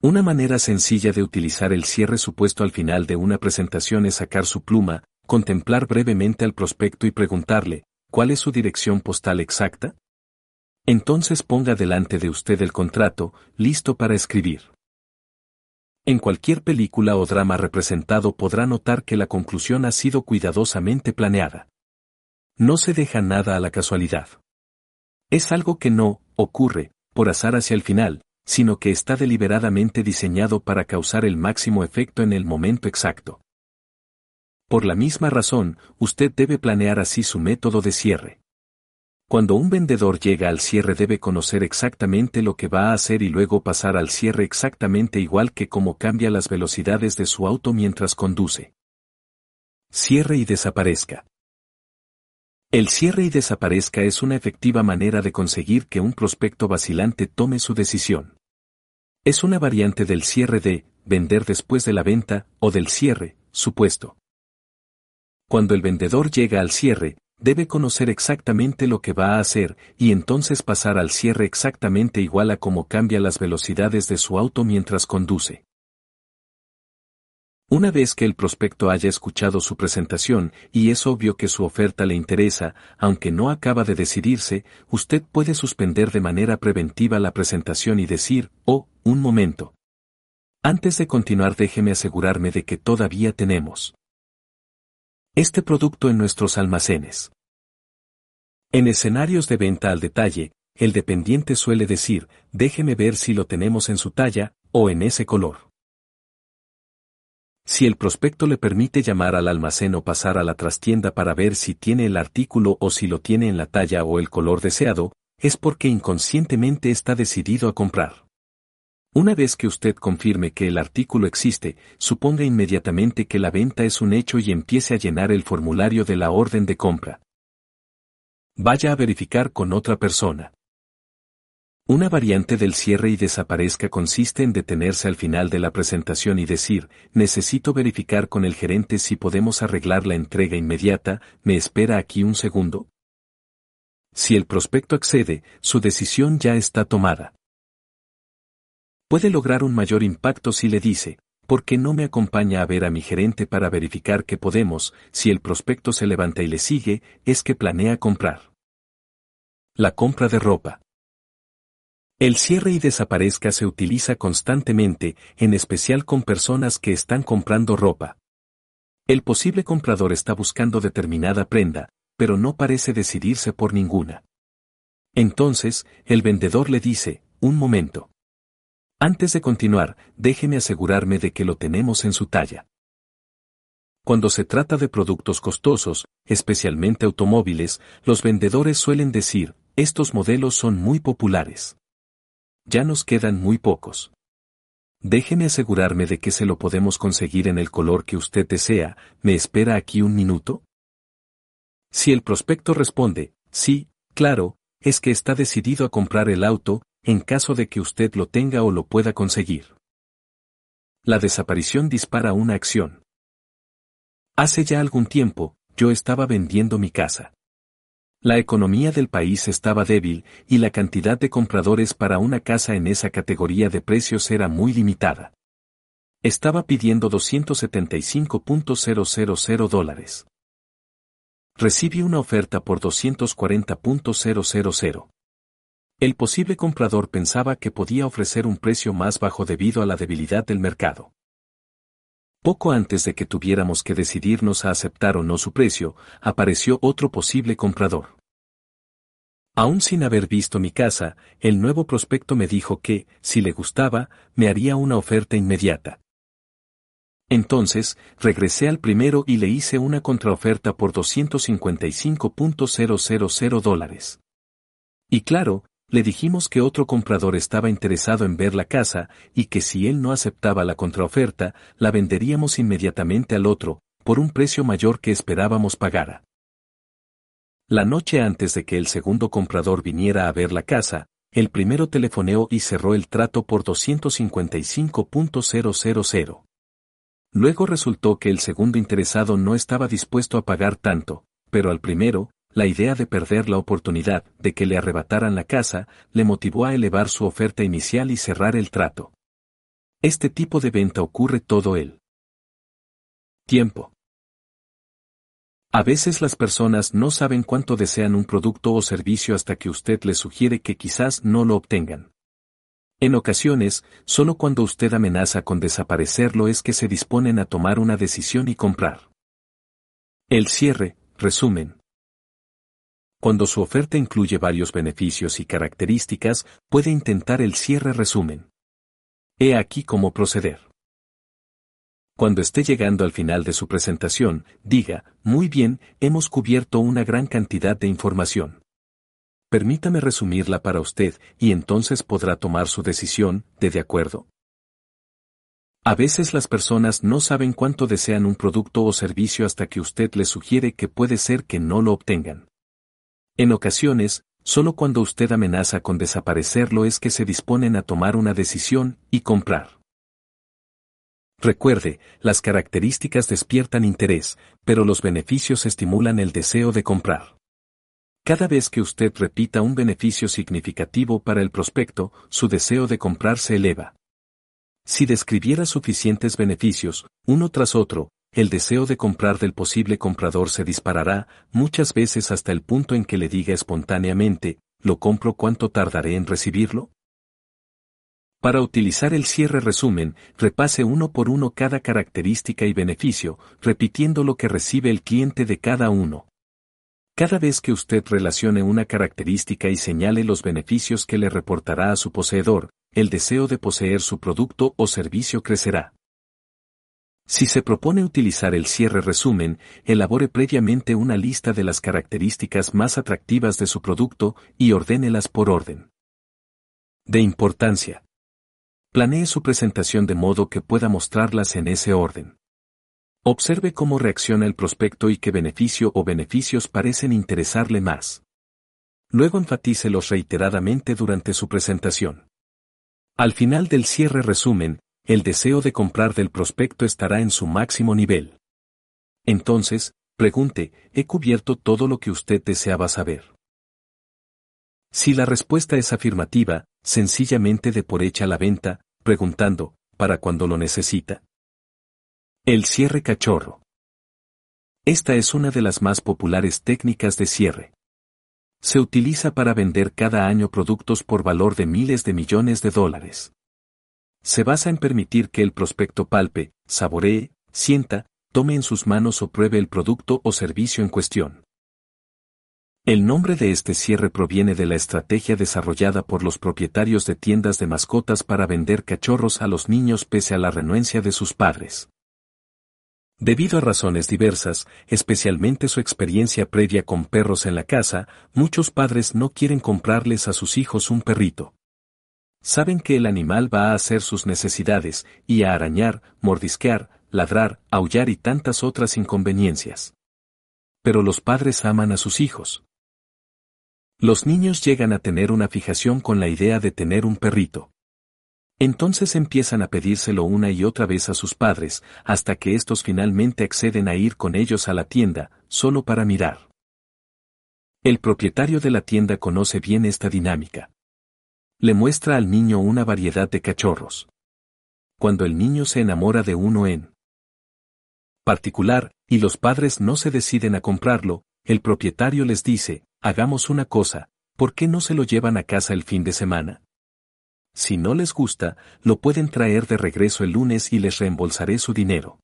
Speaker 1: Una manera sencilla de utilizar el cierre supuesto al final de una presentación es sacar su pluma, contemplar brevemente al prospecto y preguntarle, ¿cuál es su dirección postal exacta? Entonces ponga delante de usted el contrato, listo para escribir. En cualquier película o drama representado podrá notar que la conclusión ha sido cuidadosamente planeada. No se deja nada a la casualidad. Es algo que no, ocurre, por azar hacia el final, sino que está deliberadamente diseñado para causar el máximo efecto en el momento exacto. Por la misma razón, usted debe planear así su método de cierre. Cuando un vendedor llega al cierre debe conocer exactamente lo que va a hacer y luego pasar al cierre exactamente igual que cómo cambia las velocidades de su auto mientras conduce. Cierre y desaparezca. El cierre y desaparezca es una efectiva manera de conseguir que un prospecto vacilante tome su decisión. Es una variante del cierre de vender después de la venta o del cierre, supuesto. Cuando el vendedor llega al cierre, debe conocer exactamente lo que va a hacer y entonces pasar al cierre exactamente igual a cómo cambia las velocidades de su auto mientras conduce. Una vez que el prospecto haya escuchado su presentación y es obvio que su oferta le interesa, aunque no acaba de decidirse, usted puede suspender de manera preventiva la presentación y decir, oh, un momento. Antes de continuar déjeme asegurarme de que todavía tenemos este producto en nuestros almacenes. En escenarios de venta al detalle, el dependiente suele decir, déjeme ver si lo tenemos en su talla, o en ese color. Si el prospecto le permite llamar al almacén o pasar a la trastienda para ver si tiene el artículo o si lo tiene en la talla o el color deseado, es porque inconscientemente está decidido a comprar. Una vez que usted confirme que el artículo existe, suponga inmediatamente que la venta es un hecho y empiece a llenar el formulario de la orden de compra. Vaya a verificar con otra persona. Una variante del cierre y desaparezca consiste en detenerse al final de la presentación y decir, necesito verificar con el gerente si podemos arreglar la entrega inmediata, ¿me espera aquí un segundo? Si el prospecto accede, su decisión ya está tomada. Puede lograr un mayor impacto si le dice, ¿por qué no me acompaña a ver a mi gerente para verificar que podemos? Si el prospecto se levanta y le sigue, es que planea comprar. La compra de ropa. El cierre y desaparezca se utiliza constantemente, en especial con personas que están comprando ropa. El posible comprador está buscando determinada prenda, pero no parece decidirse por ninguna. Entonces, el vendedor le dice, un momento. Antes de continuar, déjeme asegurarme de que lo tenemos en su talla. Cuando se trata de productos costosos, especialmente automóviles, los vendedores suelen decir, estos modelos son muy populares ya nos quedan muy pocos. Déjeme asegurarme de que se lo podemos conseguir en el color que usted desea, ¿me espera aquí un minuto? Si el prospecto responde, sí, claro, es que está decidido a comprar el auto, en caso de que usted lo tenga o lo pueda conseguir. La desaparición dispara una acción. Hace ya algún tiempo, yo estaba vendiendo mi casa. La economía del país estaba débil y la cantidad de compradores para una casa en esa categoría de precios era muy limitada. Estaba pidiendo 275.000 dólares. Recibí una oferta por 240.000. El posible comprador pensaba que podía ofrecer un precio más bajo debido a la debilidad del mercado. Poco antes de que tuviéramos que decidirnos a aceptar o no su precio, apareció otro posible comprador. Aún sin haber visto mi casa, el nuevo prospecto me dijo que, si le gustaba, me haría una oferta inmediata. Entonces, regresé al primero y le hice una contraoferta por 255.000 dólares. Y claro, le dijimos que otro comprador estaba interesado en ver la casa y que si él no aceptaba la contraoferta, la venderíamos inmediatamente al otro, por un precio mayor que esperábamos pagara. La noche antes de que el segundo comprador viniera a ver la casa, el primero telefoneó y cerró el trato por 255.000. Luego resultó que el segundo interesado no estaba dispuesto a pagar tanto, pero al primero, la idea de perder la oportunidad de que le arrebataran la casa le motivó a elevar su oferta inicial y cerrar el trato. Este tipo de venta ocurre todo el tiempo. A veces las personas no saben cuánto desean un producto o servicio hasta que usted les sugiere que quizás no lo obtengan. En ocasiones, solo cuando usted amenaza con desaparecerlo es que se disponen a tomar una decisión y comprar. El cierre, resumen. Cuando su oferta incluye varios beneficios y características, puede intentar el cierre resumen. He aquí cómo proceder. Cuando esté llegando al final de su presentación, diga, muy bien, hemos cubierto una gran cantidad de información. Permítame resumirla para usted y entonces podrá tomar su decisión, de de acuerdo. A veces las personas no saben cuánto desean un producto o servicio hasta que usted les sugiere que puede ser que no lo obtengan. En ocasiones, solo cuando usted amenaza con desaparecerlo es que se disponen a tomar una decisión y comprar. Recuerde, las características despiertan interés, pero los beneficios estimulan el deseo de comprar. Cada vez que usted repita un beneficio significativo para el prospecto, su deseo de comprar se eleva. Si describiera suficientes beneficios, uno tras otro, el deseo de comprar del posible comprador se disparará, muchas veces hasta el punto en que le diga espontáneamente, ¿lo compro cuánto tardaré en recibirlo? Para utilizar el cierre resumen, repase uno por uno cada característica y beneficio, repitiendo lo que recibe el cliente de cada uno. Cada vez que usted relacione una característica y señale los beneficios que le reportará a su poseedor, el deseo de poseer su producto o servicio crecerá. Si se propone utilizar el cierre resumen, elabore previamente una lista de las características más atractivas de su producto y ordénelas por orden. De importancia. Planee su presentación de modo que pueda mostrarlas en ese orden. Observe cómo reacciona el prospecto y qué beneficio o beneficios parecen interesarle más. Luego enfatícelos reiteradamente durante su presentación. Al final del cierre resumen, el deseo de comprar del prospecto estará en su máximo nivel. Entonces, pregunte, ¿he cubierto todo lo que usted deseaba saber? Si la respuesta es afirmativa, sencillamente de por hecha la venta, preguntando, ¿para cuando lo necesita? El cierre cachorro. Esta es una de las más populares técnicas de cierre. Se utiliza para vender cada año productos por valor de miles de millones de dólares se basa en permitir que el prospecto palpe, saboree, sienta, tome en sus manos o pruebe el producto o servicio en cuestión. El nombre de este cierre proviene de la estrategia desarrollada por los propietarios de tiendas de mascotas para vender cachorros a los niños pese a la renuencia de sus padres. Debido a razones diversas, especialmente su experiencia previa con perros en la casa, muchos padres no quieren comprarles a sus hijos un perrito. Saben que el animal va a hacer sus necesidades, y a arañar, mordisquear, ladrar, aullar y tantas otras inconveniencias. Pero los padres aman a sus hijos. Los niños llegan a tener una fijación con la idea de tener un perrito. Entonces empiezan a pedírselo una y otra vez a sus padres, hasta que estos finalmente acceden a ir con ellos a la tienda, solo para mirar. El propietario de la tienda conoce bien esta dinámica. Le muestra al niño una variedad de cachorros. Cuando el niño se enamora de uno en particular, y los padres no se deciden a comprarlo, el propietario les dice, hagamos una cosa, ¿por qué no se lo llevan a casa el fin de semana? Si no les gusta, lo pueden traer de regreso el lunes y les reembolsaré su dinero.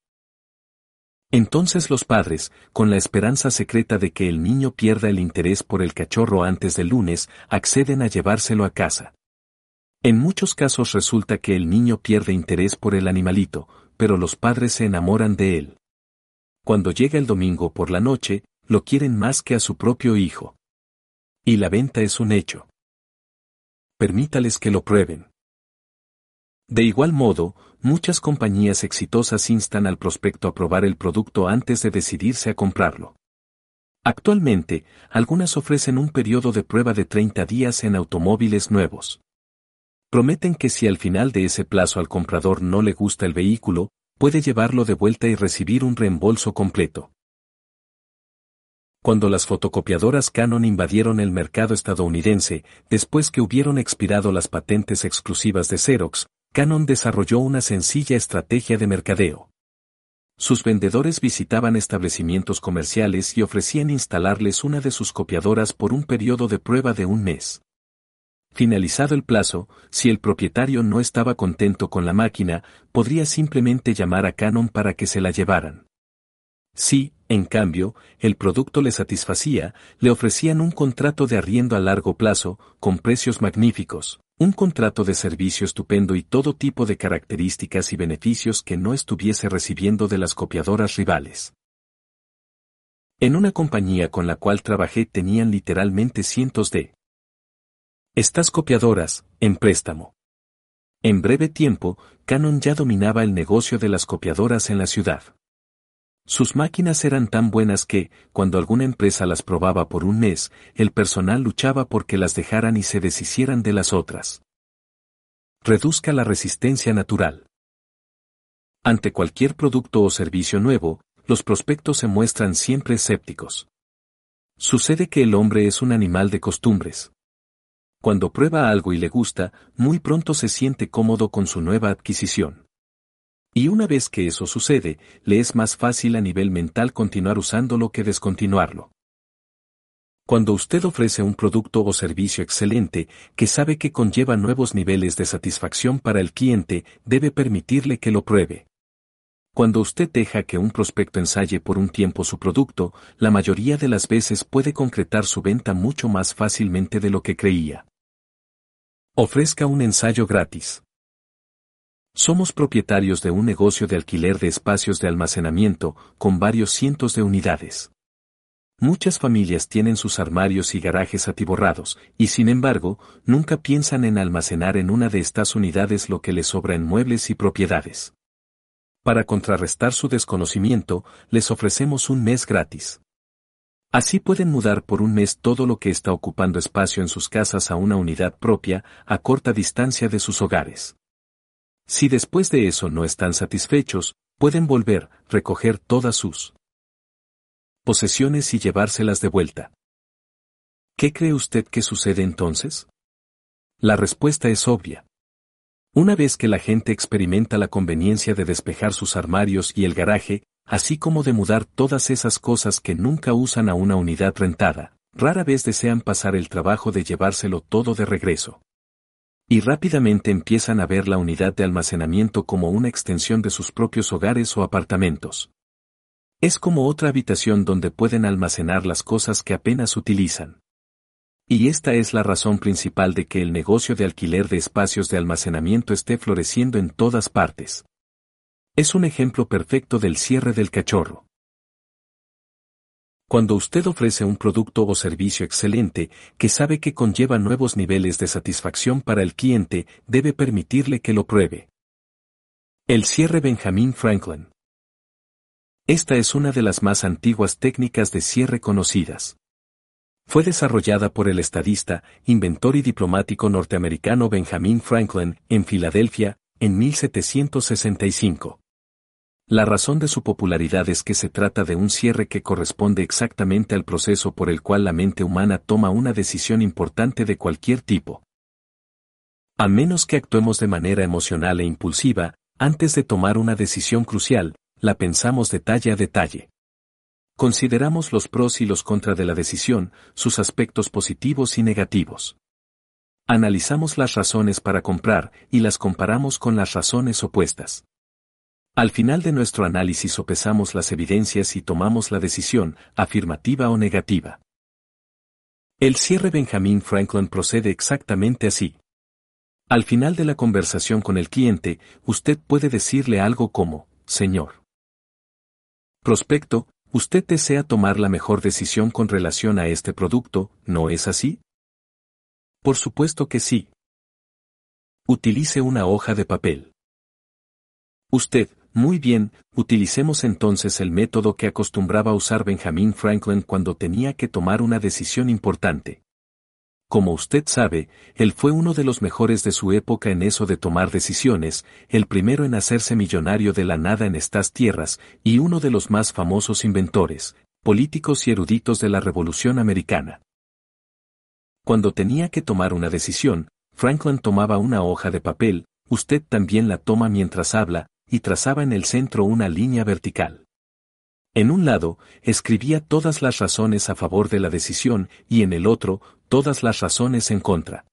Speaker 1: Entonces los padres, con la esperanza secreta de que el niño pierda el interés por el cachorro antes del lunes, acceden a llevárselo a casa. En muchos casos resulta que el niño pierde interés por el animalito, pero los padres se enamoran de él. Cuando llega el domingo por la noche, lo quieren más que a su propio hijo. Y la venta es un hecho permítales que lo prueben. De igual modo, muchas compañías exitosas instan al prospecto a probar el producto antes de decidirse a comprarlo. Actualmente, algunas ofrecen un periodo de prueba de 30 días en automóviles nuevos. Prometen que si al final de ese plazo al comprador no le gusta el vehículo, puede llevarlo de vuelta y recibir un reembolso completo. Cuando las fotocopiadoras Canon invadieron el mercado estadounidense, después que hubieron expirado las patentes exclusivas de Xerox, Canon desarrolló una sencilla estrategia de mercadeo. Sus vendedores visitaban establecimientos comerciales y ofrecían instalarles una de sus copiadoras por un periodo de prueba de un mes. Finalizado el plazo, si el propietario no estaba contento con la máquina, podría simplemente llamar a Canon para que se la llevaran. Si, en cambio, el producto le satisfacía, le ofrecían un contrato de arriendo a largo plazo, con precios magníficos, un contrato de servicio estupendo y todo tipo de características y beneficios que no estuviese recibiendo de las copiadoras rivales. En una compañía con la cual trabajé tenían literalmente cientos de estas copiadoras, en préstamo. En breve tiempo, Canon ya dominaba el negocio de las copiadoras en la ciudad. Sus máquinas eran tan buenas que, cuando alguna empresa las probaba por un mes, el personal luchaba porque las dejaran y se deshicieran de las otras. Reduzca la resistencia natural. Ante cualquier producto o servicio nuevo, los prospectos se muestran siempre escépticos. Sucede que el hombre es un animal de costumbres. Cuando prueba algo y le gusta, muy pronto se siente cómodo con su nueva adquisición. Y una vez que eso sucede, le es más fácil a nivel mental continuar usándolo que descontinuarlo. Cuando usted ofrece un producto o servicio excelente, que sabe que conlleva nuevos niveles de satisfacción para el cliente, debe permitirle que lo pruebe. Cuando usted deja que un prospecto ensaye por un tiempo su producto, la mayoría de las veces puede concretar su venta mucho más fácilmente de lo que creía. Ofrezca un ensayo gratis. Somos propietarios de un negocio de alquiler de espacios de almacenamiento, con varios cientos de unidades. Muchas familias tienen sus armarios y garajes atiborrados, y sin embargo, nunca piensan en almacenar en una de estas unidades lo que les sobra en muebles y propiedades. Para contrarrestar su desconocimiento, les ofrecemos un mes gratis. Así pueden mudar por un mes todo lo que está ocupando espacio en sus casas a una unidad propia, a corta distancia de sus hogares. Si después de eso no están satisfechos, pueden volver, recoger todas sus posesiones y llevárselas de vuelta. ¿Qué cree usted que sucede entonces? La respuesta es obvia. Una vez que la gente experimenta la conveniencia de despejar sus armarios y el garaje, así como de mudar todas esas cosas que nunca usan a una unidad rentada, rara vez desean pasar el trabajo de llevárselo todo de regreso y rápidamente empiezan a ver la unidad de almacenamiento como una extensión de sus propios hogares o apartamentos. Es como otra habitación donde pueden almacenar las cosas que apenas utilizan. Y esta es la razón principal de que el negocio de alquiler de espacios de almacenamiento esté floreciendo en todas partes. Es un ejemplo perfecto del cierre del cachorro. Cuando usted ofrece un producto o servicio excelente, que sabe que conlleva nuevos niveles de satisfacción para el cliente, debe permitirle que lo pruebe. El cierre Benjamin Franklin. Esta es una de las más antiguas técnicas de cierre conocidas. Fue desarrollada por el estadista, inventor y diplomático norteamericano Benjamin Franklin en Filadelfia, en 1765. La razón de su popularidad es que se trata de un cierre que corresponde exactamente al proceso por el cual la mente humana toma una decisión importante de cualquier tipo. A menos que actuemos de manera emocional e impulsiva, antes de tomar una decisión crucial, la pensamos detalle a detalle. Consideramos los pros y los contra de la decisión, sus aspectos positivos y negativos. Analizamos las razones para comprar y las comparamos con las razones opuestas. Al final de nuestro análisis sopesamos las evidencias y tomamos la decisión, afirmativa o negativa. El cierre Benjamin Franklin procede exactamente así. Al final de la conversación con el cliente, usted puede decirle algo como, Señor. Prospecto, usted desea tomar la mejor decisión con relación a este producto, ¿no es así? Por supuesto que sí. Utilice una hoja de papel. Usted, muy bien, utilicemos entonces el método que acostumbraba usar Benjamin Franklin cuando tenía que tomar una decisión importante. Como usted sabe, él fue uno de los mejores de su época en eso de tomar decisiones, el primero en hacerse millonario de la nada en estas tierras, y uno de los más famosos inventores, políticos y eruditos de la Revolución Americana. Cuando tenía que tomar una decisión, Franklin tomaba una hoja de papel, usted también la toma mientras habla, y trazaba en el centro una línea vertical. En un lado, escribía todas las razones a favor de la decisión y en el otro, todas las razones en contra.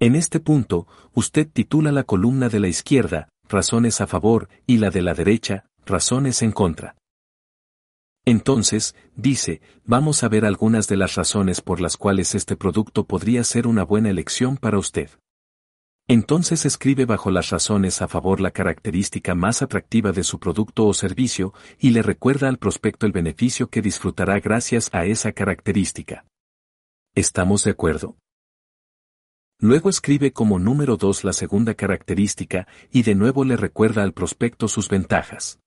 Speaker 1: En este punto, usted titula la columna de la izquierda, razones a favor, y la de la derecha, razones en contra. Entonces, dice, vamos a ver algunas de las razones por las cuales este producto podría ser una buena elección para usted. Entonces escribe bajo las razones a favor la característica más atractiva de su producto o servicio y le recuerda al prospecto el beneficio que disfrutará gracias a esa característica. ¿Estamos de acuerdo? Luego escribe como número 2 la segunda característica y de nuevo le recuerda al prospecto sus ventajas.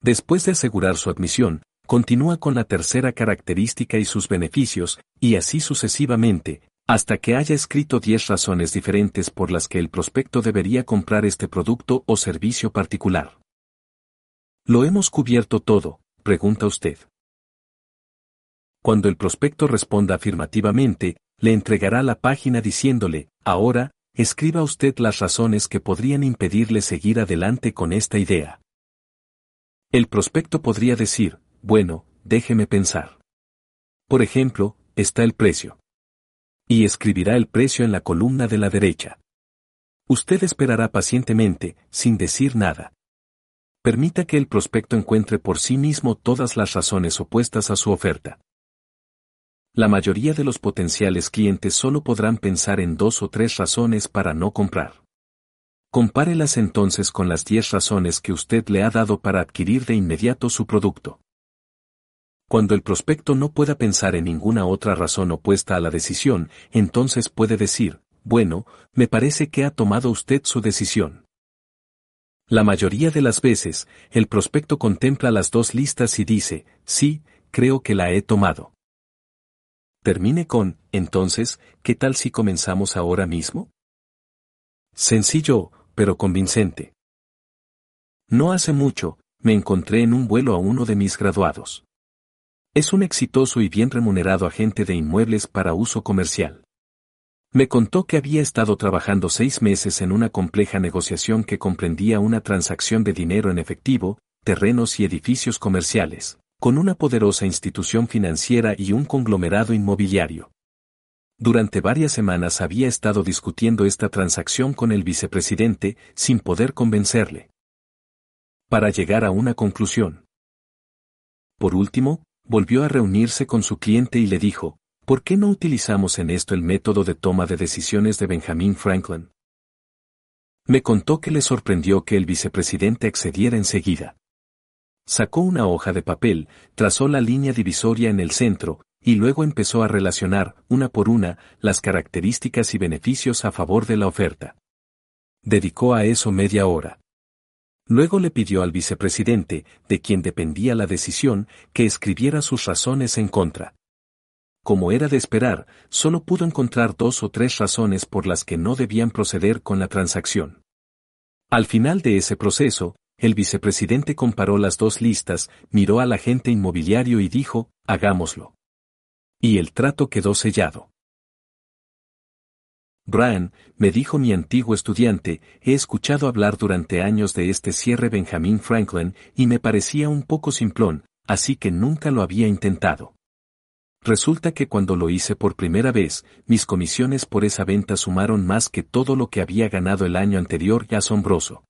Speaker 1: Después de asegurar su admisión, continúa con la tercera característica y sus beneficios, y así sucesivamente, hasta que haya escrito 10 razones diferentes por las que el prospecto debería comprar este producto o servicio particular. ¿Lo hemos cubierto todo? pregunta usted. Cuando el prospecto responda afirmativamente, le entregará la página diciéndole, ahora, escriba usted las razones que podrían impedirle seguir adelante con esta idea. El prospecto podría decir, bueno, déjeme pensar. Por ejemplo, está el precio y escribirá el precio en la columna de la derecha. Usted esperará pacientemente, sin decir nada. Permita que el prospecto encuentre por sí mismo todas las razones opuestas a su oferta. La mayoría de los potenciales clientes solo podrán pensar en dos o tres razones para no comprar. Compárelas entonces con las diez razones que usted le ha dado para adquirir de inmediato su producto. Cuando el prospecto no pueda pensar en ninguna otra razón opuesta a la decisión, entonces puede decir, bueno, me parece que ha tomado usted su decisión. La mayoría de las veces, el prospecto contempla las dos listas y dice, sí, creo que la he tomado. Termine con, entonces, ¿qué tal si comenzamos ahora mismo? Sencillo, pero convincente. No hace mucho, me encontré en un vuelo a uno de mis graduados. Es un exitoso y bien remunerado agente de inmuebles para uso comercial. Me contó que había estado trabajando seis meses en una compleja negociación que comprendía una transacción de dinero en efectivo, terrenos y edificios comerciales, con una poderosa institución financiera y un conglomerado inmobiliario. Durante varias semanas había estado discutiendo esta transacción con el vicepresidente, sin poder convencerle. Para llegar a una conclusión. Por último, volvió a reunirse con su cliente y le dijo, ¿por qué no utilizamos en esto el método de toma de decisiones de Benjamin Franklin? Me contó que le sorprendió que el vicepresidente accediera enseguida. Sacó una hoja de papel, trazó la línea divisoria en el centro, y luego empezó a relacionar, una por una, las características y beneficios a favor de la oferta. Dedicó a eso media hora. Luego le pidió al vicepresidente, de quien dependía la decisión, que escribiera sus razones en contra. como era de esperar, solo pudo encontrar dos o tres razones por las que no debían proceder con la transacción. Al final de ese proceso, el vicepresidente comparó las dos listas, miró al agente inmobiliario y dijo, hagámoslo. Y el trato quedó sellado. Brian, me dijo mi antiguo estudiante, he escuchado hablar durante años de este cierre Benjamin Franklin y me parecía un poco simplón, así que nunca lo había intentado. Resulta que cuando lo hice por primera vez, mis comisiones por esa venta sumaron más que todo lo que había ganado el año anterior y asombroso.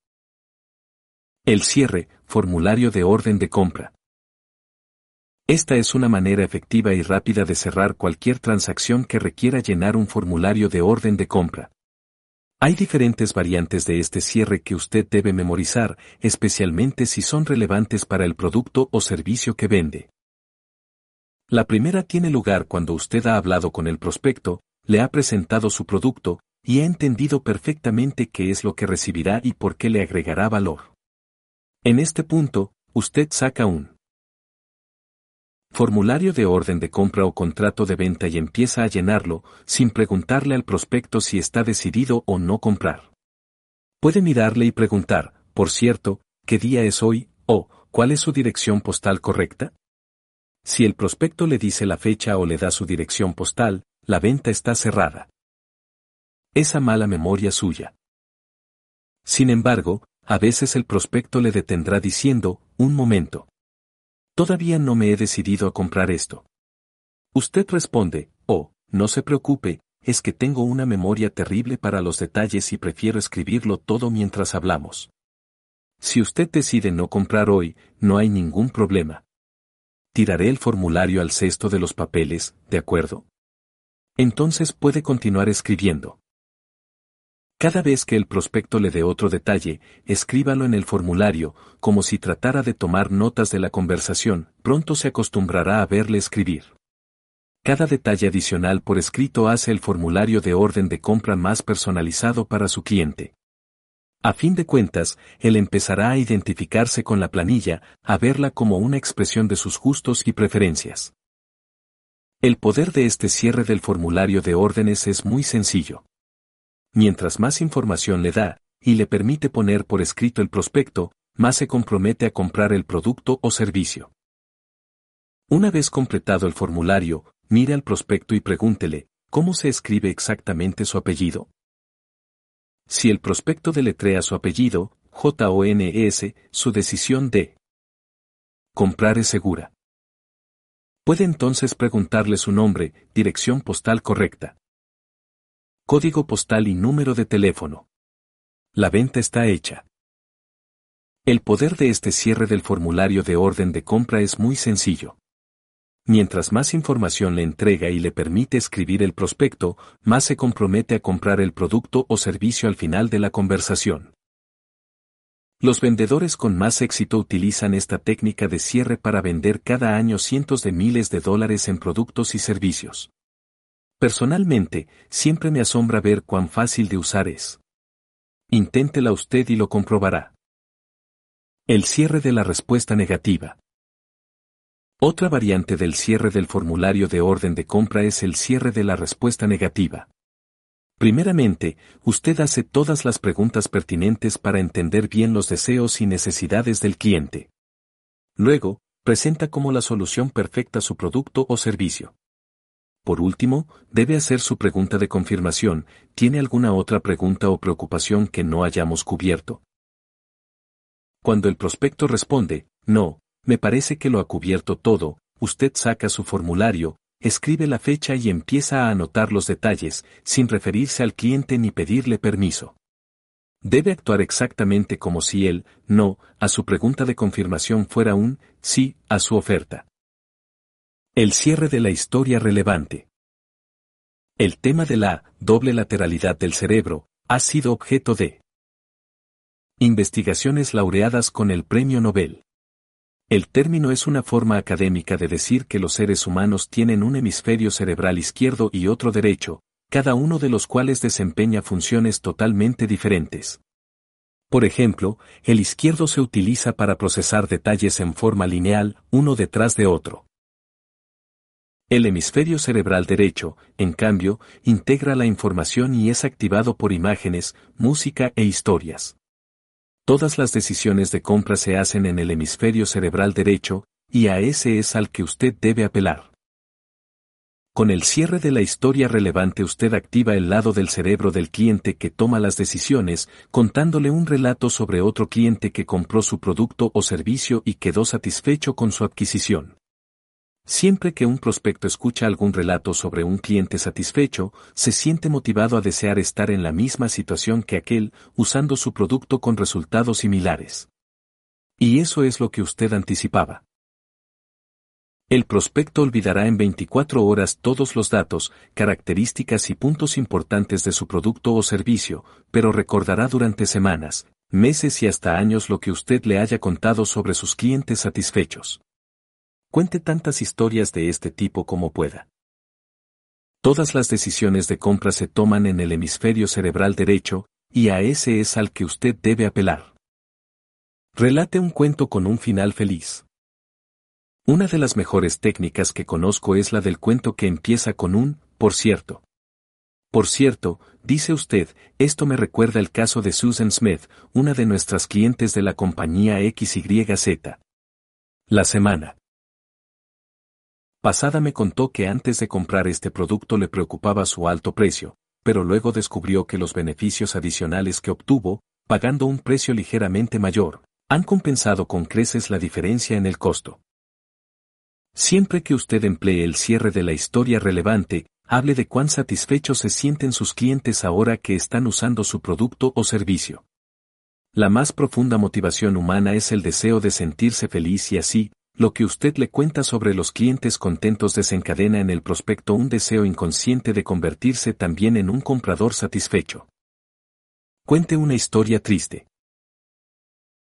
Speaker 1: El cierre, formulario de orden de compra. Esta es una manera efectiva y rápida de cerrar cualquier transacción que requiera llenar un formulario de orden de compra. Hay diferentes variantes de este cierre que usted debe memorizar, especialmente si son relevantes para el producto o servicio que vende. La primera tiene lugar cuando usted ha hablado con el prospecto, le ha presentado su producto, y ha entendido perfectamente qué es lo que recibirá y por qué le agregará valor. En este punto, usted saca un formulario de orden de compra o contrato de venta y empieza a llenarlo, sin preguntarle al prospecto si está decidido o no comprar. Puede mirarle y preguntar, por cierto, ¿qué día es hoy? o ¿cuál es su dirección postal correcta? Si el prospecto le dice la fecha o le da su dirección postal, la venta está cerrada. Esa mala memoria suya. Sin embargo, a veces el prospecto le detendrá diciendo, un momento. Todavía no me he decidido a comprar esto. Usted responde, oh, no se preocupe, es que tengo una memoria terrible para los detalles y prefiero escribirlo todo mientras hablamos. Si usted decide no comprar hoy, no hay ningún problema. Tiraré el formulario al cesto de los papeles, ¿de acuerdo? Entonces puede continuar escribiendo. Cada vez que el prospecto le dé otro detalle, escríbalo en el formulario, como si tratara de tomar notas de la conversación, pronto se acostumbrará a verle escribir. Cada detalle adicional por escrito hace el formulario de orden de compra más personalizado para su cliente. A fin de cuentas, él empezará a identificarse con la planilla, a verla como una expresión de sus gustos y preferencias. El poder de este cierre del formulario de órdenes es muy sencillo. Mientras más información le da, y le permite poner por escrito el prospecto, más se compromete a comprar el producto o servicio. Una vez completado el formulario, mire al prospecto y pregúntele, ¿cómo se escribe exactamente su apellido? Si el prospecto deletrea su apellido, J-O-N-E-S, su decisión de comprar es segura. Puede entonces preguntarle su nombre, dirección postal correcta, código postal y número de teléfono. La venta está hecha. El poder de este cierre del formulario de orden de compra es muy sencillo. Mientras más información le entrega y le permite escribir el prospecto, más se compromete a comprar el producto o servicio al final de la conversación. Los vendedores con más éxito utilizan esta técnica de cierre para vender cada año cientos de miles de dólares en productos y servicios. Personalmente, siempre me asombra ver cuán fácil de usar es. Inténtela usted y lo comprobará. El cierre de la respuesta negativa. Otra variante del cierre del formulario de orden de compra es el cierre de la respuesta negativa. Primeramente, usted hace todas las preguntas pertinentes para entender bien los deseos y necesidades del cliente. Luego, presenta como la solución perfecta su producto o servicio. Por último, debe hacer su pregunta de confirmación, ¿tiene alguna otra pregunta o preocupación que no hayamos cubierto? Cuando el prospecto responde, no, me parece que lo ha cubierto todo, usted saca su formulario, escribe la fecha y empieza a anotar los detalles, sin referirse al cliente ni pedirle permiso. Debe actuar exactamente como si él, no, a su pregunta de confirmación fuera un, sí, a su oferta. El cierre de la historia relevante. El tema de la doble lateralidad del cerebro ha sido objeto de investigaciones laureadas con el Premio Nobel. El término es una forma académica de decir que los seres humanos tienen un hemisferio cerebral izquierdo y otro derecho, cada uno de los cuales desempeña funciones totalmente diferentes. Por ejemplo, el izquierdo se utiliza para procesar detalles en forma lineal, uno detrás de otro. El hemisferio cerebral derecho, en cambio, integra la información y es activado por imágenes, música e historias. Todas las decisiones de compra se hacen en el hemisferio cerebral derecho, y a ese es al que usted debe apelar. Con el cierre de la historia relevante usted activa el lado del cerebro del cliente que toma las decisiones, contándole un relato sobre otro cliente que compró su producto o servicio y quedó satisfecho con su adquisición. Siempre que un prospecto escucha algún relato sobre un cliente satisfecho, se siente motivado a desear estar en la misma situación que aquel, usando su producto con resultados similares. Y eso es lo que usted anticipaba. El prospecto olvidará en 24 horas todos los datos, características y puntos importantes de su producto o servicio, pero recordará durante semanas, meses y hasta años lo que usted le haya contado sobre sus clientes satisfechos. Cuente tantas historias de este tipo como pueda. Todas las decisiones de compra se toman en el hemisferio cerebral derecho, y a ese es al que usted debe apelar. Relate un cuento con un final feliz. Una de las mejores técnicas que conozco es la del cuento que empieza con un, por cierto. Por cierto, dice usted, esto me recuerda el caso de Susan Smith, una de nuestras clientes de la compañía XYZ. La semana pasada me contó que antes de comprar este producto le preocupaba su alto precio, pero luego descubrió que los beneficios adicionales que obtuvo, pagando un precio ligeramente mayor, han compensado con creces la diferencia en el costo. Siempre que usted emplee el cierre de la historia relevante, hable de cuán satisfechos se sienten sus clientes ahora que están usando su producto o servicio. La más profunda motivación humana es el deseo de sentirse feliz y así, lo que usted le cuenta sobre los clientes contentos desencadena en el prospecto un deseo inconsciente de convertirse también en un comprador satisfecho. Cuente una historia triste.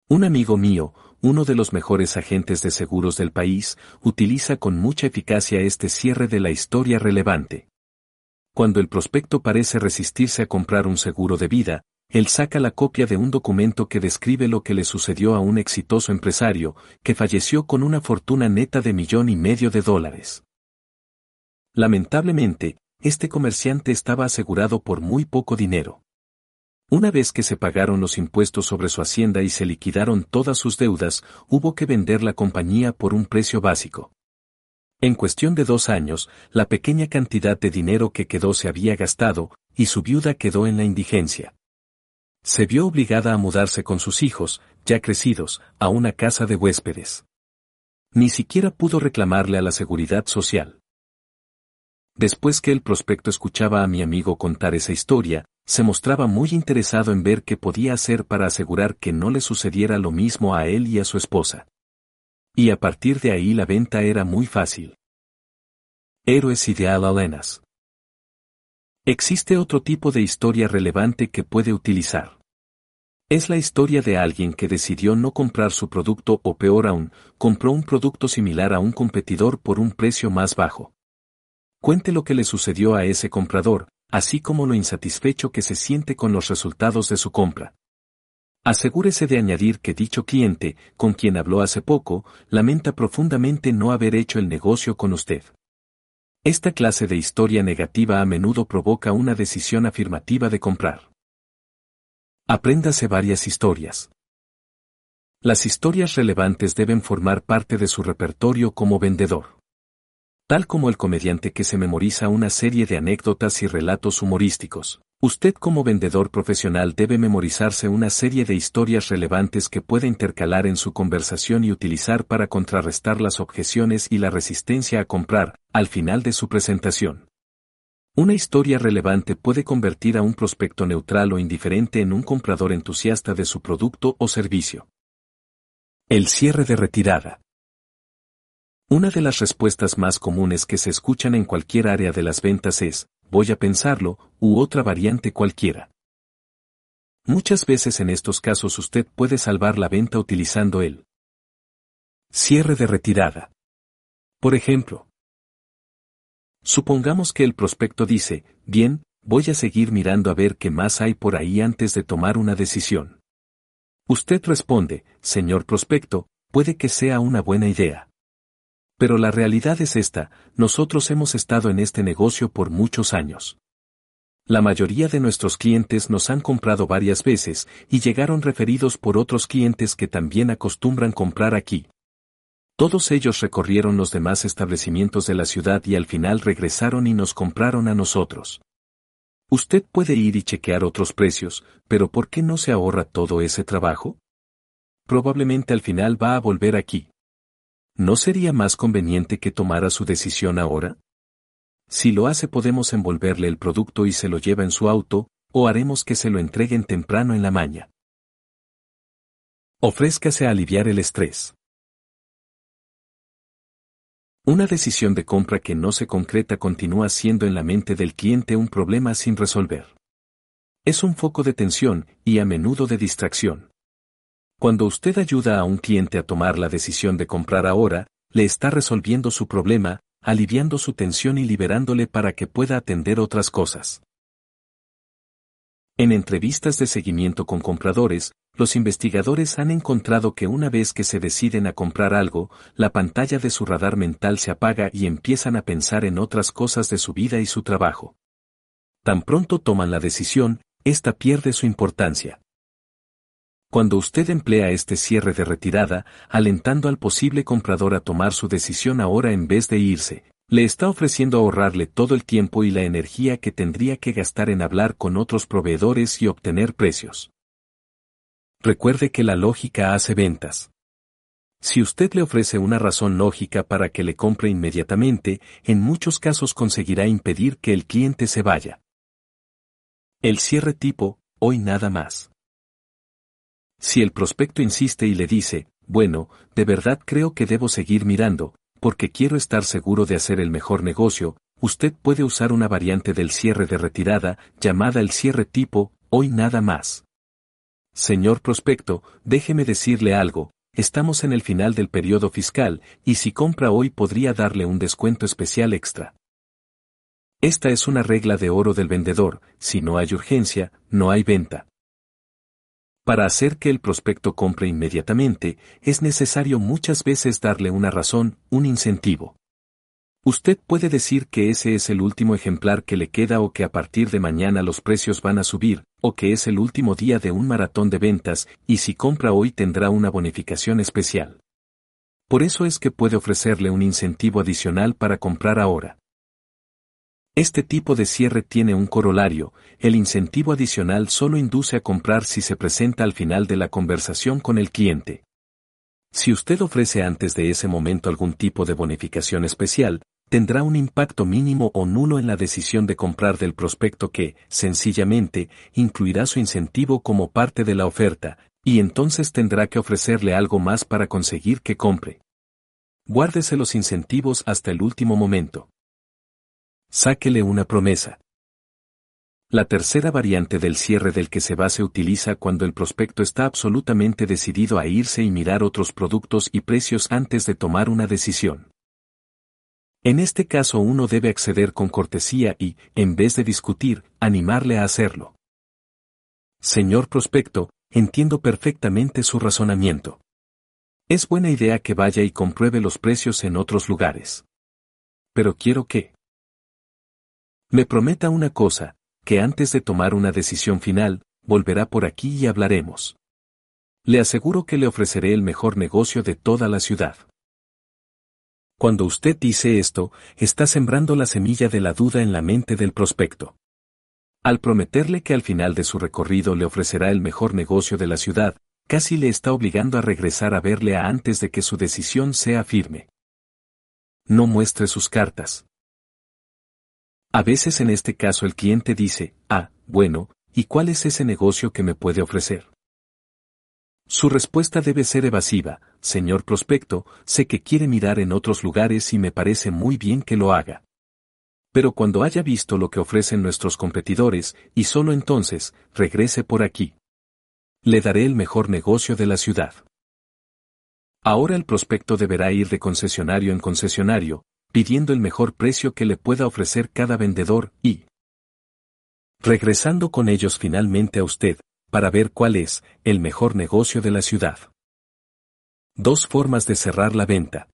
Speaker 1: Un amigo mío, uno de los mejores agentes de seguros del país, utiliza con mucha eficacia este cierre de la historia relevante. Cuando el prospecto parece resistirse a comprar un seguro de vida, él saca la copia de un documento que describe lo que le sucedió a un exitoso empresario, que falleció con una fortuna neta de millón y medio de dólares. Lamentablemente, este comerciante estaba asegurado por muy poco dinero. Una vez que se pagaron los impuestos sobre su hacienda y se liquidaron todas sus deudas, hubo que vender la compañía por un precio básico. En cuestión de dos años, la pequeña cantidad de dinero que quedó se había gastado, y su viuda quedó en la indigencia se vio obligada a mudarse con sus hijos, ya crecidos, a una casa de huéspedes. Ni siquiera pudo reclamarle a la seguridad social. Después que el prospecto escuchaba a mi amigo contar esa historia, se mostraba muy interesado en ver qué podía hacer para asegurar que no le sucediera lo mismo a él y a su esposa. Y a partir de ahí la venta era muy fácil. Héroes ideal Alenas. Existe otro tipo de historia relevante que puede utilizar. Es la historia de alguien que decidió no comprar su producto o peor aún, compró un producto similar a un competidor por un precio más bajo. Cuente lo que le sucedió a ese comprador, así como lo insatisfecho que se siente con los resultados de su compra. Asegúrese de añadir que dicho cliente, con quien habló hace poco, lamenta profundamente no haber hecho el negocio con usted. Esta clase de historia negativa a menudo provoca una decisión afirmativa de comprar. Apréndase varias historias. Las historias relevantes deben formar parte de su repertorio como vendedor. Tal como el comediante que se memoriza una serie de anécdotas y relatos humorísticos, Usted como vendedor profesional debe memorizarse una serie de historias relevantes que puede intercalar en su conversación y utilizar para contrarrestar las objeciones y la resistencia a comprar, al final de su presentación. Una historia relevante puede convertir a un prospecto neutral o indiferente en un comprador entusiasta de su producto o servicio. El cierre de retirada. Una de las respuestas más comunes que se escuchan en cualquier área de las ventas es, voy a pensarlo, u otra variante cualquiera. Muchas veces en estos casos usted puede salvar la venta utilizando el cierre de retirada. Por ejemplo, supongamos que el prospecto dice, bien, voy a seguir mirando a ver qué más hay por ahí antes de tomar una decisión. Usted responde, señor prospecto, puede que sea una buena idea. Pero la realidad es esta, nosotros hemos estado en este negocio por muchos años. La mayoría de nuestros clientes nos han comprado varias veces y llegaron referidos por otros clientes que también acostumbran comprar aquí. Todos ellos recorrieron los demás establecimientos de la ciudad y al final regresaron y nos compraron a nosotros. Usted puede ir y chequear otros precios, pero ¿por qué no se ahorra todo ese trabajo? Probablemente al final va a volver aquí. ¿No sería más conveniente que tomara su decisión ahora? Si lo hace podemos envolverle el producto y se lo lleva en su auto, o haremos que se lo entreguen temprano en la maña. Ofrézcase a aliviar el estrés. Una decisión de compra que no se concreta continúa siendo en la mente del cliente un problema sin resolver. Es un foco de tensión y a menudo de distracción. Cuando usted ayuda a un cliente a tomar la decisión de comprar ahora, le está resolviendo su problema, aliviando su tensión y liberándole para que pueda atender otras cosas. En entrevistas de seguimiento con compradores, los investigadores han encontrado que una vez que se deciden a comprar algo, la pantalla de su radar mental se apaga y empiezan a pensar en otras cosas de su vida y su trabajo. Tan pronto toman la decisión, esta pierde su importancia. Cuando usted emplea este cierre de retirada, alentando al posible comprador a tomar su decisión ahora en vez de irse, le está ofreciendo ahorrarle todo el tiempo y la energía que tendría que gastar en hablar con otros proveedores y obtener precios. Recuerde que la lógica hace ventas. Si usted le ofrece una razón lógica para que le compre inmediatamente, en muchos casos conseguirá impedir que el cliente se vaya. El cierre tipo, hoy nada más. Si el prospecto insiste y le dice, bueno, de verdad creo que debo seguir mirando, porque quiero estar seguro de hacer el mejor negocio, usted puede usar una variante del cierre de retirada, llamada el cierre tipo, hoy nada más. Señor prospecto, déjeme decirle algo, estamos en el final del periodo fiscal, y si compra hoy podría darle un descuento especial extra. Esta es una regla de oro del vendedor, si no hay urgencia, no hay venta. Para hacer que el prospecto compre inmediatamente, es necesario muchas veces darle una razón, un incentivo. Usted puede decir que ese es el último ejemplar que le queda o que a partir de mañana los precios van a subir, o que es el último día de un maratón de ventas, y si compra hoy tendrá una bonificación especial. Por eso es que puede ofrecerle un incentivo adicional para comprar ahora. Este tipo de cierre tiene un corolario, el incentivo adicional solo induce a comprar si se presenta al final de la conversación con el cliente. Si usted ofrece antes de ese momento algún tipo de bonificación especial, tendrá un impacto mínimo o nulo en la decisión de comprar del prospecto que, sencillamente, incluirá su incentivo como parte de la oferta, y entonces tendrá que ofrecerle algo más para conseguir que compre. Guárdese los incentivos hasta el último momento. Sáquele una promesa. La tercera variante del cierre del que se va se utiliza cuando el prospecto está absolutamente decidido a irse y mirar otros productos y precios antes de tomar una decisión. En este caso uno debe acceder con cortesía y, en vez de discutir, animarle a hacerlo. Señor prospecto, entiendo perfectamente su razonamiento. Es buena idea que vaya y compruebe los precios en otros lugares. Pero quiero que, me prometa una cosa, que antes de tomar una decisión final, volverá por aquí y hablaremos. Le aseguro que le ofreceré el mejor negocio de toda la ciudad. Cuando usted dice esto, está sembrando la semilla de la duda en la mente del prospecto. Al prometerle que al final de su recorrido le ofrecerá el mejor negocio de la ciudad, casi le está obligando a regresar a verle a antes de que su decisión sea firme. No muestre sus cartas. A veces en este caso el cliente dice, ah, bueno, ¿y cuál es ese negocio que me puede ofrecer? Su respuesta debe ser evasiva, señor prospecto, sé que quiere mirar en otros lugares y me parece muy bien que lo haga. Pero cuando haya visto lo que ofrecen nuestros competidores, y solo entonces, regrese por aquí. Le daré el mejor negocio de la ciudad. Ahora el prospecto deberá ir de concesionario en concesionario, pidiendo el mejor precio que le pueda ofrecer cada vendedor y regresando con ellos finalmente a usted, para ver cuál es el mejor negocio de la ciudad. Dos formas de cerrar la venta.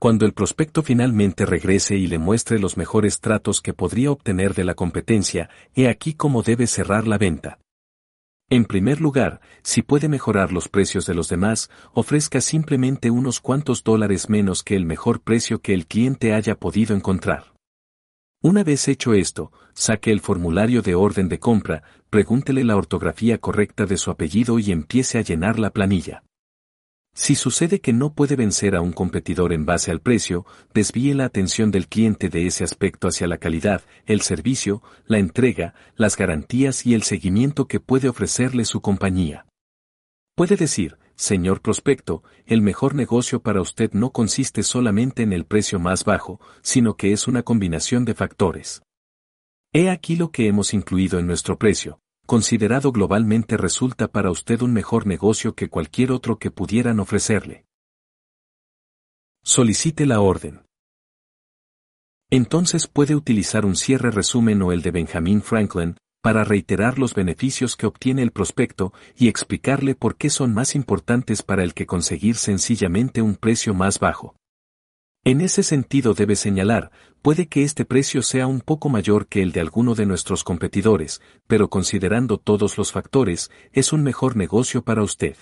Speaker 1: Cuando el prospecto finalmente regrese y le muestre los mejores tratos que podría obtener de la competencia, he aquí cómo debe cerrar la venta. En primer lugar, si puede mejorar los precios de los demás, ofrezca simplemente unos cuantos dólares menos que el mejor precio que el cliente haya podido encontrar. Una vez hecho esto, saque el formulario de orden de compra, pregúntele la ortografía correcta de su apellido y empiece a llenar la planilla. Si sucede que no puede vencer a un competidor en base al precio, desvíe la atención del cliente de ese aspecto hacia la calidad, el servicio, la entrega, las garantías y el seguimiento que puede ofrecerle su compañía. Puede decir, señor prospecto, el mejor negocio para usted no consiste solamente en el precio más bajo, sino que es una combinación de factores. He aquí lo que hemos incluido en nuestro precio, considerado globalmente resulta para usted un mejor negocio que cualquier otro que pudieran ofrecerle. Solicite la orden. Entonces puede utilizar un cierre resumen o el de Benjamin Franklin, para reiterar los beneficios que obtiene el prospecto y explicarle por qué son más importantes para el que conseguir sencillamente un precio más bajo. En ese sentido debe señalar, puede que este precio sea un poco mayor que el de alguno de nuestros competidores, pero considerando todos los factores, es un mejor negocio para usted.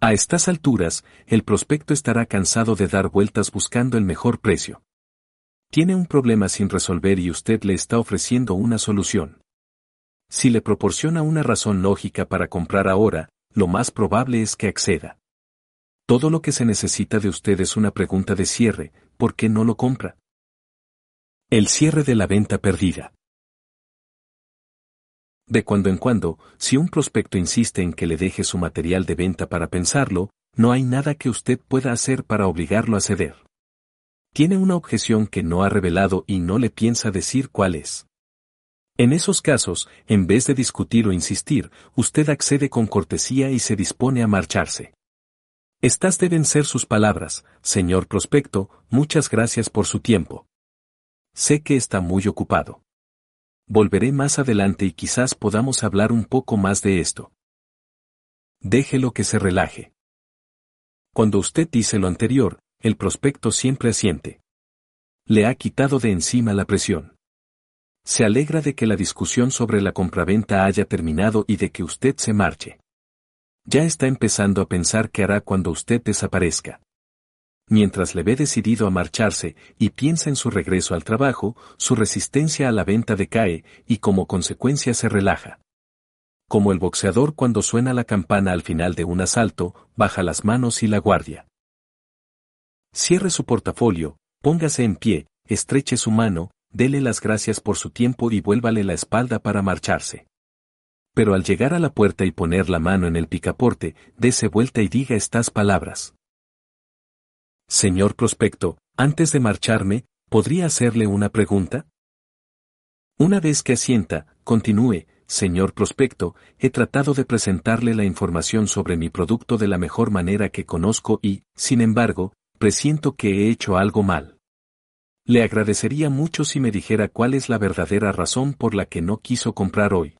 Speaker 1: A estas alturas, el prospecto estará cansado de dar vueltas buscando el mejor precio. Tiene un problema sin resolver y usted le está ofreciendo una solución. Si le proporciona una razón lógica para comprar ahora, lo más probable es que acceda. Todo lo que se necesita de usted es una pregunta de cierre, ¿por qué no lo compra? El cierre de la venta perdida. De cuando en cuando, si un prospecto insiste en que le deje su material de venta para pensarlo, no hay nada que usted pueda hacer para obligarlo a ceder. Tiene una objeción que no ha revelado y no le piensa decir cuál es. En esos casos, en vez de discutir o insistir, usted accede con cortesía y se dispone a marcharse. Estas deben ser sus palabras, señor prospecto, muchas gracias por su tiempo. Sé que está muy ocupado. Volveré más adelante y quizás podamos hablar un poco más de esto. Déjelo que se relaje. Cuando usted dice lo anterior, el prospecto siempre asiente. Le ha quitado de encima la presión. Se alegra de que la discusión sobre la compraventa haya terminado y de que usted se marche. Ya está empezando a pensar qué hará cuando usted desaparezca. Mientras le ve decidido a marcharse y piensa en su regreso al trabajo, su resistencia a la venta decae y como consecuencia se relaja. Como el boxeador cuando suena la campana al final de un asalto, baja las manos y la guardia. Cierre su portafolio, póngase en pie, estreche su mano, dele las gracias por su tiempo y vuélvale la espalda para marcharse pero al llegar a la puerta y poner la mano en el picaporte, dése vuelta y diga estas palabras. Señor prospecto, antes de marcharme, ¿podría hacerle una pregunta? Una vez que asienta, continúe, señor prospecto, he tratado de presentarle la información sobre mi producto de la mejor manera que conozco y, sin embargo, presiento que he hecho algo mal. Le agradecería mucho si me dijera cuál es la verdadera razón por la que no quiso comprar hoy.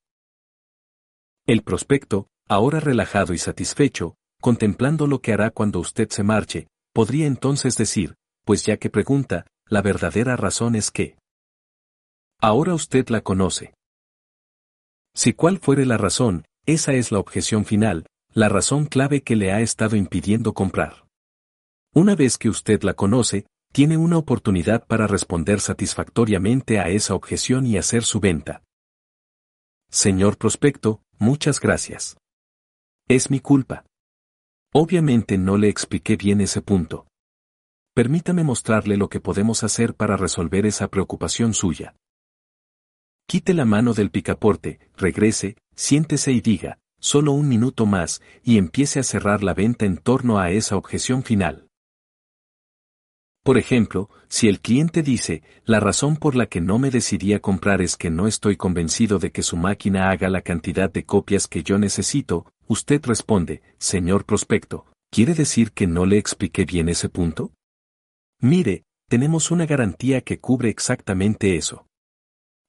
Speaker 1: El prospecto, ahora relajado y satisfecho, contemplando lo que hará cuando usted se marche, podría entonces decir, pues ya que pregunta, la verdadera razón es que. Ahora usted la conoce. Si cuál fuere la razón, esa es la objeción final, la razón clave que le ha estado impidiendo comprar. Una vez que usted la conoce, tiene una oportunidad para responder satisfactoriamente a esa objeción y hacer su venta. Señor prospecto, muchas gracias. Es mi culpa. Obviamente no le expliqué bien ese punto. Permítame mostrarle lo que podemos hacer para resolver esa preocupación suya. Quite la mano del picaporte, regrese, siéntese y diga, solo un minuto más, y empiece a cerrar la venta en torno a esa objeción final. Por ejemplo, si el cliente dice, la razón por la que no me decidí a comprar es que no estoy convencido de que su máquina haga la cantidad de copias que yo necesito, usted responde, señor prospecto, ¿quiere decir que no le expliqué bien ese punto? Mire, tenemos una garantía que cubre exactamente eso.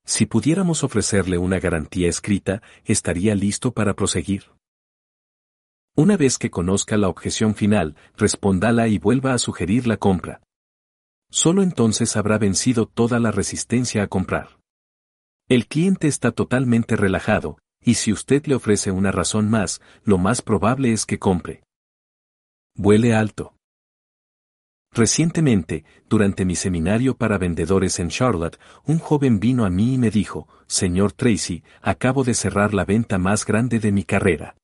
Speaker 1: Si pudiéramos ofrecerle una garantía escrita, estaría listo para proseguir. Una vez que conozca la objeción final, respóndala y vuelva a sugerir la compra. Solo entonces habrá vencido toda la resistencia a comprar. El cliente está totalmente relajado, y si usted le ofrece una razón más, lo más probable es que compre. Vuele alto. Recientemente, durante mi seminario para vendedores en Charlotte, un joven vino a mí y me dijo, Señor Tracy, acabo de cerrar la venta más grande de mi carrera.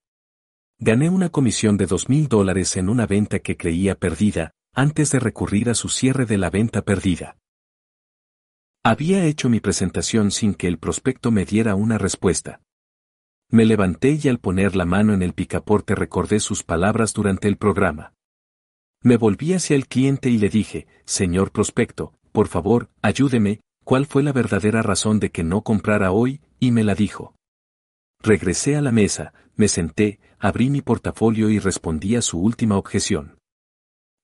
Speaker 1: Gané una comisión de dos mil dólares en una venta que creía perdida, antes de recurrir a su cierre de la venta perdida. Había hecho mi presentación sin que el prospecto me diera una respuesta. Me levanté y al poner la mano en el picaporte recordé sus palabras durante el programa. Me volví hacia el cliente y le dije, Señor prospecto, por favor, ayúdeme, ¿cuál fue la verdadera razón de que no comprara hoy? Y me la dijo. Regresé a la mesa, me senté, abrí mi portafolio y respondí a su última objeción.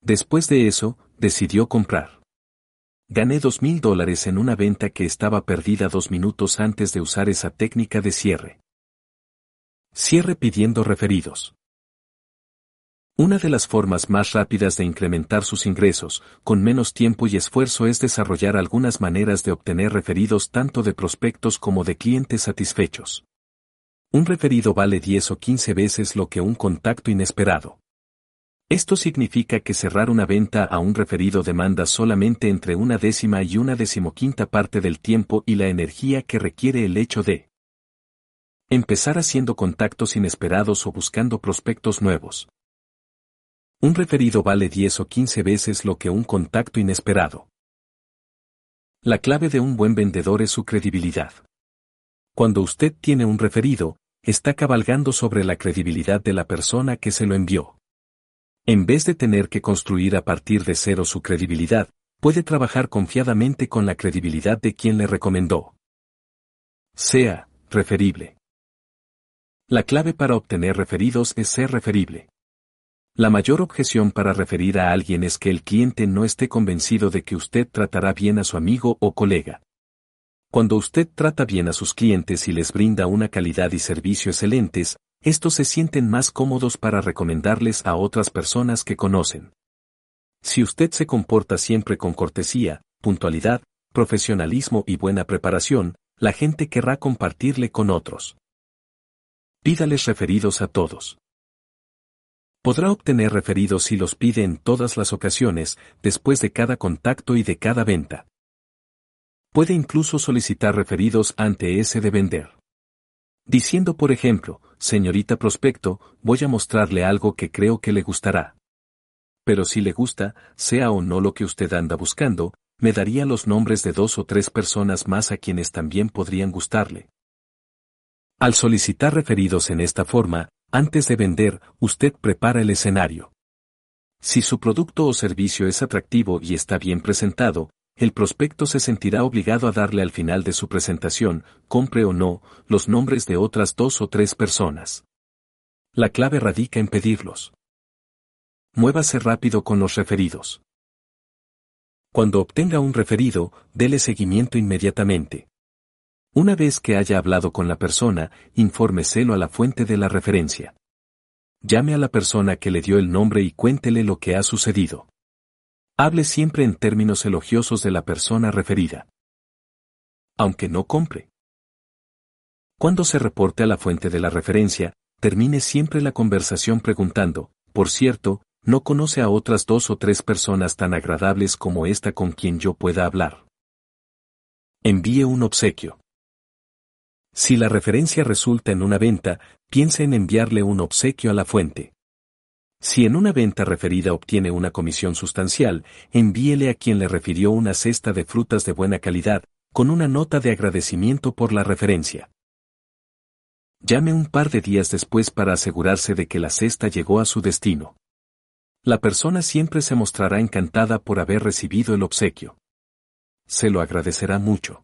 Speaker 1: Después de eso, decidió comprar. Gané dos mil dólares en una venta que estaba perdida dos minutos antes de usar esa técnica de cierre. Cierre pidiendo referidos. Una de las formas más rápidas de incrementar sus ingresos, con menos tiempo y esfuerzo, es desarrollar algunas maneras de obtener referidos tanto de prospectos como de clientes satisfechos. Un referido vale 10 o 15 veces lo que un contacto inesperado. Esto significa que cerrar una venta a un referido demanda solamente entre una décima y una decimoquinta parte del tiempo y la energía que requiere el hecho de empezar haciendo contactos inesperados o buscando prospectos nuevos. Un referido vale 10 o 15 veces lo que un contacto inesperado. La clave de un buen vendedor es su credibilidad. Cuando usted tiene un referido, está cabalgando sobre la credibilidad de la persona que se lo envió. En vez de tener que construir a partir de cero su credibilidad, puede trabajar confiadamente con la credibilidad de quien le recomendó. Sea, referible. La clave para obtener referidos es ser referible. La mayor objeción para referir a alguien es que el cliente no esté convencido de que usted tratará bien a su amigo o colega. Cuando usted trata bien a sus clientes y les brinda una calidad y servicio excelentes, estos se sienten más cómodos para recomendarles a otras personas que conocen. Si usted se comporta siempre con cortesía, puntualidad, profesionalismo y buena preparación, la gente querrá compartirle con otros. Pídales referidos a todos. Podrá obtener referidos si los pide en todas las ocasiones, después de cada contacto y de cada venta. Puede incluso solicitar referidos ante ese de vender. Diciendo por ejemplo, señorita prospecto, voy a mostrarle algo que creo que le gustará. Pero si le gusta, sea o no lo que usted anda buscando, me daría los nombres de dos o tres personas más a quienes también podrían gustarle. Al solicitar referidos en esta forma, antes de vender, usted prepara el escenario. Si su producto o servicio es atractivo y está bien presentado, el prospecto se sentirá obligado a darle al final de su presentación, compre o no, los nombres de otras dos o tres personas. La clave radica en pedirlos. Muévase rápido con los referidos. Cuando obtenga un referido, dele seguimiento inmediatamente. Una vez que haya hablado con la persona, infórmeselo a la fuente de la referencia. Llame a la persona que le dio el nombre y cuéntele lo que ha sucedido. Hable siempre en términos elogiosos de la persona referida. Aunque no compre. Cuando se reporte a la fuente de la referencia, termine siempre la conversación preguntando, por cierto, ¿no conoce a otras dos o tres personas tan agradables como esta con quien yo pueda hablar? Envíe un obsequio. Si la referencia resulta en una venta, piense en enviarle un obsequio a la fuente. Si en una venta referida obtiene una comisión sustancial, envíele a quien le refirió una cesta de frutas de buena calidad, con una nota de agradecimiento por la referencia. Llame un par de días después para asegurarse de que la cesta llegó a su destino. La persona siempre se mostrará encantada por haber recibido el obsequio. Se lo agradecerá mucho.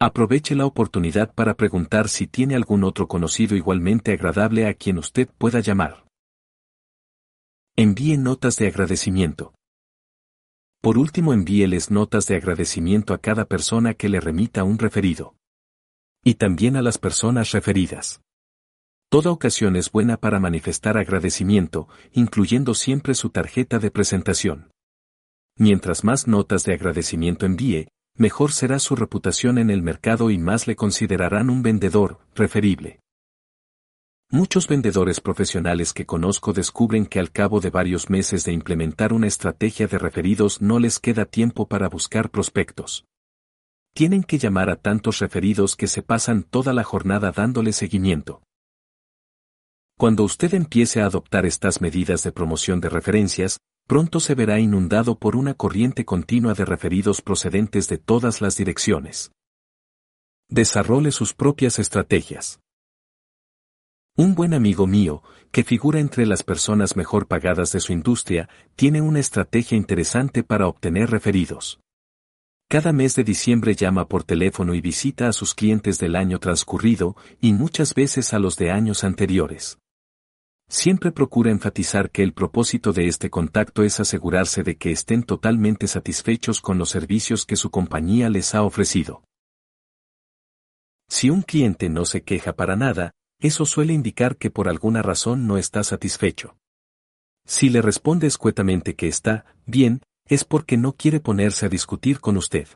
Speaker 1: Aproveche la oportunidad para preguntar si tiene algún otro conocido igualmente agradable a quien usted pueda llamar. Envíe notas de agradecimiento. Por último, envíeles notas de agradecimiento a cada persona que le remita un referido. Y también a las personas referidas. Toda ocasión es buena para manifestar agradecimiento, incluyendo siempre su tarjeta de presentación. Mientras más notas de agradecimiento envíe, mejor será su reputación en el mercado y más le considerarán un vendedor referible. Muchos vendedores profesionales que conozco descubren que al cabo de varios meses de implementar una estrategia de referidos no les queda tiempo para buscar prospectos. Tienen que llamar a tantos referidos que se pasan toda la jornada dándole seguimiento. Cuando usted empiece a adoptar estas medidas de promoción de referencias, pronto se verá inundado por una corriente continua de referidos procedentes de todas las direcciones. Desarrolle sus propias estrategias. Un buen amigo mío, que figura entre las personas mejor pagadas de su industria, tiene una estrategia interesante para obtener referidos. Cada mes de diciembre llama por teléfono y visita a sus clientes del año transcurrido y muchas veces a los de años anteriores. Siempre procura enfatizar que el propósito de este contacto es asegurarse de que estén totalmente satisfechos con los servicios que su compañía les ha ofrecido. Si un cliente no se queja para nada, eso suele indicar que por alguna razón no está satisfecho. Si le responde escuetamente que está bien, es porque no quiere ponerse a discutir con usted.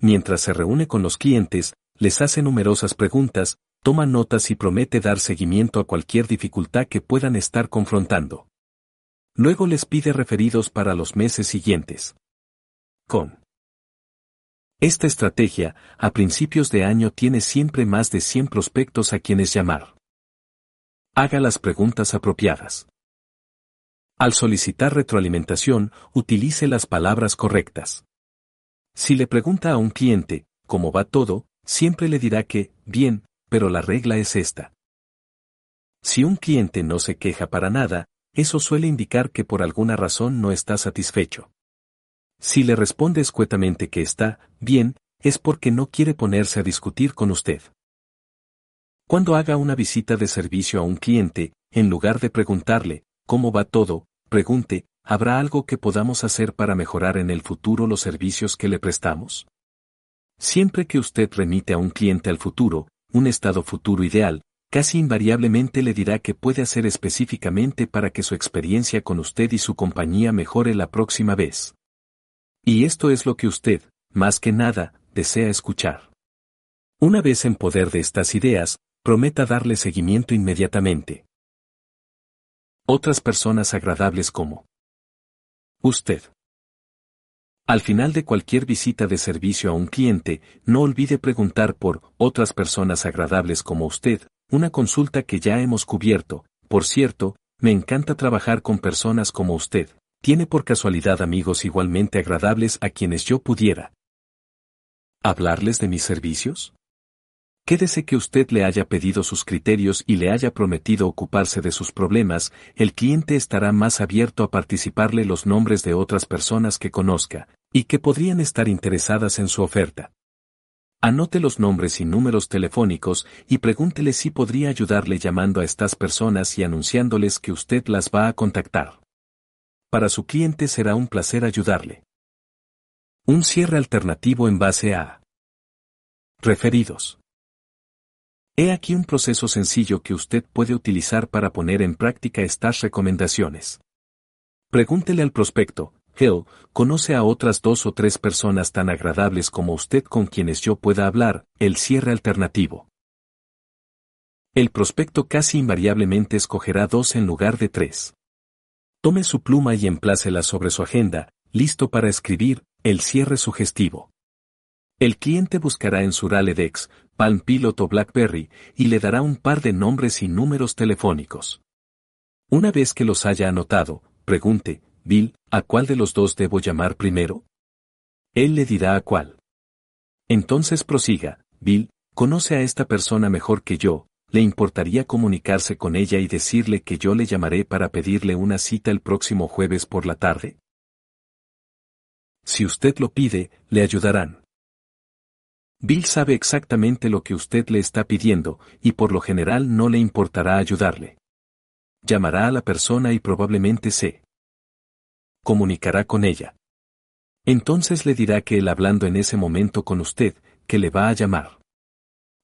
Speaker 1: Mientras se reúne con los clientes, les hace numerosas preguntas, toma notas y promete dar seguimiento a cualquier dificultad que puedan estar confrontando. Luego les pide referidos para los meses siguientes. Con esta estrategia, a principios de año tiene siempre más de 100 prospectos a quienes llamar. Haga las preguntas apropiadas. Al solicitar retroalimentación, utilice las palabras correctas. Si le pregunta a un cliente, ¿cómo va todo?, siempre le dirá que, bien, pero la regla es esta. Si un cliente no se queja para nada, eso suele indicar que por alguna razón no está satisfecho. Si le responde escuetamente que está bien, es porque no quiere ponerse a discutir con usted. Cuando haga una visita de servicio a un cliente, en lugar de preguntarle, ¿cómo va todo?, pregunte, ¿habrá algo que podamos hacer para mejorar en el futuro los servicios que le prestamos? Siempre que usted remite a un cliente al futuro, un estado futuro ideal, casi invariablemente le dirá que puede hacer específicamente para que su experiencia con usted y su compañía mejore la próxima vez. Y esto es lo que usted, más que nada, desea escuchar. Una vez en poder de estas ideas, prometa darle seguimiento inmediatamente. Otras personas agradables como usted. Al final de cualquier visita de servicio a un cliente, no olvide preguntar por otras personas agradables como usted, una consulta que ya hemos cubierto. Por cierto, me encanta trabajar con personas como usted. ¿Tiene por casualidad amigos igualmente agradables a quienes yo pudiera hablarles de mis servicios? Quédese que usted le haya pedido sus criterios y le haya prometido ocuparse de sus problemas, el cliente estará más abierto a participarle los nombres de otras personas que conozca, y que podrían estar interesadas en su oferta. Anote los nombres y números telefónicos y pregúntele si podría ayudarle llamando a estas personas y anunciándoles que usted las va a contactar. Para su cliente será un placer ayudarle. Un cierre alternativo en base a referidos. He aquí un proceso sencillo que usted puede utilizar para poner en práctica estas recomendaciones. Pregúntele al prospecto, Hell, ¿conoce a otras dos o tres personas tan agradables como usted con quienes yo pueda hablar? El cierre alternativo. El prospecto casi invariablemente escogerá dos en lugar de tres. Tome su pluma y emplácela sobre su agenda, listo para escribir, el cierre sugestivo. El cliente buscará en su Raledex, Palm Pilot o BlackBerry, y le dará un par de nombres y números telefónicos. Una vez que los haya anotado, pregunte, Bill, ¿a cuál de los dos debo llamar primero? Él le dirá a cuál. Entonces prosiga, Bill, conoce a esta persona mejor que yo, ¿Le importaría comunicarse con ella y decirle que yo le llamaré para pedirle una cita el próximo jueves por la tarde? Si usted lo pide, le ayudarán. Bill sabe exactamente lo que usted le está pidiendo, y por lo general no le importará ayudarle. Llamará a la persona y probablemente se comunicará con ella. Entonces le dirá que él hablando en ese momento con usted, que le va a llamar.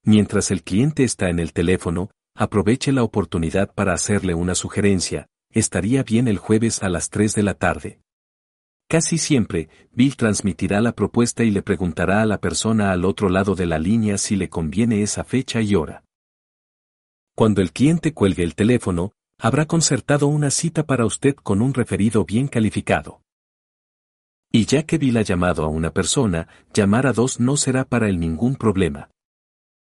Speaker 1: Mientras el cliente está en el teléfono, aproveche la oportunidad para hacerle una sugerencia, estaría bien el jueves a las 3 de la tarde. Casi siempre, Bill transmitirá la propuesta y le preguntará a la persona al otro lado de la línea si le conviene esa fecha y hora. Cuando el cliente cuelgue el teléfono, habrá concertado una cita para usted con un referido bien calificado. Y ya que Bill ha llamado a una persona, llamar a dos no será para él ningún problema.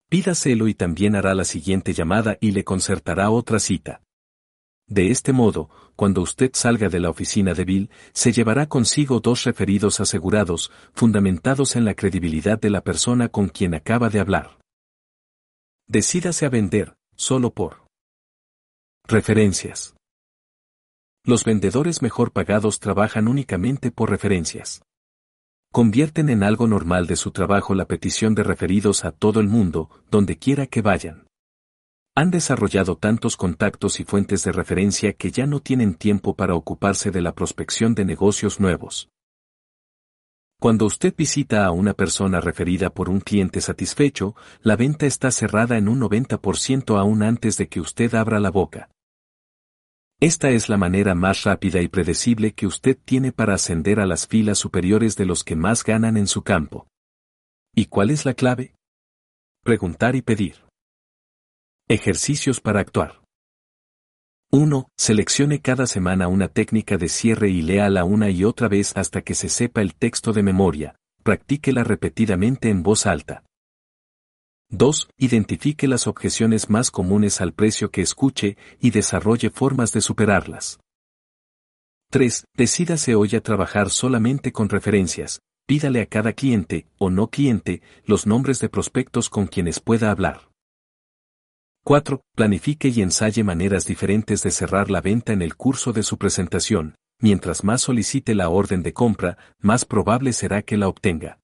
Speaker 1: Pídaselo y también hará la siguiente llamada y le concertará otra cita. De este modo, cuando usted salga de la oficina de Bill, se llevará consigo dos referidos asegurados, fundamentados en la credibilidad de la persona con quien acaba de hablar. Decídase a vender, solo por referencias. Los vendedores mejor pagados trabajan únicamente por referencias. Convierten en algo normal de su trabajo la petición de referidos a todo el mundo, donde quiera que vayan. Han desarrollado tantos contactos y fuentes de referencia que ya no tienen tiempo para ocuparse de la prospección de negocios nuevos. Cuando usted visita a una persona referida por un cliente satisfecho, la venta está cerrada en un 90% aún antes de que usted abra la boca. Esta es la manera más rápida y predecible que usted tiene para ascender a las filas superiores de los que más ganan en su campo. ¿Y cuál es la clave? Preguntar y pedir. Ejercicios para actuar. 1. Seleccione cada semana una técnica de cierre y léala una y otra vez hasta que se sepa el texto de memoria. Practíquela repetidamente en voz alta. 2. Identifique las objeciones más comunes al precio que escuche y desarrolle formas de superarlas. 3. Decídase hoy a trabajar solamente con referencias. Pídale a cada cliente, o no cliente, los nombres de prospectos con quienes pueda hablar. 4. Planifique y ensaye maneras diferentes de cerrar la venta en el curso de su presentación. Mientras más solicite la orden de compra, más probable será que la obtenga.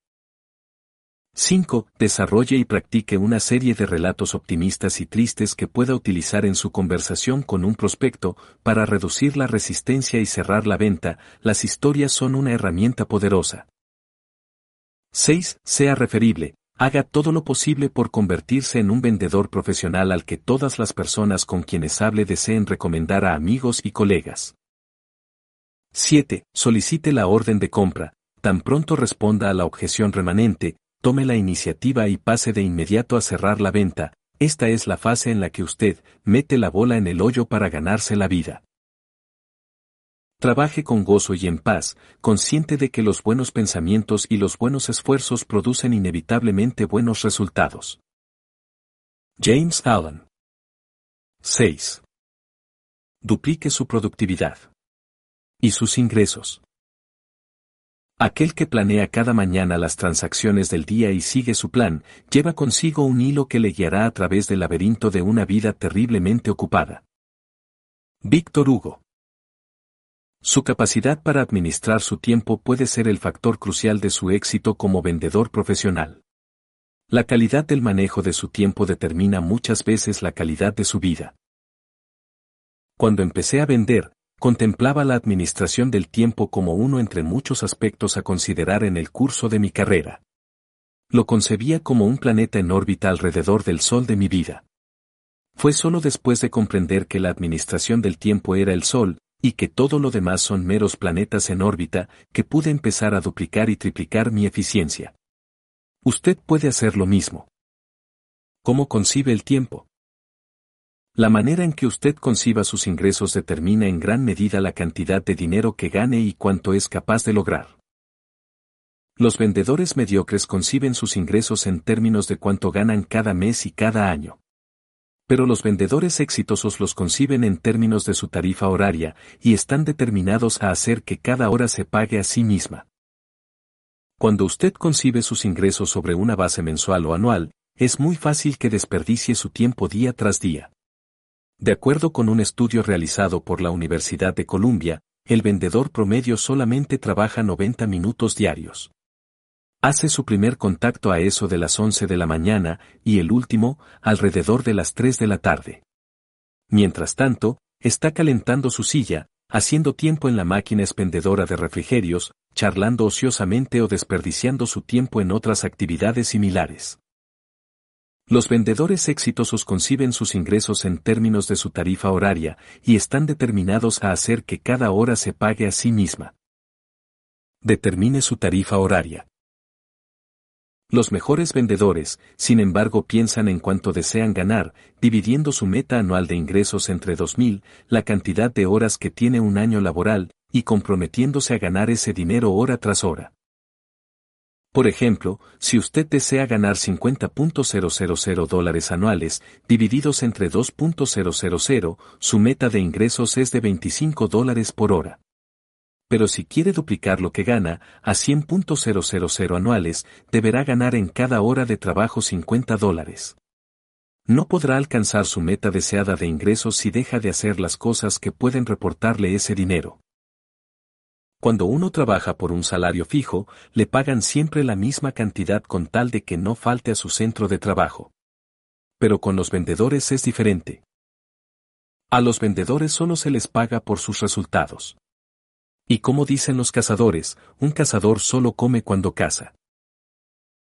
Speaker 1: 5. Desarrolle y practique una serie de relatos optimistas y tristes que pueda utilizar en su conversación con un prospecto para reducir la resistencia y cerrar la venta. Las historias son una herramienta poderosa. 6. Sea referible, haga todo lo posible por convertirse en un vendedor profesional al que todas las personas con quienes hable deseen recomendar a amigos y colegas. 7. Solicite la orden de compra, tan pronto responda a la objeción remanente, tome la iniciativa y pase de inmediato a cerrar la venta, esta es la fase en la que usted mete la bola en el hoyo para ganarse la vida. Trabaje con gozo y en paz, consciente de que los buenos pensamientos y los buenos esfuerzos producen inevitablemente buenos resultados. James Allen 6. Duplique su productividad. Y sus ingresos. Aquel que planea cada mañana las transacciones del día y sigue su plan, lleva consigo un hilo que le guiará a través del laberinto de una vida terriblemente ocupada. Víctor Hugo su capacidad para administrar su tiempo puede ser el factor crucial de su éxito como vendedor profesional. La calidad del manejo de su tiempo determina muchas veces la calidad de su vida. Cuando empecé a vender, contemplaba la administración del tiempo como uno entre muchos aspectos a considerar en el curso de mi carrera. Lo concebía como un planeta en órbita alrededor del Sol de mi vida. Fue solo después de comprender que la administración del tiempo era el Sol, y que todo lo demás son meros planetas en órbita, que pude empezar a duplicar y triplicar mi eficiencia. Usted puede hacer lo mismo. ¿Cómo concibe el tiempo? La manera en que usted conciba sus ingresos determina en gran medida la cantidad de dinero que gane y cuánto es capaz de lograr. Los vendedores mediocres conciben sus ingresos en términos de cuánto ganan cada mes y cada año pero los vendedores exitosos los conciben en términos de su tarifa horaria y están determinados a hacer que cada hora se pague a sí misma. Cuando usted concibe sus ingresos sobre una base mensual o anual, es muy fácil que desperdicie su tiempo día tras día. De acuerdo con un estudio realizado por la Universidad de Columbia, el vendedor promedio solamente trabaja 90 minutos diarios. Hace su primer contacto a eso de las 11 de la mañana y el último, alrededor de las 3 de la tarde. Mientras tanto, está calentando su silla, haciendo tiempo en la máquina expendedora de refrigerios, charlando ociosamente o desperdiciando su tiempo en otras actividades similares. Los vendedores exitosos conciben sus ingresos en términos de su tarifa horaria y están determinados a hacer que cada hora se pague a sí misma. Determine su tarifa horaria. Los mejores vendedores, sin embargo, piensan en cuánto desean ganar, dividiendo su meta anual de ingresos entre 2.000, la cantidad de horas que tiene un año laboral, y comprometiéndose a ganar ese dinero hora tras hora. Por ejemplo, si usted desea ganar 50.000 dólares anuales, divididos entre 2.000, su meta de ingresos es de 25 dólares por hora. Pero si quiere duplicar lo que gana, a 100.000 anuales, deberá ganar en cada hora de trabajo 50 dólares. No podrá alcanzar su meta deseada de ingresos si deja de hacer las cosas que pueden reportarle ese dinero. Cuando uno trabaja por un salario fijo, le pagan siempre la misma cantidad con tal de que no falte a su centro de trabajo. Pero con los vendedores es diferente. A los vendedores solo se les paga por sus resultados. Y como dicen los cazadores, un cazador solo come cuando caza.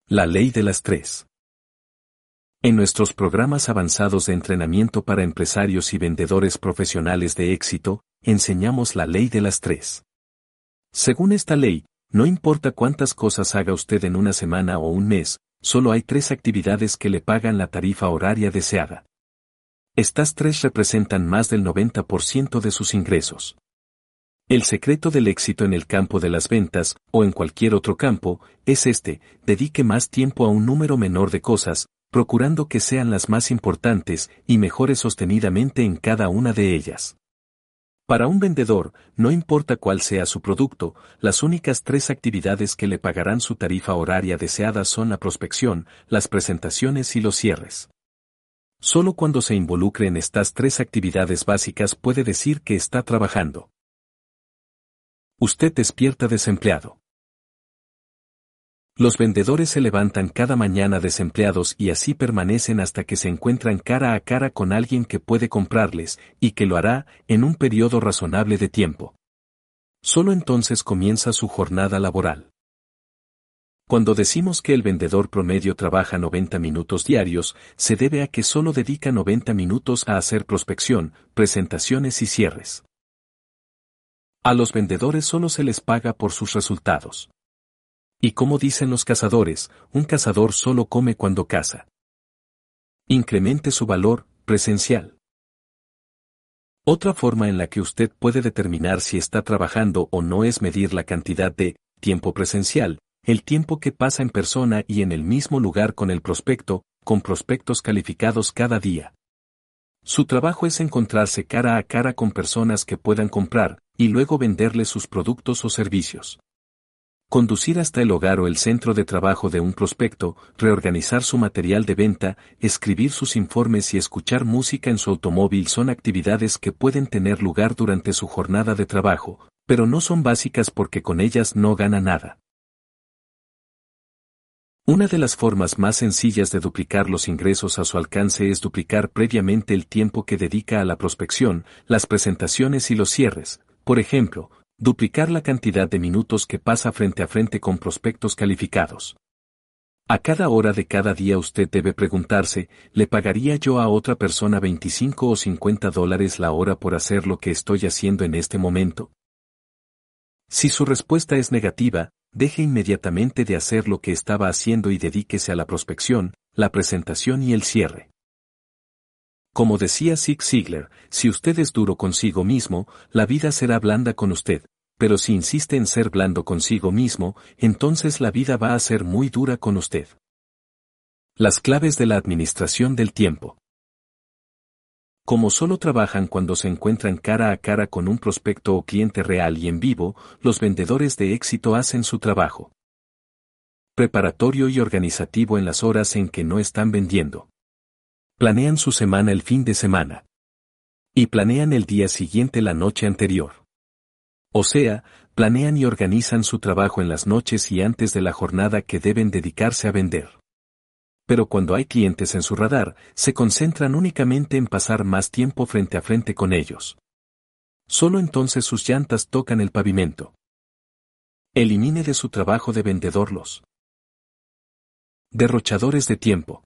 Speaker 1: La ley de las tres. En nuestros programas avanzados de entrenamiento para empresarios y vendedores profesionales de éxito, enseñamos la ley de las tres. Según esta ley, no importa cuántas cosas haga usted en una semana o un mes, solo hay tres actividades que le pagan la tarifa horaria deseada. Estas tres representan más del 90% de sus ingresos. El secreto del éxito en el campo de las ventas, o en cualquier otro campo, es este, dedique más tiempo a un número menor de cosas, procurando que sean las más importantes y mejore sostenidamente en cada una de ellas. Para un vendedor, no importa cuál sea su producto, las únicas tres actividades que le pagarán su tarifa horaria deseada son la prospección, las presentaciones y los cierres. Solo cuando se involucre en estas tres actividades básicas puede decir que está trabajando. Usted despierta desempleado. Los vendedores se levantan cada mañana desempleados y así permanecen hasta que se encuentran cara a cara con alguien que puede comprarles, y que lo hará en un periodo razonable de tiempo. Solo entonces comienza su jornada laboral. Cuando decimos que el vendedor promedio trabaja 90 minutos diarios, se debe a que solo dedica 90 minutos a hacer prospección, presentaciones y cierres. A los vendedores solo se les paga por sus resultados. Y como dicen los cazadores, un cazador solo come cuando caza. Incremente su valor presencial. Otra forma en la que usted puede determinar si está trabajando o no es medir la cantidad de tiempo presencial, el tiempo que pasa en persona y en el mismo lugar con el prospecto, con prospectos calificados cada día. Su trabajo es encontrarse cara a cara con personas que puedan comprar, y luego venderles sus productos o servicios conducir hasta el hogar o el centro de trabajo de un prospecto, reorganizar su material de venta, escribir sus informes y escuchar música en su automóvil son actividades que pueden tener lugar durante su jornada de trabajo, pero no son básicas porque con ellas no gana nada. Una de las formas más sencillas de duplicar los ingresos a su alcance es duplicar previamente el tiempo que dedica a la prospección, las presentaciones y los cierres. Por ejemplo, duplicar la cantidad de minutos que pasa frente a frente con prospectos calificados. A cada hora de cada día usted debe preguntarse, ¿le pagaría yo a otra persona 25 o 50 dólares la hora por hacer lo que estoy haciendo en este momento? Si su respuesta es negativa, deje inmediatamente de hacer lo que estaba haciendo y dedíquese a la prospección, la presentación y el cierre. Como decía Zig Ziglar, si usted es duro consigo mismo, la vida será blanda con usted, pero si insiste en ser blando consigo mismo, entonces la vida va a ser muy dura con usted. Las claves de la administración del tiempo. Como solo trabajan cuando se encuentran cara a cara con un prospecto o cliente real y en vivo, los vendedores de éxito hacen su trabajo. Preparatorio y organizativo en las horas en que no están vendiendo. Planean su semana el fin de semana. Y planean el día siguiente la noche anterior. O sea, planean y organizan su trabajo en las noches y antes de la jornada que deben dedicarse a vender. Pero cuando hay clientes en su radar, se concentran únicamente en pasar más tiempo frente a frente con ellos. Solo entonces sus llantas tocan el pavimento. Elimine de su trabajo de vendedor los derrochadores de tiempo.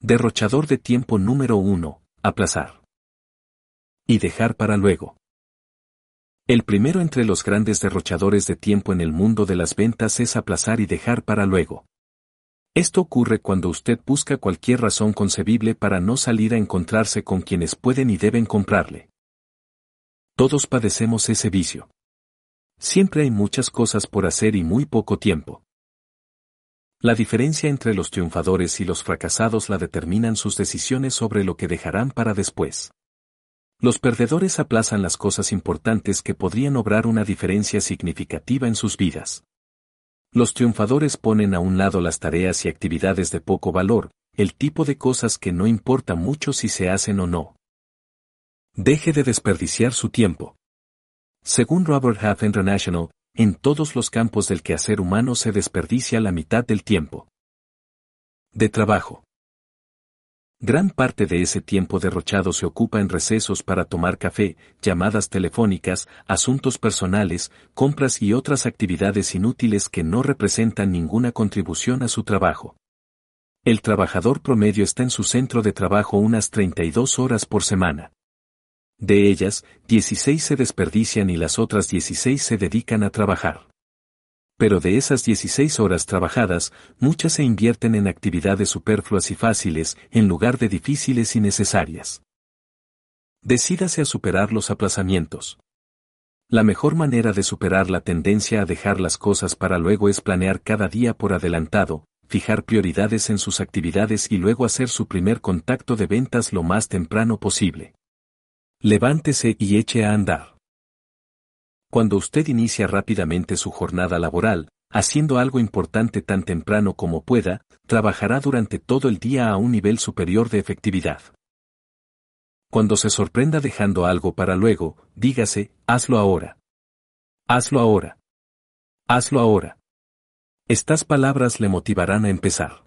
Speaker 1: Derrochador de tiempo número 1. Aplazar. Y dejar para luego. El primero entre los grandes derrochadores de tiempo en el mundo de las ventas es aplazar y dejar para luego. Esto ocurre cuando usted busca cualquier razón concebible para no salir a encontrarse con quienes pueden y deben comprarle. Todos padecemos ese vicio. Siempre hay muchas cosas por hacer y muy poco tiempo. La diferencia entre los triunfadores y los fracasados la determinan sus decisiones sobre lo que dejarán para después. Los perdedores aplazan las cosas importantes que podrían obrar una diferencia significativa en sus vidas. Los triunfadores ponen a un lado las tareas y actividades de poco valor, el tipo de cosas que no importa mucho si se hacen o no. Deje de desperdiciar su tiempo. Según Robert Half International, en todos los campos del quehacer humano se desperdicia la mitad del tiempo. De trabajo. Gran parte de ese tiempo derrochado se ocupa en recesos para tomar café, llamadas telefónicas, asuntos personales, compras y otras actividades inútiles que no representan ninguna contribución a su trabajo. El trabajador promedio está en su centro de trabajo unas 32 horas por semana. De ellas, 16 se desperdician y las otras 16 se dedican a trabajar. Pero de esas 16 horas trabajadas, muchas se invierten en actividades superfluas y fáciles, en lugar de difíciles y necesarias. Decídase a superar los aplazamientos. La mejor manera de superar la tendencia a dejar las cosas para luego es planear cada día por adelantado, fijar prioridades en sus actividades y luego hacer su primer contacto de ventas lo más temprano posible. Levántese y eche a andar. Cuando usted inicia rápidamente su jornada laboral, haciendo algo importante tan temprano como pueda, trabajará durante todo el día a un nivel superior de efectividad. Cuando se sorprenda dejando algo para luego, dígase, hazlo ahora. Hazlo ahora. Hazlo ahora. Estas palabras le motivarán a empezar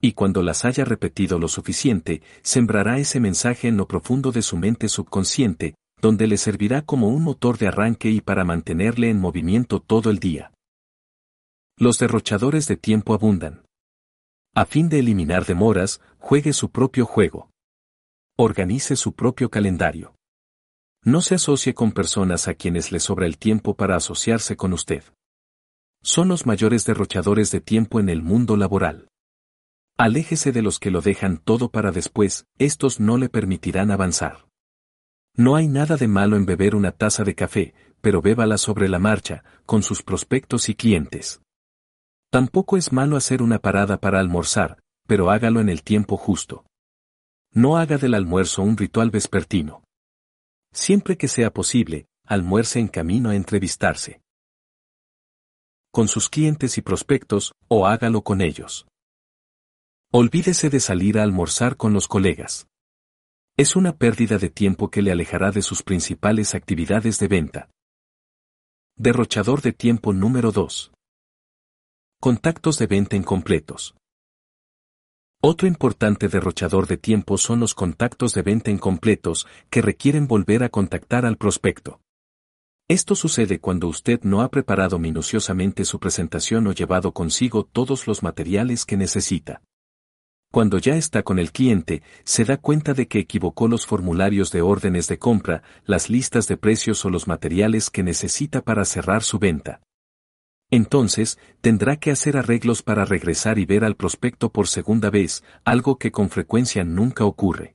Speaker 1: y cuando las haya repetido lo suficiente, sembrará ese mensaje en lo profundo de su mente subconsciente, donde le servirá como un motor de arranque y para mantenerle en movimiento todo el día. Los derrochadores de tiempo abundan. A fin de eliminar demoras, juegue su propio juego. Organice su propio calendario. No se asocie con personas a quienes le sobra el tiempo para asociarse con usted. Son los mayores derrochadores de tiempo en el mundo laboral. Aléjese de los que lo dejan todo para después, estos no le permitirán avanzar. No hay nada de malo en beber una taza de café, pero bébala sobre la marcha, con sus prospectos y clientes. Tampoco es malo hacer una parada para almorzar, pero hágalo en el tiempo justo. No haga del almuerzo un ritual vespertino. Siempre que sea posible, almuerce en camino a entrevistarse. Con sus clientes y prospectos, o hágalo con ellos. Olvídese de salir a almorzar con los colegas. Es una pérdida de tiempo que le alejará de sus principales actividades de venta. Derrochador de tiempo número 2. Contactos de venta incompletos. Otro importante derrochador de tiempo son los contactos de venta incompletos que requieren volver a contactar al prospecto. Esto sucede cuando usted no ha preparado minuciosamente su presentación o llevado consigo todos los materiales que necesita. Cuando ya está con el cliente, se da cuenta de que equivocó los formularios de órdenes de compra, las listas de precios o los materiales que necesita para cerrar su venta. Entonces, tendrá que hacer arreglos para regresar y ver al prospecto por segunda vez, algo que con frecuencia nunca ocurre.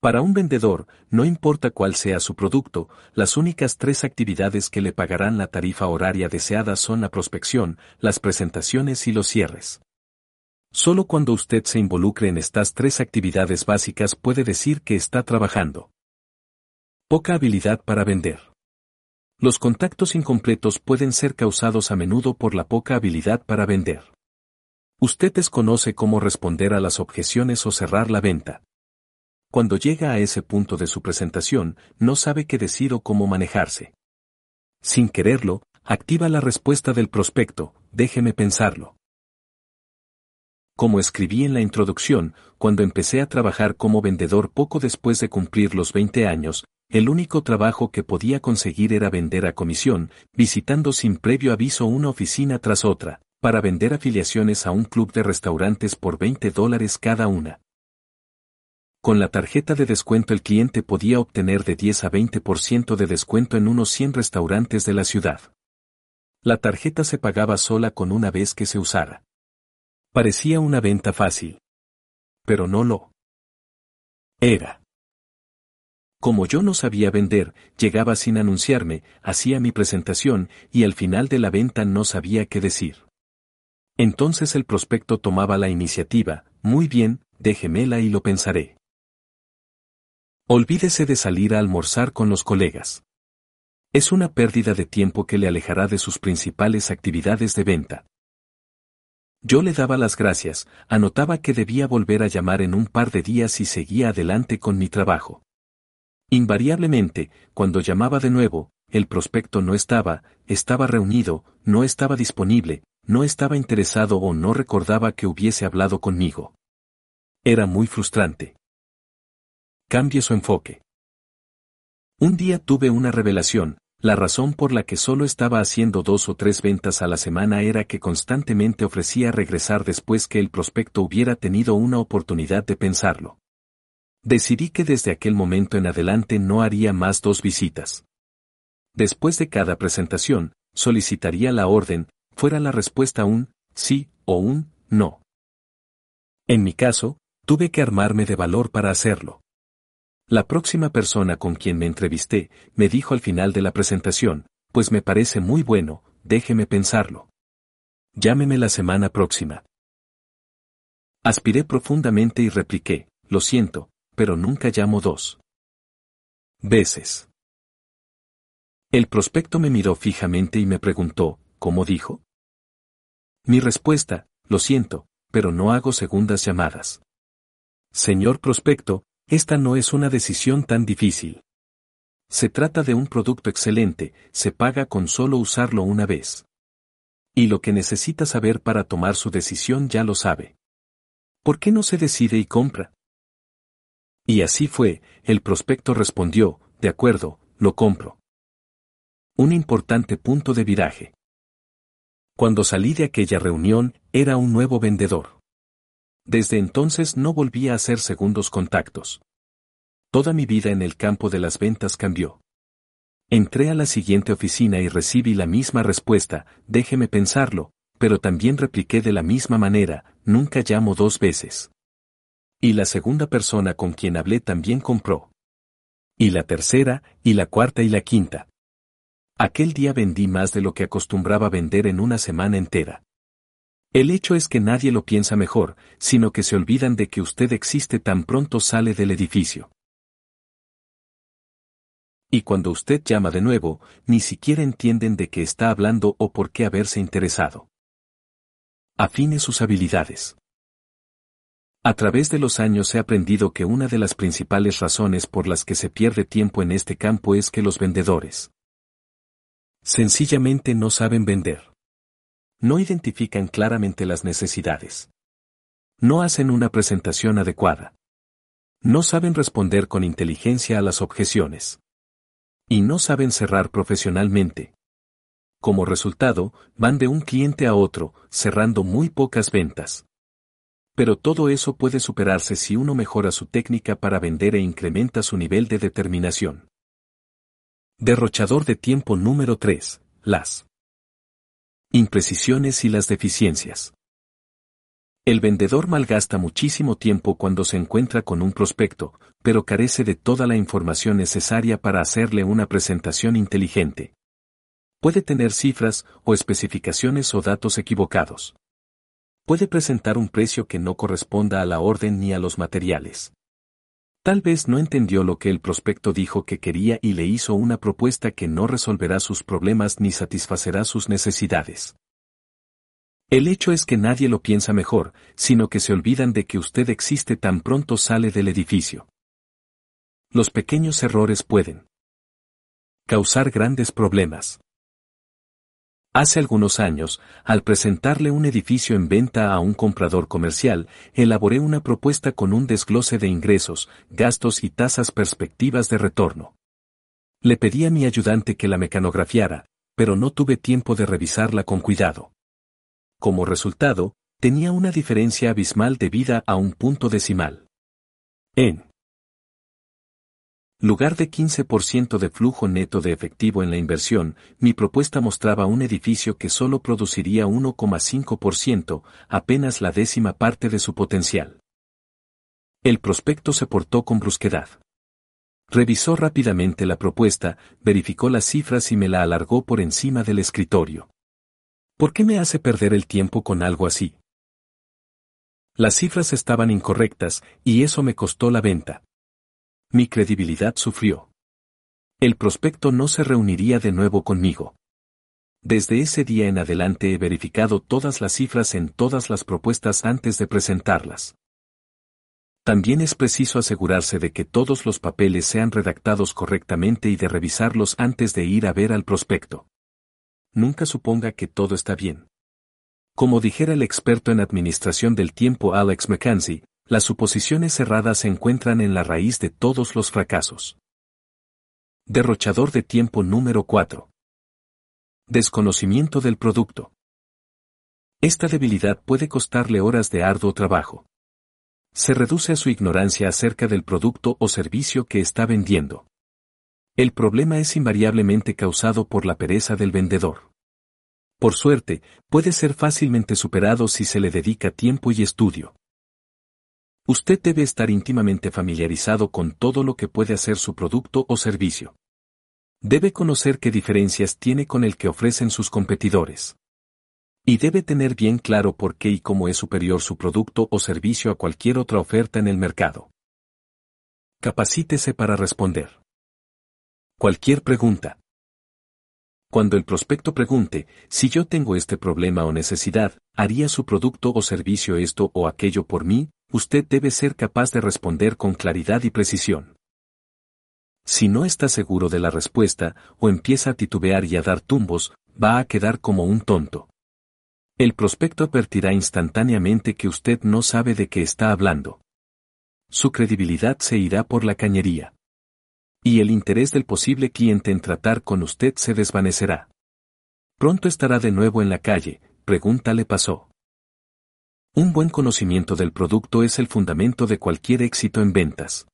Speaker 1: Para un vendedor, no importa cuál sea su producto, las únicas tres actividades que le pagarán la tarifa horaria deseada son la prospección, las presentaciones y los cierres. Solo cuando usted se involucre en estas tres actividades básicas puede decir que está trabajando. Poca habilidad para vender. Los contactos incompletos pueden ser causados a menudo por la poca habilidad para vender. Usted desconoce cómo responder a las objeciones o cerrar la venta. Cuando llega a ese punto de su presentación, no sabe qué decir o cómo manejarse. Sin quererlo, activa la respuesta del prospecto, déjeme pensarlo. Como escribí en la introducción, cuando empecé a trabajar como vendedor poco después de cumplir los 20 años, el único trabajo que podía conseguir era vender a comisión, visitando sin previo aviso una oficina tras otra, para vender afiliaciones a un club de restaurantes por 20 dólares cada una. Con la tarjeta de descuento el cliente podía obtener de 10 a 20% de descuento en unos 100 restaurantes de la ciudad. La tarjeta se pagaba sola con una vez que se usara. Parecía una venta fácil. Pero no lo era. Como yo no sabía vender, llegaba sin anunciarme, hacía mi presentación y al final de la venta no sabía qué decir. Entonces el prospecto tomaba la iniciativa, muy bien, déjemela y lo pensaré. Olvídese de salir a almorzar con los colegas. Es una pérdida de tiempo que le alejará de sus principales actividades de venta. Yo le daba las gracias, anotaba que debía volver a llamar en un par de días y seguía adelante con mi trabajo. Invariablemente, cuando llamaba de nuevo, el prospecto no estaba, estaba reunido, no estaba disponible, no estaba interesado o no recordaba que hubiese hablado conmigo. Era muy frustrante. Cambie su enfoque. Un día tuve una revelación, la razón por la que solo estaba haciendo dos o tres ventas a la semana era que constantemente ofrecía regresar después que el prospecto hubiera tenido una oportunidad de pensarlo. Decidí que desde aquel momento en adelante no haría más dos visitas. Después de cada presentación, solicitaría la orden, fuera la respuesta un sí o un no. En mi caso, tuve que armarme de valor para hacerlo. La próxima persona con quien me entrevisté me dijo al final de la presentación, pues me parece muy bueno, déjeme pensarlo. Llámeme la semana próxima. Aspiré profundamente y repliqué, lo siento, pero nunca llamo dos veces. El prospecto me miró fijamente y me preguntó, ¿cómo dijo? Mi respuesta, lo siento, pero no hago segundas llamadas. Señor prospecto, esta no es una decisión tan difícil. Se trata de un producto excelente, se paga con solo usarlo una vez. Y lo que necesita saber para tomar su decisión ya lo sabe. ¿Por qué no se decide y compra? Y así fue, el prospecto respondió, de acuerdo, lo compro. Un importante punto de viraje. Cuando salí de aquella reunión, era un nuevo vendedor. Desde entonces no volví a hacer segundos contactos. Toda mi vida en el campo de las ventas cambió. Entré a la siguiente oficina y recibí la misma respuesta, déjeme pensarlo, pero también repliqué de la misma manera, nunca llamo dos veces. Y la segunda persona con quien hablé también compró. Y la tercera, y la cuarta y la quinta. Aquel día vendí más de lo que acostumbraba vender en una semana entera. El hecho es que nadie lo piensa mejor, sino que se olvidan de que usted existe tan pronto sale del edificio. Y cuando usted llama de nuevo, ni siquiera entienden de qué está hablando o por qué haberse interesado. Afine sus habilidades. A través de los años he aprendido que una de las principales razones por las que se pierde tiempo en este campo es que los vendedores sencillamente no saben vender no identifican claramente las necesidades. No hacen una presentación adecuada. No saben responder con inteligencia a las objeciones. Y no saben cerrar profesionalmente. Como resultado, van de un cliente a otro, cerrando muy pocas ventas. Pero todo eso puede superarse si uno mejora su técnica para vender e incrementa su nivel de determinación. Derrochador de tiempo número 3. Las imprecisiones y las deficiencias. El vendedor malgasta muchísimo tiempo cuando se encuentra con un prospecto, pero carece de toda la información necesaria para hacerle una presentación inteligente. Puede tener cifras o especificaciones o datos equivocados. Puede presentar un precio que no corresponda a la orden ni a los materiales. Tal vez no entendió lo que el prospecto dijo que quería y le hizo una propuesta que no resolverá sus problemas ni satisfacerá sus necesidades. El hecho es que nadie lo piensa mejor, sino que se olvidan de que usted existe tan pronto sale del edificio. Los pequeños errores pueden causar grandes problemas. Hace algunos años, al presentarle un edificio en venta a un comprador comercial, elaboré una propuesta con un desglose de ingresos, gastos y tasas perspectivas de retorno. Le pedí a mi ayudante que la mecanografiara, pero no tuve tiempo de revisarla con cuidado. Como resultado, tenía una diferencia abismal debida a un punto decimal. En lugar de 15% de flujo neto de efectivo en la inversión, mi propuesta mostraba un edificio que solo produciría 1,5%, apenas la décima parte de su potencial. El prospecto se portó con brusquedad. Revisó rápidamente la propuesta, verificó las cifras y me la alargó por encima del escritorio. ¿Por qué me hace perder el tiempo con algo así? Las cifras estaban incorrectas, y eso me costó la venta. Mi credibilidad sufrió. El prospecto no se reuniría de nuevo conmigo. Desde ese día en adelante he verificado todas las cifras en todas las propuestas antes de presentarlas. También es preciso asegurarse de que todos los papeles sean redactados correctamente y de revisarlos antes de ir a ver al prospecto. Nunca suponga que todo está bien. Como dijera el experto en administración del tiempo Alex McKenzie, las suposiciones cerradas se encuentran en la raíz de todos los fracasos. Derrochador de tiempo número 4. Desconocimiento del producto. Esta debilidad puede costarle horas de arduo trabajo. Se reduce a su ignorancia acerca del producto o servicio que está vendiendo. El problema es invariablemente causado por la pereza del vendedor. Por suerte, puede ser fácilmente superado si se le dedica tiempo y estudio. Usted debe estar íntimamente familiarizado con todo lo que puede hacer su producto o servicio. Debe conocer qué diferencias tiene con el que ofrecen sus competidores. Y debe tener bien claro por qué y cómo es superior su producto o servicio a cualquier otra oferta en el mercado. Capacítese para responder. Cualquier pregunta. Cuando el prospecto pregunte, si yo tengo este problema o necesidad, ¿haría su producto o servicio esto o aquello por mí? usted debe ser capaz de responder con claridad y precisión. Si no está seguro de la respuesta, o empieza a titubear y a dar tumbos, va a quedar como un tonto. El prospecto advertirá instantáneamente que usted no sabe de qué está hablando. Su credibilidad se irá por la cañería. Y el interés del posible cliente en tratar con usted se desvanecerá. Pronto estará de nuevo en la calle, pregunta le pasó. Un buen conocimiento del producto es el fundamento de cualquier éxito en ventas.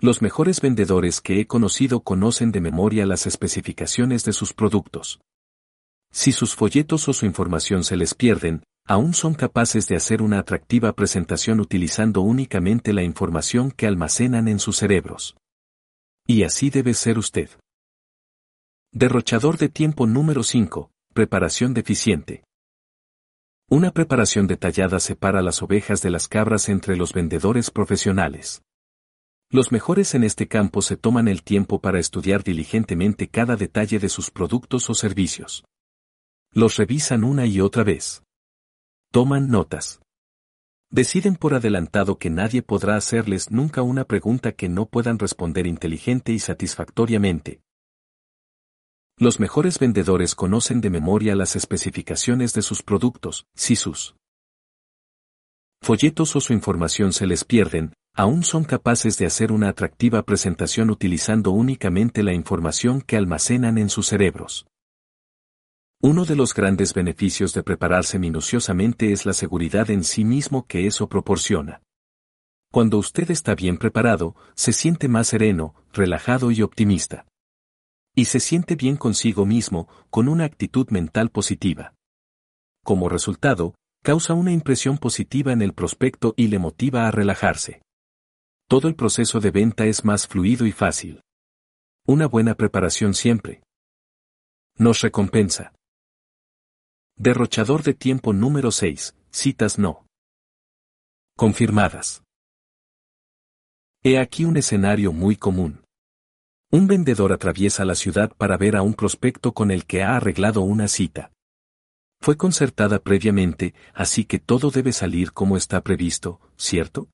Speaker 1: Los mejores vendedores que he conocido conocen de memoria las especificaciones de sus productos. Si sus folletos o su información se les pierden, aún son capaces de hacer una atractiva presentación utilizando únicamente la información que almacenan en sus cerebros. Y así debe ser usted. Derrochador de tiempo número 5. Preparación deficiente. Una preparación detallada separa las ovejas de las cabras entre los vendedores profesionales. Los mejores en este campo se toman el tiempo para estudiar diligentemente cada detalle de sus productos o servicios. Los revisan una y otra vez. Toman notas. Deciden por adelantado que nadie podrá hacerles nunca una pregunta que no puedan responder inteligente y satisfactoriamente, los mejores vendedores conocen de memoria las especificaciones de sus productos, si sus folletos o su información se les pierden, aún son capaces de hacer una atractiva presentación utilizando únicamente la información que almacenan en sus cerebros. Uno de los grandes beneficios de prepararse minuciosamente es la seguridad en sí mismo que eso proporciona. Cuando usted está bien preparado, se siente más sereno, relajado y optimista y se siente bien consigo mismo, con una actitud mental positiva. Como resultado, causa una impresión positiva en el prospecto y le motiva a relajarse. Todo el proceso de venta es más fluido y fácil. Una buena preparación siempre. Nos recompensa. Derrochador de tiempo número 6. Citas no. Confirmadas. He aquí un escenario muy común. Un vendedor atraviesa la ciudad para ver a un prospecto con el que ha arreglado una cita. Fue concertada previamente, así que todo debe salir como está previsto, ¿cierto?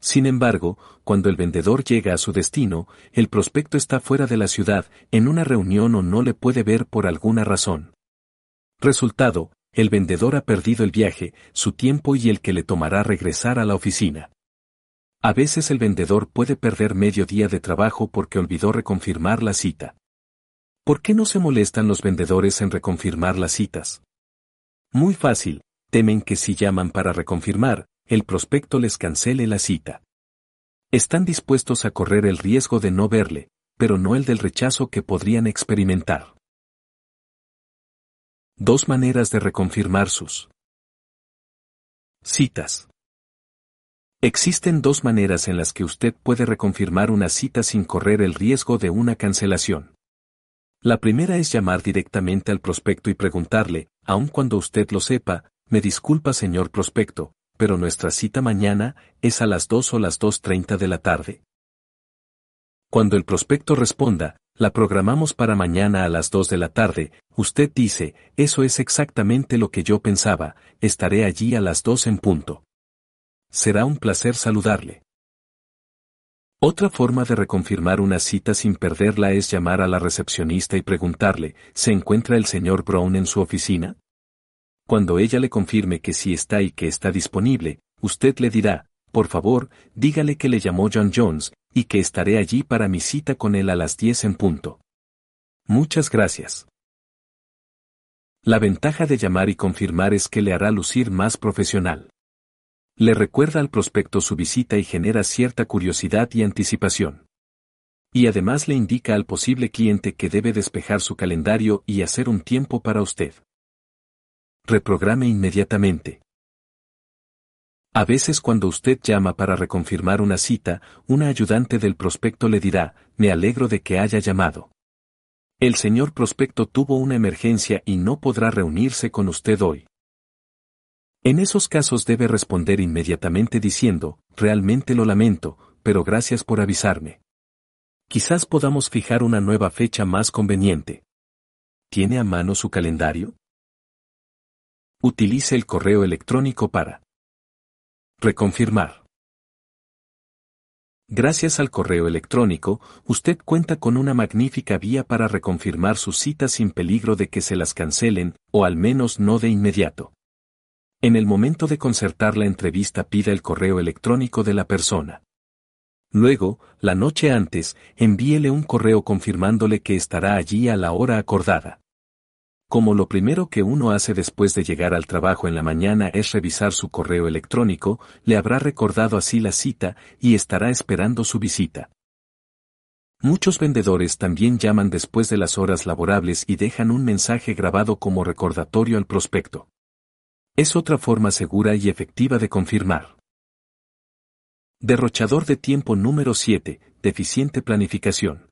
Speaker 1: Sin embargo, cuando el vendedor llega a su destino, el prospecto está fuera de la ciudad, en una reunión o no le puede ver por alguna razón. Resultado, el vendedor ha perdido el viaje, su tiempo y el que le tomará regresar a la oficina. A veces el vendedor puede perder medio día de trabajo porque olvidó reconfirmar la cita. ¿Por qué no se molestan los vendedores en reconfirmar las citas? Muy fácil, temen que si llaman para reconfirmar, el prospecto les cancele la cita. Están dispuestos a correr el riesgo de no verle, pero no el del rechazo que podrían experimentar. Dos maneras de reconfirmar sus citas. Existen dos maneras en las que usted puede reconfirmar una cita sin correr el riesgo de una cancelación. La primera es llamar directamente al prospecto y preguntarle, aun cuando usted lo sepa, me disculpa señor prospecto, pero nuestra cita mañana es a las 2 o las 2.30 de la tarde. Cuando el prospecto responda, la programamos para mañana a las 2 de la tarde, usted dice, eso es exactamente lo que yo pensaba, estaré allí a las 2 en punto. Será un placer saludarle. Otra forma de reconfirmar una cita sin perderla es llamar a la recepcionista y preguntarle, ¿se encuentra el señor Brown en su oficina? Cuando ella le confirme que sí está y que está disponible, usted le dirá, por favor, dígale que le llamó John Jones, y que estaré allí para mi cita con él a las 10 en punto. Muchas gracias. La ventaja de llamar y confirmar es que le hará lucir más profesional. Le recuerda al prospecto su visita y genera cierta curiosidad y anticipación. Y además le indica al posible cliente que debe despejar su calendario y hacer un tiempo para usted. Reprograme inmediatamente. A veces cuando usted llama para reconfirmar una cita, una ayudante del prospecto le dirá, me alegro de que haya llamado. El señor prospecto tuvo una emergencia y no podrá reunirse con usted hoy. En esos casos debe responder inmediatamente diciendo, realmente lo lamento, pero gracias por avisarme. Quizás podamos fijar una nueva fecha más conveniente. ¿Tiene a mano su calendario? Utilice el correo electrónico para Reconfirmar. Gracias al correo electrónico, usted cuenta con una magnífica vía para reconfirmar sus citas sin peligro de que se las cancelen, o al menos no de inmediato. En el momento de concertar la entrevista pida el correo electrónico de la persona. Luego, la noche antes, envíele un correo confirmándole que estará allí a la hora acordada. Como lo primero que uno hace después de llegar al trabajo en la mañana es revisar su correo electrónico, le habrá recordado así la cita y estará esperando su visita. Muchos vendedores también llaman después de las horas laborables y dejan un mensaje grabado como recordatorio al prospecto. Es otra forma segura y efectiva de confirmar. Derrochador de tiempo número 7. Deficiente planificación.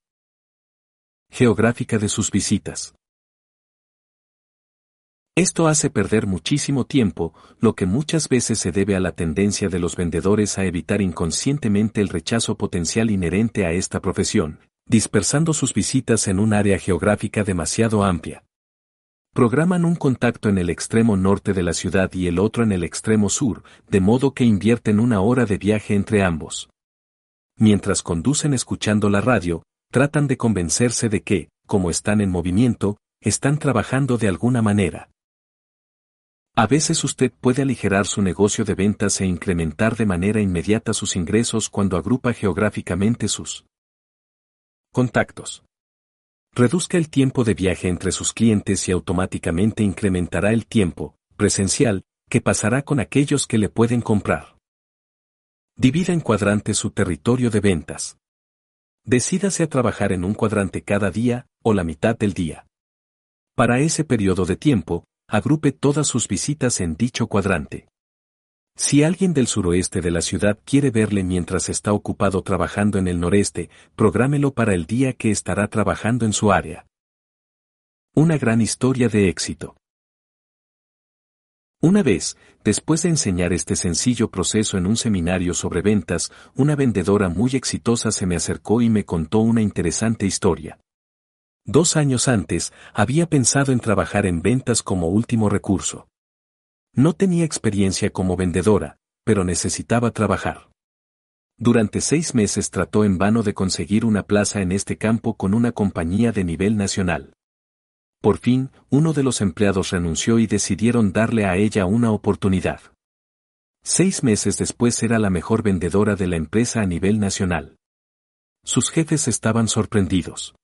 Speaker 1: Geográfica de sus visitas. Esto hace perder muchísimo tiempo, lo que muchas veces se debe a la tendencia de los vendedores a evitar inconscientemente el rechazo potencial inherente a esta profesión, dispersando sus visitas en un área geográfica demasiado amplia. Programan un contacto en el extremo norte de la ciudad y el otro en el extremo sur, de modo que invierten una hora de viaje entre ambos. Mientras conducen escuchando la radio, tratan de convencerse de que, como están en movimiento, están trabajando de alguna manera. A veces usted puede aligerar su negocio de ventas e incrementar de manera inmediata sus ingresos cuando agrupa geográficamente sus contactos. Reduzca el tiempo de viaje entre sus clientes y automáticamente incrementará el tiempo, presencial, que pasará con aquellos que le pueden comprar. Divida en cuadrantes su territorio de ventas. Decídase a trabajar en un cuadrante cada día, o la mitad del día. Para ese periodo de tiempo, agrupe todas sus visitas en dicho cuadrante. Si alguien del suroeste de la ciudad quiere verle mientras está ocupado trabajando en el noreste, prográmelo para el día que estará trabajando en su área. Una gran historia de éxito. Una vez, después de enseñar este sencillo proceso en un seminario sobre ventas, una vendedora muy exitosa se me acercó y me contó una interesante historia. Dos años antes, había pensado en trabajar en ventas como último recurso. No tenía experiencia como vendedora, pero necesitaba trabajar. Durante seis meses trató en vano de conseguir una plaza en este campo con una compañía de nivel nacional. Por fin, uno de los empleados renunció y decidieron darle a ella una oportunidad. Seis meses después era la mejor vendedora de la empresa a nivel nacional. Sus jefes estaban sorprendidos.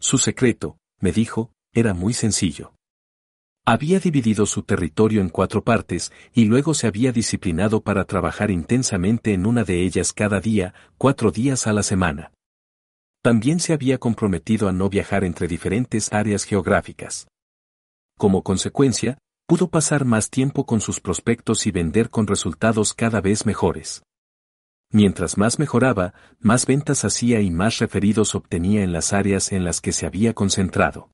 Speaker 1: Su secreto, me dijo, era muy sencillo. Había dividido su territorio en cuatro partes y luego se había disciplinado para trabajar intensamente en una de ellas cada día, cuatro días a la semana. También se había comprometido a no viajar entre diferentes áreas geográficas. Como consecuencia, pudo pasar más tiempo con sus prospectos y vender con resultados cada vez mejores. Mientras más mejoraba, más ventas hacía y más referidos obtenía en las áreas en las que se había concentrado.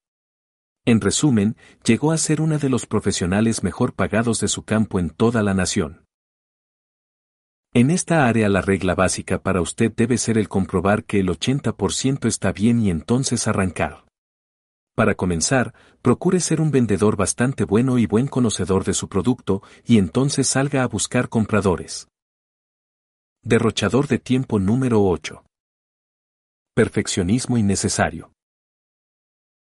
Speaker 1: En resumen, llegó a ser uno de los profesionales mejor pagados de su campo en toda la nación. En esta área la regla básica para usted debe ser el comprobar que el 80% está bien y entonces arrancar. Para comenzar, procure ser un vendedor bastante bueno y buen conocedor de su producto y entonces salga a buscar compradores. Derrochador de tiempo número 8. Perfeccionismo innecesario.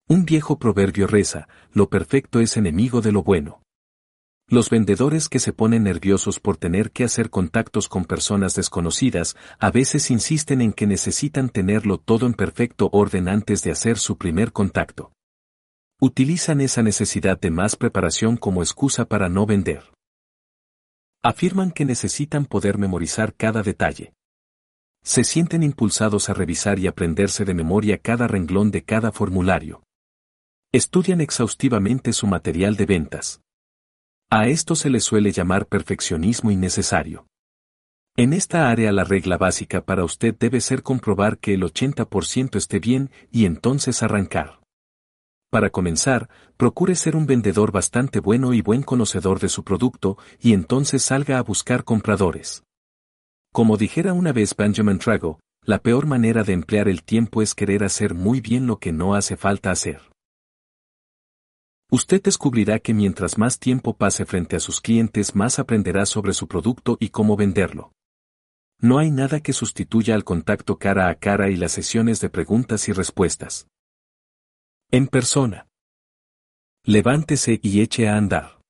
Speaker 1: Un viejo proverbio reza, lo perfecto es enemigo de lo bueno. Los vendedores que se ponen nerviosos por tener que hacer contactos con personas desconocidas a veces insisten en que necesitan tenerlo todo en perfecto orden antes de hacer su primer contacto. Utilizan esa necesidad de más preparación como excusa para no vender. Afirman que necesitan poder memorizar cada detalle. Se sienten impulsados a revisar y aprenderse de memoria cada renglón de cada formulario. Estudian exhaustivamente su material de ventas. A esto se le suele llamar perfeccionismo innecesario. En esta área la regla básica para usted debe ser comprobar que el 80% esté bien y entonces arrancar. Para comenzar, procure ser un vendedor bastante bueno y buen conocedor de su producto y entonces salga a buscar compradores. Como dijera una vez Benjamin Trago, la peor manera de emplear el tiempo es querer hacer muy bien lo que no hace falta hacer. Usted descubrirá que mientras más tiempo pase frente a sus clientes más aprenderá sobre su producto y cómo venderlo. No hay nada que sustituya al contacto cara a cara y las sesiones de preguntas y respuestas. En persona. Levántese y eche a andar.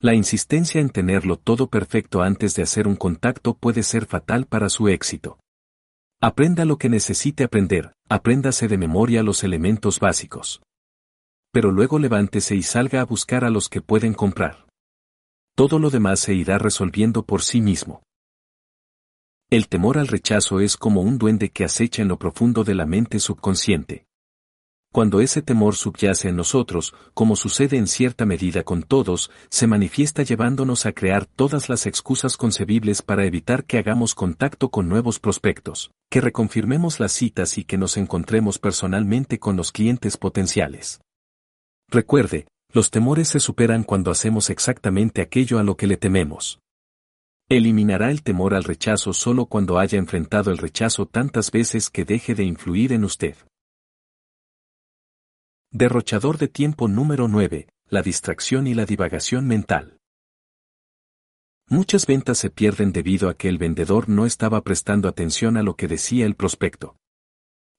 Speaker 1: La insistencia en tenerlo todo perfecto antes de hacer un contacto puede ser fatal para su éxito. Aprenda lo que necesite aprender, apréndase de memoria los elementos básicos pero luego levántese y salga a buscar a los que pueden comprar. Todo lo demás se irá resolviendo por sí mismo. El temor al rechazo es como un duende que acecha en lo profundo de la mente subconsciente. Cuando ese temor subyace en nosotros, como sucede en cierta medida con todos, se manifiesta llevándonos a crear todas las excusas concebibles para evitar que hagamos contacto con nuevos prospectos, que reconfirmemos las citas y que nos encontremos personalmente con los clientes potenciales. Recuerde, los temores se superan cuando hacemos exactamente aquello a lo que le tememos. Eliminará el temor al rechazo solo cuando haya enfrentado el rechazo tantas veces que deje de influir en usted. Derrochador de tiempo número 9, la distracción y la divagación mental. Muchas ventas se pierden debido a que el vendedor no estaba prestando atención a lo que decía el prospecto.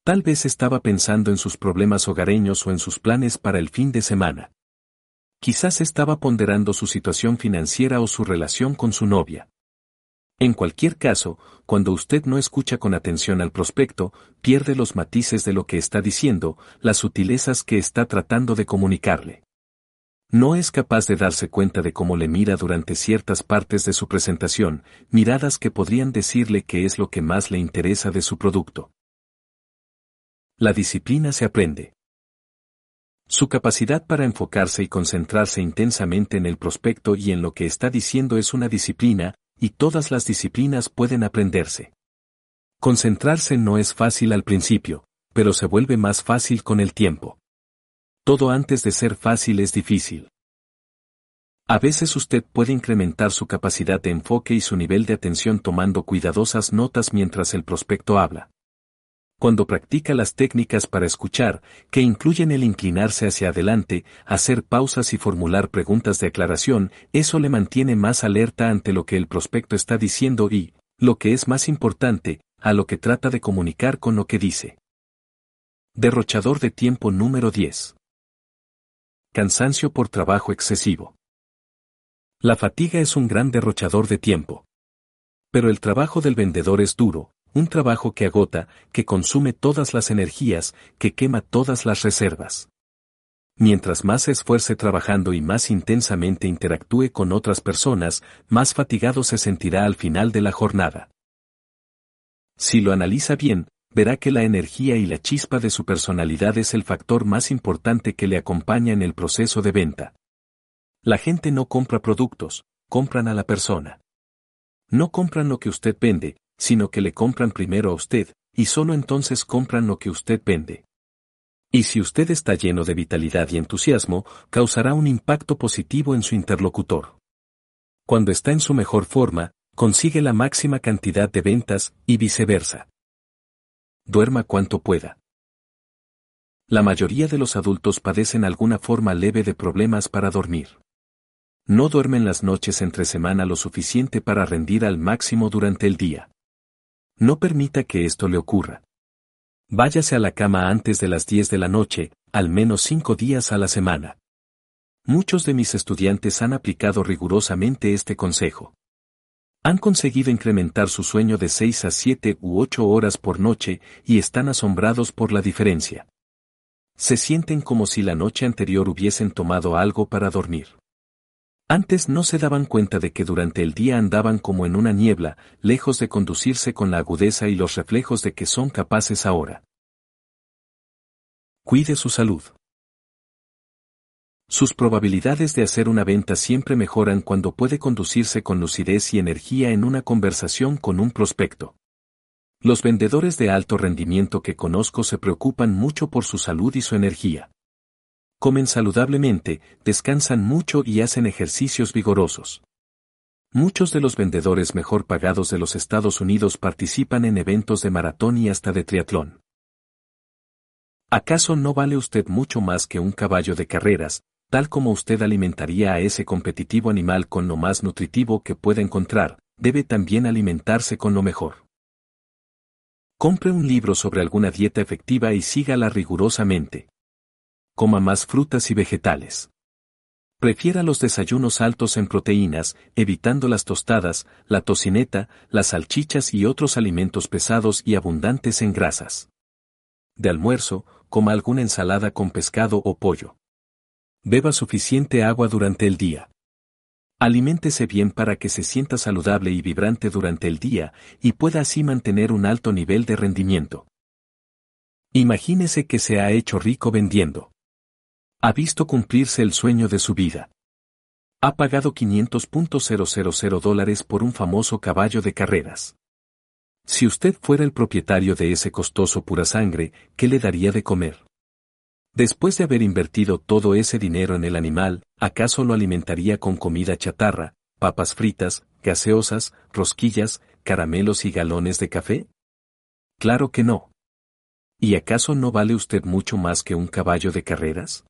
Speaker 1: Tal vez estaba pensando en sus problemas hogareños o en sus planes para el fin de semana. Quizás estaba ponderando su situación financiera o su relación con su novia. En cualquier caso, cuando usted no escucha con atención al prospecto, pierde los matices de lo que está diciendo, las sutilezas que está tratando de comunicarle. No es capaz de darse cuenta de cómo le mira durante ciertas partes de su presentación, miradas que podrían decirle qué es lo que más le interesa de su producto. La disciplina se aprende. Su capacidad para enfocarse y concentrarse intensamente en el prospecto y en lo que está diciendo es una disciplina, y todas las disciplinas pueden aprenderse. Concentrarse no es fácil al principio, pero se vuelve más fácil con el tiempo. Todo antes de ser fácil es difícil. A veces usted puede incrementar su capacidad de enfoque y su nivel de atención tomando cuidadosas notas mientras el prospecto habla cuando practica las técnicas para escuchar, que incluyen el inclinarse hacia adelante, hacer pausas y formular preguntas de aclaración, eso le mantiene más alerta ante lo que el prospecto está diciendo y, lo que es más importante, a lo que trata de comunicar con lo que dice. Derrochador de tiempo número 10. Cansancio por trabajo excesivo. La fatiga es un gran derrochador de tiempo. Pero el trabajo del vendedor es duro, un trabajo que agota, que consume todas las energías, que quema todas las reservas. Mientras más se esfuerce trabajando y más intensamente interactúe con otras personas, más fatigado se sentirá al final de la jornada. Si lo analiza bien, verá que la energía y la chispa de su personalidad es el factor más importante que le acompaña en el proceso de venta. La gente no compra productos, compran a la persona. No compran lo que usted vende, sino que le compran primero a usted, y solo entonces compran lo que usted vende. Y si usted está lleno de vitalidad y entusiasmo, causará un impacto positivo en su interlocutor. Cuando está en su mejor forma, consigue la máxima cantidad de ventas, y viceversa. Duerma cuanto pueda. La mayoría de los adultos padecen alguna forma leve de problemas para dormir. No duermen las noches entre semana lo suficiente para rendir al máximo durante el día. No permita que esto le ocurra. Váyase a la cama antes de las 10 de la noche, al menos cinco días a la semana. Muchos de mis estudiantes han aplicado rigurosamente este consejo. Han conseguido incrementar su sueño de 6 a 7 u 8 horas por noche y están asombrados por la diferencia. Se sienten como si la noche anterior hubiesen tomado algo para dormir. Antes no se daban cuenta de que durante el día andaban como en una niebla, lejos de conducirse con la agudeza y los reflejos de que son capaces ahora. Cuide su salud. Sus probabilidades de hacer una venta siempre mejoran cuando puede conducirse con lucidez y energía en una conversación con un prospecto. Los vendedores de alto rendimiento que conozco se preocupan mucho por su salud y su energía comen saludablemente, descansan mucho y hacen ejercicios vigorosos. Muchos de los vendedores mejor pagados de los Estados Unidos participan en eventos de maratón y hasta de triatlón. ¿Acaso no vale usted mucho más que un caballo de carreras, tal como usted alimentaría a ese competitivo animal con lo más nutritivo que pueda encontrar, debe también alimentarse con lo mejor? Compre un libro sobre alguna dieta efectiva y sígala rigurosamente coma más frutas y vegetales. Prefiera los desayunos altos en proteínas, evitando las tostadas, la tocineta, las salchichas y otros alimentos pesados y abundantes en grasas. De almuerzo, coma alguna ensalada con pescado o pollo. Beba suficiente agua durante el día. Aliméntese bien para que se sienta saludable y vibrante durante el día y pueda así mantener un alto nivel de rendimiento. Imagínese que se ha hecho rico vendiendo. Ha visto cumplirse el sueño de su vida. Ha pagado 500.000 dólares por un famoso caballo de carreras. Si usted fuera el propietario de ese costoso pura sangre, ¿qué le daría de comer? Después de haber invertido todo ese dinero en el animal, ¿acaso lo alimentaría con comida chatarra, papas fritas, gaseosas, rosquillas, caramelos y galones de café? Claro que no. ¿Y acaso no vale usted mucho más que un caballo de carreras?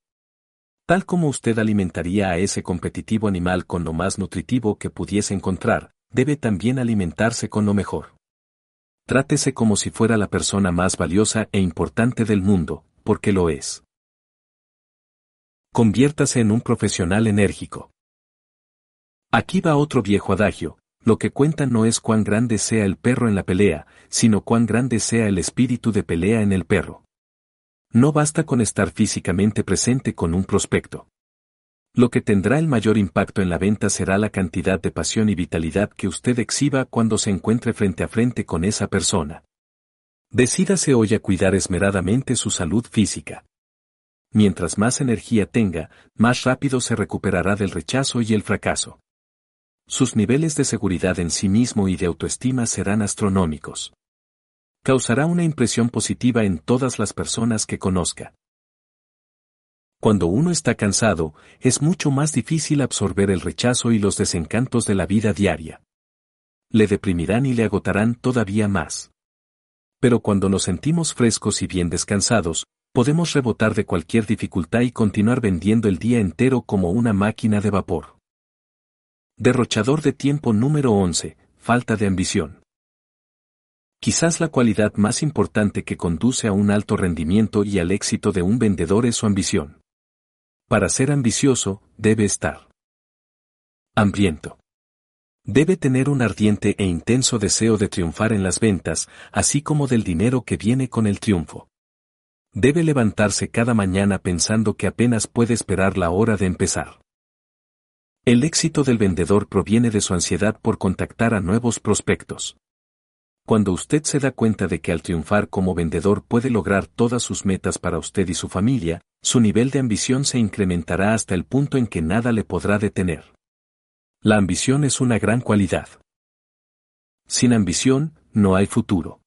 Speaker 1: Tal como usted alimentaría a ese competitivo animal con lo más nutritivo que pudiese encontrar, debe también alimentarse con lo mejor. Trátese como si fuera la persona más valiosa e importante del mundo, porque lo es. Conviértase en un profesional enérgico. Aquí va otro viejo adagio, lo que cuenta no es cuán grande sea el perro en la pelea, sino cuán grande sea el espíritu de pelea en el perro. No basta con estar físicamente presente con un prospecto. Lo que tendrá el mayor impacto en la venta será la cantidad de pasión y vitalidad que usted exhiba cuando se encuentre frente a frente con esa persona. Decídase hoy a cuidar esmeradamente su salud física. Mientras más energía tenga, más rápido se recuperará del rechazo y el fracaso. Sus niveles de seguridad en sí mismo y de autoestima serán astronómicos causará una impresión positiva en todas las personas que conozca. Cuando uno está cansado, es mucho más difícil absorber el rechazo y los desencantos de la vida diaria. Le deprimirán y le agotarán todavía más. Pero cuando nos sentimos frescos y bien descansados, podemos rebotar de cualquier dificultad y continuar vendiendo el día entero como una máquina de vapor. Derrochador de tiempo número 11, falta de ambición. Quizás la cualidad más importante que conduce a un alto rendimiento y al éxito de un vendedor es su ambición. Para ser ambicioso, debe estar hambriento. Debe tener un ardiente e intenso deseo de triunfar en las ventas, así como del dinero que viene con el triunfo. Debe levantarse cada mañana pensando que apenas puede esperar la hora de empezar. El éxito del vendedor proviene de su ansiedad por contactar a nuevos prospectos. Cuando usted se da cuenta de que al triunfar como vendedor puede lograr todas sus metas para usted y su familia, su nivel de ambición se incrementará hasta el punto en que nada le podrá detener. La ambición es una gran cualidad. Sin ambición, no hay futuro.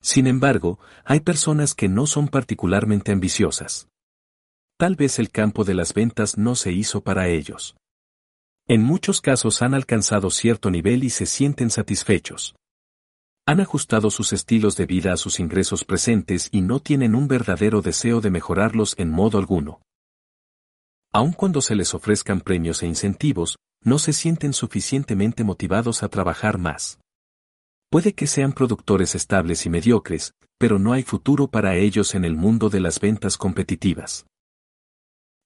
Speaker 1: Sin embargo, hay personas que no son particularmente ambiciosas. Tal vez el campo de las ventas no se hizo para ellos. En muchos casos han alcanzado cierto nivel y se sienten satisfechos. Han ajustado sus estilos de vida a sus ingresos presentes y no tienen un verdadero deseo de mejorarlos en modo alguno. Aun cuando se les ofrezcan premios e incentivos, no se sienten suficientemente motivados a trabajar más. Puede que sean productores estables y mediocres, pero no hay futuro para ellos en el mundo de las ventas competitivas.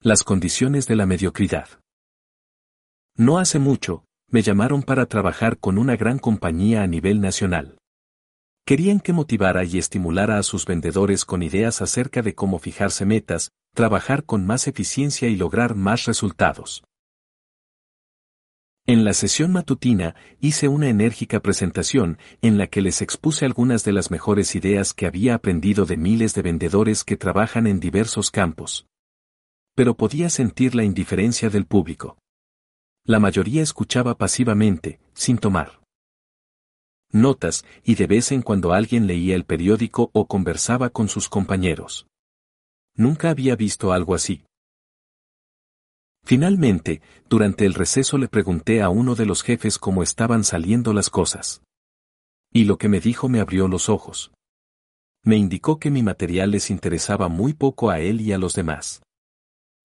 Speaker 1: Las condiciones de la mediocridad. No hace mucho, me llamaron para trabajar con una gran compañía a nivel nacional. Querían que motivara y estimulara a sus vendedores con ideas acerca de cómo fijarse metas, trabajar con más eficiencia y lograr más resultados. En la sesión matutina hice una enérgica presentación en la que les expuse algunas de las mejores ideas que había aprendido de miles de vendedores que trabajan en diversos campos pero podía sentir la indiferencia del público. La mayoría escuchaba pasivamente, sin tomar notas, y de vez en cuando alguien leía el periódico o conversaba con sus compañeros. Nunca había visto algo así. Finalmente, durante el receso le pregunté a uno de los jefes cómo estaban saliendo las cosas. Y lo que me dijo me abrió los ojos. Me indicó que mi material les interesaba muy poco a él y a los demás.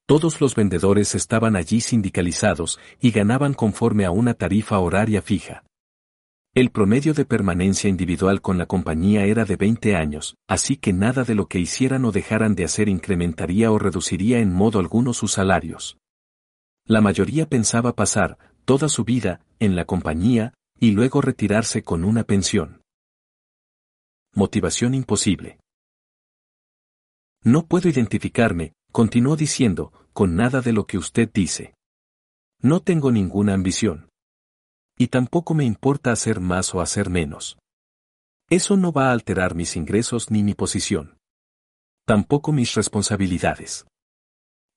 Speaker 1: Todos los vendedores estaban allí sindicalizados y ganaban conforme a una tarifa horaria fija. El promedio de permanencia individual con la compañía era de 20 años, así que nada de lo que hicieran o dejaran de hacer incrementaría o reduciría en modo alguno sus salarios. La mayoría pensaba pasar, toda su vida, en la compañía, y luego retirarse con una pensión. Motivación imposible. No puedo identificarme, Continuó diciendo, con nada de lo que usted dice. No tengo ninguna ambición. Y tampoco me importa hacer más o hacer menos. Eso no va a alterar mis ingresos ni mi posición. Tampoco mis responsabilidades.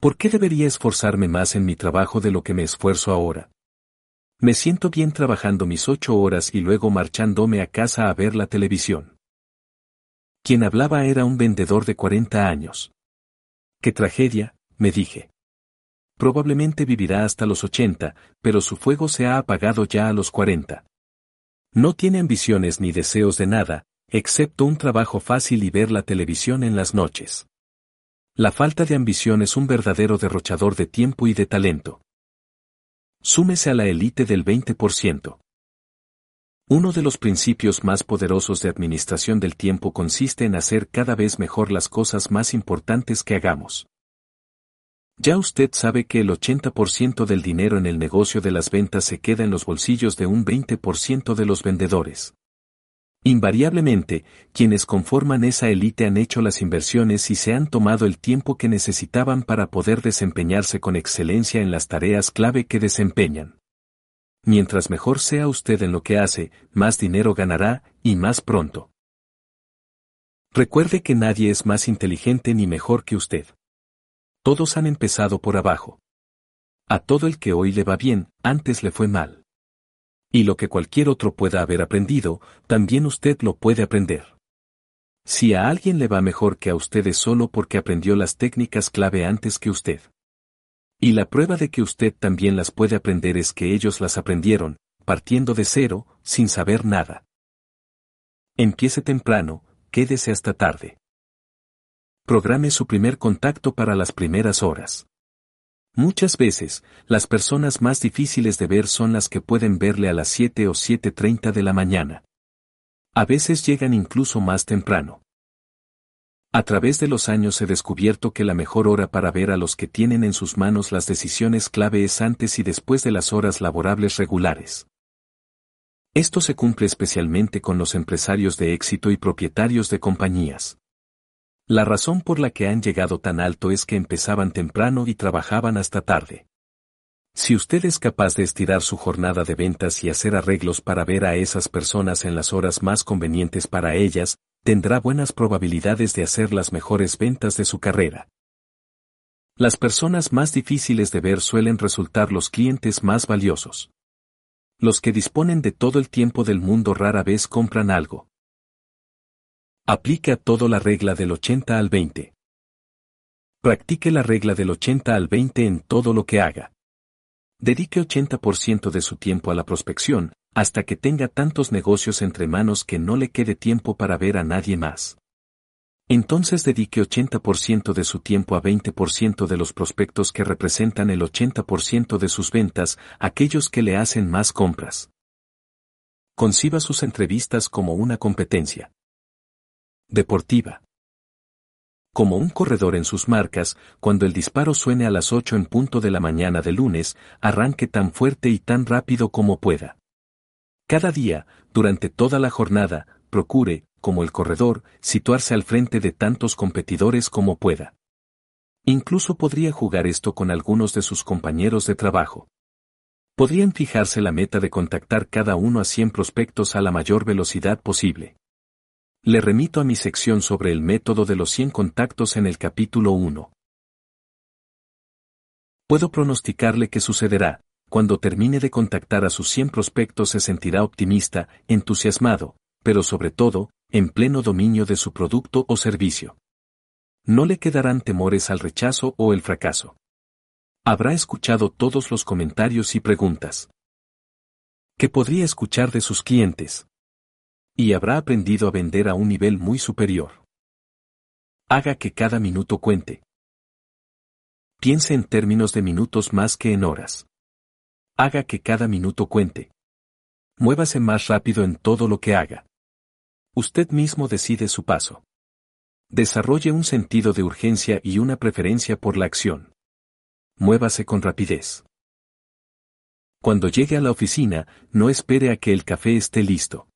Speaker 1: ¿Por qué debería esforzarme más en mi trabajo de lo que me esfuerzo ahora? Me siento bien trabajando mis ocho horas y luego marchándome a casa a ver la televisión. Quien hablaba era un vendedor de 40 años. Qué tragedia, me dije. Probablemente vivirá hasta los 80, pero su fuego se ha apagado ya a los 40. No tiene ambiciones ni deseos de nada, excepto un trabajo fácil y ver la televisión en las noches. La falta de ambición es un verdadero derrochador de tiempo y de talento. Súmese a la élite del 20%. Uno de los principios más poderosos de administración del tiempo consiste en hacer cada vez mejor las cosas más importantes que hagamos. Ya usted sabe que el 80% del dinero en el negocio de las ventas se queda en los bolsillos de un 20% de los vendedores. Invariablemente, quienes conforman esa élite han hecho las inversiones y se han tomado el tiempo que necesitaban para poder desempeñarse con excelencia en las tareas clave que desempeñan. Mientras mejor sea usted en lo que hace, más dinero ganará, y más pronto. Recuerde que nadie es más inteligente ni mejor que usted. Todos han empezado por abajo. A todo el que hoy le va bien, antes le fue mal. Y lo que cualquier otro pueda haber aprendido, también usted lo puede aprender. Si a alguien le va mejor que a usted es solo porque aprendió las técnicas clave antes que usted. Y la prueba de que usted también las puede aprender es que ellos las aprendieron, partiendo de cero, sin saber nada. Empiece temprano, quédese hasta tarde. Programe su primer contacto para las primeras horas. Muchas veces, las personas más difíciles de ver son las que pueden verle a las 7 o 7.30 de la mañana. A veces llegan incluso más temprano. A través de los años he descubierto que la mejor hora para ver a los que tienen en sus manos las decisiones clave es antes y después de las horas laborables regulares. Esto se cumple especialmente con los empresarios de éxito y propietarios de compañías. La razón por la que han llegado tan alto es que empezaban temprano y trabajaban hasta tarde. Si usted es capaz de estirar su jornada de ventas y hacer arreglos para ver a esas personas en las horas más convenientes para ellas, tendrá buenas probabilidades de hacer las mejores ventas de su carrera. Las personas más difíciles de ver suelen resultar los clientes más valiosos. Los que disponen de todo el tiempo del mundo rara vez compran algo. Aplica todo la regla del 80 al 20. Practique la regla del 80 al 20 en todo lo que haga. Dedique 80% de su tiempo a la prospección, hasta que tenga tantos negocios entre manos que no le quede tiempo para ver a nadie más. Entonces dedique 80% de su tiempo a 20% de los prospectos que representan el 80% de sus ventas, aquellos que le hacen más compras. Conciba sus entrevistas como una competencia deportiva. Como un corredor en sus marcas, cuando el disparo suene a las 8 en punto de la mañana de lunes, arranque tan fuerte y tan rápido como pueda. Cada día, durante toda la jornada, procure, como el corredor, situarse al frente de tantos competidores como pueda. Incluso podría jugar esto con algunos de sus compañeros de trabajo. Podrían fijarse la meta de contactar cada uno a 100 prospectos a la mayor velocidad posible. Le remito a mi sección sobre el método de los 100 contactos en el capítulo 1. Puedo pronosticarle que sucederá, cuando termine de contactar a sus 100 prospectos se sentirá optimista, entusiasmado, pero sobre todo, en pleno dominio de su producto o servicio. No le quedarán temores al rechazo o el fracaso. Habrá escuchado todos los comentarios y preguntas. ¿Qué podría escuchar de sus clientes? Y habrá aprendido a vender a un nivel muy superior. Haga que cada minuto cuente. Piense en términos de minutos más que en horas. Haga que cada minuto cuente. Muévase más rápido en todo lo que haga. Usted mismo decide su paso. Desarrolle un sentido de urgencia y una preferencia por la acción. Muévase con rapidez. Cuando llegue a la oficina, no espere a que el café esté listo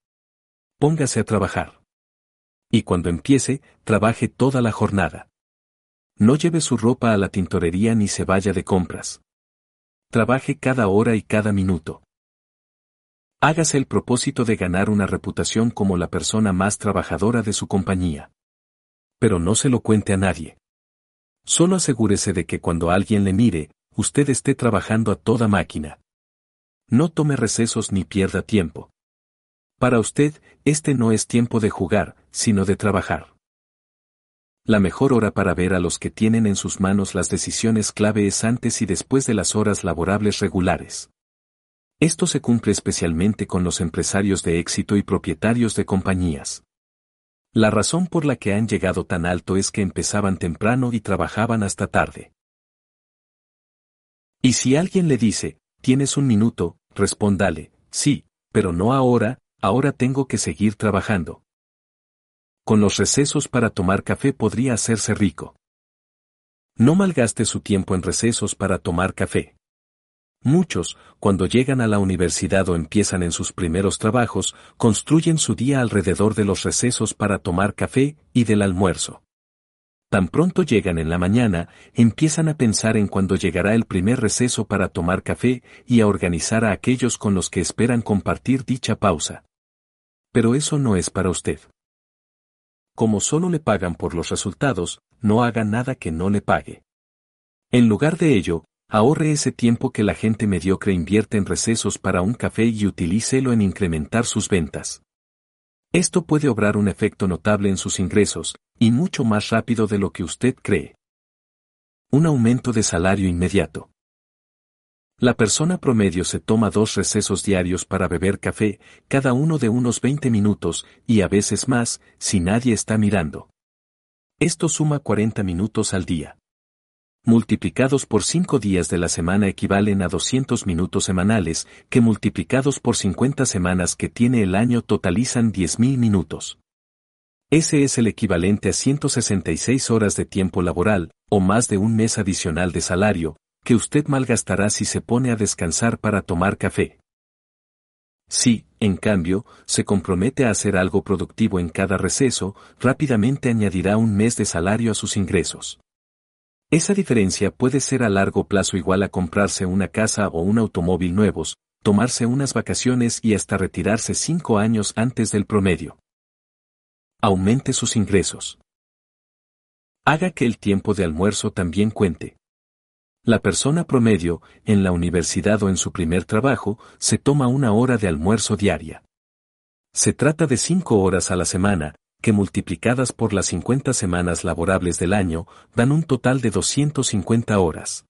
Speaker 1: póngase a trabajar. Y cuando empiece, trabaje toda la jornada. No lleve su ropa a la tintorería ni se vaya de compras. Trabaje cada hora y cada minuto. Hágase el propósito de ganar una reputación como la persona más trabajadora de su compañía. Pero no se lo cuente a nadie. Solo asegúrese de que cuando alguien le mire, usted esté trabajando a toda máquina. No tome recesos ni pierda tiempo. Para usted, este no es tiempo de jugar, sino de trabajar. La mejor hora para ver a los que tienen en sus manos las decisiones clave es antes y después de las horas laborables regulares. Esto se cumple especialmente con los empresarios de éxito y propietarios de compañías. La razón por la que han llegado tan alto es que empezaban temprano y trabajaban hasta tarde. Y si alguien le dice, tienes un minuto, respóndale, sí, pero no ahora, ahora tengo que seguir trabajando. Con los recesos para tomar café podría hacerse rico. No malgaste su tiempo en recesos para tomar café. Muchos, cuando llegan a la universidad o empiezan en sus primeros trabajos, construyen su día alrededor de los recesos para tomar café y del almuerzo. Tan pronto llegan en la mañana, empiezan a pensar en cuándo llegará el primer receso para tomar café y a organizar a aquellos con los que esperan compartir dicha pausa. Pero eso no es para usted. Como solo le pagan por los resultados, no haga nada que no le pague. En lugar de ello, ahorre ese tiempo que la gente mediocre invierte en recesos para un café y utilícelo en incrementar sus ventas. Esto puede obrar un efecto notable en sus ingresos, y mucho más rápido de lo que usted cree. Un aumento de salario inmediato. La persona promedio se toma dos recesos diarios para beber café, cada uno de unos 20 minutos, y a veces más, si nadie está mirando. Esto suma 40 minutos al día. Multiplicados por 5 días de la semana equivalen a 200 minutos semanales, que multiplicados por 50 semanas que tiene el año totalizan 10.000 minutos. Ese es el equivalente a 166 horas de tiempo laboral, o más de un mes adicional de salario, que usted malgastará si se pone a descansar para tomar café. Si, en cambio, se compromete a hacer algo productivo en cada receso, rápidamente añadirá un mes de salario a sus ingresos. Esa diferencia puede ser a largo plazo igual a comprarse una casa o un automóvil nuevos, tomarse unas vacaciones y hasta retirarse cinco años antes del promedio. Aumente sus ingresos. Haga que el tiempo de almuerzo también cuente. La persona promedio, en la universidad o en su primer trabajo, se toma una hora de almuerzo diaria. Se trata de cinco horas a la semana, que multiplicadas por las 50 semanas laborables del año, dan un total de 250 horas.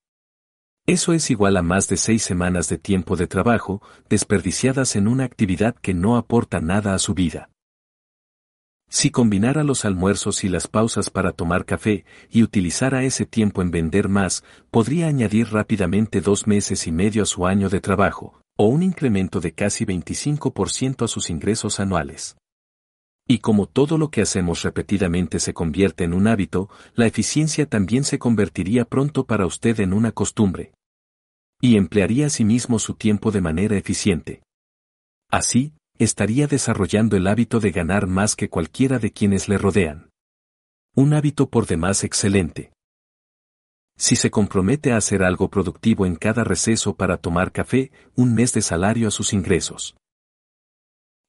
Speaker 1: Eso es igual a más de seis semanas de tiempo de trabajo, desperdiciadas en una actividad que no aporta nada a su vida. Si combinara los almuerzos y las pausas para tomar café y utilizara ese tiempo en vender más, podría añadir rápidamente dos meses y medio a su año de trabajo, o un incremento de casi 25% a sus ingresos anuales. Y como todo lo que hacemos repetidamente se convierte en un hábito, la eficiencia también se convertiría pronto para usted en una costumbre. Y emplearía a sí su tiempo de manera eficiente. Así, estaría desarrollando el hábito de ganar más que cualquiera de quienes le rodean. Un hábito por demás excelente. Si se compromete a hacer algo productivo en cada receso para tomar café, un mes de salario a sus ingresos.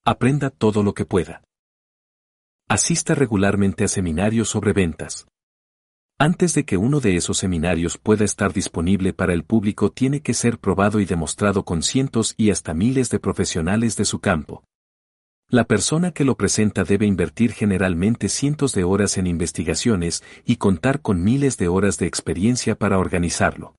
Speaker 1: Aprenda todo lo que pueda. Asista regularmente a seminarios sobre ventas. Antes de que uno de esos seminarios pueda estar disponible para el público tiene que ser probado y demostrado con cientos y hasta miles de profesionales de su campo. La persona que lo presenta debe invertir generalmente cientos de horas en investigaciones y contar con miles de horas de experiencia para organizarlo.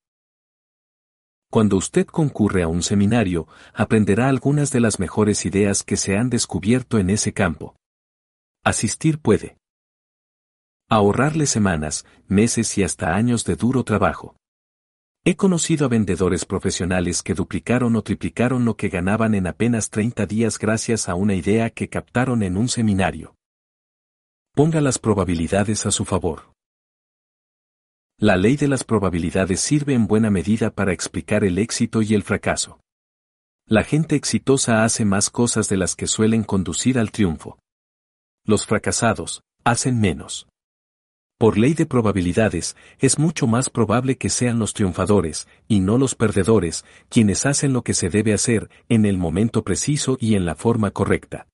Speaker 1: Cuando usted concurre a un seminario, aprenderá algunas de las mejores ideas que se han descubierto en ese campo. Asistir puede ahorrarle semanas, meses y hasta años de duro trabajo. He conocido a vendedores profesionales que duplicaron o triplicaron lo que ganaban en apenas 30 días gracias a una idea que captaron en un seminario. Ponga las probabilidades a su favor. La ley de las probabilidades sirve en buena medida para explicar el éxito y el fracaso. La gente exitosa hace más cosas de las que suelen conducir al triunfo. Los fracasados, hacen menos. Por ley de probabilidades, es mucho más probable que sean los triunfadores, y no los perdedores, quienes hacen lo que se debe hacer, en el momento preciso y en la forma correcta.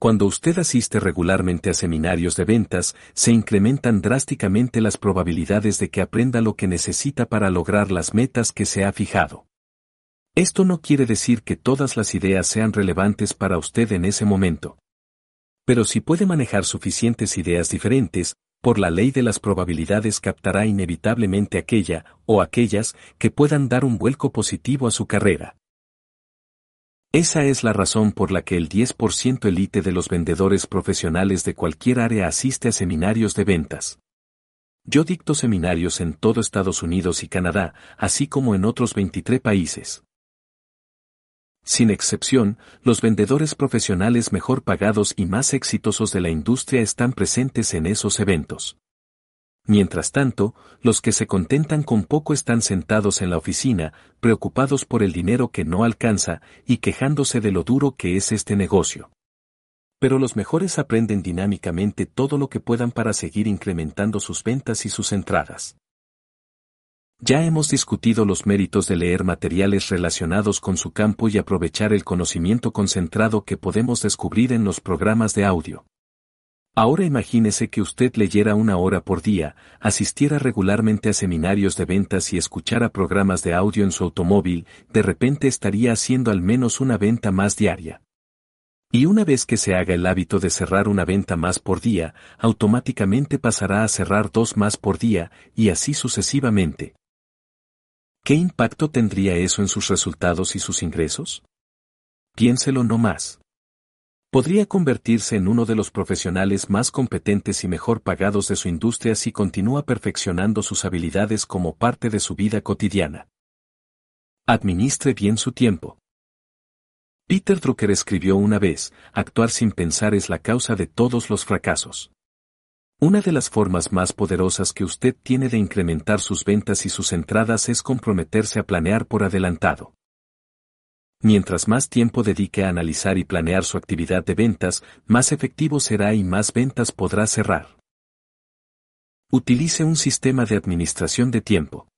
Speaker 1: Cuando usted asiste regularmente a seminarios de ventas, se incrementan drásticamente las probabilidades de que aprenda lo que necesita para lograr las metas que se ha fijado. Esto no quiere decir que todas las ideas sean relevantes para usted en ese momento. Pero si puede manejar suficientes ideas diferentes, por la ley de las probabilidades captará inevitablemente aquella, o aquellas, que puedan dar un vuelco positivo a su carrera. Esa es la razón por la que el 10% elite de los vendedores profesionales de cualquier área asiste a seminarios de ventas. Yo dicto seminarios en todo Estados Unidos y Canadá, así como en otros 23 países. Sin excepción, los vendedores profesionales mejor pagados y más exitosos de la industria están presentes en esos eventos. Mientras tanto, los que se contentan con poco están sentados en la oficina, preocupados por el dinero que no alcanza y quejándose de lo duro que es este negocio. Pero los mejores aprenden dinámicamente todo lo que puedan para seguir incrementando sus ventas y sus entradas. Ya hemos discutido los méritos de leer materiales relacionados con su campo y aprovechar el conocimiento concentrado que podemos descubrir en los programas de audio. Ahora imagínese que usted leyera una hora por día, asistiera regularmente a seminarios de ventas y escuchara programas de audio en su automóvil, de repente estaría haciendo al menos una venta más diaria. Y una vez que se haga el hábito de cerrar una venta más por día, automáticamente pasará a cerrar dos más por día, y así sucesivamente. ¿Qué impacto tendría eso en sus resultados y sus ingresos? Piénselo no más. Podría convertirse en uno de los profesionales más competentes y mejor pagados de su industria si continúa perfeccionando sus habilidades como parte de su vida cotidiana. Administre bien su tiempo. Peter Drucker escribió una vez, actuar sin pensar es la causa de todos los fracasos. Una de las formas más poderosas que usted tiene de incrementar sus ventas y sus entradas es comprometerse a planear por adelantado. Mientras más tiempo dedique a analizar y planear su actividad de ventas, más efectivo será y más ventas podrá cerrar. Utilice un sistema de administración de tiempo.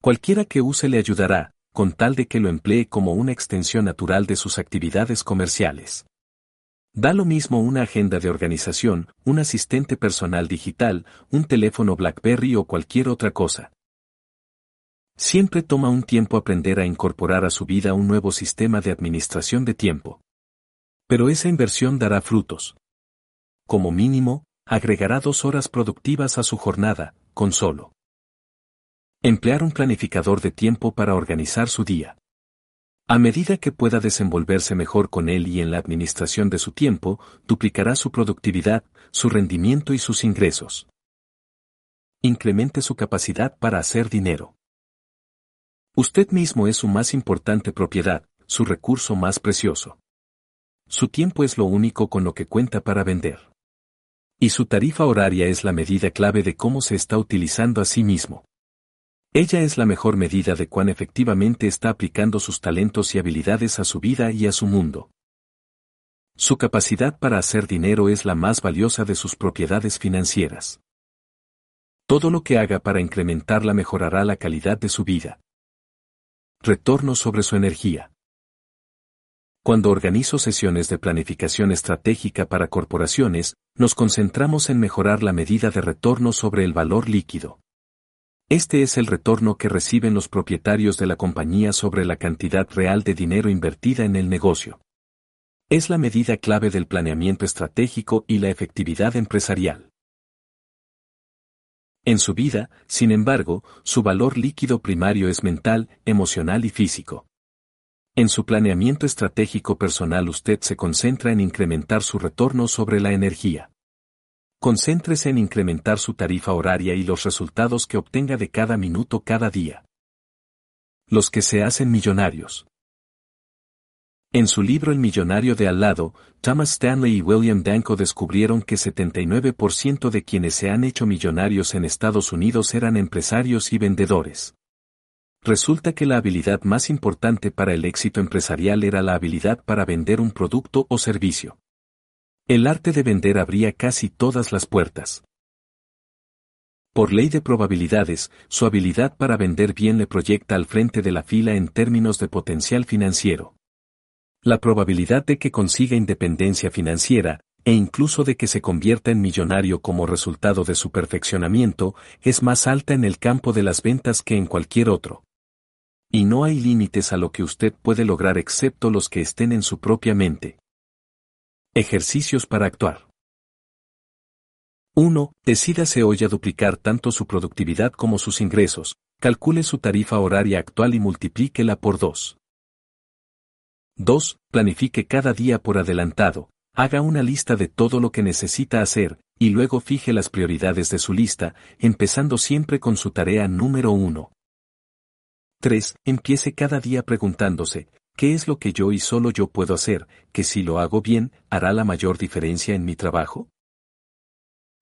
Speaker 1: Cualquiera que use le ayudará, con tal de que lo emplee como una extensión natural de sus actividades comerciales. Da lo mismo una agenda de organización, un asistente personal digital, un teléfono BlackBerry o cualquier otra cosa. Siempre toma un tiempo aprender a incorporar a su vida un nuevo sistema de administración de tiempo. Pero esa inversión dará frutos. Como mínimo, agregará dos horas productivas a su jornada, con solo. Emplear un planificador de tiempo para organizar su día. A medida que pueda desenvolverse mejor con él y en la administración de su tiempo, duplicará su productividad, su rendimiento y sus ingresos. Incremente su capacidad para hacer dinero. Usted mismo es su más importante propiedad, su recurso más precioso. Su tiempo es lo único con lo que cuenta para vender. Y su tarifa horaria es la medida clave de cómo se está utilizando a sí mismo. Ella es la mejor medida de cuán efectivamente está aplicando sus talentos y habilidades a su vida y a su mundo. Su capacidad para hacer dinero es la más valiosa de sus propiedades financieras. Todo lo que haga para incrementarla mejorará la calidad de su vida. Retorno sobre su energía. Cuando organizo sesiones de planificación estratégica para corporaciones, nos concentramos en mejorar la medida de retorno sobre el valor líquido. Este es el retorno que reciben los propietarios de la compañía sobre la cantidad real de dinero invertida en el negocio. Es la medida clave del planeamiento estratégico y la efectividad empresarial. En su vida, sin embargo, su valor líquido primario es mental, emocional y físico. En su planeamiento estratégico personal usted se concentra en incrementar su retorno sobre la energía. Concéntrese en incrementar su tarifa horaria y los resultados que obtenga de cada minuto cada día. Los que se hacen millonarios. En su libro El millonario de al lado, Thomas Stanley y William Danko descubrieron que 79% de quienes se han hecho millonarios en Estados Unidos eran empresarios y vendedores. Resulta que la habilidad más importante para el éxito empresarial era la habilidad para vender un producto o servicio. El arte de vender abría casi todas las puertas. Por ley de probabilidades, su habilidad para vender bien le proyecta al frente de la fila en términos de potencial financiero. La probabilidad de que consiga independencia financiera, e incluso de que se convierta en millonario como resultado de su perfeccionamiento, es más alta en el campo de las ventas que en cualquier otro. Y no hay límites a lo que usted puede lograr excepto los que estén en su propia mente. Ejercicios para actuar. 1. Decídase hoy a duplicar tanto su productividad como sus ingresos, calcule su tarifa horaria actual y multiplíquela por 2. 2. Planifique cada día por adelantado, haga una lista de todo lo que necesita hacer, y luego fije las prioridades de su lista, empezando siempre con su tarea número 1. 3. Empiece cada día preguntándose, ¿Qué es lo que yo y solo yo puedo hacer, que si lo hago bien, hará la mayor diferencia en mi trabajo?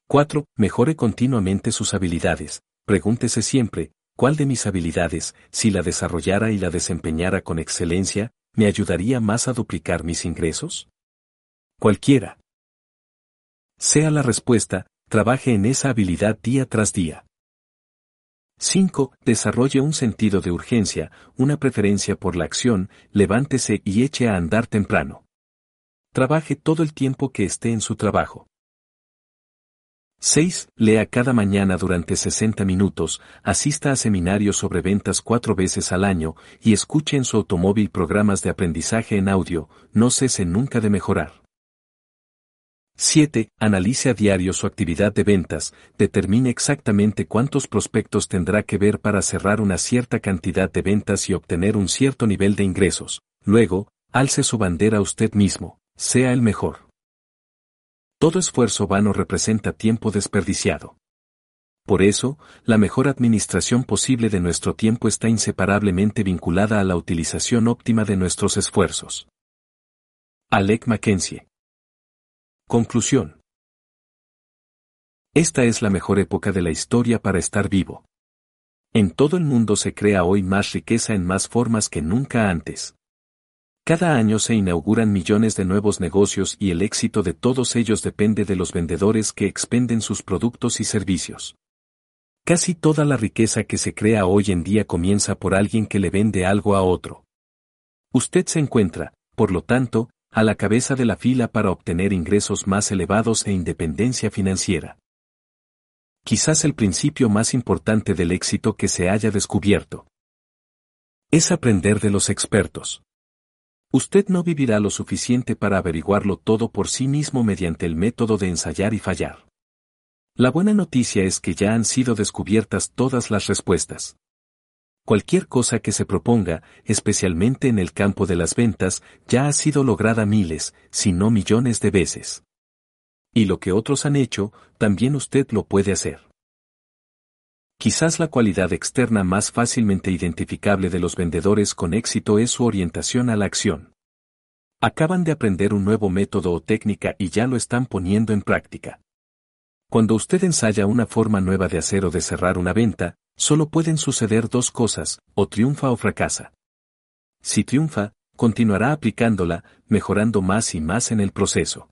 Speaker 1: 4. Mejore continuamente sus habilidades. Pregúntese siempre, ¿cuál de mis habilidades, si la desarrollara y la desempeñara con excelencia, me ayudaría más a duplicar mis ingresos? Cualquiera. Sea la respuesta, trabaje en esa habilidad día tras día. 5. Desarrolle un sentido de urgencia, una preferencia por la acción, levántese y eche a andar temprano. Trabaje todo el tiempo que esté en su trabajo. 6. Lea cada mañana durante 60 minutos, asista a seminarios sobre ventas cuatro veces al año y escuche en su automóvil programas de aprendizaje en audio, no cese nunca de mejorar. 7. Analice a diario su actividad de ventas, determine exactamente cuántos prospectos tendrá que ver para cerrar una cierta cantidad de ventas y obtener un cierto nivel de ingresos. Luego, alce su bandera usted mismo, sea el mejor. Todo esfuerzo vano representa tiempo desperdiciado. Por eso, la mejor administración posible de nuestro tiempo está inseparablemente vinculada a la utilización óptima de nuestros esfuerzos. Alec Mackenzie Conclusión. Esta es la mejor época de la historia para estar vivo. En todo el mundo se crea hoy más riqueza en más formas que nunca antes. Cada año se inauguran millones de nuevos negocios y el éxito de todos ellos depende de los vendedores que expenden sus productos y servicios. Casi toda la riqueza que se crea hoy en día comienza por alguien que le vende algo a otro. Usted se encuentra, por lo tanto, a la cabeza de la fila para obtener ingresos más elevados e independencia financiera. Quizás el principio más importante del éxito que se haya descubierto. Es aprender de los expertos. Usted no vivirá lo suficiente para averiguarlo todo por sí mismo mediante el método de ensayar y fallar. La buena noticia es que ya han sido descubiertas todas las respuestas. Cualquier cosa que se proponga, especialmente en el campo de las ventas, ya ha sido lograda miles, si no millones de veces. Y lo que otros han hecho, también usted lo puede hacer. Quizás la cualidad externa más fácilmente identificable de los vendedores con éxito es su orientación a la acción. Acaban de aprender un nuevo método o técnica y ya lo están poniendo en práctica. Cuando usted ensaya una forma nueva de hacer o de cerrar una venta, solo pueden suceder dos cosas, o triunfa o fracasa. Si triunfa, continuará aplicándola, mejorando más y más en el proceso.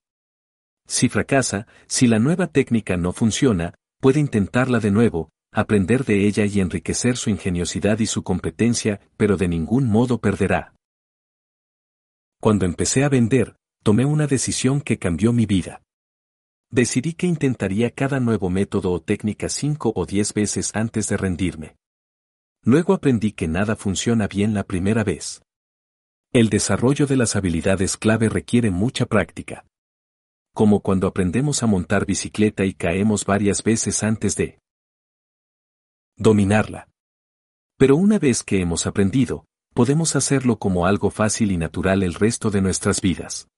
Speaker 1: Si fracasa, si la nueva técnica no funciona, puede intentarla de nuevo, aprender de ella y enriquecer su ingeniosidad y su competencia, pero de ningún modo perderá. Cuando empecé a vender, tomé una decisión que cambió mi vida. Decidí que intentaría cada nuevo método o técnica cinco o diez veces antes de rendirme. Luego aprendí que nada funciona bien la primera vez. El desarrollo de las habilidades clave requiere mucha práctica. Como cuando aprendemos a montar bicicleta y caemos varias veces antes de dominarla. Pero una vez que hemos aprendido, podemos hacerlo como algo fácil y natural el resto de nuestras vidas.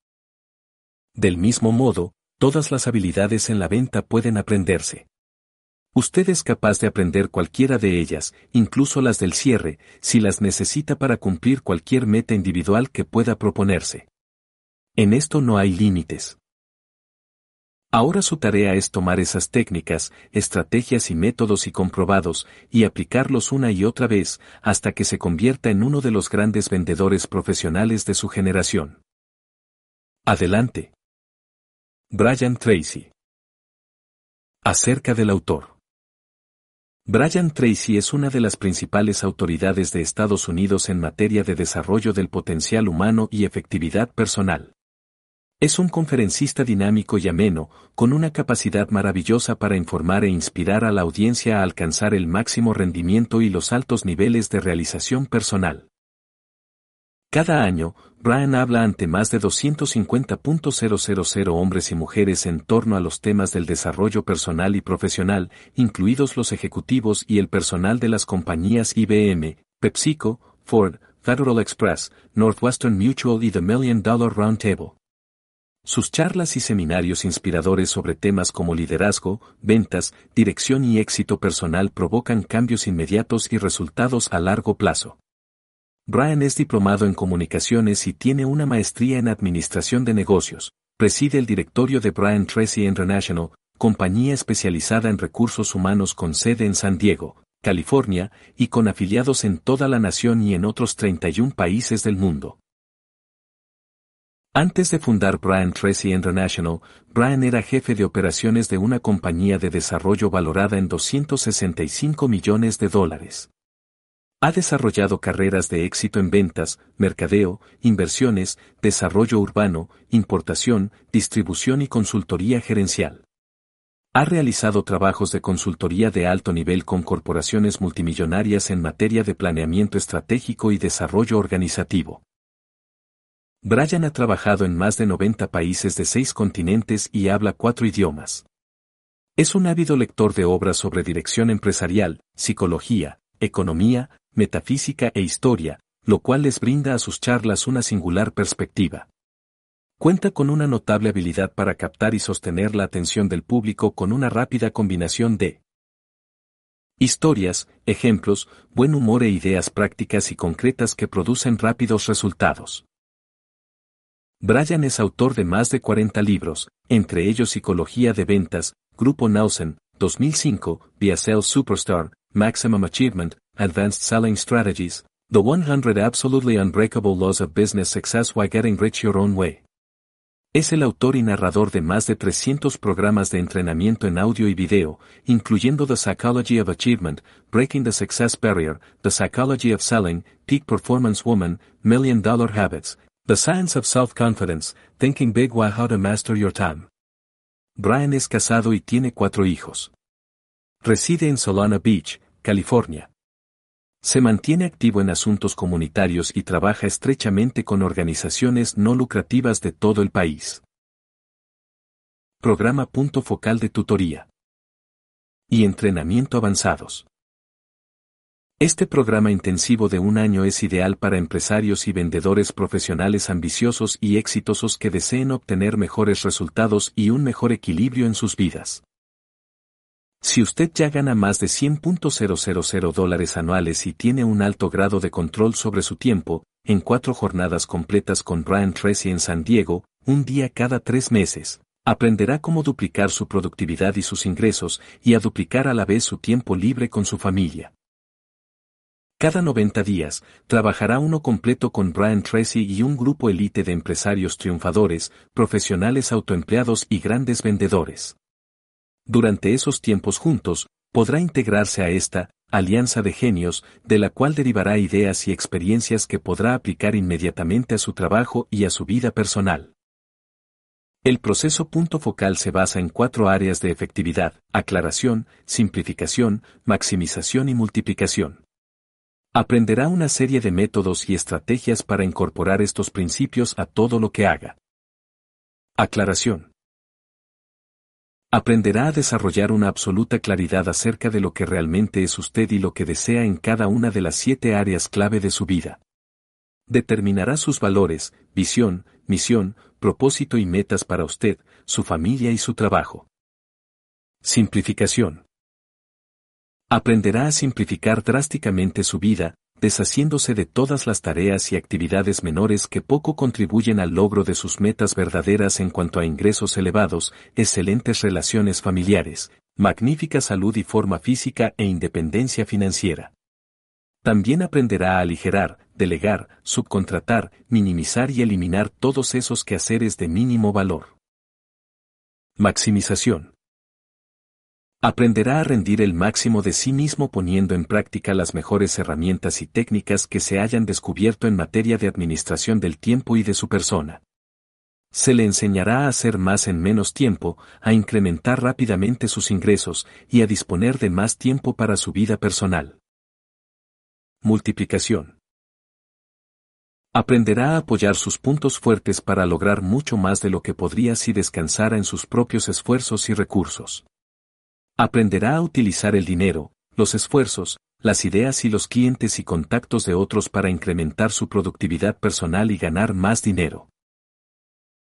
Speaker 1: Del mismo modo, todas las habilidades en la venta pueden aprenderse. Usted es capaz de aprender cualquiera de ellas, incluso las del cierre, si las necesita para cumplir cualquier meta individual que pueda proponerse. En esto no hay límites. Ahora su tarea es tomar esas técnicas, estrategias y métodos y comprobados, y aplicarlos una y otra vez, hasta que se convierta en uno de los grandes vendedores profesionales de su generación. Adelante. Brian Tracy. Acerca del autor. Brian Tracy es una de las principales autoridades de Estados Unidos en materia de desarrollo del potencial humano y efectividad personal. Es un conferencista dinámico y ameno, con una capacidad maravillosa para informar e inspirar a la audiencia a alcanzar el máximo rendimiento y los altos niveles de realización personal. Cada año, Brian habla ante más de 250.000 hombres y mujeres en torno a los temas del desarrollo personal y profesional, incluidos los ejecutivos y el personal de las compañías IBM, PepsiCo, Ford, Federal Express, Northwestern Mutual y The Million Dollar Roundtable. Sus charlas y seminarios inspiradores sobre temas como liderazgo, ventas, dirección y éxito personal provocan cambios inmediatos y resultados a largo plazo. Brian es diplomado en comunicaciones y tiene una maestría en administración de negocios. Preside el directorio de Brian Tracy International, compañía especializada en recursos humanos con sede en San Diego, California, y con afiliados en toda la nación y en otros 31 países del mundo. Antes de fundar Brian Tracy International, Brian era jefe de operaciones de una compañía de desarrollo valorada en 265 millones de dólares. Ha desarrollado carreras de éxito en ventas, mercadeo, inversiones, desarrollo urbano, importación, distribución y consultoría gerencial. Ha realizado trabajos de consultoría de alto nivel con corporaciones multimillonarias en materia de planeamiento estratégico y desarrollo organizativo. Brian ha trabajado en más de 90 países de seis continentes y habla cuatro idiomas. Es un ávido lector de obras sobre dirección empresarial, psicología, economía, metafísica e historia, lo cual les brinda a sus charlas una singular perspectiva. Cuenta con una notable habilidad para captar y sostener la atención del público con una rápida combinación de historias, ejemplos, buen humor e ideas prácticas y concretas que producen rápidos resultados. Brian es autor de más de 40 libros, entre ellos Psicología de Ventas, Grupo Nausen, 2005, Via Sales Superstar, Maximum Achievement, Advanced Selling Strategies, The 100 Absolutely Unbreakable Laws of Business Success Why Getting Rich Your Own Way. Es el autor y narrador de más de 300 programas de entrenamiento en audio y video, incluyendo The Psychology of Achievement, Breaking the Success Barrier, The Psychology of Selling, Peak Performance Woman, Million Dollar Habits, The Science of Self-Confidence, Thinking Big Why How to Master Your Time. Brian es casado y tiene cuatro hijos. Reside en Solana Beach, California. Se mantiene activo en asuntos comunitarios y trabaja estrechamente con organizaciones no lucrativas de todo el país. Programa Punto Focal de Tutoría. Y entrenamiento avanzados. Este programa intensivo de un año es ideal para empresarios y vendedores profesionales ambiciosos y exitosos que deseen obtener mejores resultados y un mejor equilibrio en sus vidas. Si usted ya gana más de 100.000 dólares anuales y tiene un alto grado de control sobre su tiempo, en cuatro jornadas completas con Brian Tracy en San Diego, un día cada tres meses, aprenderá cómo duplicar su productividad y sus ingresos y a duplicar a la vez su tiempo libre con su familia. Cada 90 días, trabajará uno completo con Brian Tracy y un grupo elite de empresarios triunfadores, profesionales autoempleados y grandes vendedores. Durante esos tiempos juntos, podrá integrarse a esta alianza de genios, de la cual derivará ideas y experiencias que podrá aplicar inmediatamente a su trabajo y a su vida personal. El proceso punto focal se basa en cuatro áreas de efectividad, aclaración, simplificación, maximización y multiplicación. Aprenderá una serie de métodos y estrategias para incorporar estos principios a todo lo que haga. Aclaración. Aprenderá a desarrollar una absoluta claridad acerca de lo que realmente es usted y lo que desea en cada una de las siete áreas clave de su vida. Determinará sus valores, visión, misión, propósito y metas para usted, su familia y su trabajo. Simplificación. Aprenderá a simplificar drásticamente su vida, deshaciéndose de todas las tareas y actividades menores que poco contribuyen al logro de sus metas verdaderas en cuanto a ingresos elevados, excelentes relaciones familiares, magnífica salud y forma física e independencia financiera. También aprenderá a aligerar, delegar, subcontratar, minimizar y eliminar todos esos quehaceres de mínimo valor. Maximización. Aprenderá a rendir el máximo de sí mismo poniendo en práctica las mejores herramientas y técnicas que se hayan descubierto en materia de administración del tiempo y de su persona. Se le enseñará a hacer más en menos tiempo, a incrementar rápidamente sus ingresos y a disponer de más tiempo para su vida personal. Multiplicación. Aprenderá a apoyar sus puntos fuertes para lograr mucho más de lo que podría si descansara en sus propios esfuerzos y recursos. Aprenderá a utilizar el dinero, los esfuerzos, las ideas y los clientes y contactos de otros para incrementar su productividad personal y ganar más dinero.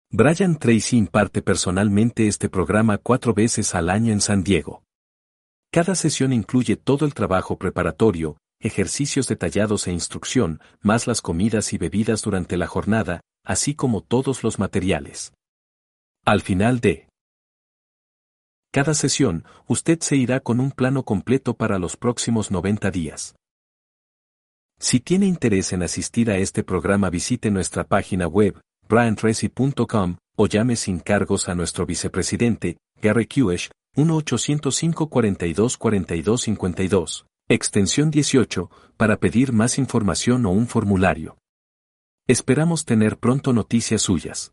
Speaker 1: Brian Tracy imparte personalmente este programa cuatro veces al año en San Diego. Cada sesión incluye todo el trabajo preparatorio, ejercicios detallados e instrucción, más las comidas y bebidas durante la jornada, así como todos los materiales. Al final de cada sesión, usted se irá con un plano completo para los próximos 90 días. Si tiene interés en asistir a este programa visite nuestra página web, briantracy.com, o llame sin cargos a nuestro vicepresidente, Gary Kuesh, 1-805-42-4252, extensión 18, para pedir más información o un formulario. Esperamos tener pronto noticias suyas.